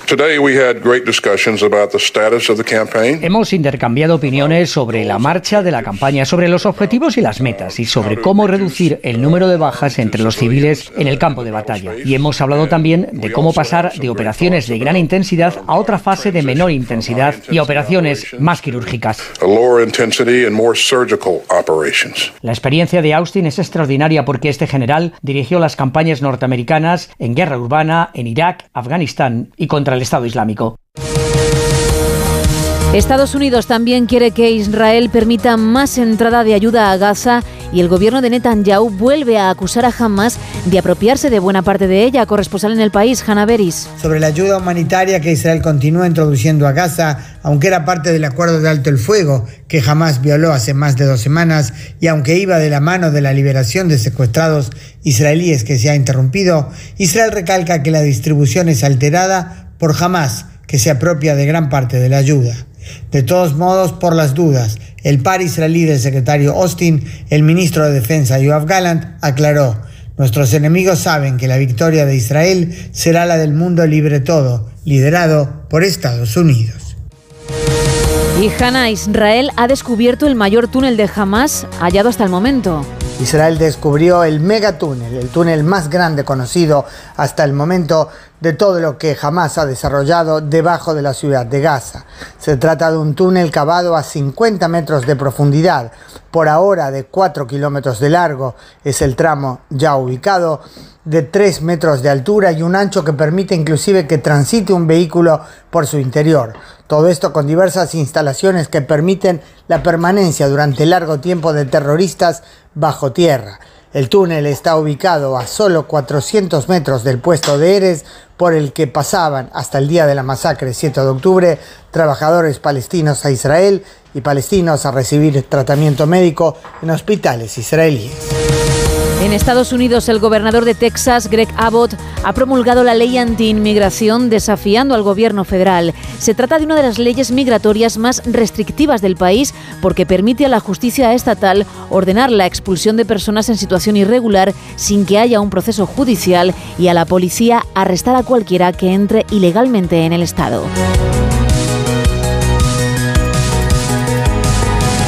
Hemos intercambiado opiniones sobre la marcha de la campaña, sobre los objetivos y las metas y sobre cómo reducir el número de bajas entre los civiles en el campo de batalla. Y hemos hablado también de cómo pasar de operaciones de gran intensidad a otra fase de menor intensidad y operaciones más quirúrgicas. La experiencia de Austin es extraordinaria porque este general dirigió las campañas norteamericanas en guerra urbana en Irak, Afganistán y contra el Estado Islámico. Estados Unidos también quiere que Israel permita más entrada de ayuda a Gaza y el gobierno de Netanyahu vuelve a acusar a Hamas de apropiarse de buena parte de ella. Corresponsal en el país, Hannah Beris. Sobre la ayuda humanitaria que Israel continúa introduciendo a Gaza, aunque era parte del acuerdo de alto el fuego que Hamas violó hace más de dos semanas y aunque iba de la mano de la liberación de secuestrados israelíes que se ha interrumpido, Israel recalca que la distribución es alterada por Hamas, que se apropia de gran parte de la ayuda. De todos modos, por las dudas, el par israelí del secretario Austin, el ministro de Defensa Yoav Gallant, aclaró, nuestros enemigos saben que la victoria de Israel será la del mundo libre todo, liderado por Estados Unidos. Y Hanna, Israel ha descubierto el mayor túnel de Hamas hallado hasta el momento. Israel descubrió el megatúnel, el túnel más grande conocido hasta el momento de todo lo que jamás ha desarrollado debajo de la ciudad de Gaza. Se trata de un túnel cavado a 50 metros de profundidad, por ahora de 4 kilómetros de largo, es el tramo ya ubicado, de 3 metros de altura y un ancho que permite inclusive que transite un vehículo por su interior. Todo esto con diversas instalaciones que permiten la permanencia durante largo tiempo de terroristas bajo tierra. El túnel está ubicado a solo 400 metros del puesto de Eres por el que pasaban hasta el día de la masacre 7 de octubre trabajadores palestinos a Israel y palestinos a recibir tratamiento médico en hospitales israelíes. En Estados Unidos, el gobernador de Texas, Greg Abbott, ha promulgado la ley anti-inmigración desafiando al gobierno federal. Se trata de una de las leyes migratorias más restrictivas del país porque permite a la justicia estatal ordenar la expulsión de personas en situación irregular sin que haya un proceso judicial y a la policía arrestar a cualquiera que entre ilegalmente en el Estado.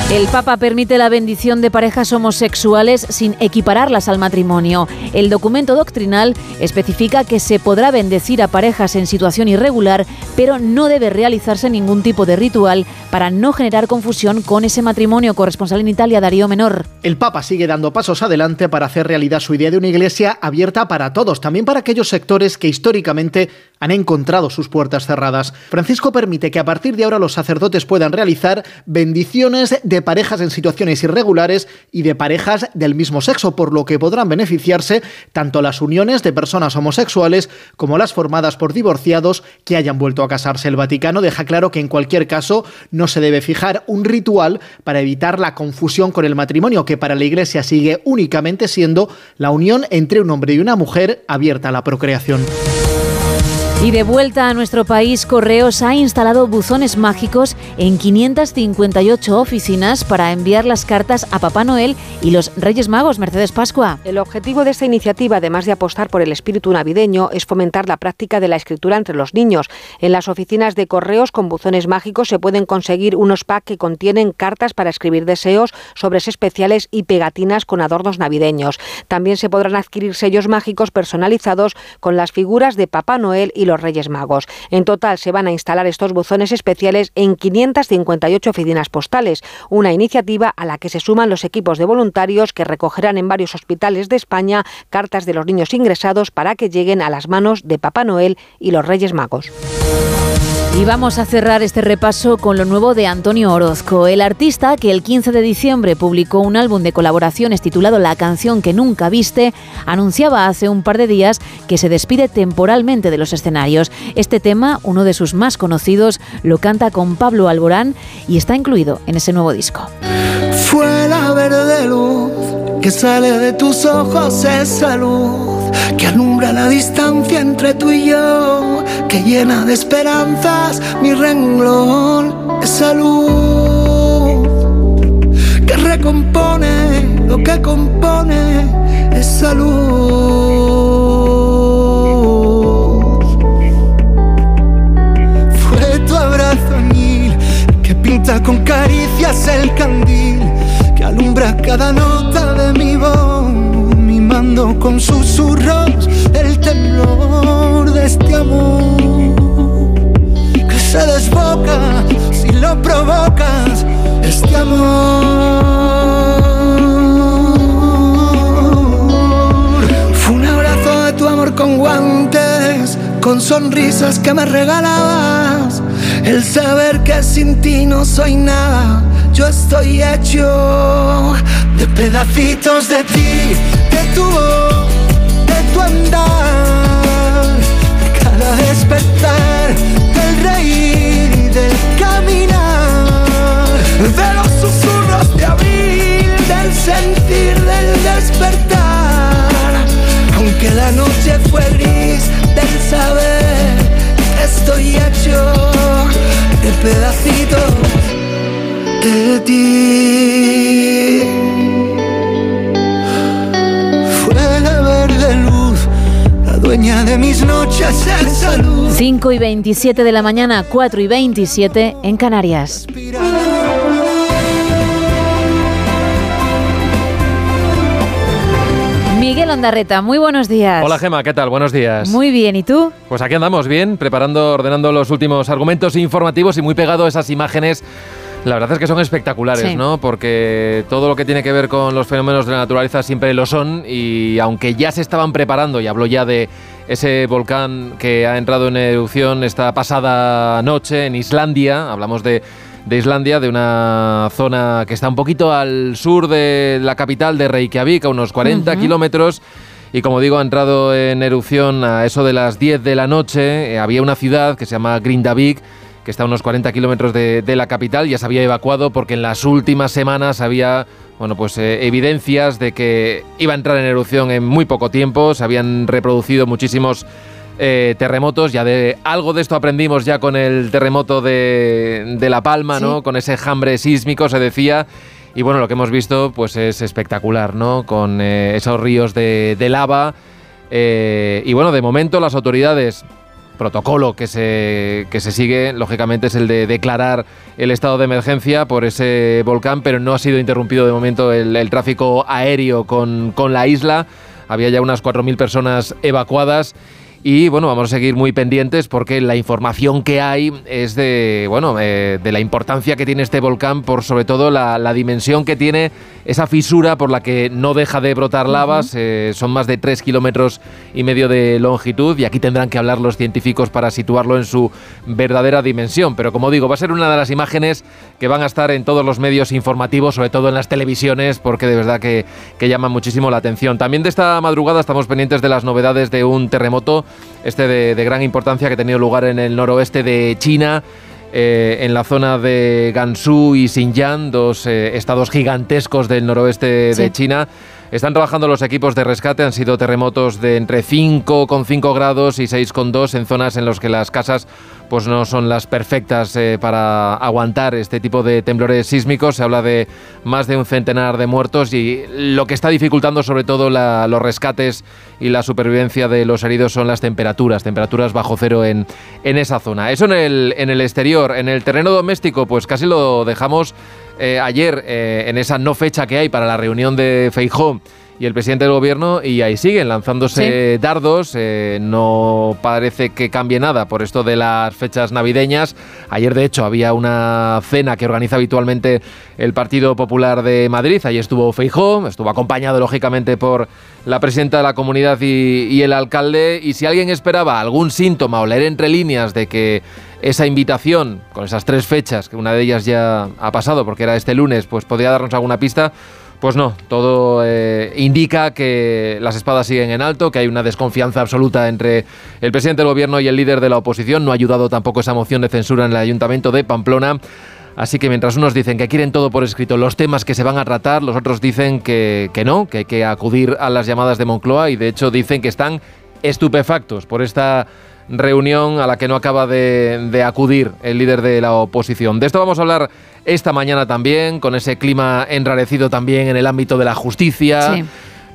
El Papa permite la bendición de parejas homosexuales sin equipararlas al matrimonio. El documento doctrinal especifica que se podrá bendecir a parejas en situación irregular, pero no debe realizarse ningún tipo de ritual para no generar confusión con ese matrimonio. Corresponsal en Italia, Darío Menor. El Papa sigue dando pasos adelante para hacer realidad su idea de una iglesia abierta para todos, también para aquellos sectores que históricamente han encontrado sus puertas cerradas. Francisco permite que a partir de ahora los sacerdotes puedan realizar bendiciones de parejas en situaciones irregulares y de parejas del mismo sexo, por lo que podrán beneficiarse tanto las uniones de personas homosexuales como las formadas por divorciados que hayan vuelto a casarse. El Vaticano deja claro que en cualquier caso no se debe fijar un ritual para evitar la confusión con el matrimonio, que para la Iglesia sigue únicamente siendo la unión entre un hombre y una mujer abierta a la procreación. Y de vuelta a nuestro país, Correos ha instalado buzones mágicos en 558 oficinas para enviar las cartas a Papá Noel y los Reyes Magos. Mercedes Pascua. El objetivo de esta iniciativa, además de apostar por el espíritu navideño, es fomentar la práctica de la escritura entre los niños. En las oficinas de Correos con buzones mágicos se pueden conseguir unos packs que contienen cartas para escribir deseos, sobres especiales y pegatinas con adornos navideños. También se podrán adquirir sellos mágicos personalizados con las figuras de Papá Noel y los Reyes Magos. En total se van a instalar estos buzones especiales en 558 oficinas postales, una iniciativa a la que se suman los equipos de voluntarios que recogerán en varios hospitales de España cartas de los niños ingresados para que lleguen a las manos de Papá Noel y los Reyes Magos. Y vamos a cerrar este repaso con lo nuevo de Antonio Orozco, el artista que el 15 de diciembre publicó un álbum de colaboraciones titulado La canción que nunca viste, anunciaba hace un par de días que se despide temporalmente de los escenarios. Este tema, uno de sus más conocidos, lo canta con Pablo Alborán y está incluido en ese nuevo disco. Fue la verde luz que sale de tus ojos esa luz que alumbra la distancia entre tú y yo, que llena de esperanzas mi renglón, esa luz que recompone lo que compone esa luz. Fue tu abrazo añil que pinta con caricias el candil alumbra cada nota de mi voz con susurros el temblor de este amor que se desboca si lo provocas, este amor. Fue un abrazo de tu amor con guantes, con sonrisas que me regalabas, el saber que sin ti no soy nada yo estoy hecho de pedacitos de ti, de tu voz, de tu andar, de cada despertar, del reír y del caminar, de los susurros de abril, del sentir, del despertar, aunque la noche fue gris, del saber estoy hecho de pedacitos de ti. Fue la verde luz, la dueña de mis noches en salud. 5 y 27 de la mañana, 4 y 27 en Canarias. Miguel Ondarreta, muy buenos días. Hola Gema, ¿qué tal? Buenos días. Muy bien, ¿y tú? Pues aquí andamos bien, preparando, ordenando los últimos argumentos informativos y muy pegado a esas imágenes la verdad es que son espectaculares, ¿no? Porque todo lo que tiene que ver con los fenómenos de la naturaleza siempre lo son y aunque ya se estaban preparando, y hablo ya de ese volcán que ha entrado en erupción esta pasada noche en Islandia, hablamos de, Islandia, de una zona que está un poquito al sur de la capital de Reykjavik, a unos 40 kilómetros. Y como digo, ha entrado en erupción a eso de las 10 de la noche. Eh, había una ciudad que se llama Grindavik que está a unos 40 kilómetros de, la capital, ya se había evacuado porque en las últimas semanas había bueno, pues, eh, evidencias de que iba a entrar en erupción en muy poco tiempo, se habían reproducido muchísimos eh, terremotos, ya de algo de esto aprendimos ya con el terremoto de, La Palma, ¿no? Con ese jambre sísmico, se decía. Y bueno, lo que hemos visto pues es espectacular, ¿no? Con eh, esos ríos de, lava. y bueno, de momento las autoridades protocolo que se, que se sigue, lógicamente, es el de declarar el estado de emergencia por ese volcán, pero no ha sido interrumpido de momento el, tráfico aéreo con, con la isla. Había ya unas 4.000 personas evacuadas y bueno, vamos a seguir muy pendientes porque la información que hay es de, bueno, eh, de la importancia que tiene este volcán por sobre todo la, dimensión que tiene esa fisura por la que no deja de brotar lavas. Eh, son más de 3 kilómetros y medio de longitud y aquí tendrán que hablar los científicos para situarlo en su verdadera dimensión. Pero como digo, va a ser una de las imágenes que van a estar en todos los medios informativos, sobre todo en las televisiones, porque de verdad que, que llaman muchísimo la atención. También de esta madrugada estamos pendientes de las novedades de un terremoto este de, gran importancia que ha tenido lugar en el noroeste de China. Eh, en la zona de Gansu y Xinjiang, dos eh, estados gigantescos del noroeste de China. Están trabajando los equipos de rescate, han sido terremotos de entre 5,5 grados y 6,2 en zonas en las que las casas pues no son las perfectas eh, para aguantar este tipo de temblores sísmicos. Se habla de más de un centenar de muertos y lo que está dificultando sobre todo los rescates y la supervivencia de los heridos son las temperaturas, temperaturas bajo cero en, en esa zona. Eso en el, en el exterior, en el terreno doméstico, pues casi lo dejamos eh, ayer eh, en esa no fecha que hay para la reunión de Feijó y el presidente del gobierno y ahí siguen lanzándose dardos. Eh, no parece que cambie nada por esto de las fechas navideñas. Ayer, de hecho, había una cena que organiza habitualmente el Partido Popular de Madrid. Ahí estuvo Feijó, estuvo acompañado lógicamente por la presidenta de la comunidad y, y el alcalde. Y si alguien esperaba algún síntoma o leer entre líneas de que esa invitación con esas tres fechas, que una de ellas ya ha pasado porque era este lunes, pues podría darnos alguna pista pues no, todo eh, indica que las espadas siguen en alto, que hay una desconfianza absoluta entre el presidente del gobierno y el líder de la oposición. No ha ayudado tampoco esa moción de censura en el ayuntamiento de Pamplona. Así que mientras unos dicen que quieren todo por escrito los temas que se van a tratar, los otros dicen que, que no, que hay que acudir a las llamadas de Moncloa y de hecho dicen que están estupefactos por esta reunión a la que no acaba de, acudir el líder de la oposición. De esto vamos a hablar esta mañana también, con ese clima enrarecido también en el ámbito de la justicia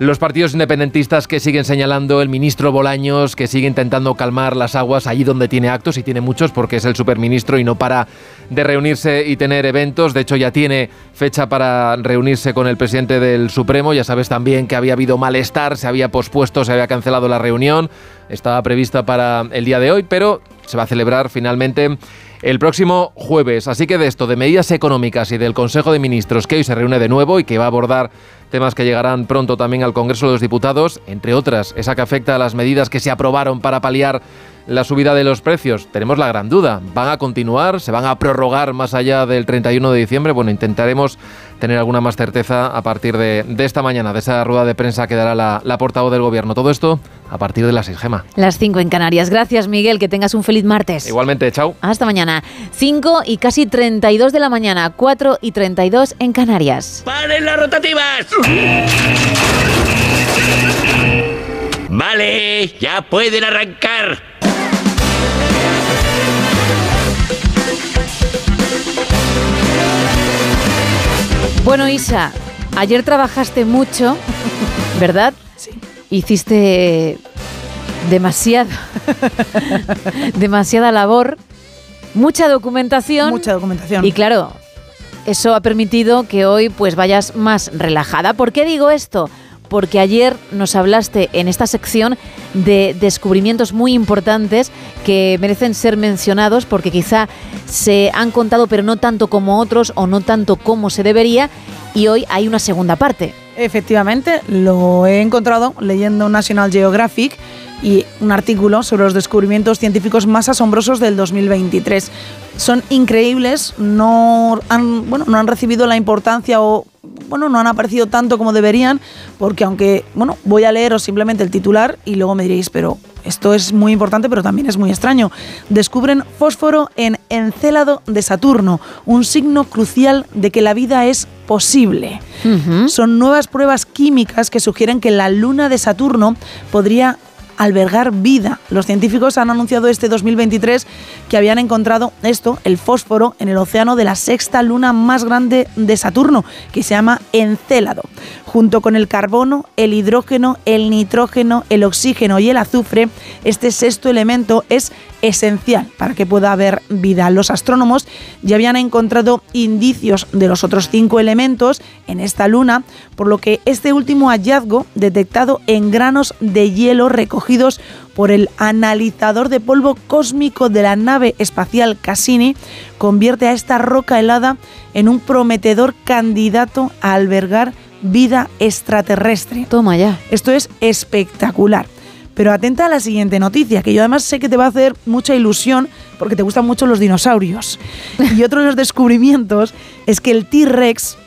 los partidos independentistas que siguen señalando, el ministro Bolaños que sigue intentando calmar las aguas allí donde tiene actos y tiene muchos porque es el superministro y no para de reunirse y tener eventos. De hecho ya tiene fecha para reunirse con el presidente del Supremo. Ya sabes también que había habido malestar, se había pospuesto, se había cancelado la reunión. Estaba prevista para el día de hoy, pero se va a celebrar finalmente el próximo jueves. Así que de esto, de medidas económicas y del Consejo de Ministros, que hoy se reúne de nuevo y que va a abordar temas que llegarán pronto también al Congreso de los Diputados, entre otras, esa que afecta a las medidas que se aprobaron para paliar la subida de los precios. Tenemos la gran duda. ¿Van a continuar? ¿Se van a prorrogar más allá del 31 de diciembre? Bueno, intentaremos tener alguna más certeza a partir de, esta mañana, de esa rueda de prensa que dará la, la portavoz del Gobierno. Todo esto a partir de las 6, Gema. Las 5 en Canarias. Gracias, Miguel. Que tengas un feliz martes. Igualmente, chao. Hasta mañana. 5 y casi 32 de la mañana. 4 y 32 en Canarias. ¡Paren las rotativas! Vale, ya pueden arrancar. Bueno, Isa, ayer trabajaste mucho, ¿verdad? Sí. Hiciste demasiado, demasiada labor, mucha documentación. Mucha documentación. Y claro, eso ha permitido que hoy pues vayas más relajada. ¿Por qué digo esto? Porque ayer nos hablaste en esta sección de descubrimientos muy importantes que merecen ser mencionados porque quizá se han contado pero no tanto como otros o no tanto como se debería y hoy hay una segunda parte. Efectivamente, lo he encontrado leyendo National Geographic y un artículo sobre los descubrimientos científicos más asombrosos del 2023. Son increíbles, no han, bueno, no han recibido la importancia o bueno, no han aparecido tanto como deberían, porque aunque, bueno, voy a leeros simplemente el titular y luego me diréis, pero esto es muy importante, pero también es muy extraño. Descubren fósforo en Encélado de Saturno, un signo crucial de que la vida es posible. Son nuevas pruebas químicas que sugieren que la luna de Saturno podría albergar vida. Los científicos han anunciado este 2023 que habían encontrado esto, el fósforo, en el océano de la sexta luna más grande de Saturno, que se llama Encélado. Junto con el carbono, el hidrógeno, el nitrógeno, el oxígeno y el azufre, este sexto elemento es esencial para que pueda haber vida. Los astrónomos ya habían encontrado indicios de los otros cinco elementos en esta luna, por lo que este último hallazgo, detectado en granos de hielo recogidos por el analizador de polvo cósmico de la nave espacial Cassini, convierte a esta roca helada en un prometedor candidato a albergar vida extraterrestre. Toma ya. Esto es espectacular. Pero atenta a la siguiente noticia, que yo además sé que te va a hacer mucha ilusión porque te gustan mucho los dinosaurios. Y otro de los descubrimientos es que el T-Rex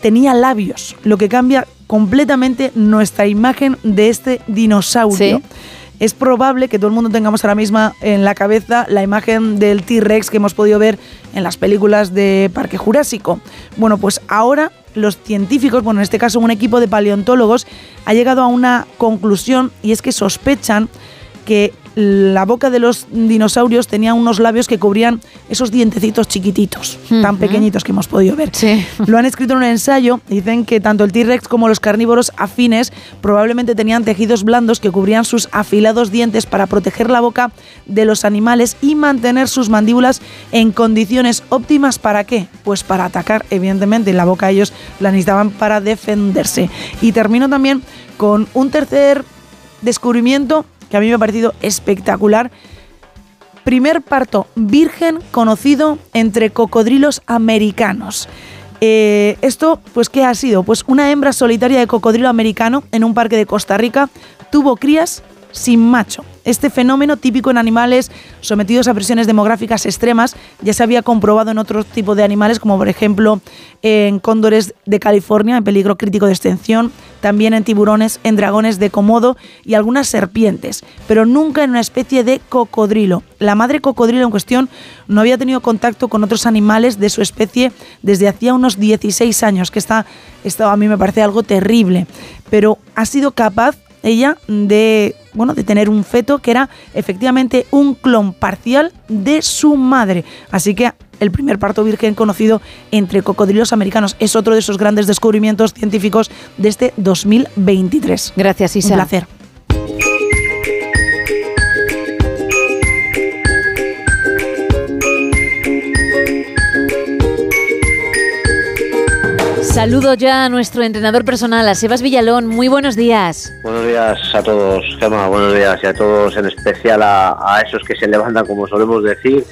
tenía labios, lo que cambia completamente nuestra imagen de este dinosaurio. Es probable que todo el mundo tengamos ahora mismo en la cabeza la imagen del T-Rex que hemos podido ver en las películas de Parque Jurásico. Bueno, pues ahora los científicos, bueno, en este caso un equipo de paleontólogos, ha llegado a una conclusión y es que sospechan que la boca de los dinosaurios tenía unos labios que cubrían esos dientecitos chiquititos, tan pequeñitos que hemos podido ver. Lo han escrito en un ensayo, dicen que tanto el T-Rex como los carnívoros afines probablemente tenían tejidos blandos que cubrían sus afilados dientes para proteger la boca de los animales y mantener sus mandíbulas en condiciones óptimas para qué? Pues para atacar, evidentemente, la boca ellos la necesitaban para defenderse. Y termino también con un tercer descubrimiento que a mí me ha parecido espectacular. Primer parto virgen conocido entre cocodrilos americanos. Eh, esto, pues, ¿qué ha sido? Pues una hembra solitaria de cocodrilo americano en un parque de Costa Rica tuvo crías sin macho. Este fenómeno, típico en animales sometidos a presiones demográficas extremas, ya se había comprobado en otros tipos de animales, como por ejemplo en cóndores de California en peligro crítico de extinción, también en tiburones, en dragones de Komodo y algunas serpientes, pero nunca en una especie de cocodrilo. La madre cocodrilo en cuestión no había tenido contacto con otros animales de su especie desde hacía unos 16 años, que está, esto a mí me parece algo terrible, pero ha sido capaz ella de, bueno, de tener un feto que era efectivamente un clon parcial de su madre. Así que el primer parto virgen conocido entre cocodrilos americanos es otro de esos grandes descubrimientos científicos de este 2023. Gracias, Isa. Un placer. Saludo ya a nuestro entrenador personal, a Sebas Villalón. Muy buenos días. Buenos días a todos, Gemma. Buenos días y a todos, en especial a, a esos que se levantan, como solemos decir,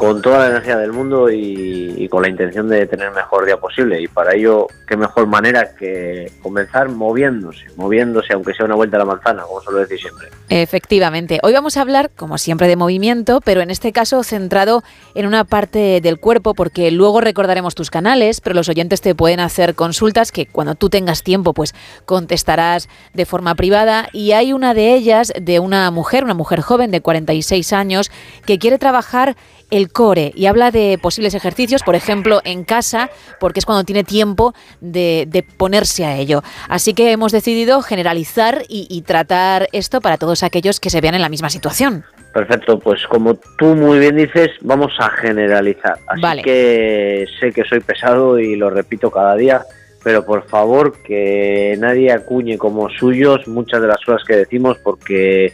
con toda la energía del mundo y, con la intención de tener el mejor día posible. Y para ello, qué mejor manera que comenzar moviéndose, moviéndose, aunque sea una vuelta a la manzana, como suelo decir siempre. Efectivamente. Hoy vamos a hablar, como siempre, de movimiento, pero en este caso centrado en una parte del cuerpo, porque luego recordaremos tus canales, pero los oyentes te pueden hacer consultas que cuando tú tengas tiempo, pues contestarás de forma privada. Y hay una de ellas de una mujer, una mujer joven de 46 años, que quiere trabajar el core y habla de posibles ejercicios, por ejemplo, en casa, porque es cuando tiene tiempo de, ponerse a ello. Así que hemos decidido generalizar y, tratar esto para todos aquellos que se vean en la misma situación. Perfecto, pues como tú muy bien dices, vamos a generalizar. Así que sé que soy pesado y lo repito cada día, pero por favor que nadie acuñe como suyos muchas de las cosas que decimos porque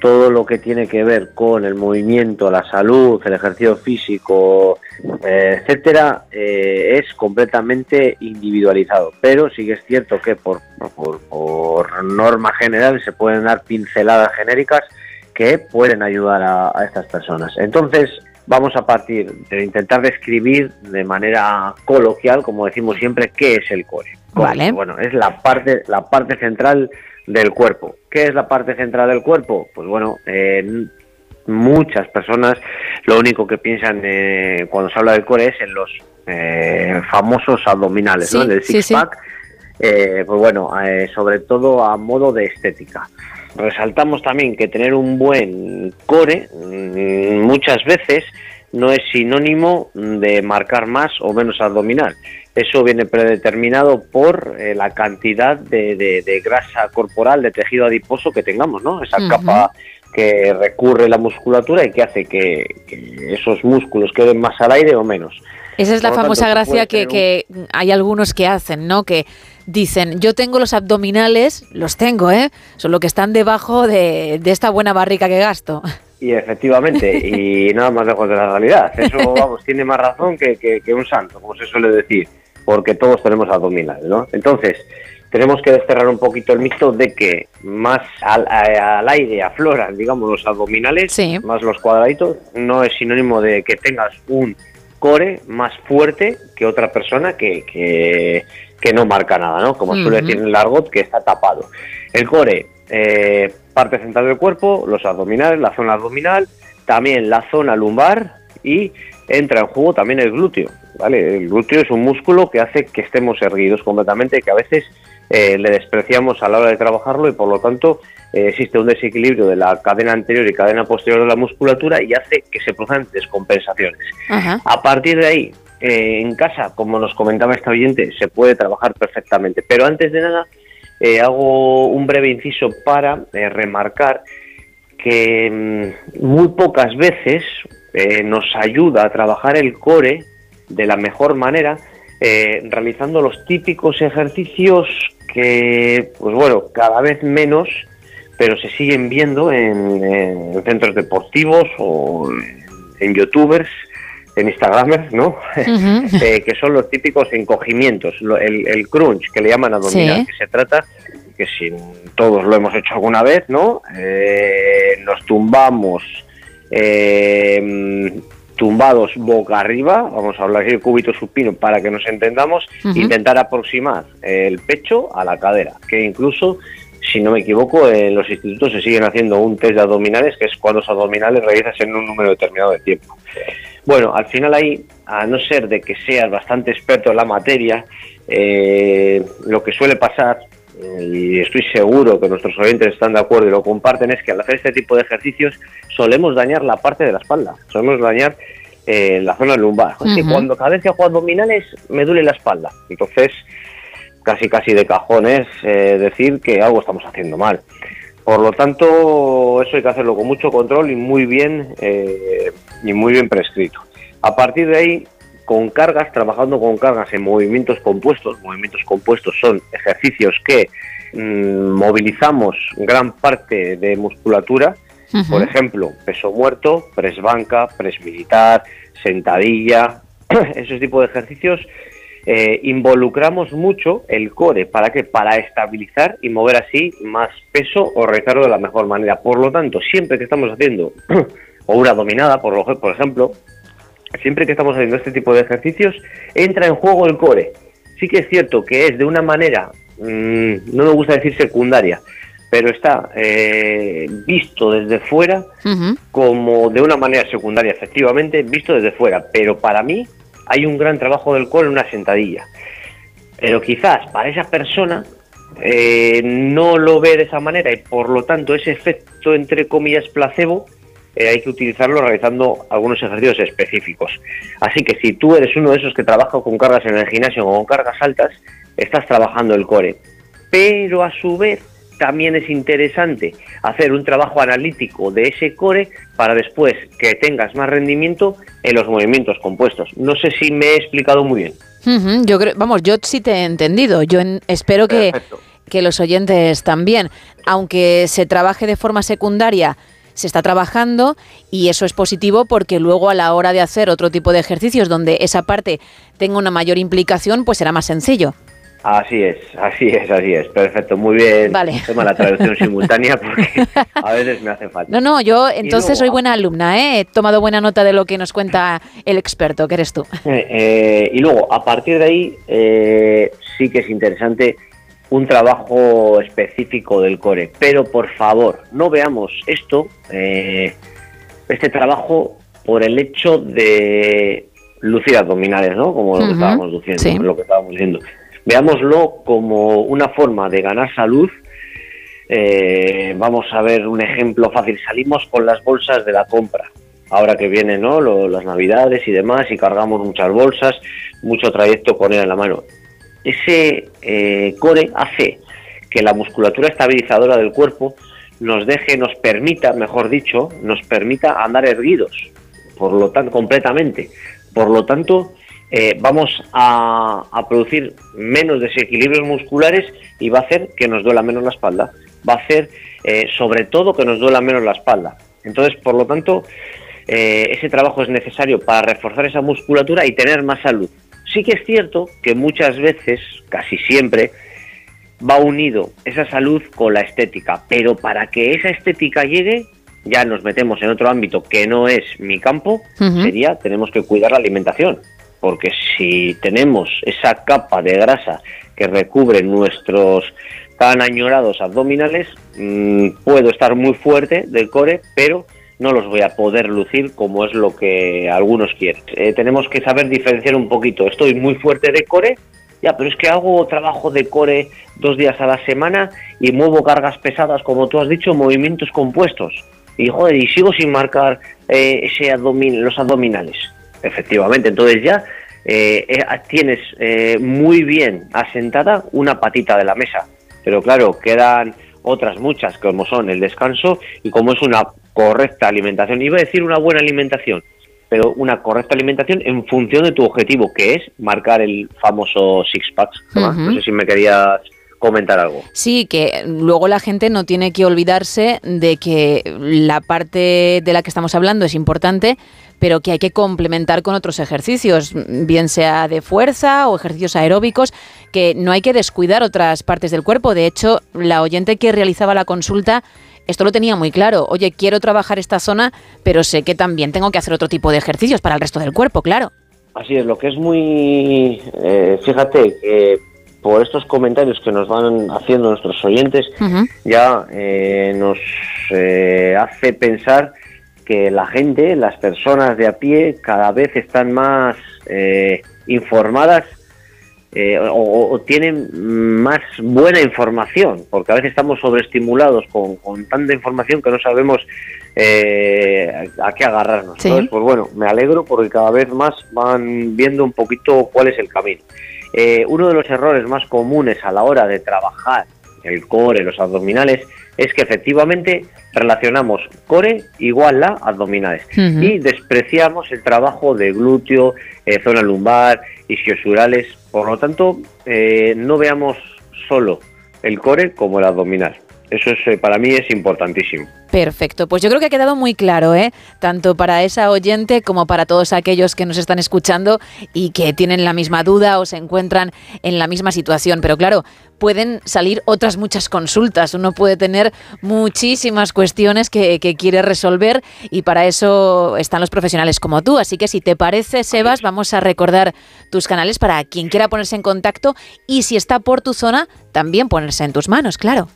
todo lo que tiene que ver con el movimiento, la salud, el ejercicio físico, eh, etcétera, eh, es completamente individualizado. Pero sí que es cierto que por, por, norma general se pueden dar pinceladas genéricas que pueden ayudar a, estas personas. Entonces, vamos a partir de intentar describir de manera coloquial, como decimos siempre, qué es el core. Vale. Bueno, es la parte, la parte central del cuerpo. ¿Qué es la parte central del cuerpo? Pues bueno, muchas personas lo único que piensan eh, cuando se habla del core es en los eh, famosos abdominales, ¿no? En el six-pack. Eh, pues bueno, sobre todo a modo de estética. Resaltamos también que tener un buen core mm, muchas veces no es sinónimo de marcar más o menos abdominal. Eso viene predeterminado por eh, la cantidad de, grasa corporal, de tejido adiposo que tengamos, ¿no? Esa capa que recurre la musculatura y que hace que, esos músculos queden más al aire o menos. Esa es la famosa gracia que, hay algunos que hacen, ¿no? Que dicen, yo tengo los abdominales, los tengo, ¿eh? Son lo que están debajo de, de esta buena barrica que gasto. <laughs> Y efectivamente, y nada más lejos de la realidad. Eso, vamos, tiene más razón que, que un santo, como se suele decir porque todos tenemos abdominales, ¿no? Entonces, tenemos que desterrar un poquito el mito de que más al, aire afloran, digamos, los abdominales, más los cuadraditos, no es sinónimo de que tengas un core más fuerte que otra persona que, que, no marca nada, ¿no? Como suele decir en el argot, que está tapado. El core, eh, parte central del cuerpo, los abdominales, la zona abdominal, también la zona lumbar y entra en juego también el glúteo. ¿Vale? El glúteo es un músculo que hace que estemos erguidos completamente, que a veces eh, le despreciamos a la hora de trabajarlo y por lo tanto eh, existe un desequilibrio de la cadena anterior y cadena posterior de la musculatura y hace que se produzcan descompensaciones. A partir de ahí, eh, en casa, como nos comentaba esta oyente, se puede trabajar perfectamente. Pero antes de nada, hago un breve inciso para remarcar que mm, muy pocas veces nos ayuda a trabajar el core de la mejor manera eh, realizando los típicos ejercicios que, pues bueno, cada vez menos, pero se siguen viendo en, en centros deportivos o en youtubers en Instagram, ¿no? <laughs> Eh, que son los típicos encogimientos, el, el crunch, que le llaman abdominal, Sí. que se trata, que si todos lo hemos hecho alguna vez, ¿no? Eh, nos tumbamos eh, tumbados boca arriba, vamos a hablar aquí de cúbito supino para que nos entendamos, intentar aproximar el pecho a la cadera, que incluso si no me equivoco, en los institutos se siguen haciendo un test de abdominales, que es cuando los abdominales realizas en un número determinado de tiempo. Bueno, al final ahí, a no ser de que seas bastante experto en la materia, eh, lo que suele pasar, y estoy seguro que nuestros oyentes están de acuerdo y lo comparten, es que al hacer este tipo de ejercicios solemos dañar la parte de la espalda, solemos dañar eh, la zona lumbar. Es que cuando cada vez que hago abdominales me duele la espalda. Entonces, casi casi de cajones eh, decir que algo estamos haciendo mal. Por lo tanto, eso hay que hacerlo con mucho control y muy bien eh, y muy bien prescrito. A partir de ahí, con cargas, trabajando con cargas en movimientos compuestos. Movimientos compuestos son ejercicios que mm, movilizamos gran parte de musculatura. Por ejemplo, peso muerto, press banca, press militar, sentadilla, <clears throat> ese tipo de ejercicios eh, involucramos mucho el core. ¿Para qué? Para estabilizar y mover así más peso o realizarlo de la mejor manera. Por lo tanto, siempre que estamos haciendo <clears throat> o una dominada, por, lo, por ejemplo, siempre que estamos haciendo este tipo de ejercicios, entra en juego el core. Sí que es cierto que es de una manera, mm, no me gusta decir secundaria, pero está eh, visto desde fuera como de una manera secundaria, efectivamente, visto desde fuera. Pero para mí hay un gran trabajo del core en una sentadilla. Pero quizás para esa persona eh, no lo ve de esa manera y por lo tanto ese efecto, entre comillas, placebo, eh, hay que utilizarlo realizando algunos ejercicios específicos. Así que si tú eres uno de esos que trabaja con cargas en el gimnasio o con cargas altas, estás trabajando el core. Pero a su vez también es interesante hacer un trabajo analítico de ese core para después que tengas más rendimiento en los movimientos compuestos. No sé si me he explicado muy bien. Yo creo, vamos, yo sí te he entendido. Yo en- espero que, que los oyentes también, aunque se trabaje de forma secundaria, se está trabajando y eso es positivo porque luego a la hora de hacer otro tipo de ejercicios donde esa parte tenga una mayor implicación, pues será más sencillo. Así es, así es, así es. Perfecto, muy bien. Vale. Tema la traducción <laughs> simultánea porque a veces me hace falta. No, no, yo entonces luego- soy buena alumna, ¿eh? he tomado buena nota de lo que nos cuenta el experto, que eres tú. Eh, eh, y luego, a partir de ahí, eh, sí que es interesante un trabajo específico del core. Pero por favor, no veamos esto, eh, este trabajo, por el hecho de lucir abdominales, ¿no? Como lo que estábamos diciendo, sí. lo que estábamos diciendo. Veámoslo como una forma de ganar salud. Eh, vamos a ver un ejemplo fácil. Salimos con las bolsas de la compra. Ahora que vienen ¿no? Lo- las navidades y demás y cargamos muchas bolsas, mucho trayecto con él en la mano. Ese eh, core hace que la musculatura estabilizadora del cuerpo nos deje, nos permita, mejor dicho, nos permita andar erguidos, por lo tanto, completamente. Por lo tanto, eh, vamos a, producir menos desequilibrios musculares y va a hacer que nos duela menos la espalda. Va a hacer, eh, sobre todo, que nos duela menos la espalda. Entonces, por lo tanto, ese trabajo es necesario para reforzar esa musculatura y tener más salud. Sí que es cierto que muchas veces, casi siempre, va unido esa salud con la estética, pero para que esa estética llegue, ya nos metemos en otro ámbito que no es mi campo, Ujú. sería tenemos que cuidar la alimentación, porque si tenemos esa capa de grasa que recubre nuestros tan añorados abdominales, mm, puedo estar muy fuerte del core, pero no los voy a poder lucir como es lo que algunos quieren. Eh, tenemos que saber diferenciar un poquito. Estoy muy fuerte de core, ya, pero es que hago trabajo de core dos días a la semana y muevo cargas pesadas, como tú has dicho, movimientos compuestos. Y joder, y sigo sin marcar eh, ese abdomin los abdominales. Efectivamente, entonces ya eh, eh, tienes eh, muy bien asentada una patita de la mesa. Pero claro, quedan otras muchas como son el descanso y como es una correcta alimentación. Iba a decir una buena alimentación, pero una correcta alimentación en función de tu objetivo, que es marcar el famoso six-pack. No sé si me querías comentar algo. Sí, que luego la gente no tiene que olvidarse de que la parte de la que estamos hablando es importante, pero que hay que complementar con otros ejercicios, bien sea de fuerza o ejercicios aeróbicos, que no hay que descuidar otras partes del cuerpo. De hecho, la oyente que realizaba la consulta esto lo tenía muy claro. Oye, quiero trabajar esta zona, pero sé que también tengo que hacer otro tipo de ejercicios para el resto del cuerpo, claro. Así es, lo que es muy... Eh, fíjate, que por estos comentarios que nos van haciendo nuestros oyentes, ya eh, nos eh, hace pensar que la gente, las personas de a pie, cada vez están más eh, o, tienen más buena información, porque a veces estamos sobreestimulados con, tanta información que no sabemos a qué agarrarnos. Entonces, pues bueno, me alegro porque cada vez más van viendo un poquito cuál es el camino. Eh, uno de los errores más comunes a la hora de trabajar el core, los abdominales, es que efectivamente relacionamos core igual a abdominales y despreciamos el trabajo de glúteo, eh, zona lumbar, isquiosurales. Por lo tanto, eh, no veamos solo el core como el abdominal. Eso es, para mí es importantísimo. Perfecto, pues yo creo que ha quedado muy claro, ¿eh? tanto para esa oyente como para todos aquellos que nos están escuchando y que tienen la misma duda o se encuentran en la misma situación. Pero claro, pueden salir otras muchas consultas. Uno puede tener muchísimas cuestiones que, quiere resolver y para eso están los profesionales como tú. Así que si te parece, Sebas, vamos a recordar tus canales para quien quiera ponerse en contacto y si está por tu zona, también ponerse en tus manos, claro.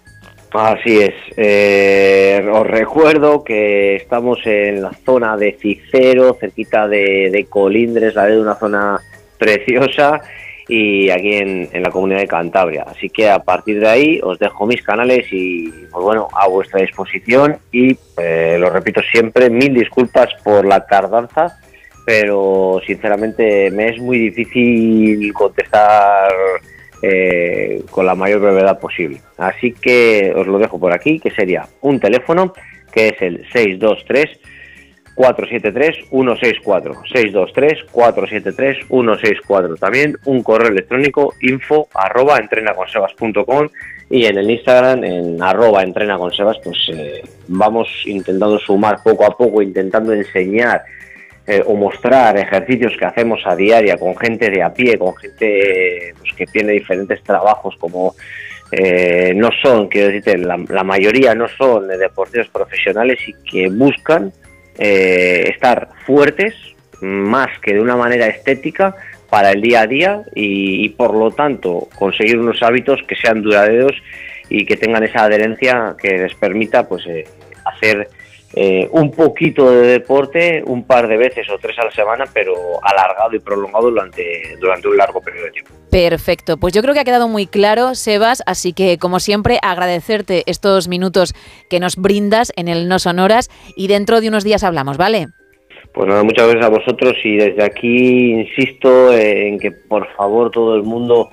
Así es. Eh, os recuerdo que estamos en la zona de Cicero, cerquita de, Colindres, la de una zona preciosa, y aquí en, la comunidad de Cantabria. Así que a partir de ahí os dejo mis canales y, pues bueno, a vuestra disposición. Y eh, lo repito siempre, mil disculpas por la tardanza, pero sinceramente me es muy difícil contestar eh, con la mayor brevedad posible. Así que os lo dejo por aquí, que sería un teléfono que es el 623 473 164 623 473 164 también un correo electrónico info arroba entrenaconsebas.com y en el Instagram en arroba entrenaconsebas pues eh, vamos intentando sumar poco a poco intentando enseñar eh, o mostrar ejercicios que hacemos a diaria con gente de a pie, con gente pues, que tiene diferentes trabajos como eh, no son, quiero decirte, la, mayoría no son deportistas profesionales y que buscan eh, estar fuertes más que de una manera estética para el día a día y, por lo tanto conseguir unos hábitos que sean duraderos y que tengan esa adherencia que les permita pues hacer eh, un poquito de deporte un par de veces o tres a la semana, pero alargado y prolongado durante, durante un largo periodo de tiempo. Perfecto, pues yo creo que ha quedado muy claro, Sebas, así que como siempre agradecerte estos minutos que nos brindas en el No Sonoras y dentro de unos días hablamos, ¿vale? Pues nada, muchas gracias a vosotros y desde aquí insisto en que por favor todo el mundo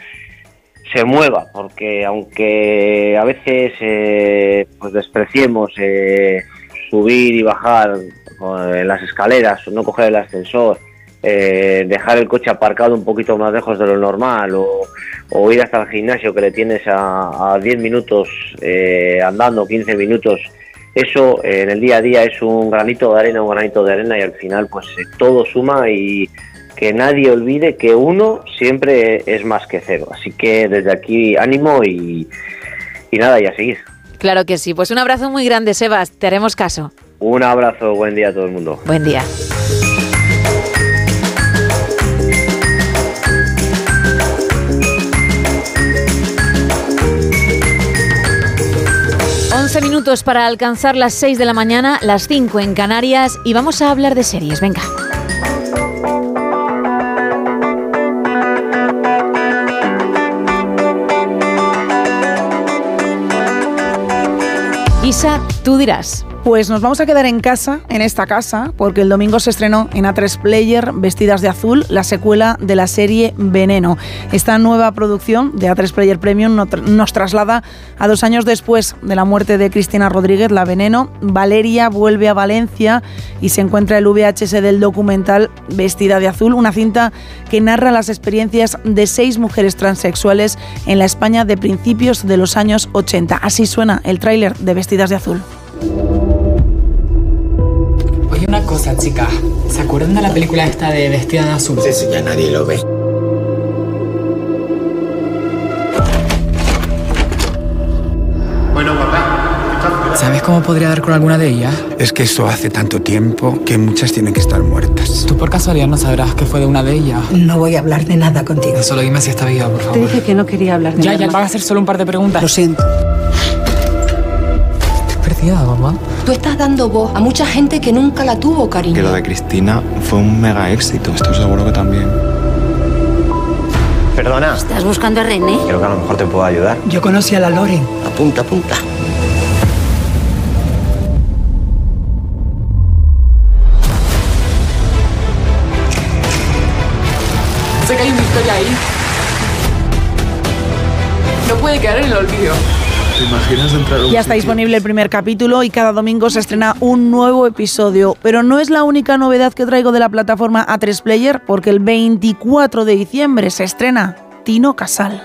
se mueva, porque aunque a veces eh, pues despreciemos eh, subir y bajar en las escaleras, no coger el ascensor, eh, dejar el coche aparcado un poquito más lejos de lo normal o, ir hasta el gimnasio que le tienes a, 10 minutos eh, andando, 15 minutos, eso eh, en el día a día es un granito de arena, un granito de arena y al final pues todo suma y que nadie olvide que uno siempre es más que cero. Así que desde aquí ánimo y nada, y a seguir. Claro que sí. Pues un abrazo muy grande, Sebas. Te haremos caso. Un abrazo. Buen día a todo el mundo. Buen día. Once minutos para alcanzar las 6 de la mañana, las 5 en Canarias y vamos a hablar de series. Venga. Isa, tú dirás. Pues nos vamos a quedar en casa, en esta casa, porque el domingo se estrenó en A3 Player Vestidas de Azul, la secuela de la serie Veneno. Esta nueva producción de A3 Player Premium nos traslada a dos años después de la muerte de Cristina Rodríguez, la Veneno. Valeria vuelve a Valencia y se encuentra el VHS del documental Vestida de Azul, una cinta que narra las experiencias de seis mujeres transexuales en la España de principios de los años 80. Así suena el tráiler de Vestidas de Azul. Cosa, chica. ¿Se acuerdan de la película esta de Vestida de Azul? Sí, sí, ya nadie lo ve. Bueno, papá. ¿Sabes cómo podría dar con alguna de ellas? Es que eso hace tanto tiempo que muchas tienen que estar muertas. ¿Tú por casualidad no sabrás qué fue de una de ellas? No voy a hablar de nada contigo. Solo dime si está viva, por favor. Te dije que no quería hablar de Ya, nada. ya, van a hacer solo un par de preguntas. Lo siento. Mamá. Tú estás dando voz a mucha gente que nunca la tuvo, cariño. Que lo de Cristina fue un mega éxito. Estoy seguro que también. Perdona, ¿Estás buscando a René? creo que a lo mejor te puedo ayudar. Yo conocí a la Loren. Apunta, apunta. Sé que hay una historia ahí. No puede quedar en el olvido. ¿Te imaginas entrar a un Ya está disponible el primer capítulo y cada domingo se estrena un nuevo episodio. Pero no es la única novedad que traigo de la plataforma A3 Player, porque el 24 de diciembre se estrena Tino Casal.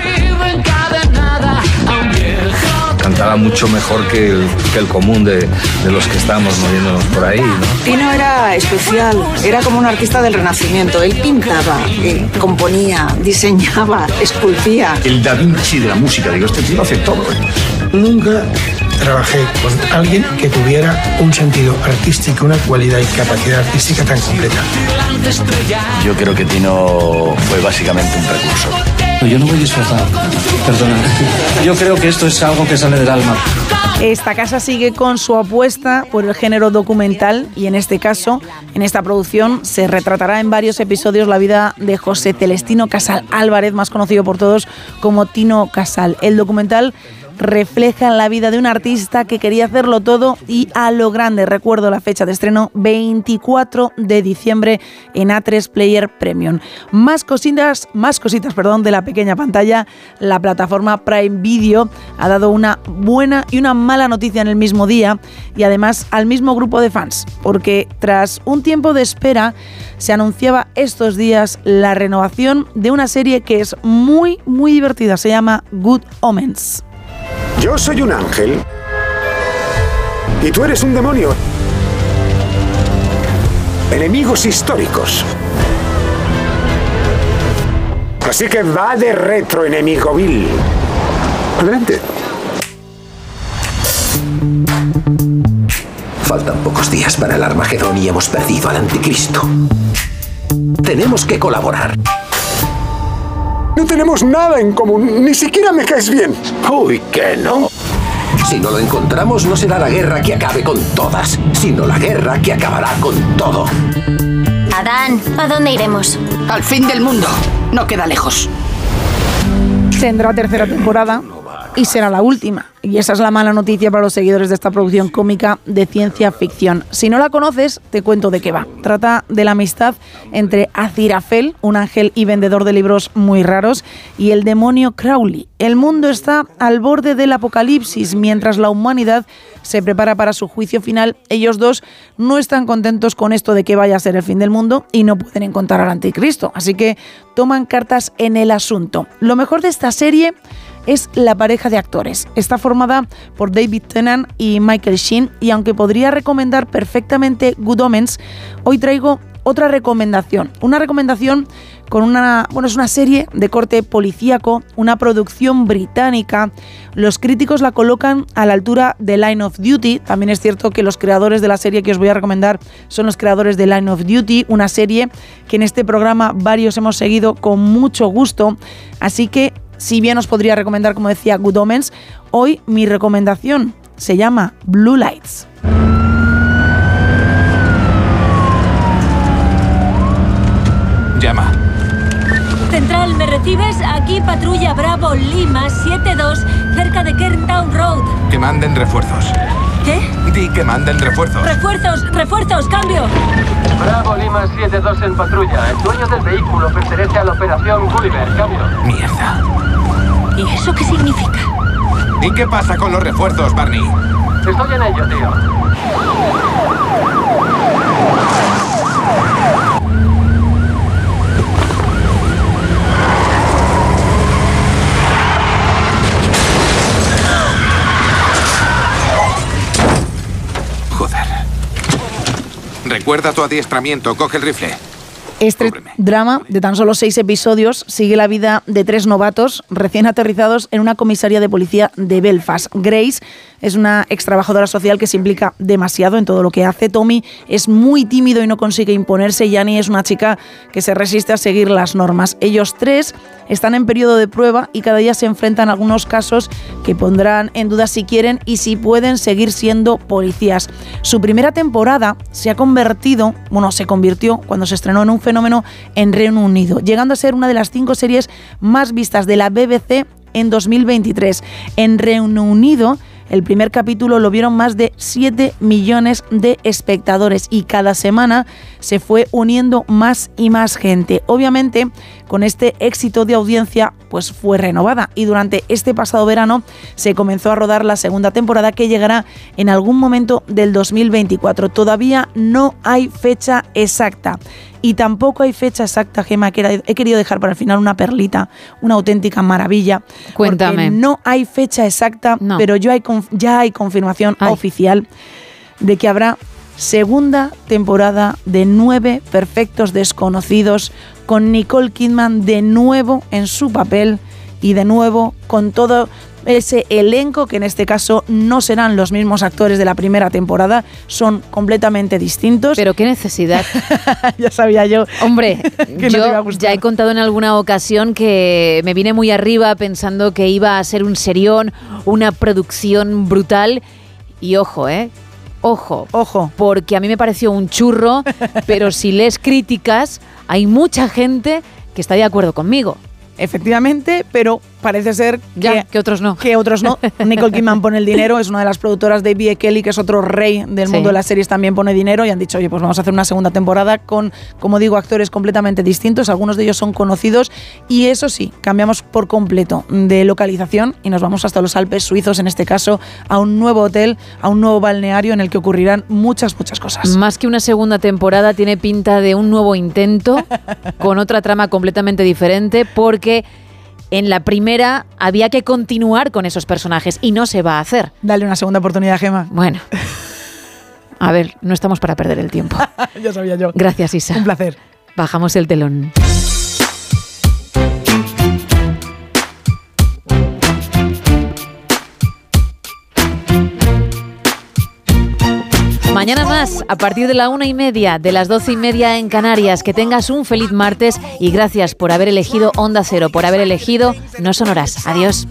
Cantaba mucho mejor que el, que el común de, de los que estamos moviéndonos por ahí, ¿no? Tino era especial, era como un artista del Renacimiento. Él pintaba, eh, componía, diseñaba, esculpía. El Da Vinci de la música, digo, este tío hace todo. ¿eh? Nunca trabajé con alguien que tuviera un sentido artístico, una cualidad y capacidad artística tan completa. Yo creo que Tino fue básicamente un precursor. Yo no voy disfrazado, perdona. Yo creo que esto es algo que sale del alma. Esta casa sigue con su apuesta por el género documental y en este caso, en esta producción, se retratará en varios episodios la vida de José Celestino Casal Álvarez, más conocido por todos como Tino Casal. El documental refleja la vida de un artista que quería hacerlo todo y a lo grande. Recuerdo la fecha de estreno 24 de diciembre en A3 Player Premium. Más cositas, más cositas, perdón, de la pequeña pantalla. La plataforma Prime Video ha dado una buena y una mala noticia en el mismo día y además al mismo grupo de fans, porque tras un tiempo de espera se anunciaba estos días la renovación de una serie que es muy muy divertida, se llama Good Omens. Yo soy un ángel. Y tú eres un demonio. Enemigos históricos. Así que va de retro, enemigo vil. Adelante. Faltan pocos días para el Armagedón y hemos perdido al anticristo. Tenemos que colaborar. No tenemos nada en común. Ni siquiera me caes bien. Uy, que no. Si no lo encontramos, no será la guerra que acabe con todas, sino la guerra que acabará con todo. Adán, ¿a dónde iremos? Al fin del mundo. No queda lejos. Tendrá tercera temporada y será la última. Y esa es la mala noticia para los seguidores de esta producción cómica de ciencia ficción. Si no la conoces, te cuento de qué va. Trata de la amistad entre Azirafel, un ángel y vendedor de libros muy raros, y el demonio Crowley. El mundo está al borde del apocalipsis mientras la humanidad se prepara para su juicio final. Ellos dos no están contentos con esto de que vaya a ser el fin del mundo y no pueden encontrar al anticristo. Así que toman cartas en el asunto. Lo mejor de esta serie es la pareja de actores. Está formada por David Tennant y Michael Sheen y aunque podría recomendar perfectamente Good Omens, hoy traigo otra recomendación. Una recomendación con una, bueno, es una serie de corte policíaco, una producción británica. Los críticos la colocan a la altura de Line of Duty. También es cierto que los creadores de la serie que os voy a recomendar son los creadores de Line of Duty, una serie que en este programa varios hemos seguido con mucho gusto. Así que si bien os podría recomendar, como decía, Good Omens, hoy mi recomendación se llama Blue Lights. Llama. Central, ¿me recibes? Aquí patrulla Bravo Lima 72, cerca de Kerntown Road. Que manden refuerzos. ¿Qué? Que manden refuerzos. ¡Refuerzos! ¡Refuerzos! ¡Cambio! Bravo Lima 7-2 en patrulla. El dueño del vehículo pertenece a la operación Gulliver. Cambio. Mierda. ¿Y eso qué significa? ¿Y qué pasa con los refuerzos, Barney? Estoy en ello, tío. Recuerda tu adiestramiento. Coge el rifle. Este drama de tan solo seis episodios sigue la vida de tres novatos recién aterrizados en una comisaría de policía de Belfast. Grace es una ex trabajadora social que se implica demasiado en todo lo que hace. Tommy es muy tímido y no consigue imponerse. Y Annie es una chica que se resiste a seguir las normas. Ellos tres están en periodo de prueba y cada día se enfrentan a algunos casos que pondrán en duda si quieren y si pueden seguir siendo policías. Su primera temporada se ha convertido, bueno, se convirtió cuando se estrenó en un fenómeno en Reino Unido, llegando a ser una de las cinco series más vistas de la BBC en 2023. En Reino Unido, el primer capítulo lo vieron más de 7 millones de espectadores y cada semana se fue uniendo más y más gente. Obviamente, con este éxito de audiencia, pues fue renovada y durante este pasado verano se comenzó a rodar la segunda temporada que llegará en algún momento del 2024. Todavía no hay fecha exacta. Y tampoco hay fecha exacta, Gema, que he querido dejar para el final una perlita, una auténtica maravilla. Cuéntame. No hay fecha exacta, pero yo hay, ya hay confirmación oficial de que habrá segunda temporada de Nueve Perfectos Desconocidos con Nicole Kidman de nuevo en su papel y de nuevo con todo ese elenco que en este caso no serán los mismos actores de la primera temporada, son completamente distintos. Pero qué necesidad. <laughs> ya sabía yo. Hombre, <laughs> yo ya he contado en alguna ocasión que me vine muy arriba pensando que iba a ser un serión, una producción brutal y ojo, ¿eh? Ojo, ojo, porque a mí me pareció un churro, <laughs> pero si lees críticas, hay mucha gente que está de acuerdo conmigo. Efectivamente, pero parece ser que, que, otros no. Que otros no. <laughs> Nicole Kidman pone el dinero, es una de las productoras de B.E. Kelly, que es otro rey del mundo de las series, también pone dinero y han dicho, oye, pues vamos a hacer una segunda temporada con, como digo, actores completamente distintos, algunos de ellos son conocidos y eso sí, cambiamos por completo de localización y nos vamos hasta los Alpes suizos, en este caso, a un nuevo hotel, a un nuevo balneario en el que ocurrirán muchas, muchas cosas. Más que una segunda temporada, tiene pinta de un nuevo intento <laughs> con otra trama completamente diferente porque en la primera había que continuar con esos personajes y no se va a hacer. Dale una segunda oportunidad, Gema. Bueno. A ver, no estamos para perder el tiempo. <laughs> ya sabía yo. Gracias, Isa. Un placer. Bajamos el telón. Mañana más, a partir de la una y media, de las doce y media en Canarias. Que tengas un feliz martes y gracias por haber elegido Onda Cero, por haber elegido No Sonoras. Adiós.